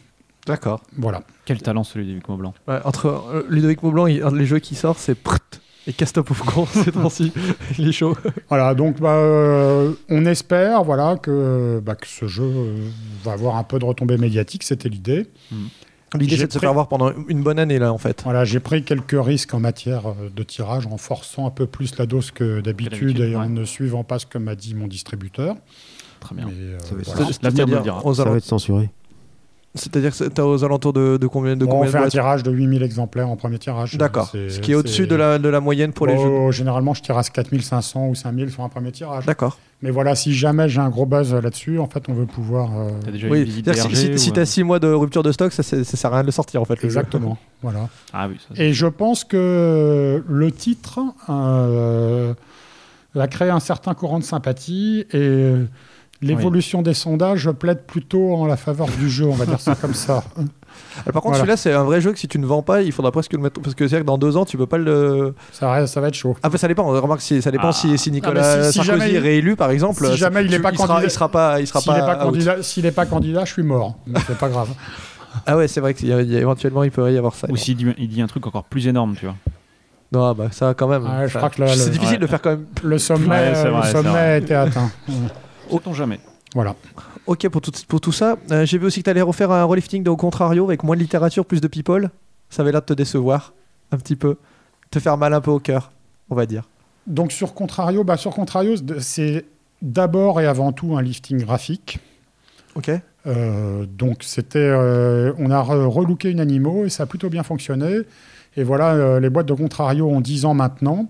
D'accord. Voilà. Quel talent celui du Blanc. Ouais, entre euh, Ludovic Maublanc, il- un des jeux qui sort, c'est Prrt et Castop of ces temps-ci. Il est chaud. Voilà, donc bah, euh, on espère voilà, que, bah, que ce jeu euh, va avoir un peu de retombée médiatique, c'était l'idée. L'idée, J'ai c'est de se pris- faire voir pendant une bonne année, là, en fait. Voilà, j'ai pris quelques risques en matière euh, de tirage en forçant un peu plus la dose que d'habitude et en ne suivant pas ce que m'a dit mon distributeur. Très bien. Mais, euh, Ça va voilà. Ça être censuré. C'est-à-dire que tu aux alentours de, de combien de Bon, on combien de fait un tirage de 8000 exemplaires en premier tirage. D'accord. Ce qui est au-dessus de la, de la moyenne pour les jeux. Généralement, je tire à 4500 ou 5000 sur un premier tirage. D'accord. Mais voilà, si jamais j'ai un gros buzz là-dessus, en fait, on veut pouvoir. euh, T'as déjà une Oui, c'est-à-dire si, si, ou, tu euh, as 6 mois de rupture de stock, ça, ça sert à rien de le sortir, en fait. le jeu. Exactement. voilà. Ah oui, ça, Et je pense que le titre euh, a créé un certain courant de sympathie et l'évolution des sondages plaide plutôt en la faveur du jeu, on va dire ça comme ça. Alors, par contre, Voilà. celui-là, c'est un vrai jeu que si tu ne vends pas, il faudra presque le mettre. Parce que c'est vrai que dans deux ans, tu peux pas le. Ça, va être chaud. Après, ça dépend. Remarque, si, ça dépend Ah. si, si Ah, Nicolas mais si- si Sarkozy jamais est réélu, par exemple. si jamais il est tu- pas candidat- il sera pas, il sera S'il n'est pas, pas, out. candidat, s'il est pas candidat, je suis mort. Mais c'est pas grave. Ah ouais, c'est vrai a, il pourrait y avoir ça. Ou s'il dit, il dit un truc encore plus énorme, tu vois. Non, bah ça, quand même. Ouais, c'est le- difficile ouais. de faire quand même. Le sommet, Ouais, vrai, le sommet été atteint. Sait-on jamais. Voilà. Ok, pour tout, pour tout ça, euh, j'ai vu aussi que tu allais refaire un relifting de Au Contrario avec moins de littérature, plus de people. Ça avait l'air de te décevoir un petit peu. Te faire mal un peu au cœur, on va dire. Donc sur Contrario, bah, sur Contrario, c'est d'abord et avant tout un lifting graphique. Ok Euh, donc c'était, euh, on a re- relooké une Animo et ça a plutôt bien fonctionné. Et voilà, euh, les boîtes de Contrario ont 10 ans maintenant.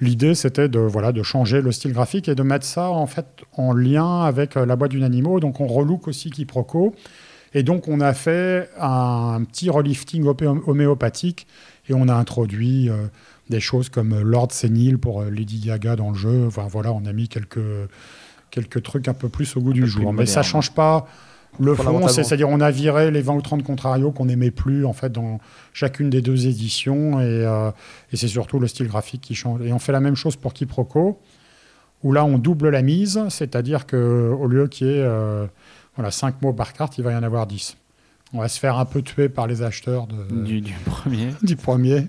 L'idée c'était de voilà de changer le style graphique et de mettre ça en fait en lien avec euh, la boîte d'une Animo. Donc on relook aussi Quiproquo. Et donc on a fait un petit relifting homéopathique et on a introduit euh, des choses comme Lord Sénile pour euh, Lady Gaga dans le jeu. Enfin voilà, on a mis quelques quelques trucs un peu plus au goût du jour. Mais ça change pas le fond, c'est-à-dire on a viré les 20 ou 30 contrarios qu'on n'aimait plus en fait dans chacune des deux éditions et, euh, et c'est surtout le style graphique qui change. Et on fait la même chose pour Quiproquo où là on double la mise, c'est-à-dire que au lieu qu'il y ait euh, voilà, 5 mots par carte, il va y en avoir 10. On va se faire un peu tuer par les acheteurs de- Du, du premier. du premier. Mais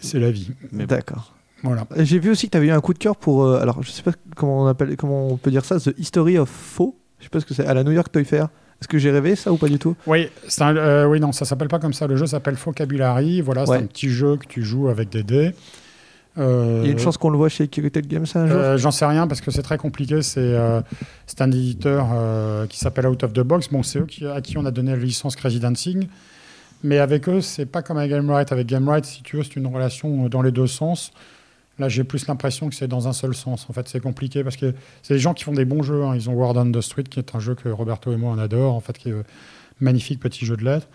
C'est la vie. D'accord. Voilà. J'ai vu aussi que tu avais eu un coup de cœur pour. euh, alors, je sais pas comment on, appelle, comment on peut dire ça, The History of Faux. Je sais pas ce que c'est, à la New York Toy Fair. Est-ce que j'ai rêvé ça ou pas du tout Oui, un- euh, oui, non, ça s'appelle pas comme ça. Le jeu s'appelle Vocabulary. Voilà, c'est Ouais. un petit jeu que tu joues avec des dés. Euh, Il y a une chance qu'on le voit chez Kiritel Games un jour Euh, J'en sais rien parce que c'est très compliqué. C'est un éditeur qui s'appelle Out of the Box. Bon, c'est eux qui, à qui on a donné la licence Crazy Dancing. Mais avec eux, c'est pas comme avec GameRight. Avec GameRight, si tu veux, c'est une relation dans les deux sens. Là, j'ai plus l'impression que c'est dans un seul sens. En fait, c'est compliqué parce que c'est des gens qui font des bons jeux. hein. Ils ont Word on the Street, qui est un jeu que Roberto et moi on adore, en fait, qui est un magnifique petit jeu de lettres.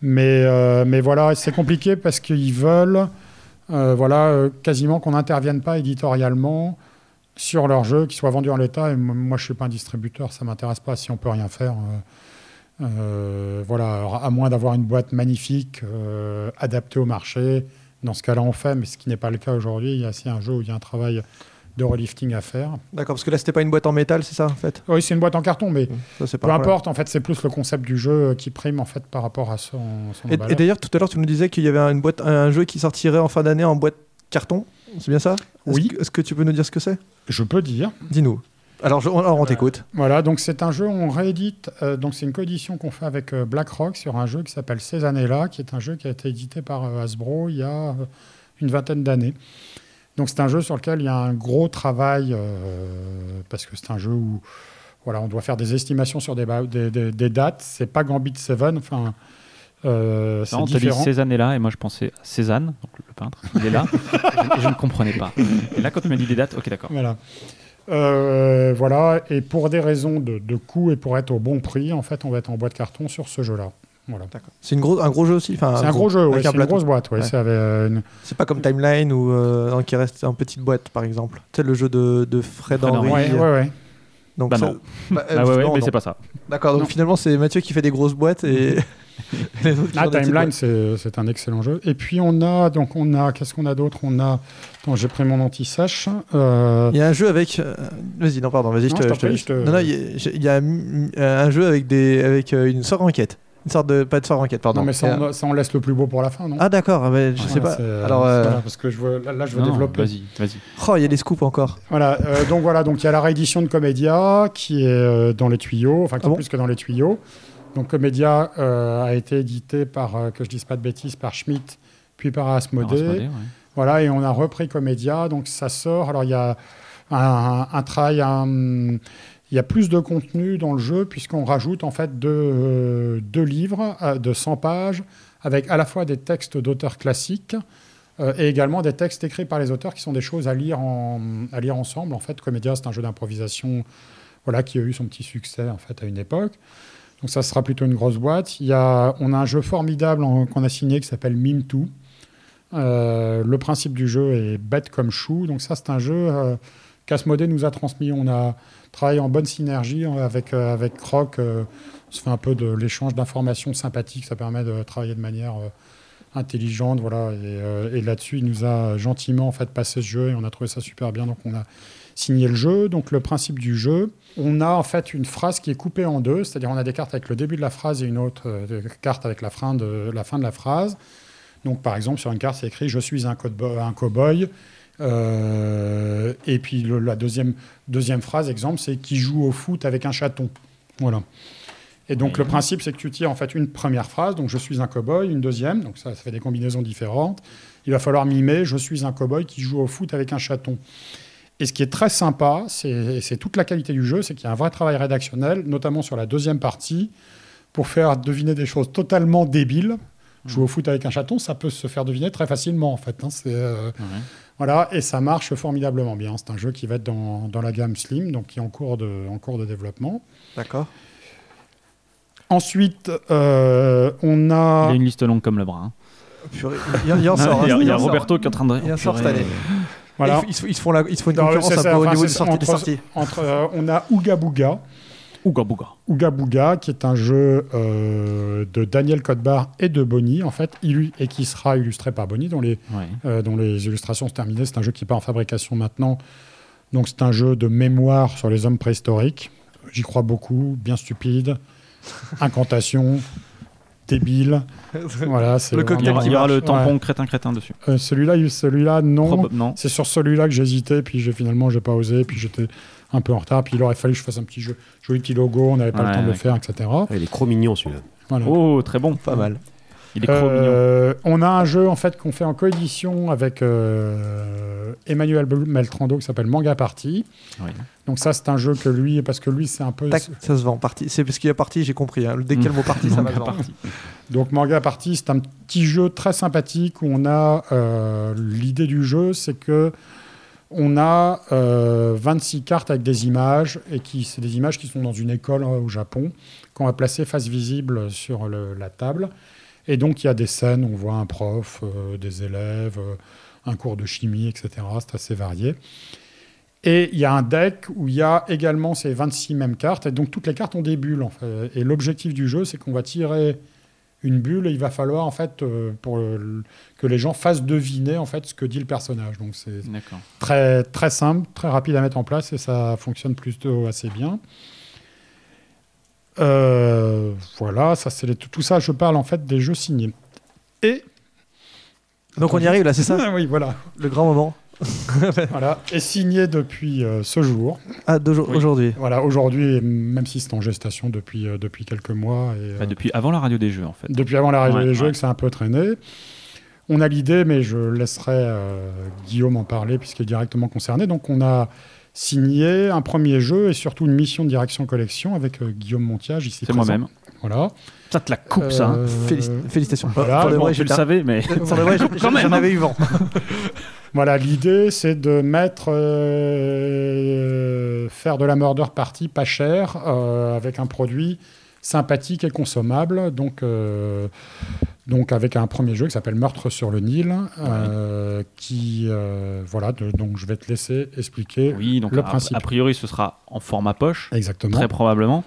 Mais, euh, mais voilà, c'est compliqué parce qu'ils veulent, euh, voilà, euh, quasiment qu'on n'intervienne pas éditorialement sur leur jeu, qui soit vendu en l'état. Et moi, je suis pas un distributeur, ça m'intéresse pas si on peut rien faire. euh, euh, voilà, à moins d'avoir une boîte magnifique, euh, adaptée au marché. Dans ce cas-là, on fait, mais ce qui n'est pas le cas aujourd'hui. Il y a aussi un jeu où il y a un travail de relifting à faire. D'accord, parce que là, c'était pas une boîte en métal, c'est ça, en fait? Oui, c'est une boîte en carton, mais Ça, pas peu problème. importe. En fait, c'est plus le concept du jeu qui prime en fait par rapport à son, son Et, d'ailleurs, tout à l'heure, tu nous disais qu'il y avait une boîte, un jeu qui sortirait en fin d'année en boîte carton. C'est bien ça? Est-ce Oui. que- Est-ce que tu peux nous dire ce que c'est? Je peux dire. Dis-nous. Alors, je- alors, on t'écoute. Voilà, donc c'est un jeu, on réédite, euh, donc c'est une coédition qu'on fait avec euh, BlackRock sur un jeu qui s'appelle Ces années-là, qui est un jeu qui a été édité par euh, Hasbro il y a euh, une vingtaine d'années. Donc c'est un jeu sur lequel il y a un gros travail, euh, parce que c'est un jeu où voilà, on doit faire des estimations sur des, ba- des, des- des dates. C'est pas Gambit 7, enfin, euh, c'est Non, on t'a dit. Cézanne est là, et moi je pensais à Cézanne, donc le peintre, il est là, et, je, et je ne comprenais pas. Et là, quand tu m'as dit des dates, ok, d'accord. Voilà. Euh, voilà, et pour des raisons de, de coût et pour être au bon prix, en fait, on va être en boîte carton sur ce jeu-là. Voilà. C'est une gros, un gros jeu aussi. Enfin, C'est un gros jeu, ouais, c'est un une grosse boîte. ouais, Ouais. c'est avec, euh, une- C'est pas comme Timeline ou euh, qui reste en petite boîte, par exemple. Tu sais, le jeu de, de Fred, Fred Henry. Henry. Donc Bah ça- non. Bah, euh, Ah ouais, ouais, non, mais c'est pas ça. D'accord, donc Non. finalement, c'est Mathieu qui fait des grosses boîtes et. les autres qui Ah, Timeline, c'est c'est un excellent jeu. Et puis on a, donc on a, qu'est-ce qu'on a d'autre? On a, attends, j'ai pris mon anti-sèche. Euh, Il y a un jeu avec. euh, Vas-y, non, pardon, vas-y, je te. Non, non, il y a, un jeu avec, des, avec euh, une sorte enquête. Une sorte de. Pas de sorte enquête, pardon. non, mais ça, on, ça, on laisse le plus beau pour la fin, non? Ah, d'accord, mais je sais Voilà, pas. euh, Alors, euh, voilà, parce que je veux, là, là, je veux Non, développer. Vas-y, vas-y. oh, il y a des scoops encore. Voilà, euh, donc voilà, donc il y a la réédition de Comédia qui est euh, dans les tuyaux, enfin qui Ah est bon plus que dans les tuyaux. Donc Comédia euh, a été édité par, euh, que je dise pas de bêtises, par Schmitt, puis par Asmodée. Asmodée, ouais. Voilà, et on a repris Comédia, donc ça sort. Alors il y a un, un- un travail, un- il y a plus de contenu dans le jeu puisqu'on rajoute en fait deux, euh, livres euh, de 100 pages avec à la fois des textes d'auteurs classiques euh, et également des textes écrits par les auteurs qui sont des choses à lire, à lire ensemble. En fait, Comédia, c'est un jeu d'improvisation voilà, qui a eu son petit succès en fait, à une époque. Donc ça sera plutôt une grosse boîte. Il y a, on a un jeu formidable qu'on a signé qui s'appelle Mime 2. Euh, le principe du jeu est bête comme chou. Donc ça, c'est un jeu euh, nous a transmis. On a travaillé en bonne synergie euh, avec, euh, avec Croc. euh, on se fait un peu de l'échange d'informations sympathiques. Ça permet de travailler de manière euh, intelligente. Voilà. Et, là-dessus, il nous a gentiment en fait, passé ce jeu et on a trouvé ça super bien. Donc on a signé le jeu. Donc le principe du jeu, on a en fait une phrase qui est coupée en deux. C'est-à-dire on a des cartes avec le début de la phrase et une autre carte avec la fin de la, fin de la phrase. Donc, par exemple, sur une carte, c'est écrit Je suis un cow-boy. Euh, et puis, le- la deuxième, deuxième phrase, exemple, c'est Qui joue au foot avec un chaton. Voilà. Et donc, le principe, c'est que tu tires en fait une première phrase, donc Je suis un cow-boy, une deuxième, donc ça, ça fait des combinaisons différentes. Il va falloir mimer Je suis un cow-boy qui joue au foot avec un chaton. Et ce qui est très sympa, c'est toute la qualité du jeu, c'est qu'il y a un vrai travail rédactionnel, notamment sur la deuxième partie, pour faire deviner des choses totalement débiles. Jouer au foot avec un chaton, ça peut se faire deviner très facilement, en fait. hein. C'est, euh, Ouais. voilà, et ça marche formidablement bien. C'est un jeu qui va être dans, dans la gamme Slim, donc qui est en cours de, en cours de développement. D'accord. Ensuite, euh, on Il a... y a une liste longue comme le bras. hein. Purée, Il, il en sort. il y a, il y a en sort. Roberto qui est en train de. Il en sort cette année. Voilà. Ils, se- ils se font la, ils se font une Non, concurrence ça, peu au enfin, niveau des c'est- sorties. des entre- sorties. entre, euh, on a Ouga Booga. Ouga Bouga. Ouga Booga, qui est un jeu euh, de Daniel Codbar et de Bonnie, en fait, et qui sera illustré par Bonnie, dont les, Ouais. euh, dont les illustrations sont terminées. C'est un jeu qui n'est pas en fabrication maintenant. Donc c'est un jeu de mémoire sur les hommes préhistoriques. J'y crois beaucoup, bien stupide, incantation, débile. Voilà, c'est Le cocktail il y aura le Ouais. tampon crétin-crétin dessus. Euh, celui-là, il- celui-là, non. C'est sur celui-là que j'hésitais, puis j'ai finalement j'ai pas osé, puis j'étais un peu en retard, puis il aurait fallu que je fasse un petit jeu, joli petit logo, on n'avait pas Ouais, le temps de le faire, etc. Ah, il est trop mignon celui-là. Voilà. Oh, très bon. Pas mal. Il est trop mignon. Euh, on a un jeu en fait qu'on fait en coédition avec euh, Emmanuel Meltrando qui s'appelle Manga Party. Ouais. Donc ça c'est un jeu que lui parce que lui c'est un peu Tac, ça se vend. Parti. C'est parce qu'il y a parti, j'ai compris. hein. Dès qu'il y a le mot parti, ça va. Party. donc Manga Party c'est un petit jeu très sympathique où on a euh, l'idée du jeu c'est que on a euh, 26 cartes avec des images et qui c'est des images qui sont dans une école euh, au Japon qu'on va placer face visible sur la table. Et donc, il y a des scènes, on voit un prof, euh, des élèves, euh, un cours de chimie, etc. C'est assez varié. Et il y a un deck où il y a également ces 26 mêmes cartes. Et donc, toutes les cartes ont des bulles. Et l'objectif du jeu, c'est qu'on va tirer une bulle et il va falloir, en fait, euh, pour le- que les gens fassent deviner, en fait, ce que dit le personnage. Donc, c'est très, très simple, très rapide à mettre en place et ça fonctionne plutôt assez bien. Euh, voilà, ça c'est les- tout ça. Je parle en fait des jeux signés. Et Donc on y arrive là, c'est ça? Oui, voilà, Le grand moment. voilà, est signé depuis euh, ce jour. Ah. Oui. aujourd'hui. Voilà, aujourd'hui, même si c'est en gestation depuis euh, depuis quelques mois et Enfin, euh, depuis avant la radio des jeux, en fait. depuis avant l'arrivée Ouais, des jeux, ouais. que ça a un peu traîné. On a l'idée, mais je laisserai euh, Guillaume en parler puisqu'il est directement concerné. Donc, on a signé un premier jeu et surtout une mission de direction collection avec euh, Guillaume Montiage ici C'est moi-même. Voilà. Ça te la coupe, ça. hein. Félici- Félicitations. voilà, Pour de bon, vrai, tu le savais, mais. pour de vrai, j'en hein. avais eu vent. Voilà, l'idée, c'est de mettre. euh, faire de la murder party pas cher, euh, avec un produit sympathique et consommable. Donc, euh, donc avec un premier jeu qui s'appelle Meurtre sur le Nil, euh, qui. euh, voilà, de- donc je vais te laisser expliquer Oui, donc le principe. a priori, ce sera en format poche. Exactement. Très probablement.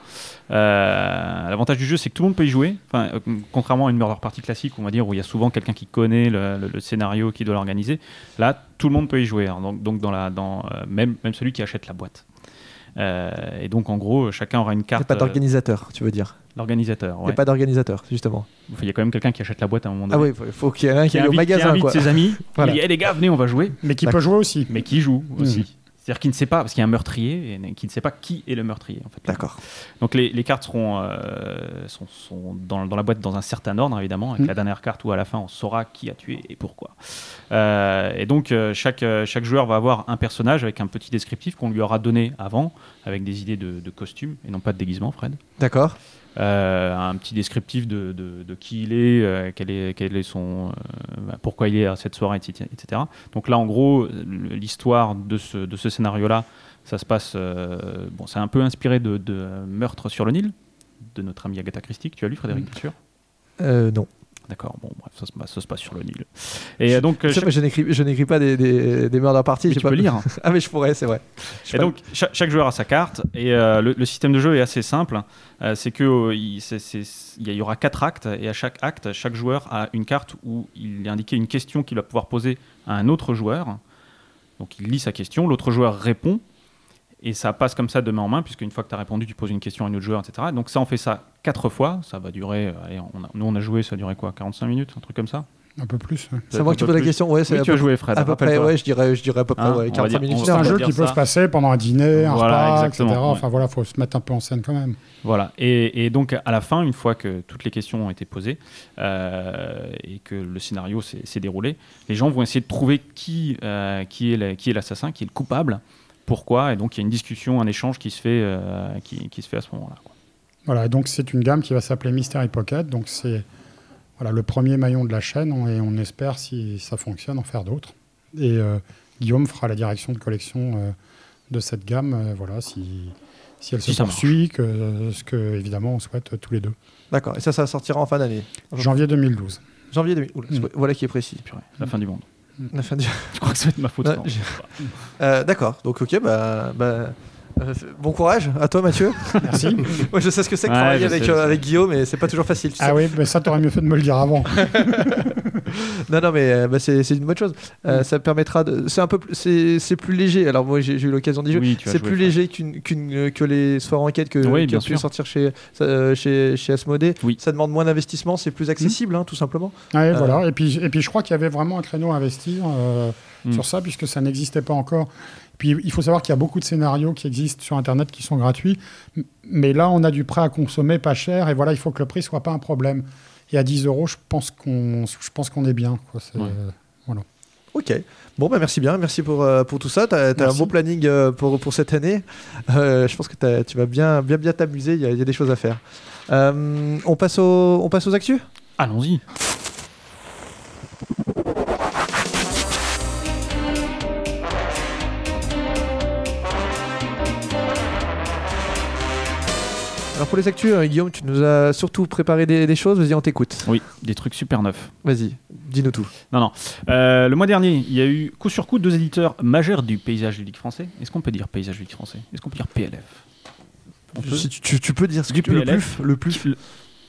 Euh, L'avantage du jeu, c'est que tout le monde peut y jouer. Enfin, euh, contrairement à une murder party classique, on va dire, où il y a souvent quelqu'un qui connaît le, le- le scénario, qui doit l'organiser. Là, tout le monde peut y jouer. hein. donc, donc dans la, dans, euh, même, même celui qui achète la boîte. Euh, et donc, en gros, chacun aura une Il n'y a carte. pas d'organisateur, tu veux dire. L'organisateur. Il n'y ouais. a pas d'organisateur, justement. Il y a quand même quelqu'un qui achète la boîte à un moment Ah donné. oui, faut- faut qu'il y en ait un qui aille au invite, qui magasin, invite quoi. ses amis. Voilà. Il dit, Eh, les gars, venez, on va jouer. Mais qui peut jouer aussi. Mais qui joue aussi. Mhm. C'est-à-dire qui ne sait pas, parce qu'il y a un meurtrier, et qui ne sait pas qui est le meurtrier. En fait. D'accord. Donc les, les cartes seront, euh, sont, sont dans, dans la boîte dans un certain ordre, évidemment. Avec Mm. la dernière carte où à la fin on saura qui a tué et pourquoi. Euh, et donc euh, chaque, euh, chaque joueur va avoir un personnage avec un petit descriptif qu'on lui aura donné avant, avec des idées de, de costume et non pas de déguisement, Fred. D'accord. Euh, un petit descriptif de, de- de qui il est, euh, quel est, quel est son, euh, bah, pourquoi il est à cette soirée, etc. Donc là, en gros, l'histoire de ce, de ce scénario-là, ça se passe. bon, c'est un peu inspiré de, Meurtre sur le Nil, de notre ami Agatha Christie, que tu as lu, Frédéric, bien sûr. Non. D'accord, bon, bref, ça se, passe- ça se passe sur le Nil. Et donc, euh, chaque- je n'écris, je n'écris pas des, des, des murder parties. mais tu pas... peux lire. ah, mais je pourrais, c'est vrai. Je Et donc, cha- chaque, joueur a sa carte, et euh, le, le système de jeu est assez simple. Euh, c'est que euh, il, c'est- c'est- il y, a- il y aura quatre actes, et à chaque acte, chaque joueur a une carte où il est indiqué une question qu'il va pouvoir poser à un autre joueur. Donc, il lit sa question, l'autre joueur répond, et ça passe comme ça de main en main, puisque une fois que tu as répondu, tu poses une question à un autre joueur, etc. Donc, ça, on fait ça quatre fois. Ça va durer, euh, allez, on a- nous, on a joué, ça a duré quoi 45 minutes, un truc comme ça? Un peu plus. ouais. c'est moi qui pose la question. Ouais, c'est Oui, tu as joué, Fred. À peu près, ouais, je dirais, je dirais à peu près Hein, ouais, on va 45 dire- minutes. C'est un jeu qui peut se passer pendant un dîner, un Voilà, repas, etc. ouais. Enfin voilà, faut se mettre un peu en scène quand même. Voilà. Et, et donc, à la fin, une fois que toutes les questions ont été posées euh, et que le scénario s'est déroulé, les gens vont essayer de trouver qui, euh, qui est la- qui est l'assassin, qui est le coupable, pourquoi. Et donc, il y a une discussion, un échange qui se fait, euh, qui, qui se fait à ce moment-là. quoi. Voilà, et donc c'est une gamme qui va s'appeler Mystery Pocket. Donc c'est voilà, le premier maillon de la chaîne et on espère, si ça fonctionne, en faire d'autres. Et euh, Guillaume fera la direction de collection euh, de cette gamme, euh, voilà, si, si elle se Si poursuit, que, ce que évidemment on souhaite euh, tous les deux. D'accord. Et ça, ça sortira en fin d'année? Janvier 2012. Janvier 2000. Oula, Mm. Voilà qui est précis. Purée, la fin du monde. La fin du- Je crois que ça va être ma faute. Non. Euh, D'accord. Donc, ok, bah. bah, euh, bon courage à toi, Mathieu. Merci. Moi, je sais ce que c'est que Ouais, travailler avec, euh, avec Guillaume, et c'est pas toujours facile. tu sais. ah oui, mais ça t'aurais mieux fait de me le dire avant. Non, non, mais euh, bah, c'est c'est une bonne chose. Euh, Ça permettra de. C'est un peu. plus- C'est c'est plus léger. Alors, moi, j'ai j'ai eu l'occasion d'y jouer. Oui, c'est plus léger qu'une qu'une- euh, que les soirées enquêtes que, Oui, qui bien ont pu sortir chez, euh, chez, chez Asmodée. Oui. Ça demande moins d'investissement, c'est plus accessible, hein, tout simplement. Ouais, Euh. voilà. Et puis, et puis je crois qu'il y avait vraiment un créneau à investir euh, Mm. sur ça, puisque ça n'existait pas encore. Puis il faut savoir qu'il y a beaucoup de scénarios qui existent sur Internet qui sont gratuits. Mais là, on a du prêt à consommer pas cher. Et voilà, il faut que le prix soit pas un problème. Et à 10 euros, je pense qu'on je pense qu'on est bien. Quoi. C'est- Ouais. Ok. Bon, bah merci bien. Merci pour, euh, pour tout ça. Tu as, un beau planning euh, pour, pour cette année. Euh, je pense que tu vas bien bien, bien t'amuser. Il y, y a des choses à faire. Euh, on, passe au, on passe aux actus? Allons-y. Alors, pour les actus, euh, Guillaume, tu nous as surtout préparé des, des choses. Vas-y, on t'écoute. Oui, des trucs super neufs. Vas-y, dis-nous tout. Non, non. Euh, le mois dernier, il y a eu coup sur coup deux éditeurs majeurs du paysage ludique français. Est-ce qu'on peut dire paysage ludique français? Est-ce qu'on peut dire PLF On peut Si tu, tu- tu peux dire ce que Du tu veux. Le PLF. Le plus. Le-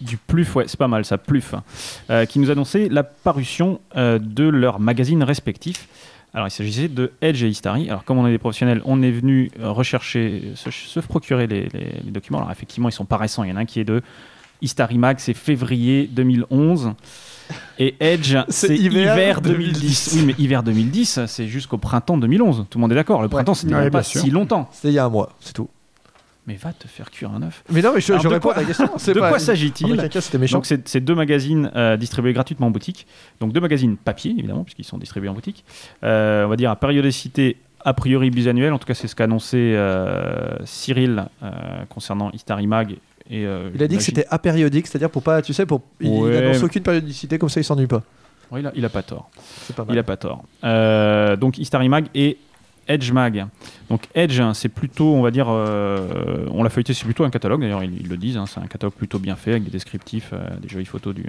Du pluf, ouais, c'est pas mal ça, pluf, hein. Euh, qui nous annonçait la parution euh, de leurs magazines respectifs. Alors, il s'agissait de Edge et Istari. Alors, comme on est des professionnels, on est venu euh, rechercher, se, se procurer les, les- les documents. Alors, effectivement, ils sont pas récents. Il y en a un qui est de Istari Mag, c'est février 2011. Et Edge, C'est hiver hiver, 2010. 2010. Oui, mais hiver 2010, c'est jusqu'au printemps 2011. Tout le monde est d'accord. Le printemps, c'était Ouais, même bien pas sûr. si longtemps. C'était il y a un mois, c'est tout. Mais va te faire cuire un œuf. Mais non, mais je, Alors, je de réponds quoi- à la question. De pas- quoi s'agit-il donc c'est deux magazines euh, distribués gratuitement en boutique. Donc deux magazines papier évidemment puisqu'ils sont distribués en boutique. Euh, on va dire à périodicité a priori bisannuelle. En tout cas c'est ce qu'a annoncé euh, Cyril concernant Istari Mag. Et, euh, Il a dit que c'était apériodique, c'est-à-dire pour pas, tu sais, pour il Ouais. annonce aucune périodicité, comme ça il s'ennuie pas. Oui, il, a, il a pas tort. Pas mal. Il a pas tort. Euh, donc History Mag et Edge Mag. Donc Edge, hein, c'est plutôt, on va dire, euh, on l'a feuilleté, c'est plutôt un catalogue. D'ailleurs, ils, ils le disent. hein, c'est un catalogue plutôt bien fait avec des descriptifs, euh, des jolies photos du,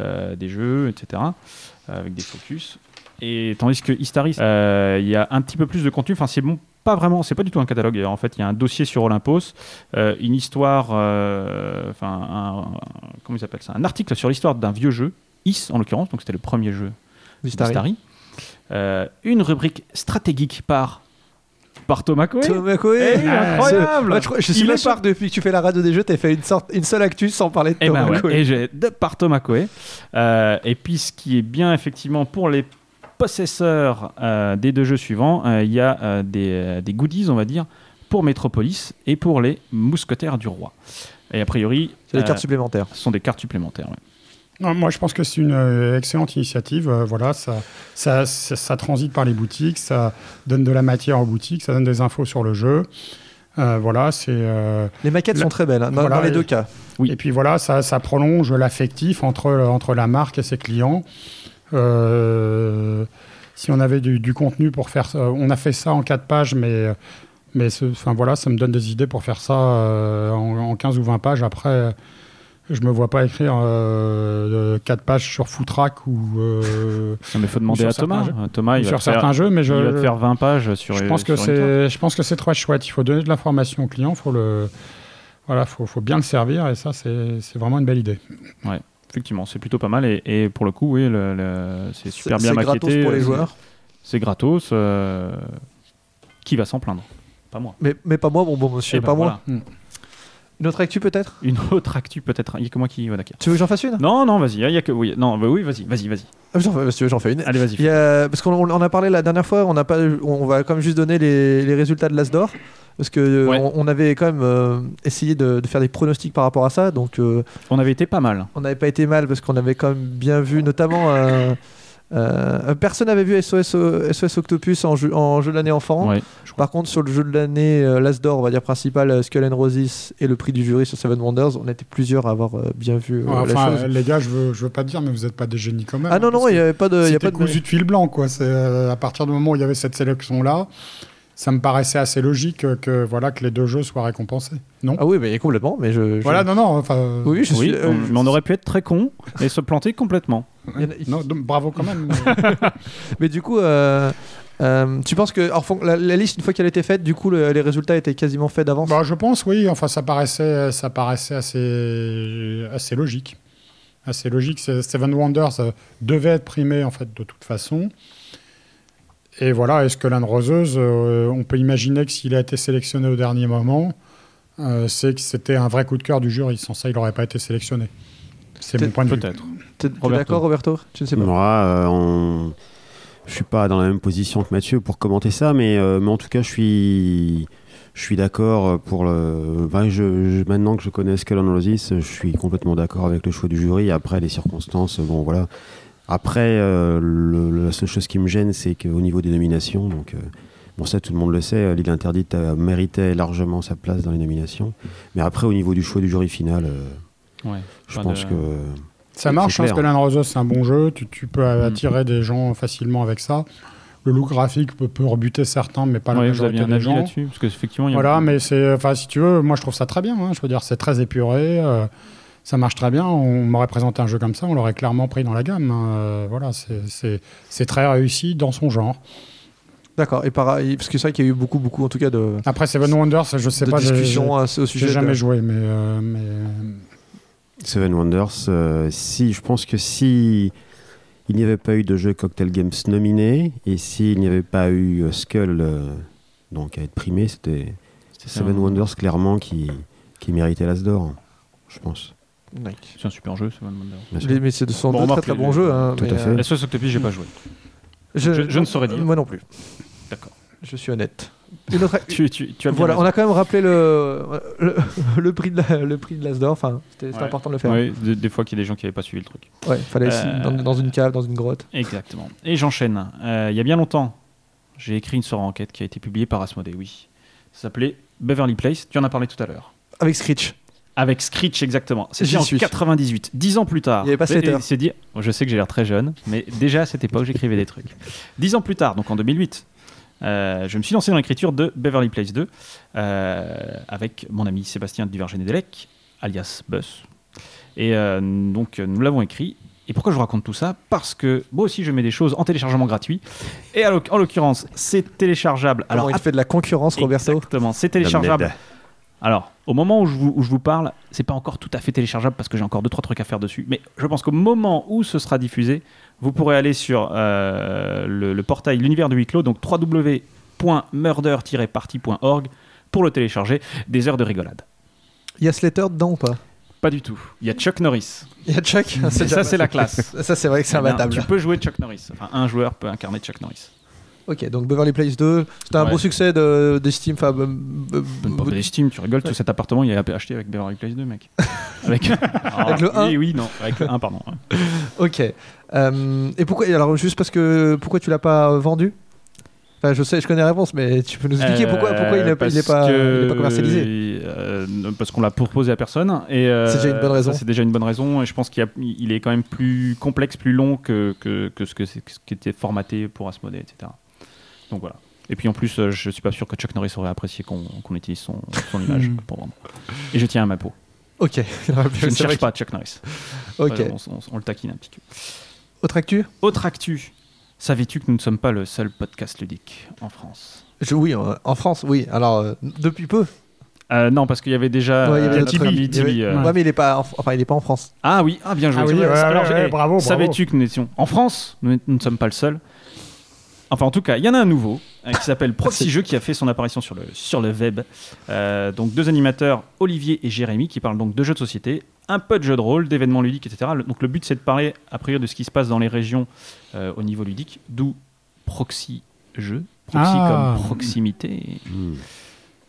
euh, des jeux, etc. avec des focus. Et tandis que History, euh, il y a un petit peu plus de contenu. Enfin, c'est bon. Pas vraiment, c'est pas du tout un catalogue. D'ailleurs, En fait, il y a un dossier sur Olympos, euh, une histoire, euh, enfin, un, un- comment il s'appelle ça Un article sur l'histoire d'un vieux jeu, Is en l'occurrence, donc c'était le premier jeu D'Istari. Euh, une rubrique stratégique par, par Thomas Coe. Thomas Coe. Eh Ah, incroyable. ouais, je, je suis sur- que depuis que tu fais la radio des jeux, t'as fait une, sorte, une seule actu sans parler de Eh Thomas ben ouais, Coe. et j'ai de par Thomas Coe. Euh, et puis ce qui est bien effectivement pour les possesseurs euh, des deux jeux suivants, euh, il y a euh, des, euh, des goodies, on va dire, pour Metropolis et pour les mousquetaires du roi. Et a priori, C'est des cartes supplémentaires. ce sont des cartes supplémentaires. ouais. Non, moi, je pense que c'est une euh, excellente initiative. Euh, voilà, ça, ça, ça, ça transite par les boutiques, ça donne de la matière aux boutiques, ça donne des infos sur le jeu. Euh, voilà, c'est. euh, Les maquettes La- sont très belles, hein, dans, Voilà, dans les et- deux cas. Oui. Et puis voilà, ça, ça prolonge l'affectif entre, entre la marque et ses clients. Euh, si on avait du, du contenu pour faire ça, on a fait ça en 4 pages, mais, mais enfin, voilà, ça me donne des idées pour faire ça euh, en, en 15 ou 20 pages. Après, je me vois pas écrire 4 pages sur Footrack ou Non, euh, mais il faut demander à Thomas. Euh, Thomas, il va sur te faire- certains jeux, mais je, il va te faire 20 pages sur je pense que c'est, je pense que c'est très chouette. Il faut donner de l'information au client, faut le, voilà, faut, faut bien le servir, et ça, c'est, c'est vraiment une belle idée. Effectivement, c'est plutôt pas mal et, et pour le coup, oui, le- le- c'est super C'est bien c'est maquetté. gratos pour les euh, joueurs. C'est gratos. euh, Qui va s'en plaindre? Pas moi. Mais, mais pas moi, bon, bon monsieur, Eh ben, pas moi. voilà. Une autre actu peut-être? Une autre actu peut-être. Il y a que moi qui. d'accord. Tu veux que j'en fasse une? Non, non, vas-y. Il y a que oui. Non, bah oui, vas-y, vas-y, vas-y. Ah, j'en fais- si tu veux, j'en fais une. Allez, vas-y. A- parce qu'on on a parlé la dernière fois, on, pas, on va quand même juste donner les, les résultats de l'Asdor. Parce que euh, Ouais. on, on avait quand même euh, essayé de, de faire des pronostics par rapport à ça. Donc euh, On avait été pas mal. on n'avait pas été mal parce qu'on avait quand même bien vu, notamment. euh, euh, personne n'avait vu SOS, euh, SOS Octopus en jeu, en jeu de l'année enfant. Ouais. Par contre, sur le jeu de l'année, euh, l'Asdor, on va dire principal, euh, Skull and Roses et le prix du jury sur Seven Wonders, on était plusieurs à avoir euh, bien vu euh, Ouais, la enfin, chose. les gars, je veux, je veux pas dire, mais vous n'êtes pas des génies quand même. Ah non, hein, non, il n'y avait pas de. C'était pas de... cousu de fil blanc, quoi. Euh, à partir du moment où il y avait cette sélection-là, ça me paraissait assez logique que voilà que les deux jeux soient récompensés. Non? Ah oui, mais complètement. Mais je, je- Voilà, non, non. Enfin, Oui, je Oui, suis. euh, on- mais on aurait pu être très con et se planter complètement. A- non, donc, bravo quand même. Mais du coup, euh, euh, tu penses que alors, la, la liste, une fois qu'elle était faite, du coup, le- les résultats étaient quasiment faits d'avance? Bah, je pense, oui. Enfin, ça paraissait, ça paraissait assez, assez logique. Assez logique. Seven Wonders euh, devait être primé, en fait, de toute façon. Et voilà, est-ce que l'Anne Roseuse, euh, on peut imaginer que s'il a été sélectionné au dernier moment, euh, c'est que c'était un vrai coup de cœur du jury. Sans ça, il n'aurait pas été sélectionné. C'est mon point de vue. Peut-être. T'es d'accord, Roberto? Tu ne sais pas. Moi, euh, on- je suis pas dans la même position que Mathieu pour commenter ça, mais, euh, mais en tout cas, je suis, je suis d'accord pour le. enfin, je, je- maintenant que je connais Skull and Roses, je suis complètement d'accord avec le choix du jury. Après, les circonstances, bon, voilà. Après, euh, le- la seule chose qui me gêne, c'est qu'au niveau des nominations, donc. euh, Bon, ça, tout le monde le sait, l'île interdite méritait largement sa place dans les nominations. Mais après, au niveau du choix du jury final, euh, Ouais. je pense de- que. Ça marche, hein, clair. Skull and Roses, c'est un bon jeu. Tu, tu peux attirer des gens facilement avec ça. Le look graphique peut, peut rebuter certains, mais pas la Ouais, vous majorité des avis gens. là-dessus Parce qu'effectivement, il y a Voilà, mais c'est, enfin, si tu veux, moi je trouve ça très bien. hein. Je veux dire, c'est très épuré, euh, ça marche très bien. On m'aurait présenté un jeu comme ça, on l'aurait clairement pris dans la gamme. hein. Euh, voilà, c'est, c'est, c'est très réussi dans son genre. D'accord. Et pareil, parce que c'est vrai qu'il y a eu beaucoup, beaucoup, en tout cas, de, Après Seven Wonders, je sais de pas, j'ai- discussions à ce- au sujet. j'ai jamais de- joué, mais, euh, mais Seven Wonders, euh, si, je pense que si il n'y avait pas eu de jeu Cocktail Games nominé et s'il n'y avait pas eu euh, Skull euh, donc à être primé, c'était Seven un- Wonders clairement qui, qui méritait l'As d'or, je pense. Ouais. C'est un super jeu, Seven Wonders. Les- Mais c'est de son Bon, très très bons jeux. hein, tout mais, à fait. La j'ai pas joué. je, Je- je ne saurais dire. Moi non plus. D'accord. Je suis honnête. Une autre, Tu, tu, tu as voilà, raison. on a quand même rappelé le, le, le prix de la- le prix de l'Asdor. Enfin, c'était Ouais. important de le faire. Ouais, des, des fois qu'il y a des gens qui n'avaient pas suivi le truc. Ouais, fallait Euh, dans, dans une cave, dans une grotte. Exactement. Et j'enchaîne. Euh, il y a bien longtemps, j'ai écrit une soirée enquête qui a été publiée par Asmodée, oui. Ça s'appelait Beverly Place. Tu en as parlé tout à l'heure. Avec Screech. Avec Screech, exactement. C'était en suis. 98, dix ans plus tard. Il y avait pas Et- Slater. et C'est dit, je sais que j'ai l'air très jeune, mais déjà à cette époque, j'écrivais des trucs. Dix ans plus tard, donc en 2008, euh, je me suis lancé dans l'écriture de Beverly Place 2 euh, avec mon ami Sébastien Duverger-Nedelec, alias Buzz. Et euh, donc, euh, nous l'avons écrit. Et pourquoi je vous raconte tout ça? Parce que moi aussi, je mets des choses en téléchargement gratuit. Et en l'occurrence, c'est téléchargeable. Alors, Alors, il fait de la concurrence, Roberto? Exactement, c'est téléchargeable. Alors, au moment où je vous, où je vous parle, c'est pas encore tout à fait téléchargeable parce que j'ai encore deux trois trucs à faire dessus. Mais je pense qu'au moment où ce sera diffusé, vous pourrez aller sur euh, le, le portail l'univers du huis clos, donc www.murder-party.org pour le télécharger. Des heures de rigolade. Il y a Slater dedans ou pas? Pas du tout. Il y a Chuck Norris. Il y a Chuck? Ça, c'est la classe. Ça, c'est vrai que c'est imbattable. Tu peux jouer Chuck Norris. Enfin, un joueur peut incarner Chuck Norris. Ok, donc Beverly Place 2, c'était un Ouais. beau succès de, des Steam. Enfin, euh, euh, tu rigoles, tout cet appartement il a été acheté avec Beverly Place 2, mec. Avec, Avec le oui, 1? Oui, non, avec le 1, pardon. ouais. ok. Euh, et pourquoi Alors, juste parce que pourquoi tu l'as pas vendu? Enfin, je sais, je connais la réponse, mais tu peux nous expliquer pourquoi, pourquoi il n'est pas, Euh, pas, il commercialisé? euh, Parce qu'on l'a proposé à personne. Et euh, C'est déjà une bonne raison. C'est déjà une bonne raison. Et je pense qu'il est quand même plus complexe, plus long que, que, que ce, que ce qui était formaté pour Asmodée, etc. Donc voilà. Et puis en plus, je suis pas sûr que Chuck Norris aurait apprécié qu'on qu'on utilise son, son image Hmm. pour vendre. Et je tiens à ma peau. Ok. Je ne cherche pas Chuck Norris. Ok. Voilà, on, on- on le taquine un petit peu. Autre actu? Autre actu. Savais-tu que nous ne sommes pas le seul podcast ludique en France? Je- Oui, euh, en France, oui. Alors, euh, depuis peu. Euh, Non, parce qu'il y avait déjà Ouais, il y avait Tibi, Ouais, mais il est pas, en- enfin, il est pas en France. Ah oui, ah bien joué. Ah oui, Tu vois, ouais, alors, ouais, j'ai- ouais, bravo, bravo. Savais-tu que nous étions en France Nous ne sommes pas le seul? Enfin, en tout cas, il y en a un nouveau qui s'appelle Proxy Jeux qui a fait son apparition sur le, sur le web. Euh, donc, deux animateurs, Olivier et Jérémy, qui parlent donc de jeux de société, un peu de jeux de rôle, d'événements ludiques, etc. Le- donc, le but, c'est de parler, a priori, de ce qui se passe dans les régions euh, au niveau ludique, d'où Proxy Jeux. Proxy Ah. comme proximité. Hmm.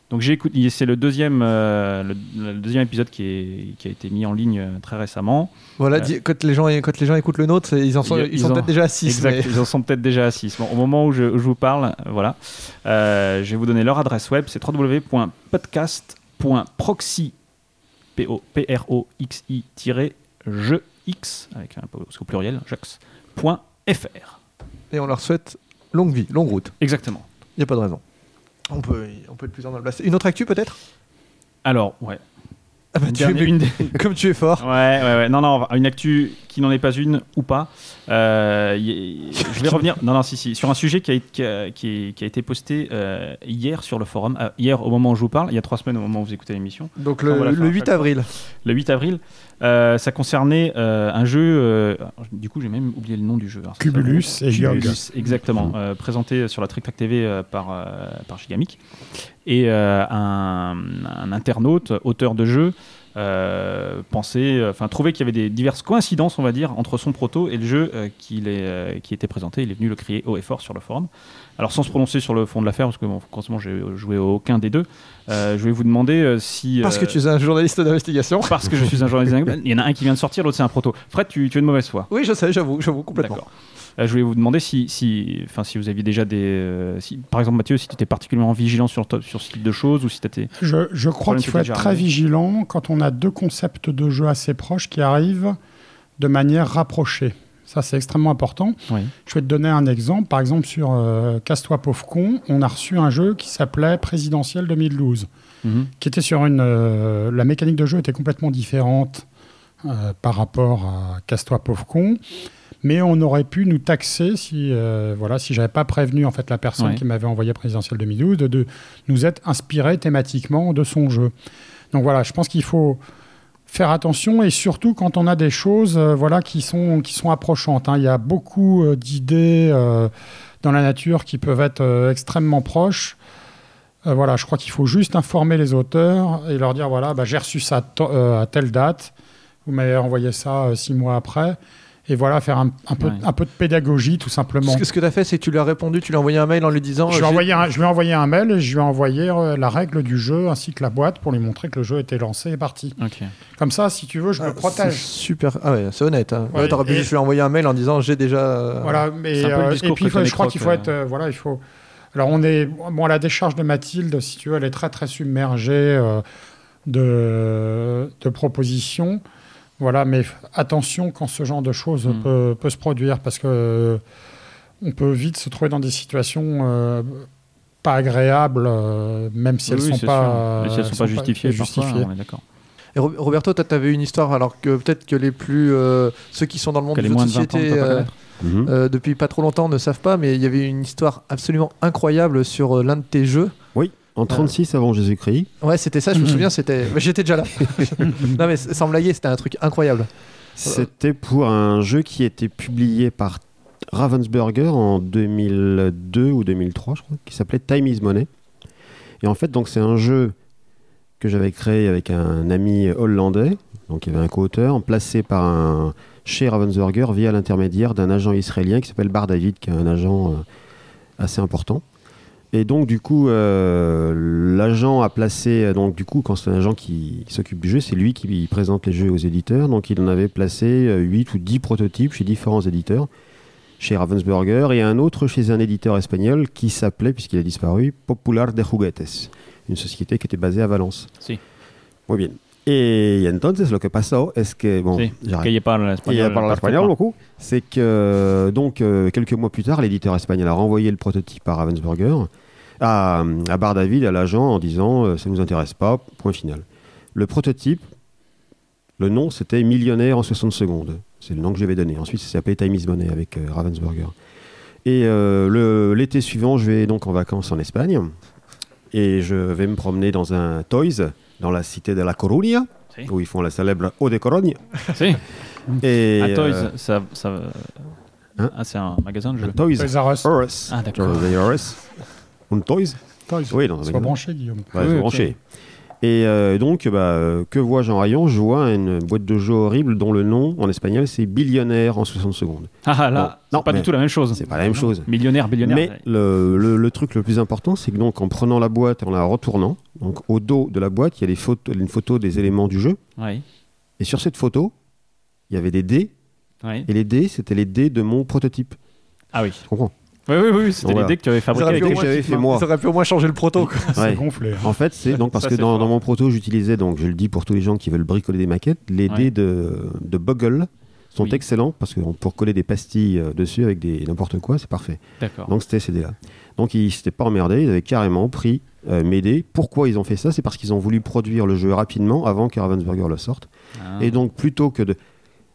Donc j'ai écouté, c'est le deuxième, euh, le, le deuxième épisode qui, est, qui a été mis en ligne euh, très récemment. Voilà, dis- quand, les gens, quand les gens écoutent le nôtre, ils, en sont, Ils- ils sont peut-être déjà à 6. Exact, ils en sont peut-être déjà à 6. Bon, au moment où je, où je vous parle, euh, voilà, Euh, je vais vous donner leur adresse web, c'est www.podcast.proxy, p o p r o x i jeux x avec un peu au pluriel, jeux.fr. Et on leur souhaite longue vie, longue route. Exactement. Il n'y a pas de raison. On peut, on peut être plusieurs dans le blast. Une autre actu peut-être? Alors, ouais. ah bah, tu es- Comme tu es fort. Ouais, ouais, ouais. Non, non, une actu qui n'en est pas une ou pas. Euh, y- je vais revenir. Non, non, si, si. Sur un sujet qui a, qui a, qui est- qui a été posté euh, hier sur le forum. Euh, hier, au moment où je vous parle, il y a trois semaines, au moment où vous écoutez l'émission. Donc Enfin, le, voilà, le faire à 8 chaque fois. avril. Le 8 avril, euh, ça concernait euh, un jeu. euh, du coup, j'ai même oublié le nom du jeu. Alors, ça Cubulus s'appelle- et. Cubulus, exactement. euh, présenté sur la Trick Track TV euh, par, euh, par Gigamic. Et euh, un, un internaute, auteur de jeu, euh, pensait, enfin trouvait qu'il y avait des diverses coïncidences, on va dire, entre son proto et le jeu euh, est, euh, qui était présenté. Il est venu le crier haut et fort sur le forum. Alors sans se prononcer sur le fond de l'affaire, parce que bon, forcément j'ai joué aucun des deux, euh, je vais vous demander euh, si... Parce euh, que tu es un journaliste d'investigation. parce que je suis un journaliste d'anecdote. Il y en a un qui vient de sortir, l'autre c'est un proto. Fred, tu, tu es de mauvaise foi. Oui, je sais, j'avoue, j'avoue complètement. D'accord. Euh, je voulais vous demander si, si, enfin, si vous aviez déjà des. euh, si, par exemple, Mathieu, si tu étais particulièrement vigilant sur, sur ce type de choses ou si tu étais. Je, je crois qu'il faut être très vigilant quand on a deux concepts de jeu assez proches qui arrivent de manière rapprochée. Ça, c'est extrêmement important. Oui. Je vais te donner un exemple. Par exemple, sur euh, Casse-toi pauvre con, on a reçu un jeu qui s'appelait Présidentiel 2012, Mhm. qui était sur une. euh, la mécanique de jeu était complètement différente euh, par rapport à Casse-toi pauvre con. Mais on aurait pu nous taxer si, euh, voilà, si j'avais pas prévenu en fait la personne Ouais. qui m'avait envoyé présidentiel 2012 de, de nous être inspiré thématiquement de son jeu. Donc voilà, je pense qu'il faut faire attention et surtout quand on a des choses euh, voilà, qui, sont, qui sont approchantes. hein. Il y a beaucoup euh, d'idées euh, dans la nature qui peuvent être extrêmement proches. Voilà, je crois qu'il faut juste informer les auteurs et leur dire voilà, bah, j'ai reçu ça à telle date, vous m'avez envoyé ça six mois après. Et voilà, faire un, un peu, Ouais. un peu de pédagogie, tout simplement. Ce que, ce que tu as fait, c'est que tu lui as répondu, tu lui as envoyé un mail en lui disant. Je lui, ai j'ai- envoyé un, je lui ai envoyé un mail et je lui ai envoyé euh, la règle du jeu ainsi que la boîte pour lui montrer que le jeu était lancé et parti. Ok. Comme ça, si tu veux, je Ah, me protège. c'est Super. Ah ouais, c'est honnête. Hein. Ouais, Ouais, T'aurais pu et- juste lui envoyer un mail en disant j'ai déjà. euh, Voilà, mais euh, et puis faut- je crois qu'il faut euh. être euh, voilà, il faut. Alors on est bon à la décharge de Mathilde, si tu veux, elle est très très submergée. euh, de, de propositions. Voilà, mais attention quand ce genre de choses Mm. peut, peut se produire parce que euh, on peut vite se trouver dans des situations euh, pas agréables, euh, même si Oui, elles oui, sont pas, si elles sont pas justifiées, justifiées. on est. Et Roberto, toi, t'avais une histoire, alors que peut-être que les plus. euh, ceux qui sont dans le monde Que de les jeux de moins de 20 ans ne société euh. Mhm. depuis pas trop longtemps ne savent pas, mais il y avait une histoire absolument incroyable sur euh, l'un de tes jeux. Oui, en 36 avant Jésus-Christ. Ouais, c'était ça, je me Mhm. souviens, c'était. J'étais déjà là. non, mais sans blaguer, c'était un truc incroyable. C'était pour un jeu qui était publié par Ravensburger en 2002 ou 2003, je crois, qui s'appelait Time is Money. Et en fait, donc c'est un jeu que j'avais créé avec un ami hollandais, donc il y avait un co-auteur, placé par un chez Ravensburger via l'intermédiaire d'un agent israélien qui s'appelle Bar David, qui est un agent euh, assez important. Et donc du coup, euh, l'agent a placé, euh, donc du coup, quand c'est un agent qui, qui s'occupe du jeu, c'est lui qui présente les jeux aux éditeurs. Donc il en avait placé 8 ou 10 prototypes chez différents éditeurs, chez Ravensburger et un autre chez un éditeur espagnol qui s'appelait, puisqu'il a disparu, Popular de Juguetes, une société qui était basée à Valence. Si. Muy bien. Et entonces lo que pasó es que bon, j'arrête. Que ella parle espagnol. parle espagnol, beaucoup. C'est que, donc, euh, quelques mois plus tard, l'éditeur espagnol a renvoyé le prototype à Ravensburger, à, à Bar David, à l'agent, en disant euh, ça ne nous intéresse pas, point final. Le prototype, le nom, c'était Millionnaire en 60 secondes. C'est le nom que je vais donner. Ensuite, ça s'appelait Time is Money avec euh, Ravensburger. Et euh, l'été suivant, je vais donc en vacances en Espagne. Et je vais me promener dans un Toys, dans la cité de la Coruña, Si. où ils font la célèbre Eau de Corogne. Si. Et, À Toys, euh, ça, ça- Hein? ah, c'est un magasin de jeux. Toys Toys R Us. Ah, d'accord. Toys R Us. Un Toys? Toys. Oui, dans un Sois magasin. branché, Guillaume. Ouais, Oui, c'est ok. branché. Et euh, donc, bah, euh, que vois-je en rayon Je vois une boîte de jeux horrible dont le nom en espagnol c'est Billionnaire en 60 secondes. Ah, là, Bon, c'est non, pas du tout la même chose. C'est pas la même chose. Millionnaire, billionnaire. Mais le, le- le truc le plus important, c'est que donc en prenant la boîte et en la retournant, donc au dos de la boîte, il y a des photos, une photo des éléments du jeu. Et sur cette photo, il y avait des dés. Et les dés, c'était les dés de mon prototype. Ah oui. Tu comprends? Oui, oui, oui, c'était l'idée que tu avais fabriquée. pu au que moins- j'avais fait moi. Ils auraient pu au moins changer le proto. quoi. C'est Ouais. gonflé. En fait, c'est donc parce Ça, que dans, mon proto, j'utilisais, donc je le dis pour tous les gens qui veulent bricoler des maquettes, les Ouais. dés de, de Boggle sont Oui. excellents parce que pour coller des pastilles euh, dessus avec des n'importe quoi, c'est parfait. Donc c'était ces dés-là. Donc ils s'étaient pas emmerdés, ils avaient carrément pris euh, mes dés. Pourquoi ils ont fait ça? C'est parce qu'ils ont voulu produire le jeu rapidement avant que Ravensburger le sorte. Ah. Et donc plutôt que de,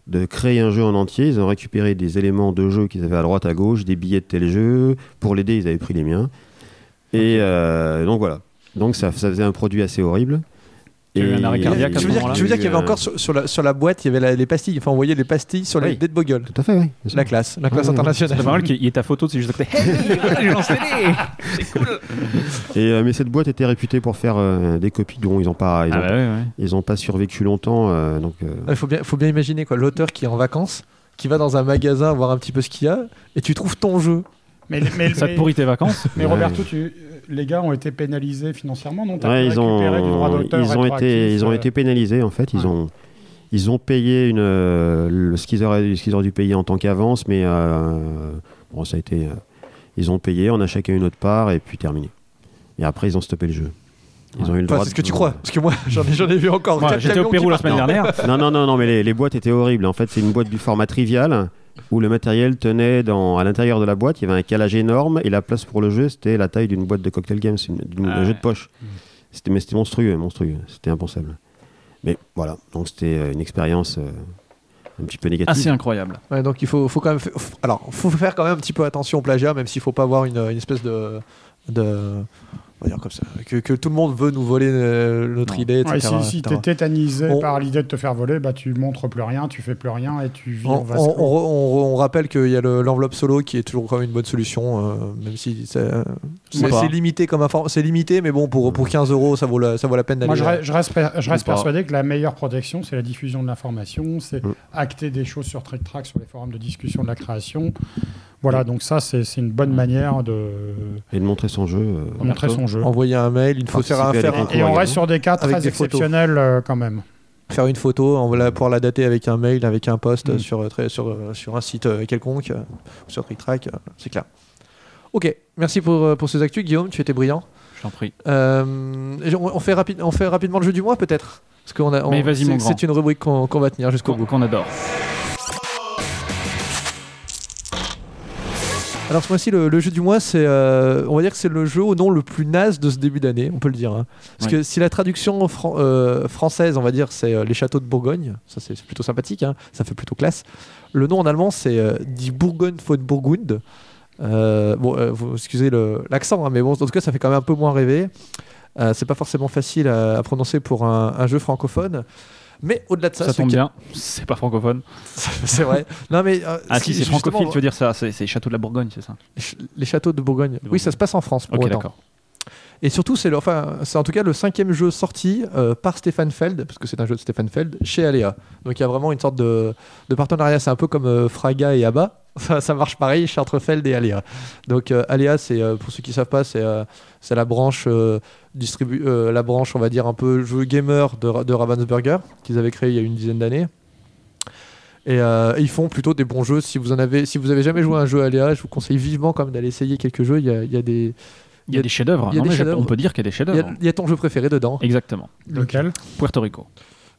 de créer un jeu en entier, ils ont récupéré des éléments de jeu qu'ils avaient à droite, à gauche, des billets de tel jeu. Pour dés, ils avaient pris les miens. Et euh, donc voilà. Donc ça, ça faisait un produit assez horrible. Eu un arrêt cardiaque tu veux dire, moment-là tu veux dire qu'il y avait Euh, encore sur, sur la, sur la boîte, il y avait la- les pastilles. Enfin, on voyait les pastilles sur les Oui. dés de Bogle. Tout à fait, oui. La classe, la classe internationale. C'est pas mal qu'il y ait ta photo, c'est juste à côté. Hey, C'est cool. Et, euh, mais cette boîte était réputée pour faire euh, des copies dont ils n'ont pas, ils Ah ont, bah ouais, ouais. ils ont pas survécu longtemps. euh, donc, euh, Il faut bien, faut bien imaginer quoi, l'auteur qui est en vacances, qui va dans un magasin voir un petit peu ce qu'il y a, et tu trouves ton jeu. Mais, mais, Ça te pourrit tes vacances mais Ouais. Roberto, tu- les gars ont été pénalisés financièrement, non? Ouais, ils récupérer du droit ont, ils ont été, ils ont euh, été pénalisés en fait. Ils ouais. ont, ils ont payé une, euh, ce qu'ils auraient, ce qu'ils auraient dû payer en tant qu'avance, mais euh, bon, ça a été, euh, ils ont payé, on a chacun une autre part et puis terminé. Et après, ils ont stoppé le jeu. Ils ont eu le Enfin, droit. c'est ce que tu crois. Parce que moi, j'en ai, vu encore. Quatre J'étais au Pérou la semaine dernière. Non, non, non, non, mais les, les boîtes étaient horribles. En fait, c'est une boîte du format trivial où le matériel tenait dans, à l'intérieur de la boîte. Il y avait un calage énorme et la place pour le jeu, c'était la taille d'une boîte de cocktail games, une- d'une- Ah un jeu de poche. C'était, mais c'était monstrueux, monstrueux. C'était impensable. Mais voilà, donc c'était euh, une expérience euh, un petit peu négative. Assez incroyable. Ouais, donc il faut, faut quand même. f- Alors, faut faire quand même un petit peu attention au plagiat, même s'il faut pas avoir une, une espèce de. de on va dire comme ça. Que, que tout le monde veut nous voler euh, notre Non. idée, etc. Ouais, si si etc. t'es tétanisé On- par l'idée de te faire voler, bah tu montres plus rien, tu fais plus rien et tu vis On, en vase on- clos. on- on rappelle qu'il y a le- l'enveloppe solo qui est toujours quand même une bonne solution, euh, même si c'est limité comme inform- c'est limité, mais bon pour, pour 15 euros ça vaut la, ça vaut la peine d'aller. Moi, je, je reste, per- je reste persuadé que la meilleure protection, c'est la diffusion de l'information, c'est Mm. acter des choses sur Trick Track, sur les forums de discussion de la création. Voilà, donc ça, c'est c'est une bonne manière de Et de montrer son jeu. euh, montrer son jeu. Envoyer un mail, il faut faire, un, faire, un- Et on reste sur des cas très des exceptionnels euh, quand même. faire une photo, on va la- pouvoir la dater avec un mail, avec un post Mm. sur, euh, très- sur, euh, sur un site quelconque, sur TrickTrack, c'est clair. Ok, merci pour, pour ces actus, Guillaume, tu étais brillant. Je t'en prie. Euh, on, fait rapide, on fait rapidement le jeu du mois peut-être? Parce qu'on a. on- Mais vas-y, c'est- mon grand. C'est une rubrique qu'on qu'on va tenir jusqu'au Qu'on bout. qu'on adore. Alors ce mois-ci, le, le jeu du mois, c'est, euh, on va dire que c'est le jeu au nom le plus naze de ce début d'année, on peut le dire. hein. Parce que si la traduction fran- euh, française, on va dire, c'est euh, les châteaux de Bourgogne, ça c'est plutôt sympathique, hein, ça fait plutôt classe. Le nom en allemand, c'est Die Bourgogne von Burgund. Bon, vous excusez le- l'accent, hein, mais bon, en tout cas, ça fait quand même un peu moins rêver. C'est pas forcément facile à, à prononcer pour un, un jeu francophone. Mais au-delà de ça, Ça, tombe bien, c'est pas francophone. c'est vrai. Non mais euh, Ah si, c'est francophile, tu veux dire ça, c'est Château de la Bourgogne, c'est ça Les châteaux de Bourgogne. De Oui, ça se passe en France. Pour Ok, d'accord. Et surtout, c'est enfin, c'est en tout cas le cinquième jeu sorti euh, par Stéphane Feld, parce que c'est un jeu de Stéphane Feld, chez Aléa. Donc il y a vraiment une sorte de, de partenariat. C'est un peu comme euh, Fraga et Abba. Ça, ça marche pareil chez entre Feld et Aléa. Donc euh, Aléa, c'est euh, pour ceux qui savent pas, c'est euh, c'est la branche euh, distribu euh, la branche, on va dire un peu jeu gamer de, de Ravensburger qu'ils avaient créé il y a une dizaine d'années. Et euh, ils font plutôt des bons jeux. Si vous en avez, si vous avez jamais joué à un jeu Aléa, je vous conseille vivement quand même d'aller essayer quelques jeux. Il y a, il y a des, Il y a des chefs-d'œuvre. il y a Non, des mais chefs-d'œuvre. On peut dire qu'il y a des y chefs-d'œuvre. il y a ton jeu préféré dedans. Exactement. Lequel? Puerto Rico.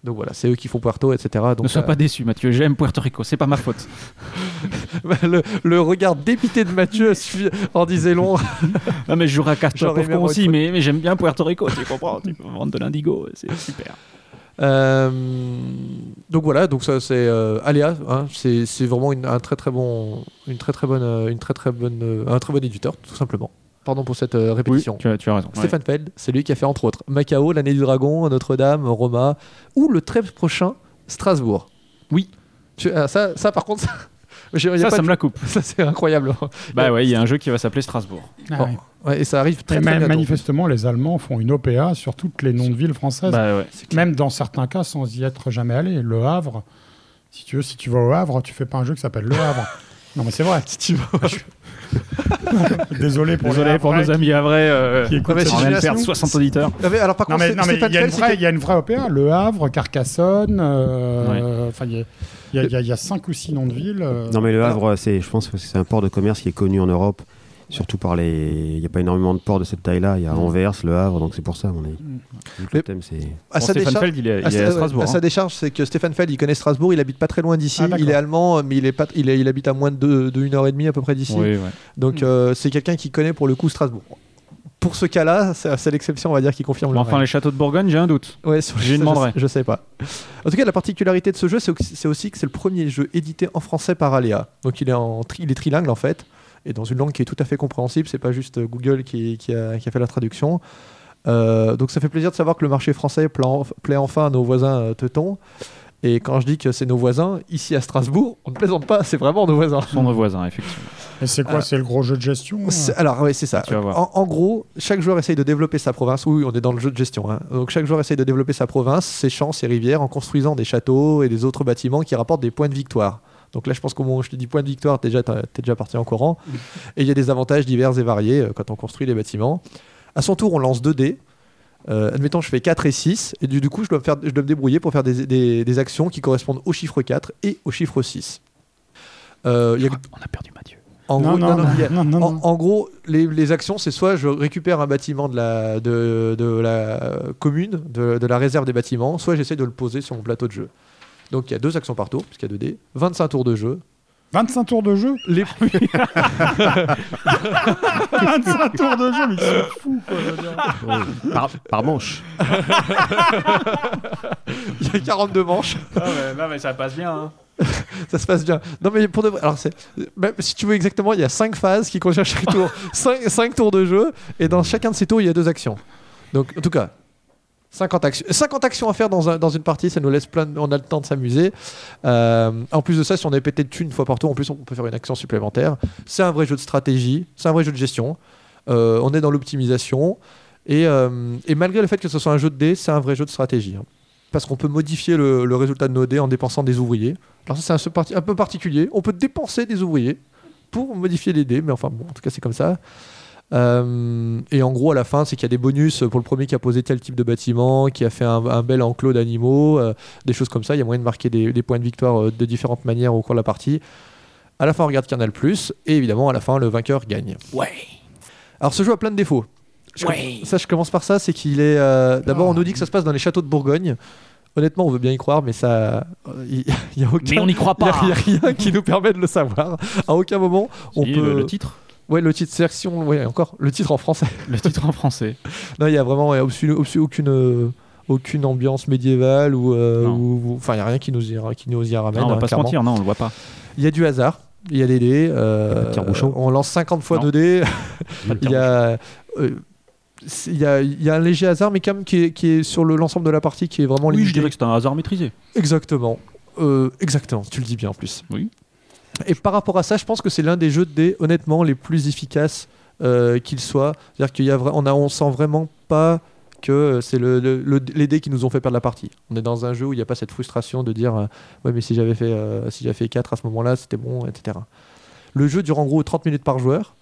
Donc voilà, c'est eux qui font Puerto, etc. Donc, ne sois euh, pas déçu, Mathieu. J'aime Puerto Rico. C'est pas ma faute. le, le regard dépité de Mathieu en disait long. Ah, mais je jouerai à Castor aussi, mais, mais j'aime bien Puerto Rico. Tu comprends Tu peux vendre de l'indigo. C'est super. Euh, donc voilà, donc ça c'est euh, Aléa, hein, c'est vraiment une, un très très bon, une très très bonne, une très très bonne, un très bon éditeur tout simplement. Pardon pour cette euh, Oui, répétition. tu as, tu as raison. ouais. Stéphane Feld, c'est lui qui a fait entre autres Macao, l'année du dragon, Notre-Dame, Roma, ou le très prochain Strasbourg. Oui. Tu- ah, ça, ça par contre, ça, j'ai- y a Ça, pas ça de- me la coupe. ça, c'est incroyable. Bah ouais, il y a un jeu qui va s'appeler Strasbourg. Ah Bon, oui. ouais, et ça arrive très Et très manifestement, les Allemands font une OPA sur toutes les noms de villes françaises, Bah ouais. même dans certains cas sans y être jamais allé. Le Havre, si tu veux, si tu vas au Havre, tu fais pas un jeu qui s'appelle Le Havre. non mais c'est vrai. Si tu veux. Désolé pour Désolé nos amis à vrai. Euh, qui écoutent Non, mais cette si on vient de génération- perdre 60 auditeurs. Non, mais alors par Non contre, mais, non, mais il y, a une vraie- il y a une vraie OPA, Le Havre, Carcassonne, euh, enfin, il y a- il y, a- il y a- il y a cinq ou six noms de villes. euh, Non, mais le Alors- Havre, c'est, je pense que c'est un port de commerce qui est connu en Europe, surtout par les. Il n'y a pas énormément de ports de cette taille-là. Il y a Anvers, le Havre, donc c'est pour ça, à mon avis. Mais- Le thème, c'est. à Bon, sa Stéphane décharge, Feld, il est, il à est sa- à Strasbourg. à sa hein. décharge, c'est que Stéphane Feld, il connaît Strasbourg, il habite pas très loin d'ici. Ah, il est allemand, mais il est pas, il, est- il habite à moins de, deux- de une heure et demie à peu près d'ici. Oui, ouais. Donc euh, c'est quelqu'un qui connaît pour le coup Strasbourg. Pour ce cas-là, c'est l'exception, on va dire, qui confirme Mais le enfin, règle. les châteaux de Bourgogne, j'ai un doute. Ouais, sur- j'y demanderai. Je, je sais pas. En tout cas, la particularité de ce jeu, c'est aussi, c'est aussi que c'est le premier jeu édité en français par Aléa. Donc il est, en tri- il est trilingue en fait, et dans une langue qui est tout à fait compréhensible. C'est pas juste euh, Google qui, qui a, qui a fait la traduction. Euh, donc ça fait plaisir de savoir que le marché français plaît, en- plaît enfin à nos voisins euh, teutons. Et quand je dis que c'est nos voisins, ici à Strasbourg, on ne plaisante pas, c'est vraiment nos voisins. Sont nos voisins, effectivement. Et c'est quoi Ah. C'est le gros jeu de gestion euh C'est- Alors, oui, c'est ça. Tu vas voir. En, en gros, chaque joueur essaye de développer sa province. Oui, on est dans le jeu de gestion. hein. Donc, chaque joueur essaye de développer sa province, ses champs, ses rivières, en construisant des châteaux et des autres bâtiments qui rapportent des points de victoire. Donc là, je pense qu'au moment où je te dis point de victoire, t'es déjà, t'es déjà parti en courant. Et il y a des avantages divers et variés euh, quand on construit les bâtiments. À son tour, on lance 2 dés. Euh, admettons, je fais 4 et 6. Et du, du coup, je dois, me faire, je dois me débrouiller pour faire des, des- des actions qui correspondent au chiffre 4 et au chiffre 6. Euh, il y a- On a perdu Mathieu. en Non, gros, non, non, non, non, il y a- non, non, en, gros, les, les actions, c'est soit je récupère un bâtiment de la, de, de la commune, de, de la réserve des bâtiments, soit j'essaie de le poser sur mon plateau de jeu. Donc il y a deux actions par tour, puisqu'il y a 2 dés, 25 tours de jeu. 25 tours de jeu Les... 25 tours de jeu, mais ils sont fous quoi. je veux dire. par, par manche. il y a 42 manches, non, mais ça passe bien. hein. ça se passe bien. Non mais pour de vrai, alors c'est, même si tu veux exactement, il y a 5 phases qui contiennent chaque tour, 5, tours de jeu, et dans chacun de ces tours, il y a deux actions. Donc en tout cas, 50 actions, 50 actions à faire dans, un- dans une partie, ça nous laisse plein, de- on a le temps de s'amuser. Euh, en plus de ça, si on est pété de thunes une fois par tour, en plus on peut faire une action supplémentaire. C'est un vrai jeu de stratégie, c'est un vrai jeu de gestion. Euh, on est dans l'optimisation. Et, euh, et malgré le fait que ce soit un jeu de dés, c'est un vrai jeu de stratégie. hein. Parce qu'on peut modifier le, résultat de nos dés en dépensant des ouvriers. Alors ça, c'est un, un peu particulier. On peut dépenser des ouvriers pour modifier les dés, mais enfin bon, en tout cas c'est comme ça. Euh, et en gros, à la fin, c'est qu'il y a des bonus pour le premier qui a posé tel type de bâtiment, qui a fait un, un bel enclos d'animaux, euh, des choses comme ça. Il y a moyen de marquer des, des points de victoire euh, de différentes manières au cours de la partie. À la fin, on regarde qui en a le plus, et évidemment, à la fin, le vainqueur gagne. Ouais. Alors, ce jeu a plein de défauts. je- ça, je commence par ça, c'est qu'il est. D'abord, on nous dit que ça se passe dans les châteaux de Bourgogne. Honnêtement, on veut bien y croire, mais ça, il y, a aucun. Mais on n'y croit pas. il y a rien qui nous permet de le savoir. À aucun moment, on peut. le, le titre? Ouais, le titre, c'est-à-dire que si on- ouais, encore le titre en français. Le titre en français. non, il y a vraiment ouais, aucune, euh, aucune ambiance médiévale ou, euh, ou- enfin, il y a rien qui nous y, qui nous y ramène. Non, on va hein, pas se mentir, non, on le voit pas. Il y a du hasard. Il y a des dés. euh, tire-bouchon. on lance 50 fois Non. nos dés. Pas de Il y a, euh, c'est- il y, a, il y a un léger hasard, mais quand même qui est, qui est sur le- l'ensemble de la partie qui est vraiment Oui, je dirais que c'est un hasard maîtrisé. Exactement. Euh, exactement, tu le dis bien en plus. Oui. Et par rapport à ça, je pense que c'est l'un des jeux de dés, honnêtement, les plus efficaces euh, qu'il soit. C'est-à-dire qu'il y a on, a, on sent vraiment pas que euh, c'est le, le- le- les dés qui nous ont fait perdre la partie. On est dans un jeu où il n'y a pas cette frustration de dire euh, ouais mais si j'avais fait euh, si j'avais fait 4 à ce moment-là, c'était bon, etc. Le jeu dure en gros 30 minutes par joueur.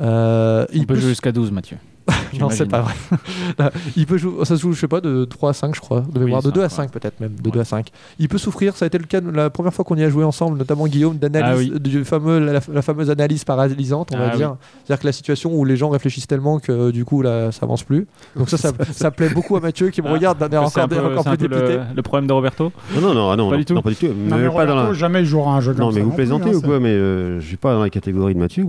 Euh, Il peut peut jouer jusqu'à 12, Mathieu. non, c'est pas vrai. Non, il peut jouer, ça se joue, je sais pas, de 3 à 5, je crois, de mémoire, de cinq, 2 à ouais. 5 peut-être même, de Ouais. 2 à 5. Il peut souffrir, ça a été le cas la première fois qu'on y a joué ensemble, notamment Guillaume, d'analyse, Ah du fameux, la, la fameuse analyse paralysante, on va Ah dire. C'est-à-dire que la situation où les gens réfléchissent tellement que du coup, là, ça avance plus. Donc ça, ça, ça plaît beaucoup à Mathieu qui me Ah, regarde d'un air encore, un peu, encore plus dépité. le, le problème de Roberto. Non, non, non, ah non, Pas non, du tout. non, pas du tout. Non, Mais mais pas dans Roberto, la... jamais il jouera un jeu comme Non, ça. mais vous plaisantez hein, ou quoi Mais euh, je suis pas dans la catégorie de Mathieu.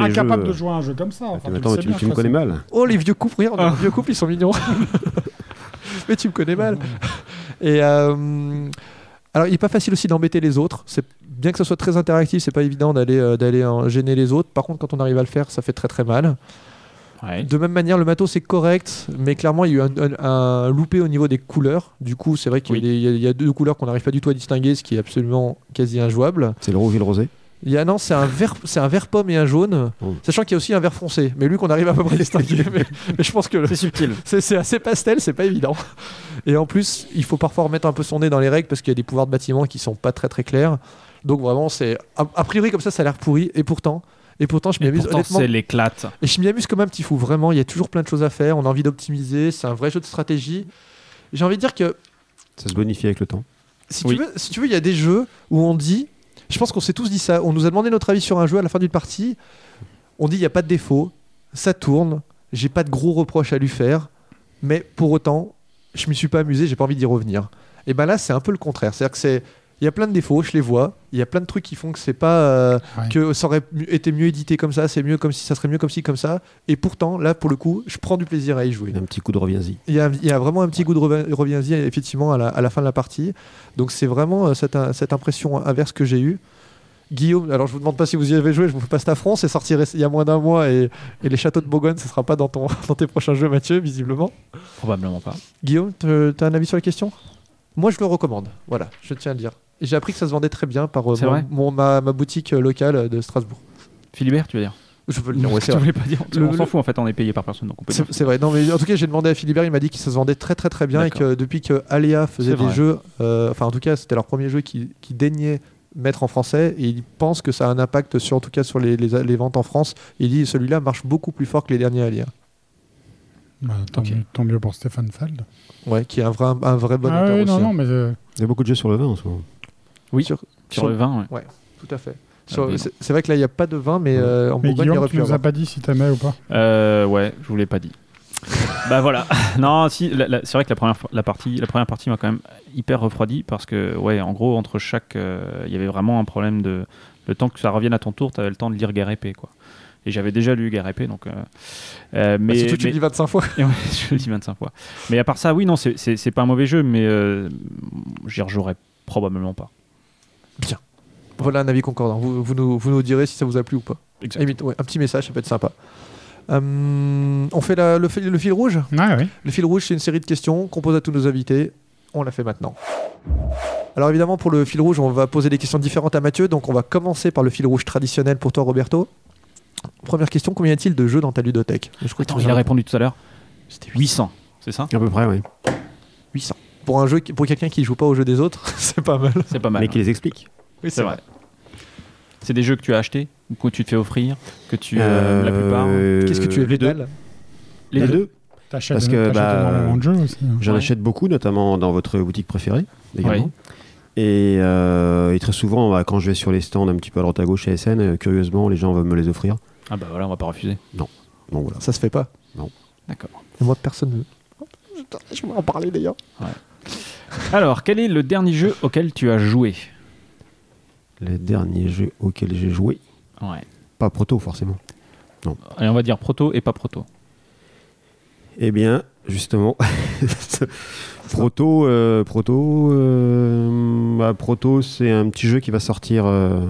Incapable de jouer un jeu comme ça. Me connais mal. Oh, les vieux couples, regarde, les vieux couples, ils sont mignons. Mais tu me connais mal. Et euh, alors, il est pas facile aussi d'embêter les autres. C'est bien que ce soit très interactif, c'est pas évident d'aller euh, d'aller en gêner les autres. Par contre, quand on arrive à le faire, ça fait très très mal. Ouais. De même manière, le matos c'est correct, mais clairement il y a eu un, un- un loupé au niveau des couleurs. Du coup, c'est vrai qu'il Oui. y a deux couleurs qu'on n'arrive pas du tout à distinguer, ce qui est absolument quasi injouable. C'est le rouge et le rosé. Il y a non, c'est un vert, c'est un vert pomme et un jaune, Oh. sachant qu'il y a aussi un vert foncé. Mais lui qu'on arrive à peu près à distinguer. mais, mais je pense que C'est subtil. c'est c'est assez pastel, c'est pas évident. Et en plus, il faut parfois remettre un peu son nez dans les règles parce qu'il y a des pouvoirs de bâtiment qui sont pas très très clairs. Donc vraiment, c'est a, a priori comme ça, ça a l'air pourri. Et pourtant, et pourtant, je m'y Et amuse pourtant, honnêtement. c'est l'éclate. Et je m'y amuse comme un petit fou. Vraiment, il y a toujours plein de choses à faire. On a envie d'optimiser. C'est un vrai jeu de stratégie. J'ai envie de dire que Ça se bonifie avec le temps. si Oui. tu veux, si tu veux, il y a des jeux où on dit. Je pense qu'on s'est tous dit ça. On nous a demandé notre avis sur un jeu à la fin d'une partie. On dit il n'y a pas de défaut, ça tourne, j'ai pas de gros reproches à lui faire, mais pour autant, je m'y suis pas amusé, j'ai pas envie d'y revenir. Et ben là, c'est un peu le contraire. C'est-à-dire que c'est. Il y a plein de défauts, je les vois. Il y a plein de trucs qui font que c'est pas euh, Ouais. que ça aurait été mieux édité comme ça, c'est mieux comme si ça serait mieux comme ci comme ça. Et pourtant, là, pour le coup, je prends du plaisir à y jouer. Un petit coup de reviens-y. Il y, a, il y a vraiment un petit goût de revi- reviens-y effectivement à la, à la fin de la partie. Donc c'est vraiment euh, cette, euh, cette impression inverse que j'ai eue. Guillaume, alors je vous demande pas si vous y avez joué, je vous fais pas cet affront, c'est sorti il y a moins d'un mois et, et les châteaux de Bourgogne, ce sera pas dans, ton, dans tes prochains jeux Mathieu, visiblement. Probablement pas. Guillaume, tu as un avis sur la question Moi je le recommande, voilà, je tiens à le dire. Et j'ai appris que ça se vendait très bien par euh, mon- mon- ma, ma boutique euh, locale de Strasbourg. Philibert, tu veux dire? Je peux le dire, ouais, c'est Tu vrai. voulais pas dire Le- On s'en fout en fait, on est payé par personne donc on peut C'est dire. c'est vrai. Non, mais en tout cas, j'ai demandé à Philibert, il m'a dit que ça se vendait très très très bien et que depuis que Aléa faisait C'est des vrai. jeux, euh, enfin en tout cas, c'était leur premier jeu qui, qui daignait mettre en français et il pense que ça a un impact sur en tout cas sur les, les- les ventes en France. Il dit celui-là marche beaucoup plus fort que les derniers Aléa. Bah, tant, Ok. mieux, tant mieux pour Stéphane Feld. Ouais, qui est un vrai, un vrai bon ah auteur oui, aussi. non, hein. non, mais euh, Il y a beaucoup de jeux sur le vin en ce moment. Oui, Sur, Sur le vin, ouais. Tout à fait. Mais c'est vrai que là, il n'y a pas de vin, mais euh, en mais Bourgogne, il y Guillaume, aurait tu nous as pas dit si t'aimais ou pas? Euh, ouais, je vous l'ai pas dit. bah voilà. non, si, c'est vrai que la première, la partie, la première partie m'a quand même hyper refroidi parce que, ouais, en gros, entre chaque, euh, il y avait vraiment un problème de le temps que ça revienne à ton tour, tu avais le temps de lire Guerre épée, quoi. Et j'avais déjà lu Guerre épée, donc. euh, euh, Bah, mais surtout, tu mais- le dis 25 fois. Ouais, je le dis 25 fois. Mais à part ça, oui, non, c'est- pas un mauvais jeu, mais euh, j'y rejouerai probablement pas. Voilà un avis concordant. Vous, vous, nous, vous nous direz si ça vous a plu ou pas. Exact. Limite, ouais, un petit message, ça peut être sympa. Euh, on fait la- le, fil- le fil rouge? Ouais, oui. Le fil rouge, c'est une série de questions qu'on pose à tous nos invités. On la fait maintenant. Alors évidemment, pour le fil rouge, on va poser des questions différentes à Mathieu. Donc on va commencer par le fil rouge traditionnel pour toi, Roberto. Première question, combien y a-t-il de jeux dans ta ludothèque? Je crois que Attends, tu il a as répondu tout à l'heure. C'était 800, c'est ça? À peu près, oui. 800. Pour, un jeu, qui- pour quelqu'un qui joue pas au jeu des autres, c'est pas mal. C'est pas mal. Mais qui les explique. Oui, C'est vrai. C'est des jeux que tu as achetés ou que tu te fais offrir, que tu euh, la plupart. Euh, Qu'est-ce que tu es Les deux. Les deux. T'achètes Parce que, bah, énormément de jeux aussi. hein. J'en Ouais. achète beaucoup, notamment dans votre boutique préférée également. Oui. Et, euh, et très souvent, bah, quand je vais sur les stands un petit peu à droite à gauche chez SN, euh, curieusement, les gens veulent me les offrir. Ah bah voilà, on va pas refuser. Donc voilà. Ça se fait pas. D'accord. Et moi, personne ne. Putain, Je vais en parler d'ailleurs. Alors, quel est le dernier jeu auquel tu as joué Les derniers jeux auxquels j'ai joué, Ouais. pas proto forcément. Allez, on va dire proto et pas proto. Eh bien, justement, Proto, euh, Proto, euh, bah, Proto, c'est un petit jeu qui va sortir, euh,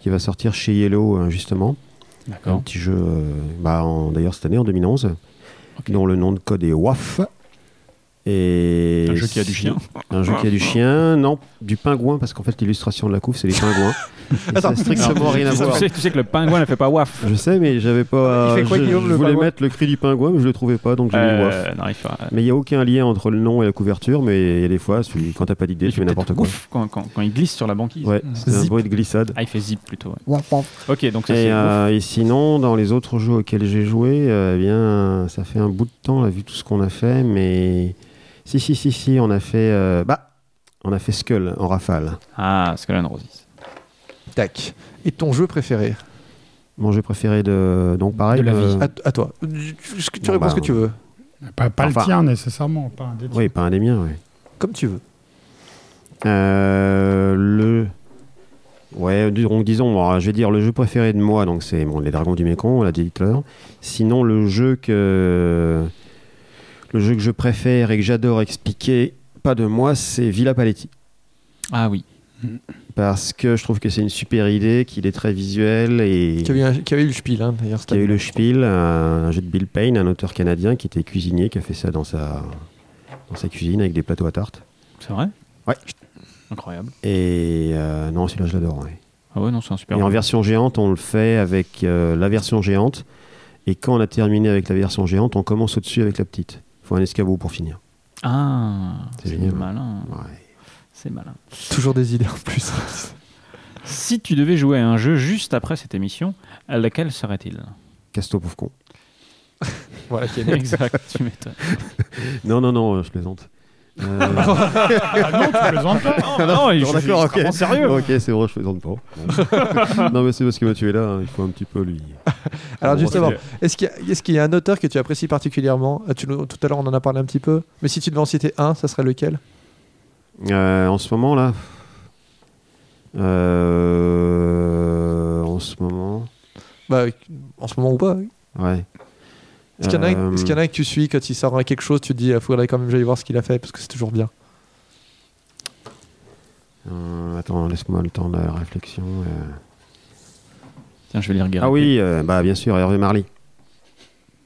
qui va sortir chez Yellow justement. Un petit jeu, bah, d'ailleurs cette année en 2011, dont le nom de code est WAF. Et Un jeu qui a du chien. Un jeu qui a du chien, non, du pingouin, parce qu'en fait l'illustration de la couve c'est les pingouins. Et ça a strictement rien à tu, voir. tu sais, tu sais que le pingouin ne fait pas waf. Je sais, mais j'avais pas. Il fait quoi, je, Guillaume, je voulais mettre le cri du pingouin, mais je le trouvais pas, donc j'ai mis Euh, WAF. non, il fait, Mais il n'y a aucun lien entre le nom et la couverture, mais il y a des fois, celui- quand t'as pas d'idée, tu fais n'importe quoi. ouf quand, quand- quand il glisse sur la banquise. Ouais, c'est un bruit de glissade. Ah, il fait zip plutôt. ouais. Ok, donc ça Et, euh, et sinon, dans les autres jeux auxquels j'ai joué, euh, eh bien, ça fait un bout de temps, là, vu tout ce qu'on a fait, mais si, si, si, si, on a fait, euh, bah, on a fait Skull en rafale. Ah, Skull and Roses. Tac. Et ton jeu préféré? Mon jeu préféré de, donc pareil. De la euh, vie. à, à toi. Ce que tu Bon, réponds bah, ce que tu veux. Pas, pas Enfin. le tien nécessairement, pas un des tiens. Oui, pas un des miens, oui. Comme tu veux. Euh, le. Ouais, disons, disons bon, je vais dire le jeu préféré de moi, donc c'est bon, Les Dragons du Mékong, on l'a dit tout à l'heure. Sinon, le jeu que. Le jeu que je préfère et que j'adore expliquer, pas de moi, c'est Villa Paletti. Ah oui. Parce que je trouve que c'est une super idée, qu'il est très visuel et Qui a eu, un- qui a eu le spiel, hein, d'ailleurs. qui a eu le Spiel, un, un jeu de Bill Payne, un auteur canadien qui était cuisinier, qui a fait ça dans sa, dans sa cuisine avec des plateaux à tarte. C'est vrai? Ouais. Incroyable. Et euh, non, celui-là, je l'adore. ouais. Ah ouais, non, c'est un super. Et en version géante, on le fait avec euh, la version géante. Et quand on a terminé avec la version géante, on commence au-dessus avec la petite. Il faut un escabeau pour finir. Ah, C'est malin. Ouais. C'est malin. Toujours des idées en plus. Si tu devais jouer à un jeu juste après cette émission, à laquelle serait-il? Casse-toi, pauvre con. voilà, qui est. Exact, tu m'étonnes. Non, non, non, je plaisante. Euh, Ah non, tu plaisantes pas. Non, non, il bon, joue d'accord, ok. extrêmement sérieux. ok, c'est vrai, je plaisante pas. non, mais c'est parce que Mathieu est là, hein, il faut un petit peu lui. Alors justement, est-ce qu'il y, a- est-ce qu'il y a un auteur que tu apprécies particulièrement? Ah, tu nous- Tout à l'heure, on en a parlé un petit peu. Mais si tu devais en citer un, ça serait lequel? Euh, en ce moment, là? Euh, en ce moment? bah, En ce moment ou pas Ouais. Est-ce qu'il y, en a un- Euh, est-ce qu'il y en a un que tu suis quand il sort quelque chose, tu te dis, il faudrait quand même que j'aille voir ce qu'il a fait parce que c'est toujours bien. euh, attends, laisse-moi le temps de la réflexion. euh. Tiens, je vais lire Guerre. Ah oui, euh, bah bien sûr, Hervé Marly.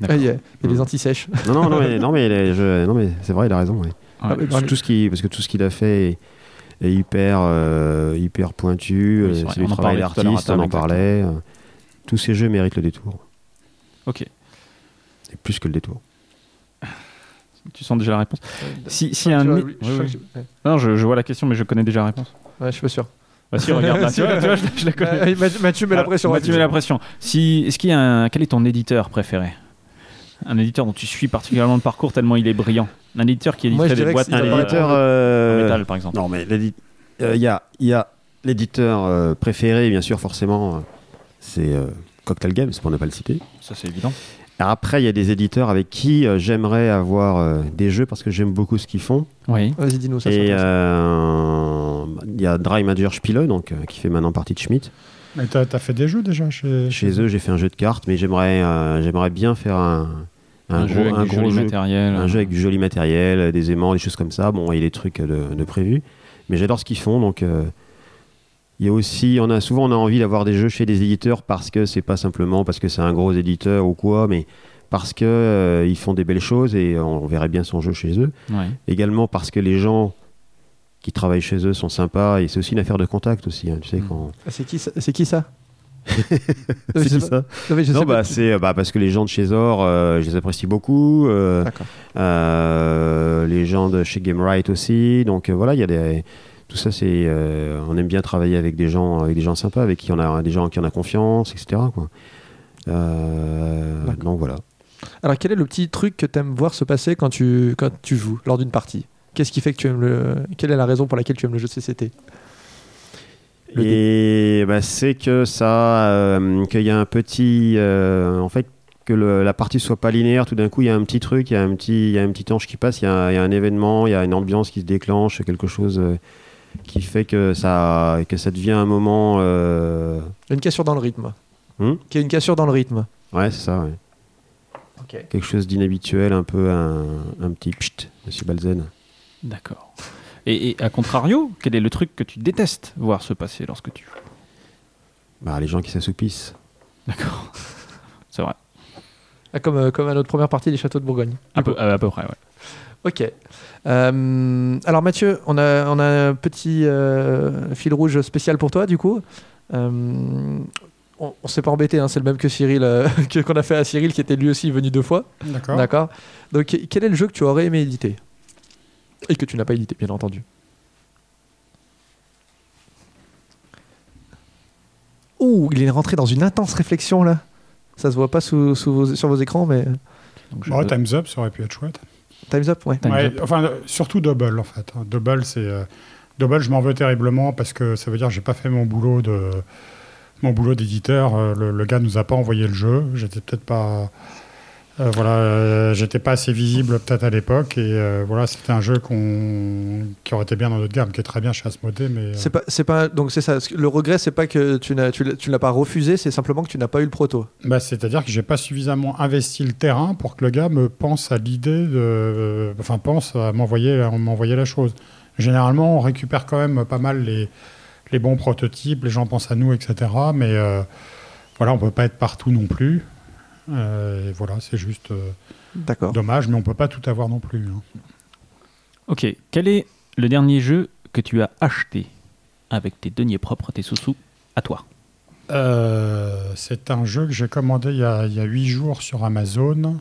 Ah, Il y a, il y a Mm. les anti-sèches. Non, non, non, mais, non, mais, les- je- non, mais c'est vrai, il a raison. ouais. Ah, mais Tout, ce qui, parce que tout ce qu'il a fait est, est hyper, euh, hyper pointu. Oui, c'est du en travail d'artiste, on en parlait. Tous ces jeux méritent le détour. Ok. Et plus que le détour. Tu sens déjà la réponse Si, si un. Oui, Oui, je oui. Non, je, je vois la question, mais je connais déjà la réponse. Ouais, je suis pas sûr. Bah si, regarde là, tu vois, tu vois, je, je la connais. Euh, Mathieu- Mathieu met la Alors, pression. Mathieu met la pression. Si, est-ce qu'il y a un, quel est ton éditeur préféré? Un éditeur dont tu suis particulièrement le parcours tellement il est brillant. Un éditeur qui éditerait des boîtes un éditeur. euh, métal, par exemple. Non, mais euh, il y a, il y a l'éditeur euh, préféré, bien sûr, forcément, c'est euh, Cocktail Games, pour ne pas le citer. Ça, c'est évident. Alors après, il y a des éditeurs avec qui euh, j'aimerais avoir euh, des jeux parce que j'aime beaucoup ce qu'ils font. Oui. Vas-y, dis-nous ça. Et euh, il y a Dry Major Spiele, donc, euh, qui fait maintenant partie de Schmidt. Mais t'as as fait des jeux déjà chez, Chez eux, j'ai fait un jeu de cartes, mais j'aimerais euh, j'aimerais bien faire un, un, Un, gros, jeu avec un du gros joli jeu. matériel. Un jeu avec du joli matériel, des aimants, des choses comme ça. Bon, il y a des trucs de, de prévus. Mais j'adore ce qu'ils font, donc... il y a aussi, on a souvent on a envie d'avoir des jeux chez des éditeurs parce que c'est pas simplement parce que c'est un gros éditeur ou quoi, mais parce que euh, ils font des belles choses et on verrait bien son jeu chez eux. Ouais. Également parce que les gens qui travaillent chez eux sont sympas et c'est aussi une affaire de contact aussi. hein, tu sais Mm. quand. Ah, C'est qui ça, c'est qui ça? Non, mais C'est je sais qui pas- ça non, mais je Non, sais bah, c'est euh, bah, parce que les gens de chez Zor, euh, je les apprécie beaucoup. euh, euh, les gens de chez Gamewright aussi. Donc euh, voilà, il y a des. Tout ça, c'est. euh, on aime bien travailler avec des gens, avec des gens sympas, avec qui on a des gens en qui on a confiance, etc. Quoi. Euh, donc voilà. Alors, quel est le petit truc que tu aimes voir se passer quand tu, quand tu joues, lors d'une partie? Qu'est-ce qui fait que tu aimes le. Quelle est la raison pour laquelle tu aimes le jeu de CCT Le Et bah, c'est que ça, euh, qu'il y a un petit, euh, en fait, que le- la partie soit pas linéaire. Tout d'un coup, il y a un petit truc, il y a un petit, il y a un petit ange qui passe, il y, a un- il y a un événement, il y a une ambiance qui se déclenche, quelque chose euh, qui fait que ça, que ça devient un moment. euh, une cassure dans le rythme. Hmm Qu'il y a une cassure dans le rythme. Ouais, c'est ça. ouais. Ok. Quelque chose d'inhabituel, un peu un, un petit pchit, Monsieur Balzen. D'accord. Et, et à contrario, quel est le truc que tu détestes voir se passer lorsque tu joues? Bah, les gens qui s'assoupissent. D'accord. C'est vrai. Ah, comme, euh, comme à notre première partie des châteaux de Bourgogne. À peu, à peu près, ouais. Ok. Euh, alors Mathieu, on a, on a un petit euh, fil rouge spécial pour toi du coup. Euh, on, on s'est pas embêté, hein, c'est le même que Cyril, euh, qu'on a fait à Cyril qui était lui aussi venu deux fois. D'accord. D'accord. Donc quel est le jeu que tu aurais aimé éditer? Et que tu n'as pas édité, bien entendu. Ouh, il est rentré dans une intense réflexion là. Ça se voit pas sous, sous vos- sur vos écrans, mais Donc, je peux- Time's Up, ça aurait pu être chouette. Time's up, ouais. Time's Ouais, Up. enfin, surtout Double, en fait. hein. Double, c'est. euh, Double, je m'en veux terriblement parce que ça veut dire que j'ai pas fait mon boulot de. Mon boulot d'éditeur, Euh, le, le gars nous a pas envoyé le jeu. J'étais peut-être pas. Euh, voilà, euh, j'étais pas assez visible peut-être à l'époque et euh, voilà, c'était un jeu qu'on qui aurait été bien dans notre gamme, qui est très bien chez Asmodée, mais C'est pas, c'est pas, donc c'est ça. Le regret, c'est pas que tu n'as, tu l'as, pas refusé, c'est simplement que tu n'as pas eu le proto. Bah, C'est-à-dire que j'ai pas suffisamment investi le terrain pour que le gars me pense à l'idée de. Enfin, pense à m'envoyer, m'envoyer la chose. Généralement, on récupère quand même pas mal les, les bons prototypes, les gens pensent à nous, etc. Mais voilà, on peut pas être partout non plus. Euh, et voilà, c'est juste euh, dommage, mais on peut pas tout avoir non plus. hein. Ok. Quel est le dernier jeu que tu as acheté avec tes deniers propres, tes sous-sous, à toi? Euh, c'est un jeu que j'ai commandé il y a, il y a 8 jours sur Amazon,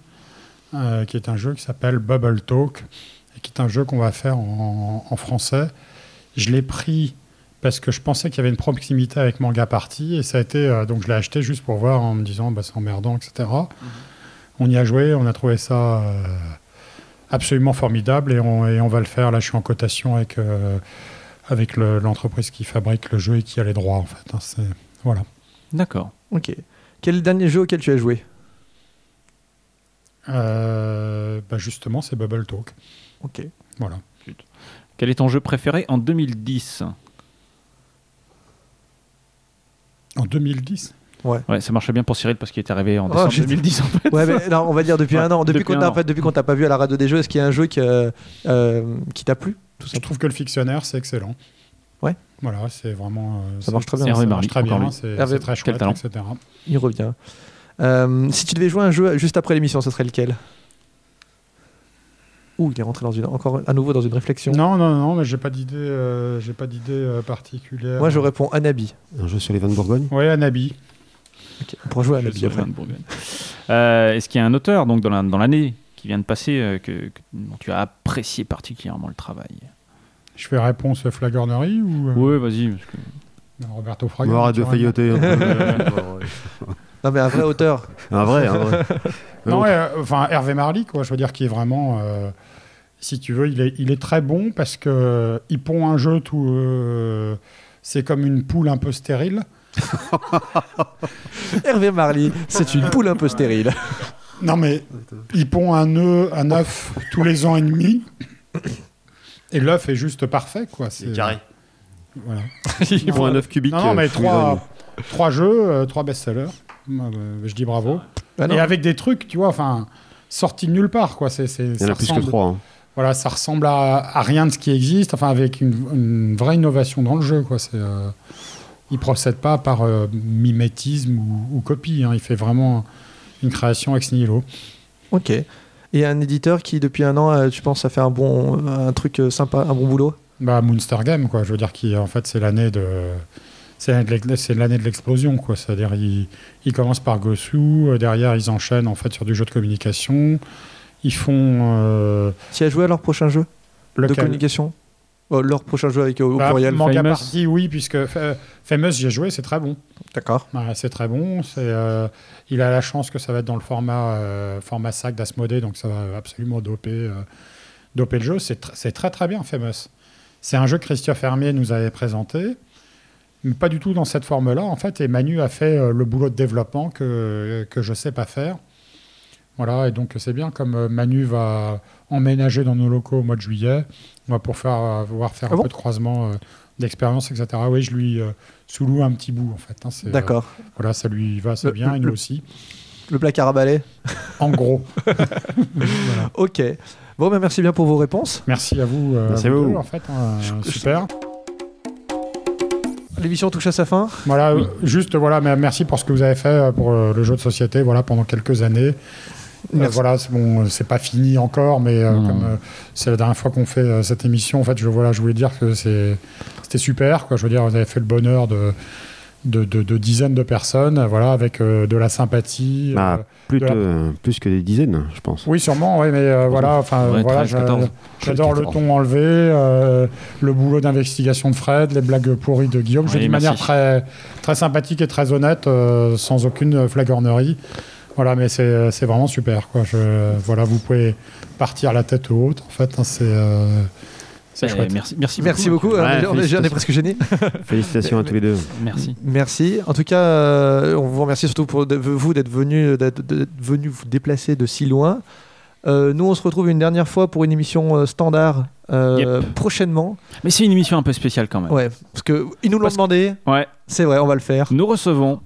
euh, qui est un jeu qui s'appelle Bubble Talk, et qui est un jeu qu'on va faire en, en français. Je l'ai pris parce que je pensais qu'il y avait une proximité avec Manga Party, et ça a été, euh, donc je l'ai acheté juste pour voir en me disant bah, c'est emmerdant, etc. On y a joué, on a trouvé ça euh, absolument formidable, et on, et on va le faire. Là, je suis en cotation avec, euh, avec le- l'entreprise qui fabrique le jeu et qui a les droits, en fait. hein. C'est- voilà. D'accord. Ok. Quel est le dernier jeu auquel tu as joué? Euh, bah justement, c'est Bubble Talk. Ok. Voilà. Quel est ton jeu préféré en 2010 En 2010 Ouais, ça marchait bien pour Cyril parce qu'il est arrivé en Oh, décembre j'ai- 2010 en fait. Ouais, mais non, on va dire depuis Ouais, un an. Depuis, depuis qu'on en fait, depuis qu'on t'a pas vu à la radio des jeux, est-ce qu'il y a un jeu qui, euh, euh, qui t'a plu tout Je trouve que le fictionnaire, c'est excellent. Ouais. Voilà, c'est vraiment. euh, Ça marche très bien. C'est Ça marche très bien, c'est très chouette, etc. Il revient. Euh, si tu devais jouer un jeu juste après l'émission, ce serait lequel? Ouh, il est rentré dans une, encore à nouveau dans une réflexion. Non, non, non, mais j'ai pas d'idée, euh, j'ai pas d'idée euh, particulière. Moi, je réponds Anabi. Un jeu sur les vins de Bourgogne? Ouais, Anabi. Ok, On pourra jouer à Anabi après. fan de Bourgogne. Euh, Est-ce qu'il y a un auteur donc dans la- dans l'année qui vient de passer euh, que, que- dont tu as apprécié particulièrement le travail? Je fais réponse flagornerie ou euh, Oui, vas-y. parce que- Roberto Fraga de failloter. Non, mais un vrai auteur. un vrai, un vrai. Non, ouais, euh, enfin Hervé Marly, quoi. Je veux dire, qui est vraiment, euh, si tu veux, il est, il est très bon parce que euh, il pond un jeu tout. euh, c'est comme une poule un peu stérile. Hervé Marly, c'est une poule un peu stérile. Non, mais il pond un œuf, un œuf tous les ans et demi. Et l'œuf est juste parfait, quoi. C'est carré. Voilà. Il faut un 9 cubique. Non, non, mais trois, trois jeux, trois best-sellers. Euh, je dis bravo. Ah non. et avec des trucs, tu vois, enfin, sortis de nulle part, quoi. C'est, Il y en a plus que ressemble- 3. Voilà, ça ressemble à, à rien de ce qui existe, enfin avec une, une vraie innovation dans le jeu. Quoi. C'est, euh, il procède pas par euh, mimétisme ou, ou copie, hein. il fait vraiment une création ex nihilo. Ok. Et un éditeur qui, depuis un an, euh, tu penses, a fait un bon, un truc sympa, un bon boulot? Bah, Moonstar Game, quoi. Je veux dire qu'en fait, c'est l'année de. C'est l'année de de l'explosion, quoi. C'est-à-dire, ils, ils commencent par Gosu, euh, derrière, ils enchaînent en fait sur du jeu de communication. Ils font. Euh, Tu as joué à leur prochain jeu de lequel? communication? Oh, Leur prochain jeu avec, au, Bah, pluriel Manga Famous. Party, oui, puisque Fa- Famous, j'ai joué, c'est très bon. D'accord. Ouais, c'est très bon. C'est, euh, il a la chance que ça va être dans le format, euh, format sac d'Asmodée, donc ça va absolument doper, euh, doper le jeu. C'est, tr- c'est très très bien, Famous. C'est un jeu que Christophe Hermier nous avait présenté, mais pas du tout dans cette forme-là, en fait. Et Manu a fait euh, le boulot de développement que, que je sais pas faire. Voilà, et donc c'est bien, comme euh, Manu va emménager dans nos locaux au mois de juillet, on va pour faire, euh, pouvoir faire Ah un bon peu de croisement euh, d'expérience, etc. Oui, je lui euh, sous-loue un petit bout, en fait. hein, c'est, euh, D'accord. voilà, ça lui va, c'est bien, et nous aussi. Le placard à balai. En gros. Ok. Bon, ben merci bien pour vos réponses. Merci à vous, euh, Merci à vous vous. deux, en fait. hein, Je- super. L'émission touche à sa fin. Voilà, euh, juste voilà, mais merci pour ce que vous avez fait euh, pour euh, le jeu de société, voilà, pendant quelques années. Euh, voilà, c'est bon, c'est pas fini encore, mais euh, comme euh, c'est la dernière fois qu'on fait euh, cette émission, en fait, je voilà, je voulais dire que c'est c'était super, quoi. Je veux dire, vous avez fait le bonheur de de, de- de dizaines de personnes, voilà, avec euh, de la sympathie. Ah, euh, Plutôt, de la- plus que des dizaines, je pense. oui, sûrement, oui, mais euh, voilà, enfin, Ouais, voilà, 13, j'a- 14. j'adore le 14. ton enlevé, euh, le boulot d'investigation de Fred, les blagues pourries de Guillaume. Je Oui, dis de manière très, très sympathique et très honnête, euh, sans aucune flagornerie. Voilà, mais c'est c'est vraiment super, quoi. Je, voilà, vous pouvez partir la tête haute, en fait, hein, c'est euh, c'est chouette. merci, merci, Merci beaucoup. Ouais, On est- on est- J'en ai félicitations. presque gêné. Félicitations à tous les deux. Merci. Merci. En tout cas, euh, on vous remercie surtout pour de- vous d'être venu, d'être d'être venu vous déplacer de si loin. Euh, nous, on se retrouve une dernière fois pour une émission euh, standard euh, prochainement. Mais c'est une émission un peu spéciale quand même. Ouais, parce que ils nous l'ont Parce que- demandé. Ouais. C'est vrai, on va le faire. Nous recevons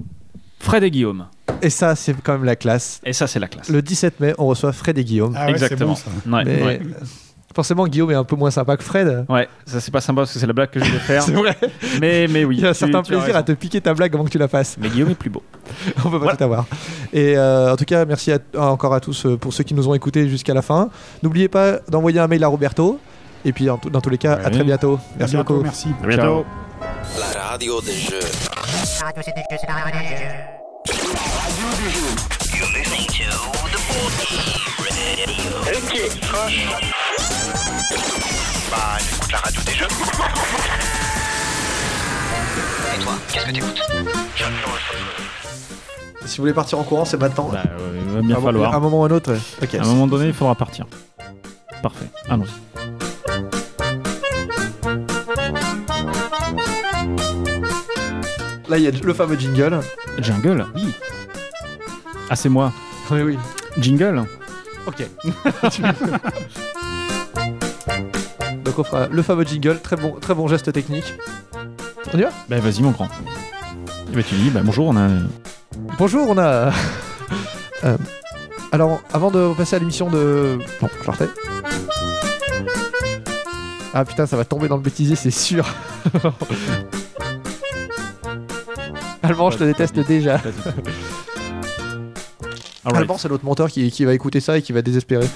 Fred et Guillaume. Et ça, c'est quand même la classe. Et ça, c'est la classe. Le 17 mai, on reçoit Fred et Guillaume. Ah ouais, c'est Exactement. bon, ça. Ouais, Mais ouais. Forcément, Guillaume est un peu moins sympa que Fred. Ouais, ça c'est pas sympa parce que c'est la blague que je voulais faire. C'est vrai. mais, mais oui. Il y a un tu- certain tu plaisir à te piquer ta blague avant que tu la fasses. Mais Guillaume est plus beau. on peut pas Voilà. tout avoir. Et euh, en tout cas, merci à- encore à tous euh, pour ceux qui nous ont écoutés jusqu'à la fin. N'oubliez pas d'envoyer un mail à Roberto. Et puis, en dans tous les cas, à très bientôt. À Merci bientôt, beaucoup. merci. À bientôt. La radio des jeux. Radio c'est du jeu, c'est la radio des jeux. You're listening to the 40 Radio. Ok, Bah, j'écoute la radio des jeux. Et toi, qu'est-ce que t'écoutes Si vous voulez partir en courant, c'est maintenant. Bah, euh, il va bien à, un- falloir. à un moment ou un autre. Ok. À un moment donné, il faudra partir. Parfait. Allons-y. Là, il y a le fameux jingle. Jingle Oui. Ah, c'est moi. Oui, oui. Jingle Ok. Donc on fera le fameux jingle, très bon, très bon geste technique. On y va? Bah, vas-y, mon grand. Et bah, tu dis, bah, bonjour, on a. Bonjour, on a. Euh, alors, avant de passer à l'émission de. Bon, je refais. Ah putain, ça va tomber dans le bêtisier, c'est sûr. Alban, je te déteste déjà. Alban, c'est l'autre monteur qui, qui va écouter ça et qui va désespérer.